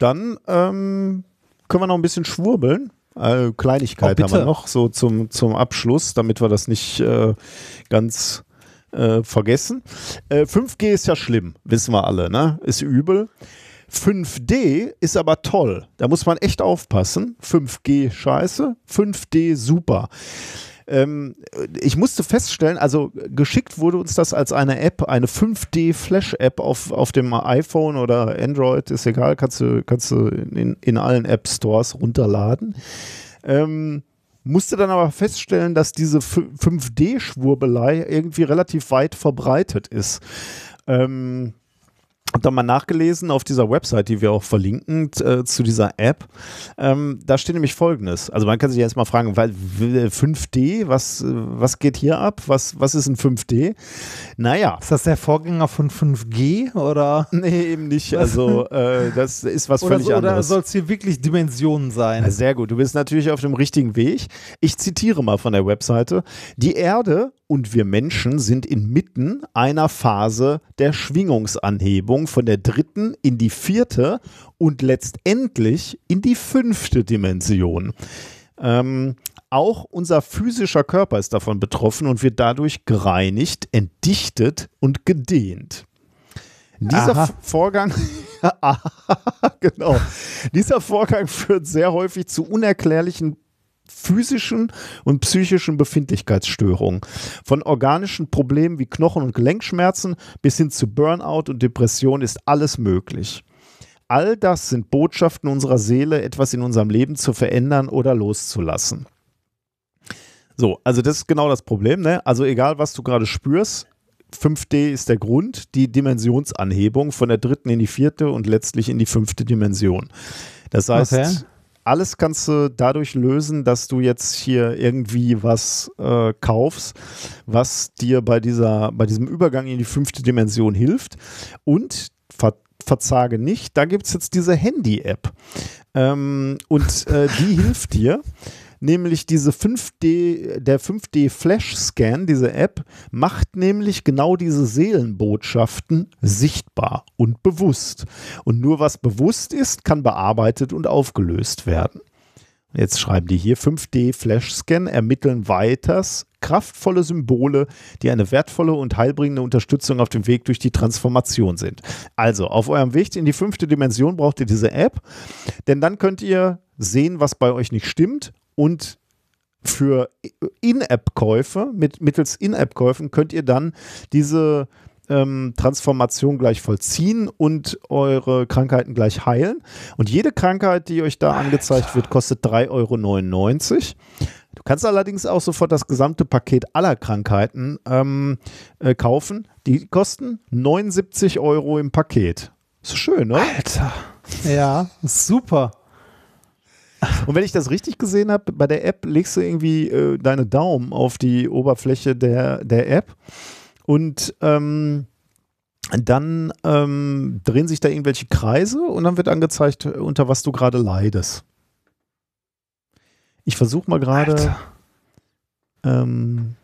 Dann ähm, können wir noch ein bisschen schwurbeln. Äh, Kleinigkeit Oh, haben wir noch so zum, zum Abschluss, damit wir das nicht äh, ganz äh, vergessen. Äh, 5G ist ja schlimm, wissen wir alle, ne? Ist übel. 5D ist aber toll. Da muss man echt aufpassen. 5G scheiße, 5D super. Ähm, ich musste feststellen, also geschickt wurde uns das als eine App, eine 5D-Flash-App auf, auf dem iPhone oder Android, ist egal, kannst du, kannst du in, in allen App-Stores runterladen. Ähm, musste dann aber feststellen, dass diese 5D-Schwurbelei irgendwie relativ weit verbreitet ist. Ähm, habe da mal nachgelesen auf dieser Website, die wir auch verlinken äh, zu dieser App. Ähm, da steht nämlich Folgendes. Also man kann sich jetzt mal fragen, weil 5D, was, was geht hier ab? Was, was ist ein 5D? Naja. Ist das der Vorgänger von 5G oder? Nee, eben nicht. Also äh, das ist was völlig so, anderes. Oder soll es hier wirklich Dimensionen sein? Ja, Sehr gut, du bist natürlich auf dem richtigen Weg. Ich zitiere mal von der Webseite. Die Erde und wir Menschen sind inmitten einer Phase der Schwingungsanhebung von der dritten in die vierte und letztendlich in die fünfte Dimension. Ähm, auch unser physischer Körper ist davon betroffen und wird dadurch gereinigt, entdichtet und gedehnt. Dieser Aha. Vorgang, genau, dieser Vorgang führt sehr häufig zu unerklärlichen physischen und psychischen Befindlichkeitsstörungen. Von organischen Problemen wie Knochen- und Gelenkschmerzen bis hin zu Burnout und Depression ist alles möglich. All das sind Botschaften unserer Seele, etwas in unserem Leben zu verändern oder loszulassen. So, also das ist genau das Problem. Ne? Also egal, was du gerade spürst, 5D ist der Grund, die Dimensionsanhebung von der dritten in die vierte und letztlich in die fünfte Dimension. Das heißt, Okay. Alles kannst du dadurch lösen, dass du jetzt hier irgendwie was äh, kaufst, was dir bei, dieser, bei diesem Übergang in die fünfte Dimension hilft. Und ver verzage nicht, da gibt es jetzt diese Handy-App. Ähm, und äh, die hilft dir nämlich diese 5D, der 5D Flash Scan, diese App, macht nämlich genau diese Seelenbotschaften sichtbar und bewusst. Und nur was bewusst ist, kann bearbeitet und aufgelöst werden. Jetzt schreiben die hier 5D Flash Scan ermitteln weiters kraftvolle Symbole, die eine wertvolle und heilbringende Unterstützung auf dem Weg durch die Transformation sind. Also auf eurem Weg in die fünfte Dimension braucht ihr diese App, denn dann könnt ihr sehen, was bei euch nicht stimmt und für In-App-Käufe, mit, mittels In-App-Käufen könnt ihr dann diese ähm, Transformation gleich vollziehen und eure Krankheiten gleich heilen. Und jede Krankheit, die euch da angezeigt wird, kostet 3,99 Euro. Du kannst allerdings auch sofort das gesamte Paket aller Krankheiten ähm, äh, kaufen. Die kosten 79 Euro im Paket. Ist schön, ne? Alter. Ja, super. Und wenn ich das richtig gesehen habe, bei der App legst du irgendwie äh, deine Daumen auf die Oberfläche der, der App und ähm, dann ähm, drehen sich da irgendwelche Kreise und dann wird angezeigt, unter was du gerade leidest. Ich versuche mal gerade, ähm,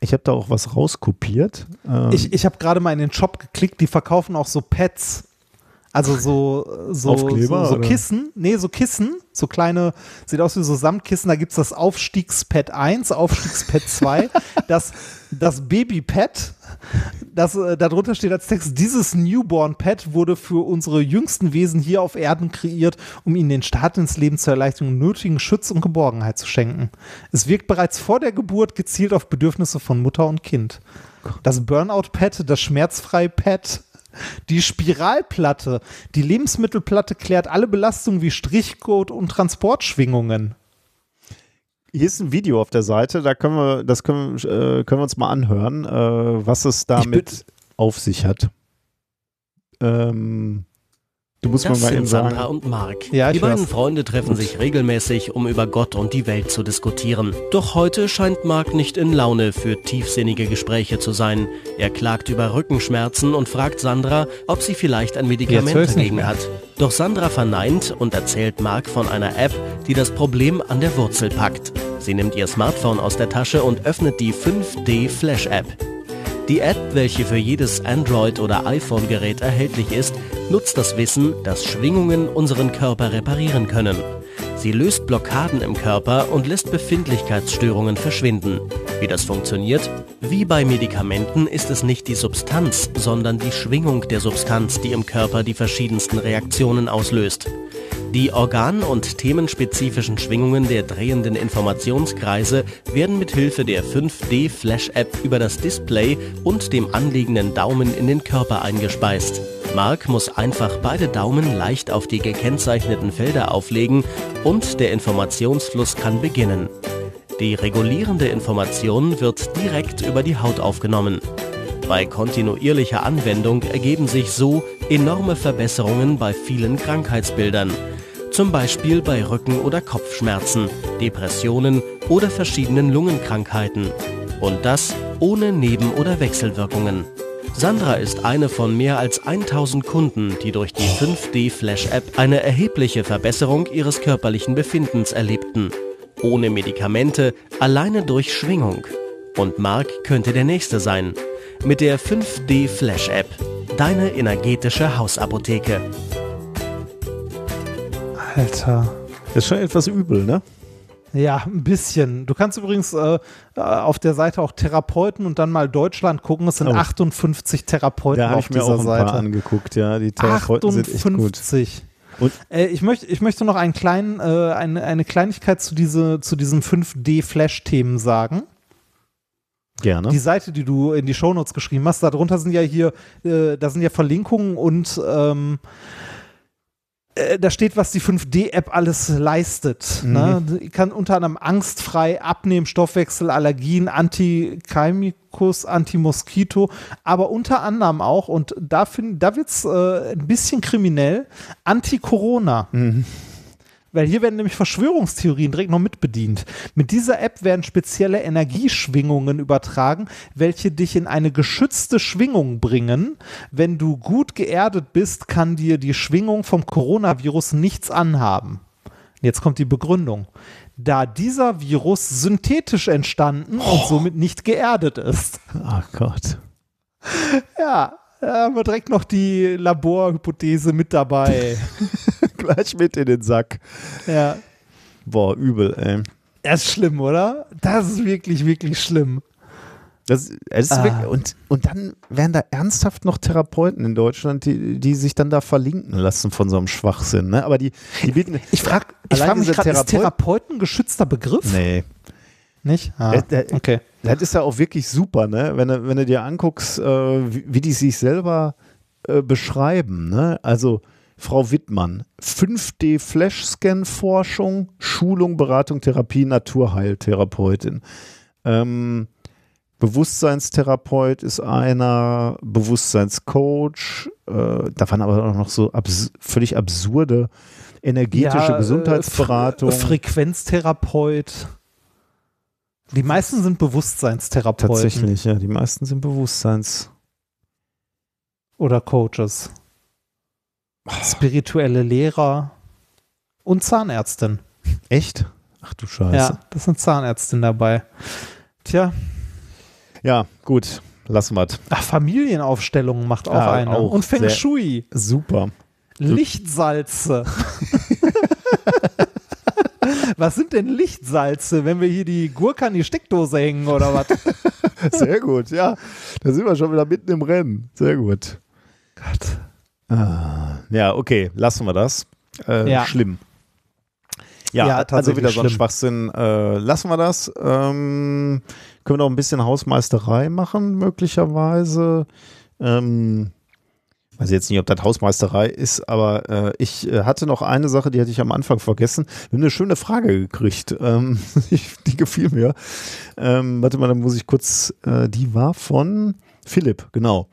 ich habe da auch was rauskopiert. Ähm, Ich, ich habe gerade mal in den Shop geklickt, die verkaufen auch so Pads. Also so, so, Aufkleber, so, so? Kissen, nee, so Kissen, so kleine, sieht aus wie so Samtkissen, da gibt's das Aufstiegspad 1, Aufstiegspad 2, das, das Babypad, das, äh, darunter steht als Text, dieses Newborn-Pad wurde für unsere jüngsten Wesen hier auf Erden kreiert, um ihnen den Start ins Leben zur Erleichterung nötigen Schutz und Geborgenheit zu schenken. Es wirkt bereits vor der Geburt gezielt auf Bedürfnisse von Mutter und Kind. Das Burnout-Pad, das Schmerzfrei-Pad, die Spiralplatte, die Lebensmittelplatte klärt alle Belastungen wie Strichcode und Transportschwingungen. Hier ist ein Video auf der Seite, da können wir, das können, äh, können wir uns mal anhören, äh, was es damit auf sich hat. Ähm, du musst Das mal sind Sandra sagen. und Mark. Ja, die beiden weiß. Freunde treffen sich regelmäßig, um über Gott und die Welt zu diskutieren. Doch heute scheint Mark nicht in Laune für tiefsinnige Gespräche zu sein. Er klagt über Rückenschmerzen und fragt Sandra, ob sie vielleicht ein Medikament dagegen hat. Doch Sandra verneint und erzählt Mark von einer App, die das Problem an der Wurzel packt. Sie nimmt ihr Smartphone aus der Tasche und öffnet die 5D Flash App. Die App, welche für jedes Android- oder iPhone-Gerät erhältlich ist, nutzt das Wissen, dass Schwingungen unseren Körper reparieren können. Sie löst Blockaden im Körper und lässt Befindlichkeitsstörungen verschwinden. Wie das funktioniert? Wie bei Medikamenten ist es nicht die Substanz, sondern die Schwingung der Substanz, die im Körper die verschiedensten Reaktionen auslöst. Die organ- und themenspezifischen Schwingungen der drehenden Informationskreise werden mit Hilfe der 5D Flash App über das Display und dem anliegenden Daumen in den Körper eingespeist. Mark muss einfach beide Daumen leicht auf die gekennzeichneten Felder auflegen und der Informationsfluss kann beginnen. Die regulierende Information wird direkt über die Haut aufgenommen. Bei kontinuierlicher Anwendung ergeben sich so enorme Verbesserungen bei vielen Krankheitsbildern. Zum Beispiel bei Rücken- oder Kopfschmerzen, Depressionen oder verschiedenen Lungenkrankheiten. Und das ohne Neben- oder Wechselwirkungen. Sandra ist eine von mehr als 1000 Kunden, die durch die 5D Flash App eine erhebliche Verbesserung ihres körperlichen Befindens erlebten. Ohne Medikamente, alleine durch Schwingung. Und Mark könnte der nächste sein. Mit der 5D Flash App. Deine energetische Hausapotheke. Alter. Das ist schon etwas übel, ne? Ja, ein bisschen. Du kannst übrigens äh, äh, auf der Seite auch Therapeuten und dann mal Deutschland gucken. Es sind Oh. 58 Therapeuten Da auf ich mir dieser auch ein Seite. paar angeguckt, ja. Die Therapeuten sind echt gut. 58. Und- äh, ich, möchte, ich möchte noch einen kleinen, äh, eine, eine Kleinigkeit zu, diese, zu diesen 5D-Flash-Themen sagen. Gerne. Die Seite, die du in die Shownotes geschrieben hast, darunter sind ja hier, äh, da sind ja Verlinkungen und ähm, äh, da steht, was die 5D-App alles leistet. Ne? Die kann unter anderem angstfrei abnehmen, Stoffwechsel, Allergien, Antikeimikus, Antimoskito, aber unter anderem auch, und da, find- da wird es äh, ein bisschen kriminell, Anti-Corona. Weil hier werden nämlich Verschwörungstheorien direkt noch mitbedient. Mit dieser App werden spezielle Energieschwingungen übertragen, welche dich in eine geschützte Schwingung bringen. Wenn du gut geerdet bist, kann dir die Schwingung vom Coronavirus nichts anhaben. Jetzt kommt die Begründung. Da dieser Virus synthetisch entstanden und somit nicht geerdet ist. Ach Gott. Ja, haben wir direkt noch die Laborhypothese mit dabei. Gleich mit in den Sack. ja. Boah, übel, ey. Das ist schlimm, oder? Das ist wirklich, wirklich schlimm. Das, ist Ah. wirklich, und, und dann werden da ernsthaft noch Therapeuten in Deutschland, die, die sich dann da verlinken lassen von so einem Äh, Schwachsinn. Ne? Aber die, die bieten. Ich frage ich frag mich gerade, ist Therapeut- Therapeuten ein geschützter Begriff? Nee. Nicht? Ah, Der- der- okay. Das ist ja auch wirklich super, ne? Wenn du, wenn du dir anguckst, äh, wie, wie die sich selber äh, beschreiben, ne? Also Frau Wittmann, 5D Flash-Scan-Forschung, Schulung, Beratung, Therapie, Naturheiltherapeutin. Ähm, Bewusstseinstherapeut ist einer, Bewusstseinscoach, äh, da waren aber auch noch so abs völlig absurde energetische Ja, äh, Gesundheitsberatung. Fre Frequenztherapeut. Die meisten sind Bewusstseinstherapeuten Tatsächlich, ja, die meisten sind Bewusstseins. oder Coaches. Spirituelle Lehrer und Zahnärztin. Echt? Ach du Scheiße. Ja, das sind Zahnärztin dabei. Tja, Ja, gut, lassen wir ach, Familienaufstellungen macht auch Ja, eine. auch und Feng Shui. Super. Lichtsalze. was sind denn Lichtsalze, wenn wir hier die Gurke an die Steckdose hängen oder was? Sehr gut, ja. Da sind wir schon wieder mitten im Rennen. Sehr gut. Gott. Ah, ja, okay, lassen wir das. Äh, Ja. Schlimm. Ja, Ja, also wieder so ein. Schwachsinn. Äh, lassen wir das. Ähm, können wir noch ein bisschen Hausmeisterei machen, möglicherweise. Ähm, weiß jetzt nicht, ob das Hausmeisterei ist, aber äh, ich äh, hatte noch eine Sache, die hatte ich am Anfang vergessen. Wir haben eine schöne Frage gekriegt. Ähm, die gefiel mir. Ähm, warte mal, dann muss ich kurz. Äh, die war von Philipp, genau.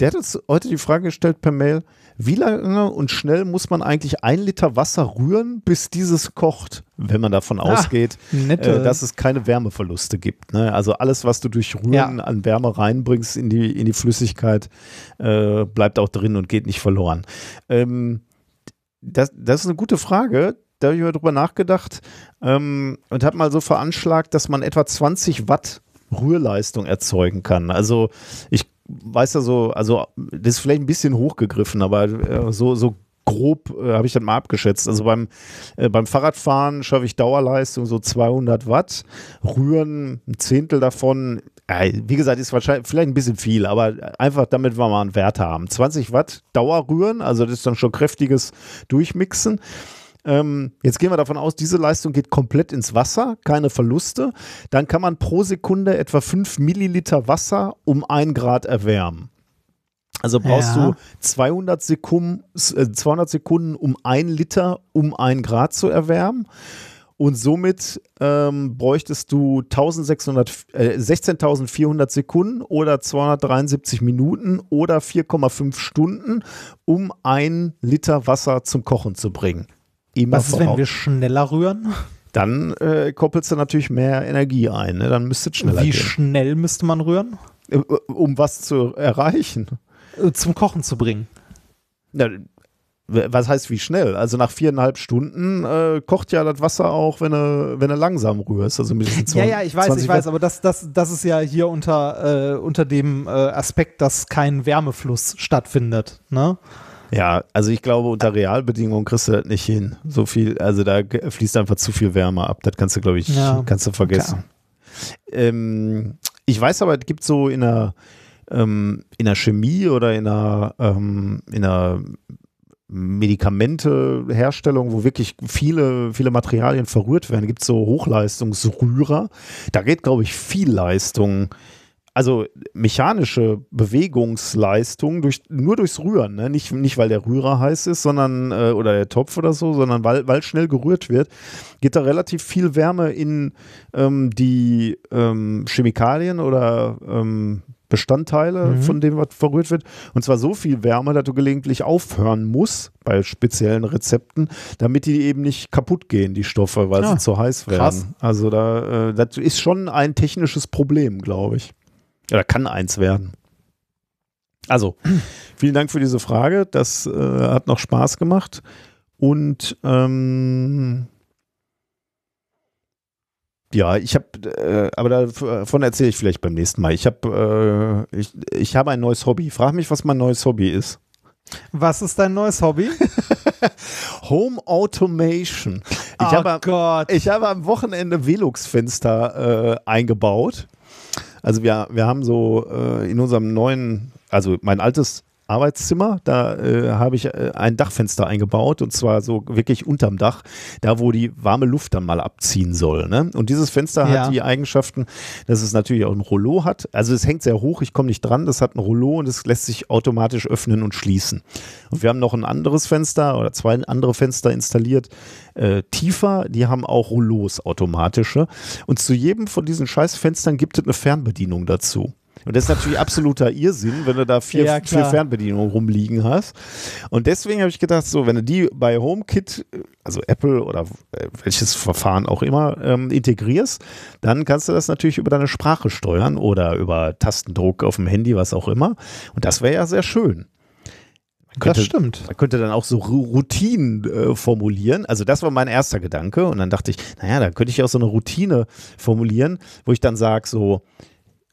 Der hat uns heute die Frage gestellt per Mail, wie lange und schnell muss man eigentlich ein Liter Wasser rühren, bis dieses kocht, wenn man davon ausgeht, nette- äh, dass es keine Wärmeverluste gibt. Ne? Also alles, was du durch Rühren Ja. an Wärme reinbringst in die, in die Flüssigkeit, äh, bleibt auch drin und geht nicht verloren. Ähm, das, das ist eine gute Frage. Da habe ich mal drüber nachgedacht ähm, und habe mal so veranschlagt, dass man etwa 20 Watt Rührleistung erzeugen kann. Also ich weiß ja so, also das ist vielleicht ein bisschen hochgegriffen, aber äh, so, so grob äh, habe ich das mal abgeschätzt. Also beim, äh, beim Fahrradfahren schaffe ich Dauerleistung so 200 Watt, Rühren ein Zehntel davon. Äh, wie gesagt, ist wahrscheinlich vielleicht ein bisschen viel, aber einfach damit wir mal einen Wert haben. 20 Watt Dauerrühren, also das ist dann schon kräftiges Durchmixen. Ähm, jetzt gehen wir davon aus, diese Leistung geht komplett ins Wasser, keine Verluste. Dann kann man pro Sekunde etwa 5 Milliliter Wasser um 1 Grad erwärmen. Also brauchst Ja. du 200 Sekunden, äh, 200 Sekunden um 1 Liter um 1 Grad zu erwärmen. Und somit ähm, bräuchtest du 1600, äh, 16.400 Sekunden oder 273 Minuten oder 4,5 Stunden, um ein Liter Wasser zum Kochen zu bringen. Immer Was ist, wenn wir schneller rühren? Dann äh, koppelst du natürlich mehr Energie ein. Ne? Dann müsste es schneller Wie gehen. schnell müsste man rühren? Äh, um was zu erreichen? Äh, zum Kochen zu bringen. Ja, was heißt wie schnell? Also nach viereinhalb Stunden äh, kocht ja das Wasser auch, wenn du, wenn du langsam rührst. Also 20, Ja, ja, ich weiß, ich weiß, aber das, das, das ist ja hier unter, äh, unter dem äh, Aspekt, dass kein Wärmefluss stattfindet. Ne? Ja, also ich glaube, unter Realbedingungen kriegst du das nicht hin. So viel, also da fließt einfach zu viel Wärme ab. Das kannst du, glaube ich, ja, kannst du vergessen. Ähm, ich weiß aber, es gibt so in der, ähm, in der Chemie oder in der, ähm, in der Medikamenteherstellung, wo wirklich viele, viele Materialien verrührt werden, gibt es so Hochleistungsrührer. Da geht, glaube ich, viel Leistung also mechanische Bewegungsleistung durch, nur durchs Rühren, ne? nicht, nicht weil der Rührer heiß ist, sondern äh, oder der Topf oder so, sondern weil, weil schnell gerührt wird, geht da relativ viel Wärme in ähm, die ähm, Chemikalien oder ähm, Bestandteile, mhm. von denen was verrührt wird. Und zwar so viel Wärme, dass du gelegentlich aufhören musst bei speziellen Rezepten, damit die eben nicht kaputt gehen, die Stoffe, weil ja, sie zu heiß werden. Krass. Also da, äh, das ist schon ein technisches Problem, glaube ich. Oder kann eins werden. Also, vielen Dank für diese Frage. Das äh, hat noch Spaß gemacht. Und ähm, ja, ich habe, äh, aber davon erzähle ich vielleicht beim nächsten Mal. Ich habe, äh, ich, ich habe ein neues Hobby. Frag mich, was mein neues Hobby ist. Was ist dein neues Hobby? Home Automation. Ich, oh habe, Gott. ich habe am Wochenende Velux-Fenster äh, eingebaut. Also wir, wir haben so äh, in unserem neuen, also mein altes Arbeitszimmer. Da äh, habe ich äh, ein Dachfenster eingebaut und zwar so wirklich unterm Dach, da wo die warme Luft dann mal abziehen soll. Ne? Und dieses Fenster ja. hat die Eigenschaften, dass es natürlich auch ein Rollo hat. Also es hängt sehr hoch, ich komme nicht dran. Das hat ein Rollo und es lässt sich automatisch öffnen und schließen. Und wir haben noch ein anderes Fenster oder zwei andere Fenster installiert, äh, tiefer. Die haben auch Rollos automatische. Und zu jedem von diesen Scheißfenstern gibt es eine Fernbedienung dazu. Und das ist natürlich absoluter Irrsinn, wenn du da vier, ja, vier Fernbedienungen rumliegen hast. Und deswegen habe ich gedacht, so, wenn du die bei HomeKit, also Apple oder äh, welches Verfahren auch immer, ähm, integrierst, dann kannst du das natürlich über deine Sprache steuern oder über Tastendruck auf dem Handy, was auch immer. Und das wäre ja sehr schön. Könnte, das stimmt. Man könnte dann auch so Routinen äh, formulieren. Also das war mein erster Gedanke. Und dann dachte ich, naja, dann könnte ich auch so eine Routine formulieren, wo ich dann sage, so,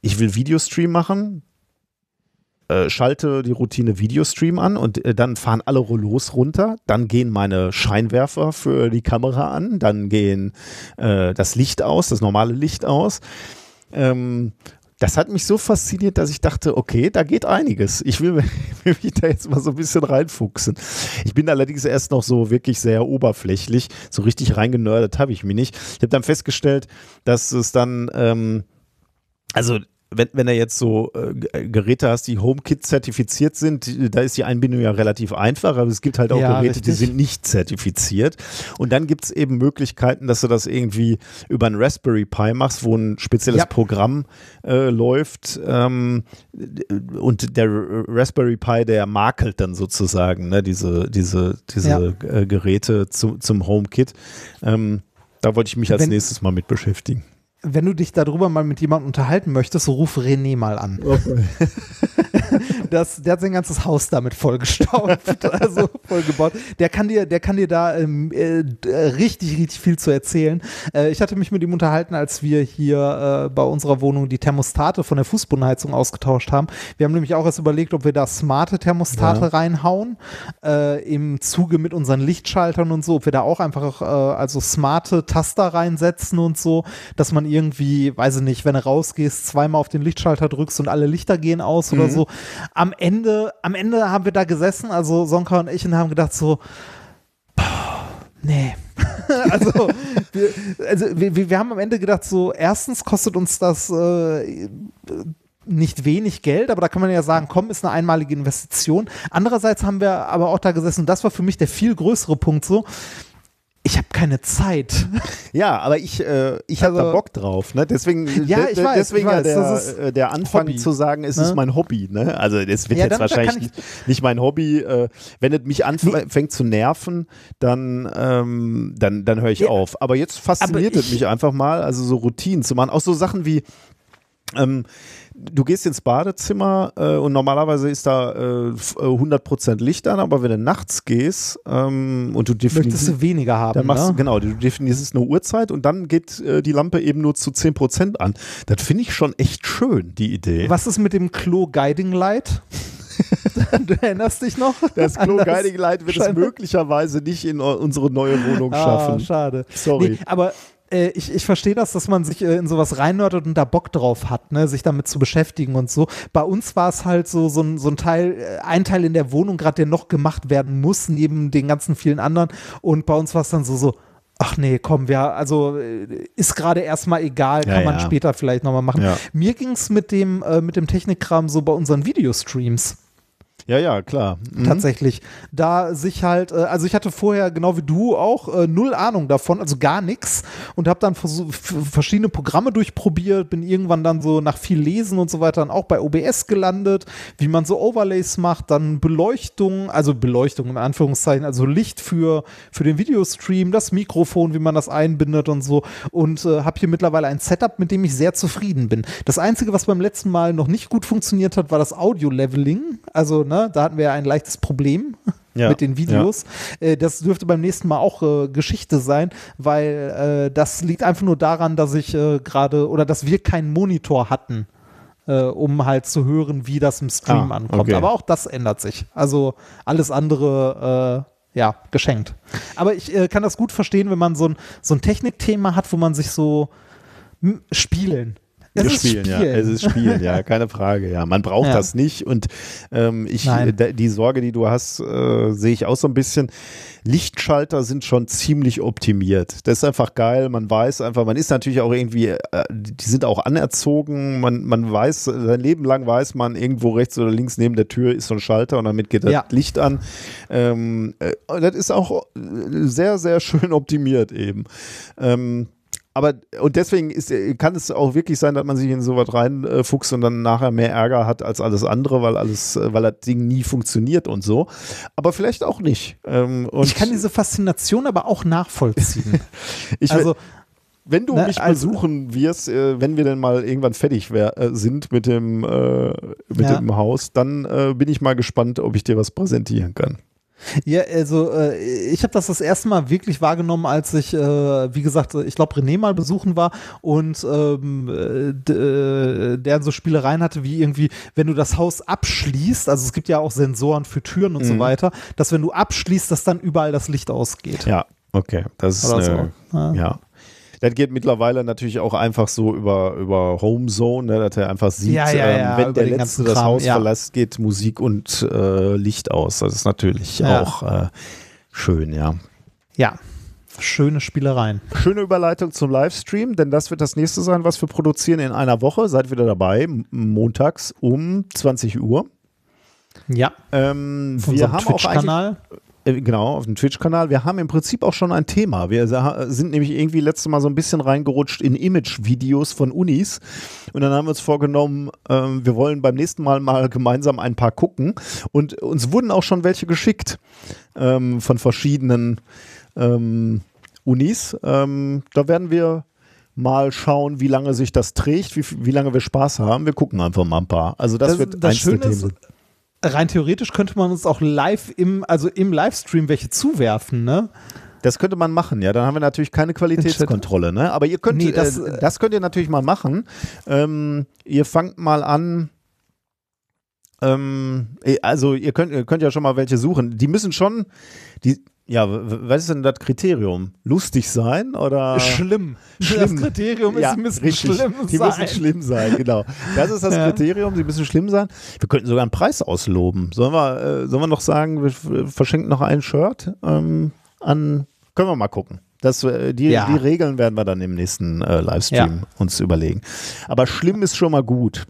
ich will Videostream machen, äh, schalte die Routine Videostream an und äh, dann fahren alle Rollos runter. Dann gehen meine Scheinwerfer für die Kamera an, dann gehen äh, das Licht aus, das normale Licht aus. Ähm, das hat mich so fasziniert, dass ich dachte, okay, da geht einiges. Ich will, will, mich da jetzt mal so ein bisschen reinfuchsen. Ich bin allerdings erst noch so wirklich sehr oberflächlich. So richtig reingenördet habe ich mich nicht. Ich habe dann festgestellt, dass es dann, ähm, also wenn, wenn du jetzt so äh, Geräte hast, die HomeKit zertifiziert sind, da ist die Einbindung ja relativ einfach, aber es gibt halt auch ja, Geräte, richtig. die sind nicht zertifiziert. Und dann gibt es eben Möglichkeiten, dass du das irgendwie über ein Raspberry Pi machst, wo ein spezielles ja. Programm äh, läuft ähm, und der Raspberry Pi, der makelt dann sozusagen ne, diese, diese, diese ja. äh, Geräte zu, zum HomeKit. Ähm, da wollte ich mich als wenn, nächstes mal mit beschäftigen wenn du dich darüber mal mit jemandem unterhalten möchtest, so ruf René mal an. das, der hat sein ganzes Haus damit vollgestaubt, also vollgebaut. Der kann dir, der kann dir da ähm, äh, richtig, richtig viel zu erzählen. Äh, ich hatte mich mit ihm unterhalten, als wir hier äh, bei unserer Wohnung die Thermostate von der Fußbodenheizung ausgetauscht haben. Wir haben nämlich auch erst überlegt, ob wir da smarte Thermostate ja. reinhauen, äh, im Zuge mit unseren Lichtschaltern und so, ob wir da auch einfach äh, also smarte Taster reinsetzen und so, dass man irgendwie, weiß ich nicht, wenn du rausgehst, zweimal auf den Lichtschalter drückst und alle Lichter gehen aus mhm. oder so. Am Ende, am Ende haben wir da gesessen, also Sonka und ich, und haben gedacht so, nee. also, wir, also wir, wir haben am Ende gedacht so, erstens kostet uns das äh, nicht wenig Geld, aber da kann man ja sagen, komm, ist eine einmalige Investition. Andererseits haben wir aber auch da gesessen, und das war für mich der viel größere Punkt so, ich habe keine Zeit. Ja, aber ich, äh, ich habe Also- da Bock drauf. Ne? Deswegen, Ja, ich weiß, deswegen ich weiß, der, äh, der Anfang Hobby, zu sagen, es ne? ist mein Hobby. Ne? Also das wird Ja, jetzt dann- da wahrscheinlich nicht, nicht mein Hobby. Äh, wenn es mich anfängt zu nerven, dann, ähm, dann, dann höre ich Ja, auf. Aber jetzt fasziniert aber es ich- mich einfach mal, also so Routinen zu machen. Auch so Sachen wie, ähm, du gehst ins Badezimmer äh, und normalerweise ist da äh, f- äh, 100% Licht an, aber wenn du nachts gehst ähm, und du Möchtest definierst, du weniger haben, dann machst ne? genau, du definierst eine Uhrzeit und dann geht äh, die Lampe eben nur zu 10% an. Das finde ich schon echt schön, die Idee. Was ist mit dem Klo Guiding Light? du erinnerst dich noch? Das Klo Guiding Light wird es möglicherweise nicht in unsere neue Wohnung Ah, schaffen. schade. Sorry. Nee, aber äh, ich, ich verstehe das, dass man sich äh, in sowas reinnördet und da Bock drauf hat, ne, sich damit zu beschäftigen und so. Bei uns war es halt so, so, ein, so ein Teil, äh, ein Teil in der Wohnung gerade, der noch gemacht werden muss, neben den ganzen vielen anderen. Und bei uns war es dann so, so, ach nee, komm, wir, also ist gerade erstmal egal, kann Ja, man ja. später vielleicht nochmal machen. Ja. Mir ging es mit dem, äh, mit dem Technikkram so bei unseren Videostreams Ja, ja, klar. Mhm. tatsächlich. Da sich halt, äh, also ich hatte vorher, genau wie du auch, äh, null Ahnung davon, also gar nichts und habe dann verschiedene Programme durchprobiert, bin irgendwann dann so nach viel Lesen und so weiter dann auch bei OBS gelandet, wie man so Overlays macht, dann Beleuchtung, also Beleuchtung in Anführungszeichen, also Licht für, für den Videostream, das Mikrofon, wie man das einbindet und so und äh, habe hier mittlerweile ein Setup, mit dem ich sehr zufrieden bin. Das Einzige, was beim letzten Mal noch nicht gut funktioniert hat, war das Audio-Leveling, also ne, da hatten wir ja ein leichtes Problem Ja, mit den Videos. Äh, das dürfte beim nächsten Mal auch äh, Geschichte sein, weil äh, das liegt einfach nur daran, dass ich äh, gerade oder dass wir keinen Monitor hatten. Um halt zu hören, wie das im Stream Ah, ankommt. okay. Aber auch das ändert sich. Also alles andere, ja, geschenkt. Aber ich äh, kann das gut verstehen, wenn man so ein, so ein Technikthema hat, wo man sich so hm, spielen. Es Wir ist spielen, ja. Es ist Spielen, ja, keine Frage. Ja, man braucht Ja. das nicht. Und ähm, ich, da- die Sorge, die du hast, äh, sehe ich auch so ein bisschen. Lichtschalter sind schon ziemlich optimiert. Das ist einfach geil. Man weiß einfach, man ist natürlich auch irgendwie, äh, die sind auch anerzogen. Man, man weiß, sein Leben lang weiß man, irgendwo rechts oder links neben der Tür ist so ein Schalter und damit geht das Ja. Licht an. Ähm, äh, das ist auch äh, sehr, sehr schön optimiert eben. Ähm, aber und deswegen ist, kann es auch wirklich sein, dass man sich in sowas reinfuchst und dann nachher mehr Ärger hat als alles andere, weil alles, äh, weil das Ding nie funktioniert und so. Aber vielleicht auch nicht. Ähm, Ich kann diese Faszination aber auch nachvollziehen. ich, also, wenn du ne, mich also- besuchen wirst, äh, wenn wir denn mal irgendwann fertig wär, äh, sind mit dem äh, mit Ja. dem Haus, dann äh, bin ich mal gespannt, ob ich dir was präsentieren kann. Ja, also äh, ich habe das das erste Mal wirklich wahrgenommen, als ich, äh, wie gesagt, ich glaube René mal besuchen war und ähm, äh, äh, der so Spielereien hatte, wie irgendwie, wenn du das Haus abschließt, also es gibt ja auch Sensoren für Türen und Mhm. so weiter, dass wenn du abschließt, dass dann überall das Licht ausgeht. Ja, okay, das ist so. Ja. ja. Das geht mittlerweile natürlich auch einfach so über, über Homezone, ne, dass er einfach sieht, Ja, ja, ähm, ja, wenn über der Letzte ganzen das Kram, Haus ja. verlässt, geht Musik und äh, Licht aus. Das ist natürlich Ja. auch äh, schön, ja. Ja, schöne Spielereien. Schöne Überleitung zum Livestream, denn das wird das nächste sein, was wir produzieren in einer Woche. Seid wieder dabei, montags um 20 Uhr. Ja, Ähm, wir haben auch eigentlich Twitch-Kanal. Äh, Genau, auf dem Twitch-Kanal. Wir haben im Prinzip auch schon ein Thema. Wir sind nämlich irgendwie letztes Mal so ein bisschen reingerutscht in Image-Videos von Unis. Und dann haben wir uns vorgenommen, ähm, wir wollen beim nächsten Mal mal gemeinsam ein paar gucken. Und uns wurden auch schon welche geschickt ähm, von verschiedenen ähm, Unis. Ähm, da werden wir mal schauen, wie lange sich das trägt, wie, wie lange wir Spaß haben. Wir gucken einfach mal ein paar. Also das, Das- wird das eins der Schöne ist, Themen. Rein theoretisch könnte man uns auch live im, also im Livestream welche zuwerfen, ne? Das könnte man machen, ja. Dann haben wir natürlich keine Qualitätskontrolle, ne? Aber ihr könnt, Nee, das, das, äh, das könnt ihr natürlich mal machen. Ähm, ihr fangt mal an. Ähm, eh, also ihr könnt, ihr könnt ja schon mal welche suchen. Die müssen schon, die, ja, was ist denn das Kriterium? Lustig sein oder? Schlimm. Schlimm. Das Kriterium ist, ja, sie müssen richtig. schlimm Die sein. müssen schlimm sein, genau. Das ist das Ja. Kriterium, sie müssen schlimm sein. Wir könnten sogar einen Preis ausloben. Sollen wir, äh, sollen wir noch sagen, wir f- verschenken noch ein Shirt ähm, an, können wir mal gucken. Das, äh, die, Ja. die Regeln werden wir dann im nächsten äh, Livestream uns überlegen. Aber schlimm ist schon mal gut.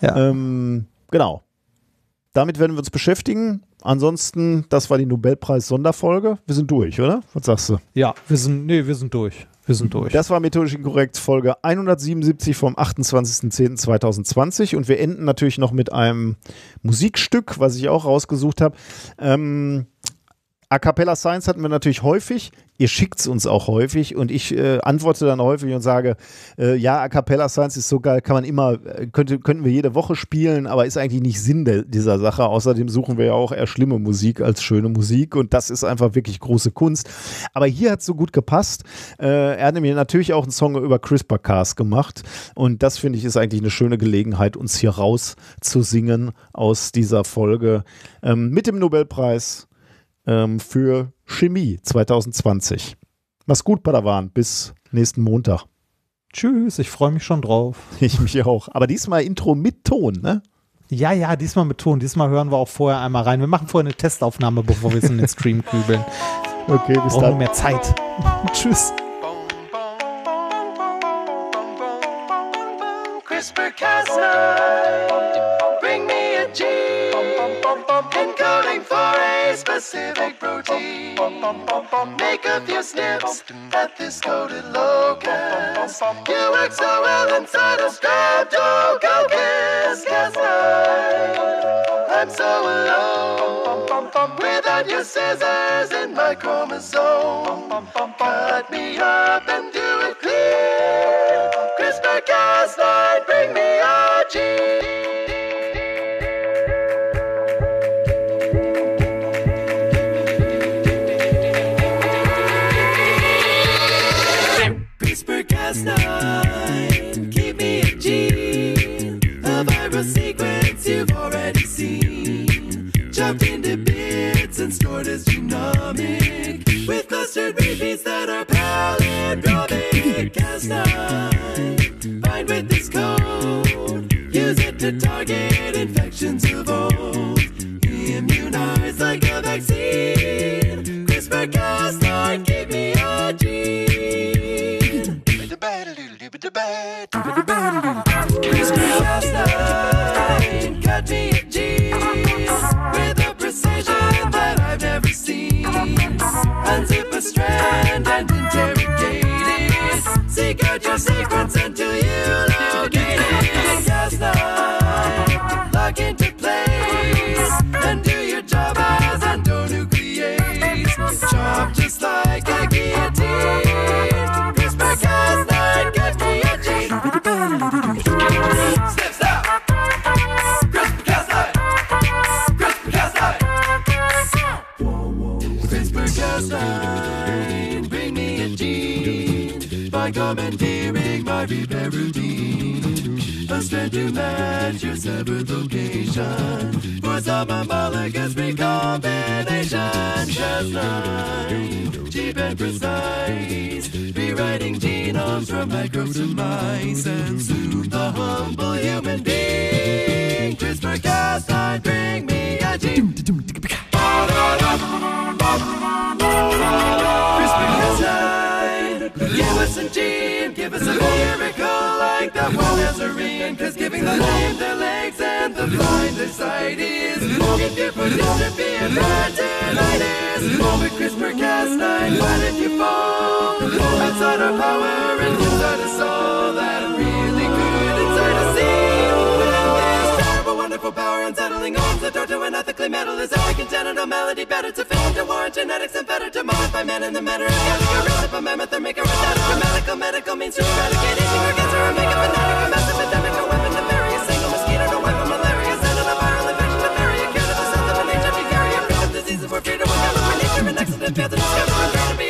Ja. Ähm, genau. damit werden wir uns beschäftigen. Ansonsten, das war die Nobelpreis-Sonderfolge. Wir sind durch, oder? Was sagst du? Ja, wir sind, nee, wir sind durch. Wir sind durch. Das war methodisch inkorrekt Folge 177 vom 28.10.2020 und wir enden natürlich noch mit einem Musikstück, was ich auch rausgesucht habe. Ähm, A Cappella Science hatten wir natürlich häufig. Ihr schickt es uns auch häufig und ich äh, antworte dann häufig und sage, äh, ja, A Cappella Science ist so geil, kann man immer, äh, könnte, könnten wir jede Woche spielen, aber ist eigentlich nicht Sinn de, dieser Sache. Außerdem suchen wir ja auch eher schlimme Musik als schöne Musik und das ist einfach wirklich große Kunst. Aber hier hat es so gut gepasst. Äh, er hat nämlich natürlich auch einen Song über CRISPR-Cas gemacht und das finde ich ist eigentlich eine schöne Gelegenheit, uns hier raus zu singen aus dieser Folge ähm, mit dem Nobelpreis ähm, für Chemie 2020. Mach's gut, Padawan. Bis nächsten Montag. Tschüss, ich freue mich schon drauf. Ich mich auch. Aber diesmal Intro mit Ton, ne? Ja, ja, diesmal mit Ton. Diesmal hören wir auch vorher einmal rein. Wir machen vorher eine Testaufnahme, bevor wir es in den Stream kübeln. Okay, bis Brauchen wir dann. mehr Zeit. Tschüss. CRISPR-Cas9, bring me a gene specific protein. Make a few snips at this coded locus. You work so well inside a streptococcus. Cas9, I'm so alone without your scissors in my chromosome. Cut me up and do it clear. CRISPR-Cas9, bring me a gene. CRISPR-Cas9, keep me a gene, a viral sequence you've already seen, chopped into bits and stored as genomic, with clustered repeats that are palindromic. Cas9, find with this code, use it to target infections of old, immunize like a vaccine. CRISPR-Cas9, CRISPR-Cas9, cut me with precision that I've never seen. Unzip a strand and interrogate it. Seek out your until you locate it. Cas9, lock into place and do your job as. Chop just like a guillotine. By commandeering my repair routine. A your seventh location was on my molecules recombination. Just like cheap and precise, rewriting genomes from microbes to mice and soon the humble human being. CRISPR Cas9, bring me a gene. CRISPR Cas9 listen team, give us a miracle like the one Nazarene. Cause giving the lame their legs and the blind their sight is indifference to be a martyritis. But CRISPR Cas9, why did you fall? Outside our power and inside our soul, that powerful power unsettling arms. The door to an ethically metal is elegant genital melody better to fit into warrant genetics and better to modify man in the manner of Gallagher. Rest a mammoth or make a rhetoric. Grammatical medical means to eradicate aging or cancer or make a fanatic. A massive epidemic, a weapon to bury a single mosquito to wipe a malaria. Send on a viral infection to bury a cure to the south of an HIV carrier. Freedom diseases were feared to win. Never nature an accident failed to discover. Prepare to be